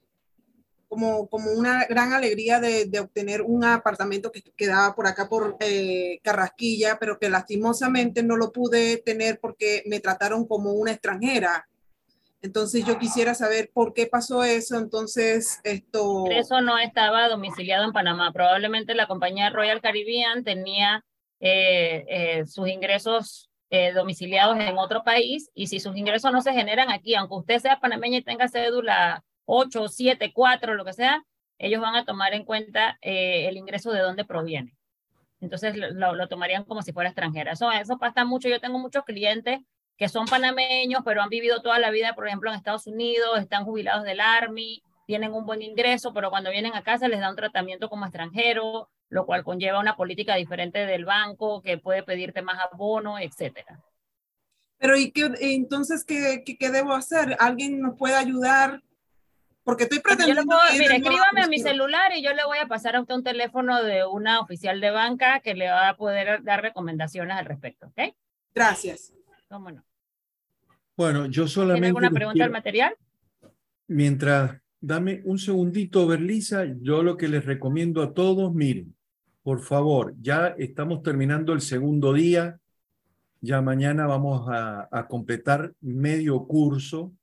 J: como, como una gran alegría de, de, obtener un apartamento que quedaba por acá por eh, Carrasquilla, pero que lastimosamente no lo pude tener porque me trataron como una extranjera entonces yo quisiera saber por qué pasó eso. Entonces esto...
C: Eso no estaba domiciliado en Panamá. Probablemente la compañía Royal Caribbean tenía eh, eh, sus ingresos eh, domiciliados en otro país y si sus ingresos no se generan aquí, aunque usted sea panameña y tenga cédula 8, 7, 4, lo que sea, ellos van a tomar en cuenta el ingreso de dónde proviene. Entonces lo, lo, tomarían como si fuera extranjera. Eso, eso pasa mucho. Yo tengo muchos clientes que son panameños, pero han vivido toda la vida, por ejemplo, en Estados Unidos, están jubilados del Army, tienen un buen ingreso, pero cuando vienen a casa les da un tratamiento como extranjero, lo cual conlleva una política diferente del banco que puede pedirte más abono, etcétera.
J: Pero ¿y qué, entonces qué, qué, debo hacer? ¿Alguien nos puede ayudar? Porque estoy pretendiendo...
C: mire, escríbame a mi celular y yo le voy a pasar a usted un teléfono de una oficial de banca que le va a poder dar recomendaciones al respecto, ¿ok?
J: Gracias.
C: ¿Cómo no?
B: Bueno, yo solamente...
C: ¿Tiene alguna pregunta al material?
B: Mientras, dame un segundito, Berlisa, yo lo que les recomiendo a todos, miren, por favor, ya estamos terminando el segundo día, ya mañana vamos a, completar medio curso.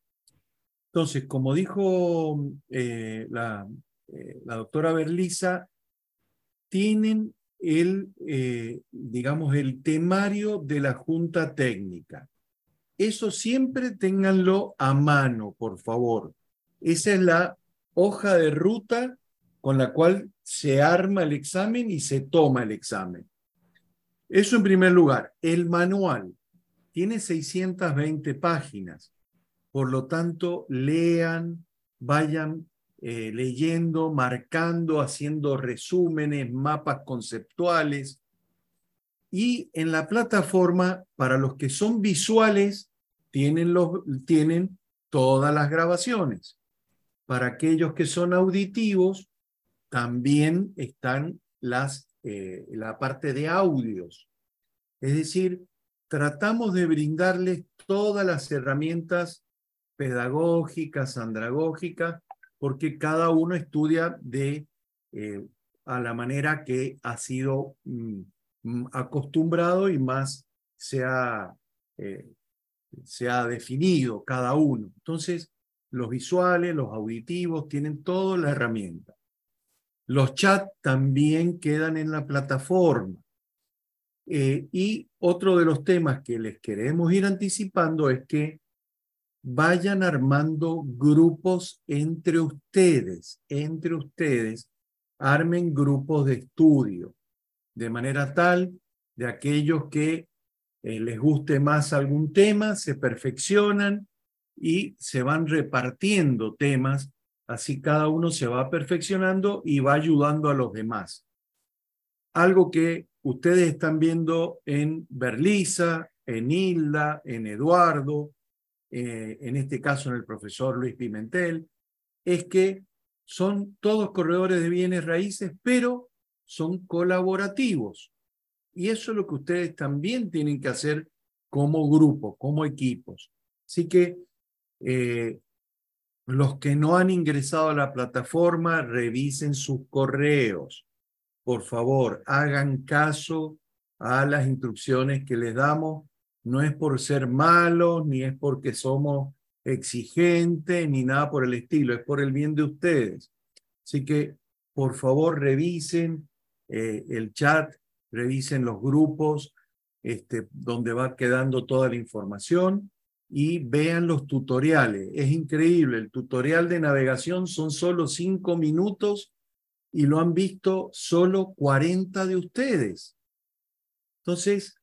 B: Entonces, como dijo eh, la, eh, la, doctora Berlisa, tienen el, eh, digamos, el temario de la Junta Técnica. Eso siempre ténganlo a mano, por favor. Esa es la hoja de ruta con la cual se arma el examen y se toma el examen. Eso en primer lugar. El manual tiene 620 páginas. Por lo tanto, lean, vayan eh, leyendo, marcando, haciendo resúmenes, mapas conceptuales, y en la plataforma, para los que son visuales, tienen, los, tienen todas las grabaciones. Para aquellos que son auditivos, también están las, eh, la parte de audios. Es decir, tratamos de brindarles todas las herramientas pedagógicas, andragógicas, porque cada uno estudia de eh, a la manera que ha sido mm, mm, acostumbrado y más se ha, eh, se ha definido cada uno. Entonces, los visuales, los auditivos, tienen toda la herramienta. Los chats también quedan en la plataforma. Eh, y otro de los temas que les queremos ir anticipando es que vayan armando grupos entre ustedes, entre ustedes, armen grupos de estudio, de manera tal de aquellos que eh, les guste más algún tema, se perfeccionan y se van repartiendo temas, así cada uno se va perfeccionando y va ayudando a los demás. Algo que ustedes están viendo en Berlisa, en Hilda, en Eduardo, eh, en este caso en el profesor Luis Pimentel, es que son todos corredores de bienes raíces, pero son colaborativos. Y eso es lo que ustedes también tienen que hacer como grupo, como equipos. Así que eh, los que no han ingresado a la plataforma, revisen sus correos. Por favor, hagan caso a las instrucciones que les damos no es por ser malos, ni es porque somos exigentes, ni nada por el estilo, es por el bien de ustedes. Así que, por favor, revisen eh, el chat, revisen los grupos este, donde va quedando toda la información y vean los tutoriales. Es increíble, el tutorial de navegación son solo cinco minutos y lo han visto solo 40 de ustedes. Entonces,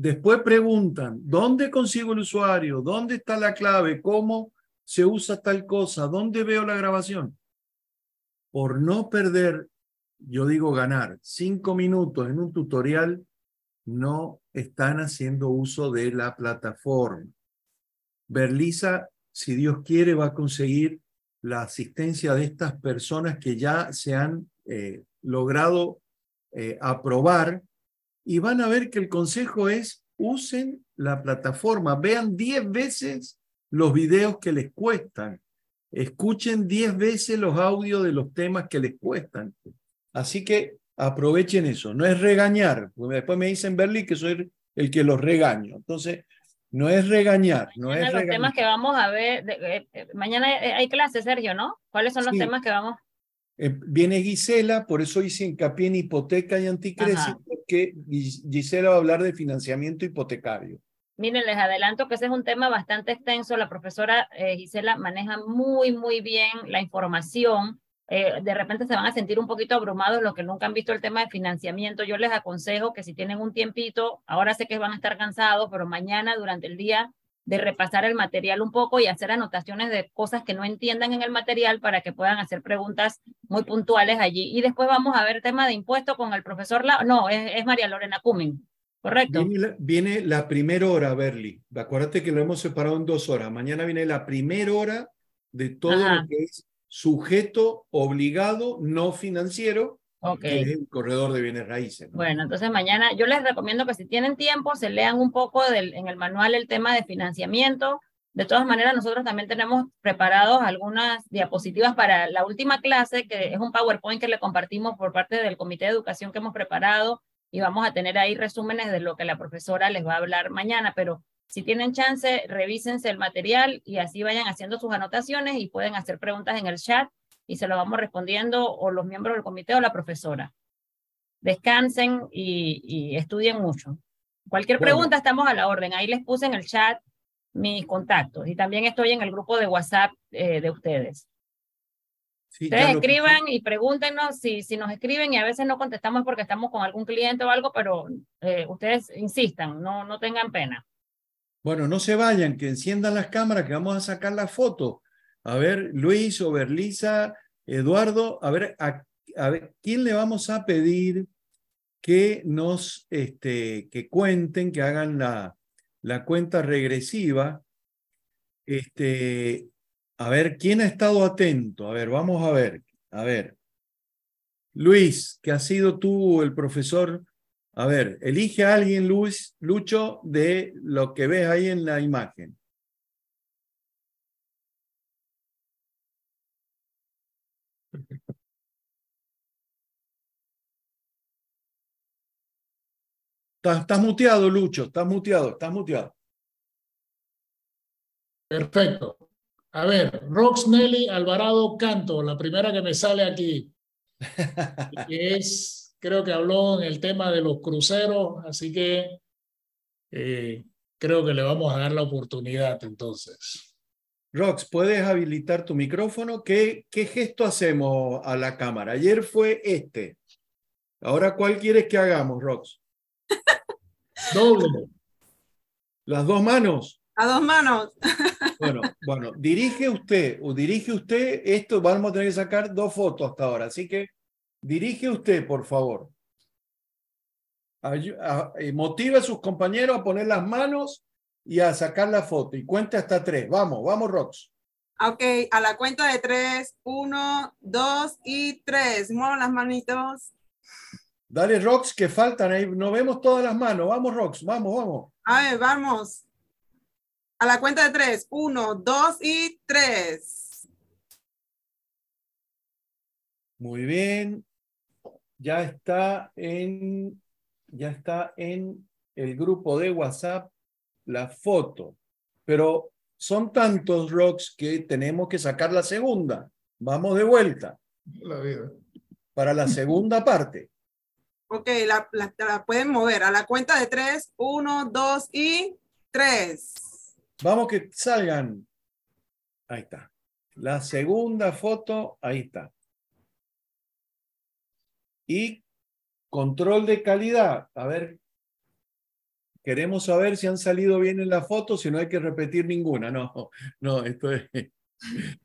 B: Después preguntan, ¿dónde consigo el usuario? ¿Dónde está la clave? ¿Cómo se usa tal cosa? ¿Dónde veo la grabación? Por no perder, yo digo ganar, cinco minutos en un tutorial, no están haciendo uso de la plataforma. Berlisa, si Dios quiere, va a conseguir la asistencia de estas personas que ya se han eh, logrado eh, aprobar y van a ver que el consejo es usen la plataforma, vean 10 veces los videos que les cuestan, escuchen 10 veces los audios de los temas que les cuestan. Así que aprovechen eso, no es regañar, porque después me dicen Berly que soy el que los regaño. Entonces, no es regañar, no es
C: los temas que vamos a ver, eh, eh, mañana hay clases, Sergio, ¿no? ¿Cuáles son los temas que vamos?
B: Eh, viene Gisela, por eso hice hincapié en hipoteca y anticrédito, porque Gisela va a hablar de financiamiento hipotecario.
C: Miren, les adelanto que ese es un tema bastante extenso. La profesora eh, Gisela maneja muy, muy bien la información. Eh, de repente se van a sentir un poquito abrumados los que nunca han visto el tema de financiamiento. Yo les aconsejo que si tienen un tiempito, ahora sé que van a estar cansados, pero mañana durante el día de repasar el material un poco y hacer anotaciones de cosas que no entiendan en el material para que puedan hacer preguntas muy puntuales allí. Y después vamos a ver tema de impuestos con el profesor, La no, es, María Lorena Cumming, ¿correcto?
B: Viene la, primera hora, Berly. Acuérdate que lo hemos separado en dos horas. Mañana viene la primera hora de todo lo que es sujeto obligado no financiero
C: Okay.
B: es el corredor de bienes raíces.
C: Bueno, entonces mañana yo les recomiendo que si tienen tiempo se lean un poco del, en el manual el tema de financiamiento. De todas maneras, nosotros también tenemos preparados algunas diapositivas para la última clase, que es un PowerPoint que le compartimos por parte del Comité de Educación que hemos preparado y vamos a tener ahí resúmenes de lo que la profesora les va a hablar mañana, pero si tienen chance, revísense el material y así vayan haciendo sus anotaciones y pueden hacer preguntas en el chat y se lo vamos respondiendo o los miembros del comité o la profesora. Descansen y, estudien mucho. Cualquier pregunta estamos a la orden. Ahí les puse en el chat mis contactos y también estoy en el grupo de WhatsApp eh, de ustedes. ustedes escriban y pregúntenos si, si nos escriben y a veces no contestamos porque estamos con algún cliente o algo, pero eh, ustedes insistan, no, no tengan pena.
B: Bueno, no se vayan, que enciendan las cámaras, que vamos a sacar la foto. A ver, Luis o Berlisa, Eduardo, a ver, a, ver, ¿quién le vamos a pedir que nos, este, que cuenten, que hagan la, la cuenta regresiva? Este, a ver, ¿quién ha estado atento? A ver, vamos a ver, a ver. Luis, que has sido tú el profesor. A ver, elige a alguien, Luis, Lucho, de lo que ves ahí en la imagen. Estás, muteado, Lucho, estás muteado, estás muteado.
E: Perfecto. A ver, Rox Nelly Alvarado Canto, la primera que me sale aquí. es, creo que habló en el tema de los cruceros, así que eh, creo que le vamos a dar la oportunidad entonces.
B: Rox, ¿puedes habilitar tu micrófono? ¿Qué, ¿Qué gesto hacemos a la cámara? Ayer fue este. Ahora, ¿cuál quieres que hagamos, Rox? Doble. Las dos manos.
J: A dos manos.
B: Bueno, bueno, dirige usted, o dirige usted, esto vamos a tener que sacar dos fotos hasta ahora, así que dirige usted, por favor. Eh, motiva a sus compañeros a poner las manos y a sacar la foto y cuente hasta tres. Vamos, vamos, Rox.
J: Ok, a la cuenta de tres, uno, dos y tres. Muevan las manitos.
B: Dale, Rox, que faltan ahí. No vemos todas las manos. Vamos, Rox, vamos, vamos.
J: A ver, vamos. A la cuenta de tres. Uno, dos y tres.
B: Muy bien. Ya está en, ya está en el grupo de WhatsApp la foto. Pero son tantos rocks que tenemos que sacar la segunda. Vamos de vuelta.
E: La vida.
B: Para la segunda parte.
J: Ok, la, la, pueden mover a la cuenta de tres. Uno, dos y tres.
B: Vamos que salgan. Ahí está. La segunda foto, ahí está. Y control de calidad. A ver, queremos saber si han salido bien en la foto, si no hay que repetir ninguna. No, no, esto es...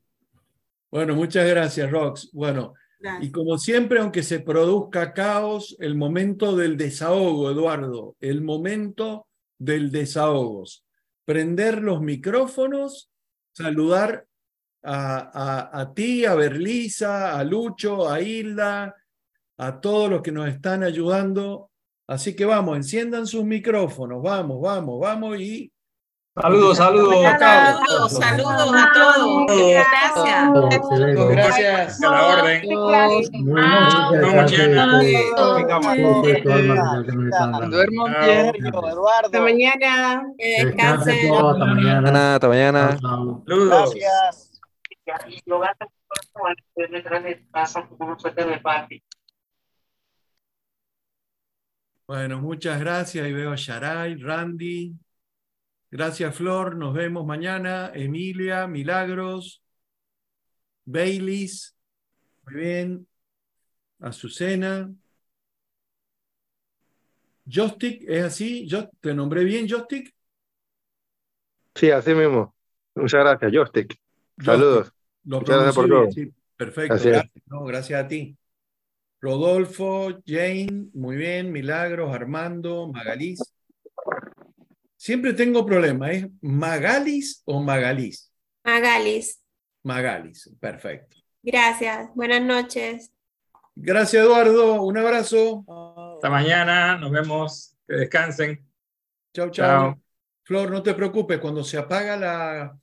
B: Bueno, muchas gracias, Rox. Bueno, y como siempre, aunque se produzca caos, el momento del desahogo, Eduardo, el momento del desahogo. Prender los micrófonos, saludar a, a, ti, a Berlisa, a Lucho, a Hilda, a todos los que nos están ayudando. Así que vamos, enciendan sus micrófonos, vamos, vamos, vamos y
D: Saludos, saludos.
C: Saludos, saludos a todos.
D: Gracias. Gracias. A la orden.
C: Duermo bien, Eduardo. Hasta mañana. Descansen.
K: Hasta mañana. Hasta mañana.
D: Saludos. Gracias.
B: Bueno, muchas gracias. Y veo a Sharay, Randy, Gracias, Flor. Nos vemos mañana. Emilia, Milagros, Baileys. Muy bien. Azucena. Jostick, ¿es así? ¿Yo ¿Te nombré bien, Jostick?
K: Sí, así mismo. Muchas gracias, Jostick. Saludos.
B: Muchas gracias por todo. perfecto. Gracias. gracias a ti. Rodolfo, Jane, muy bien. Milagros, Armando, Magaliz. Siempre tengo problemas. ¿Es Magalis o Magalis?
L: Magalis.
B: Magalis, perfecto.
L: Gracias. Buenas noches.
B: Gracias, Eduardo. Un abrazo.
D: Hasta mañana. Nos vemos. Que descansen.
B: Chao, chao. Flor, no te preocupes. Cuando se apaga la,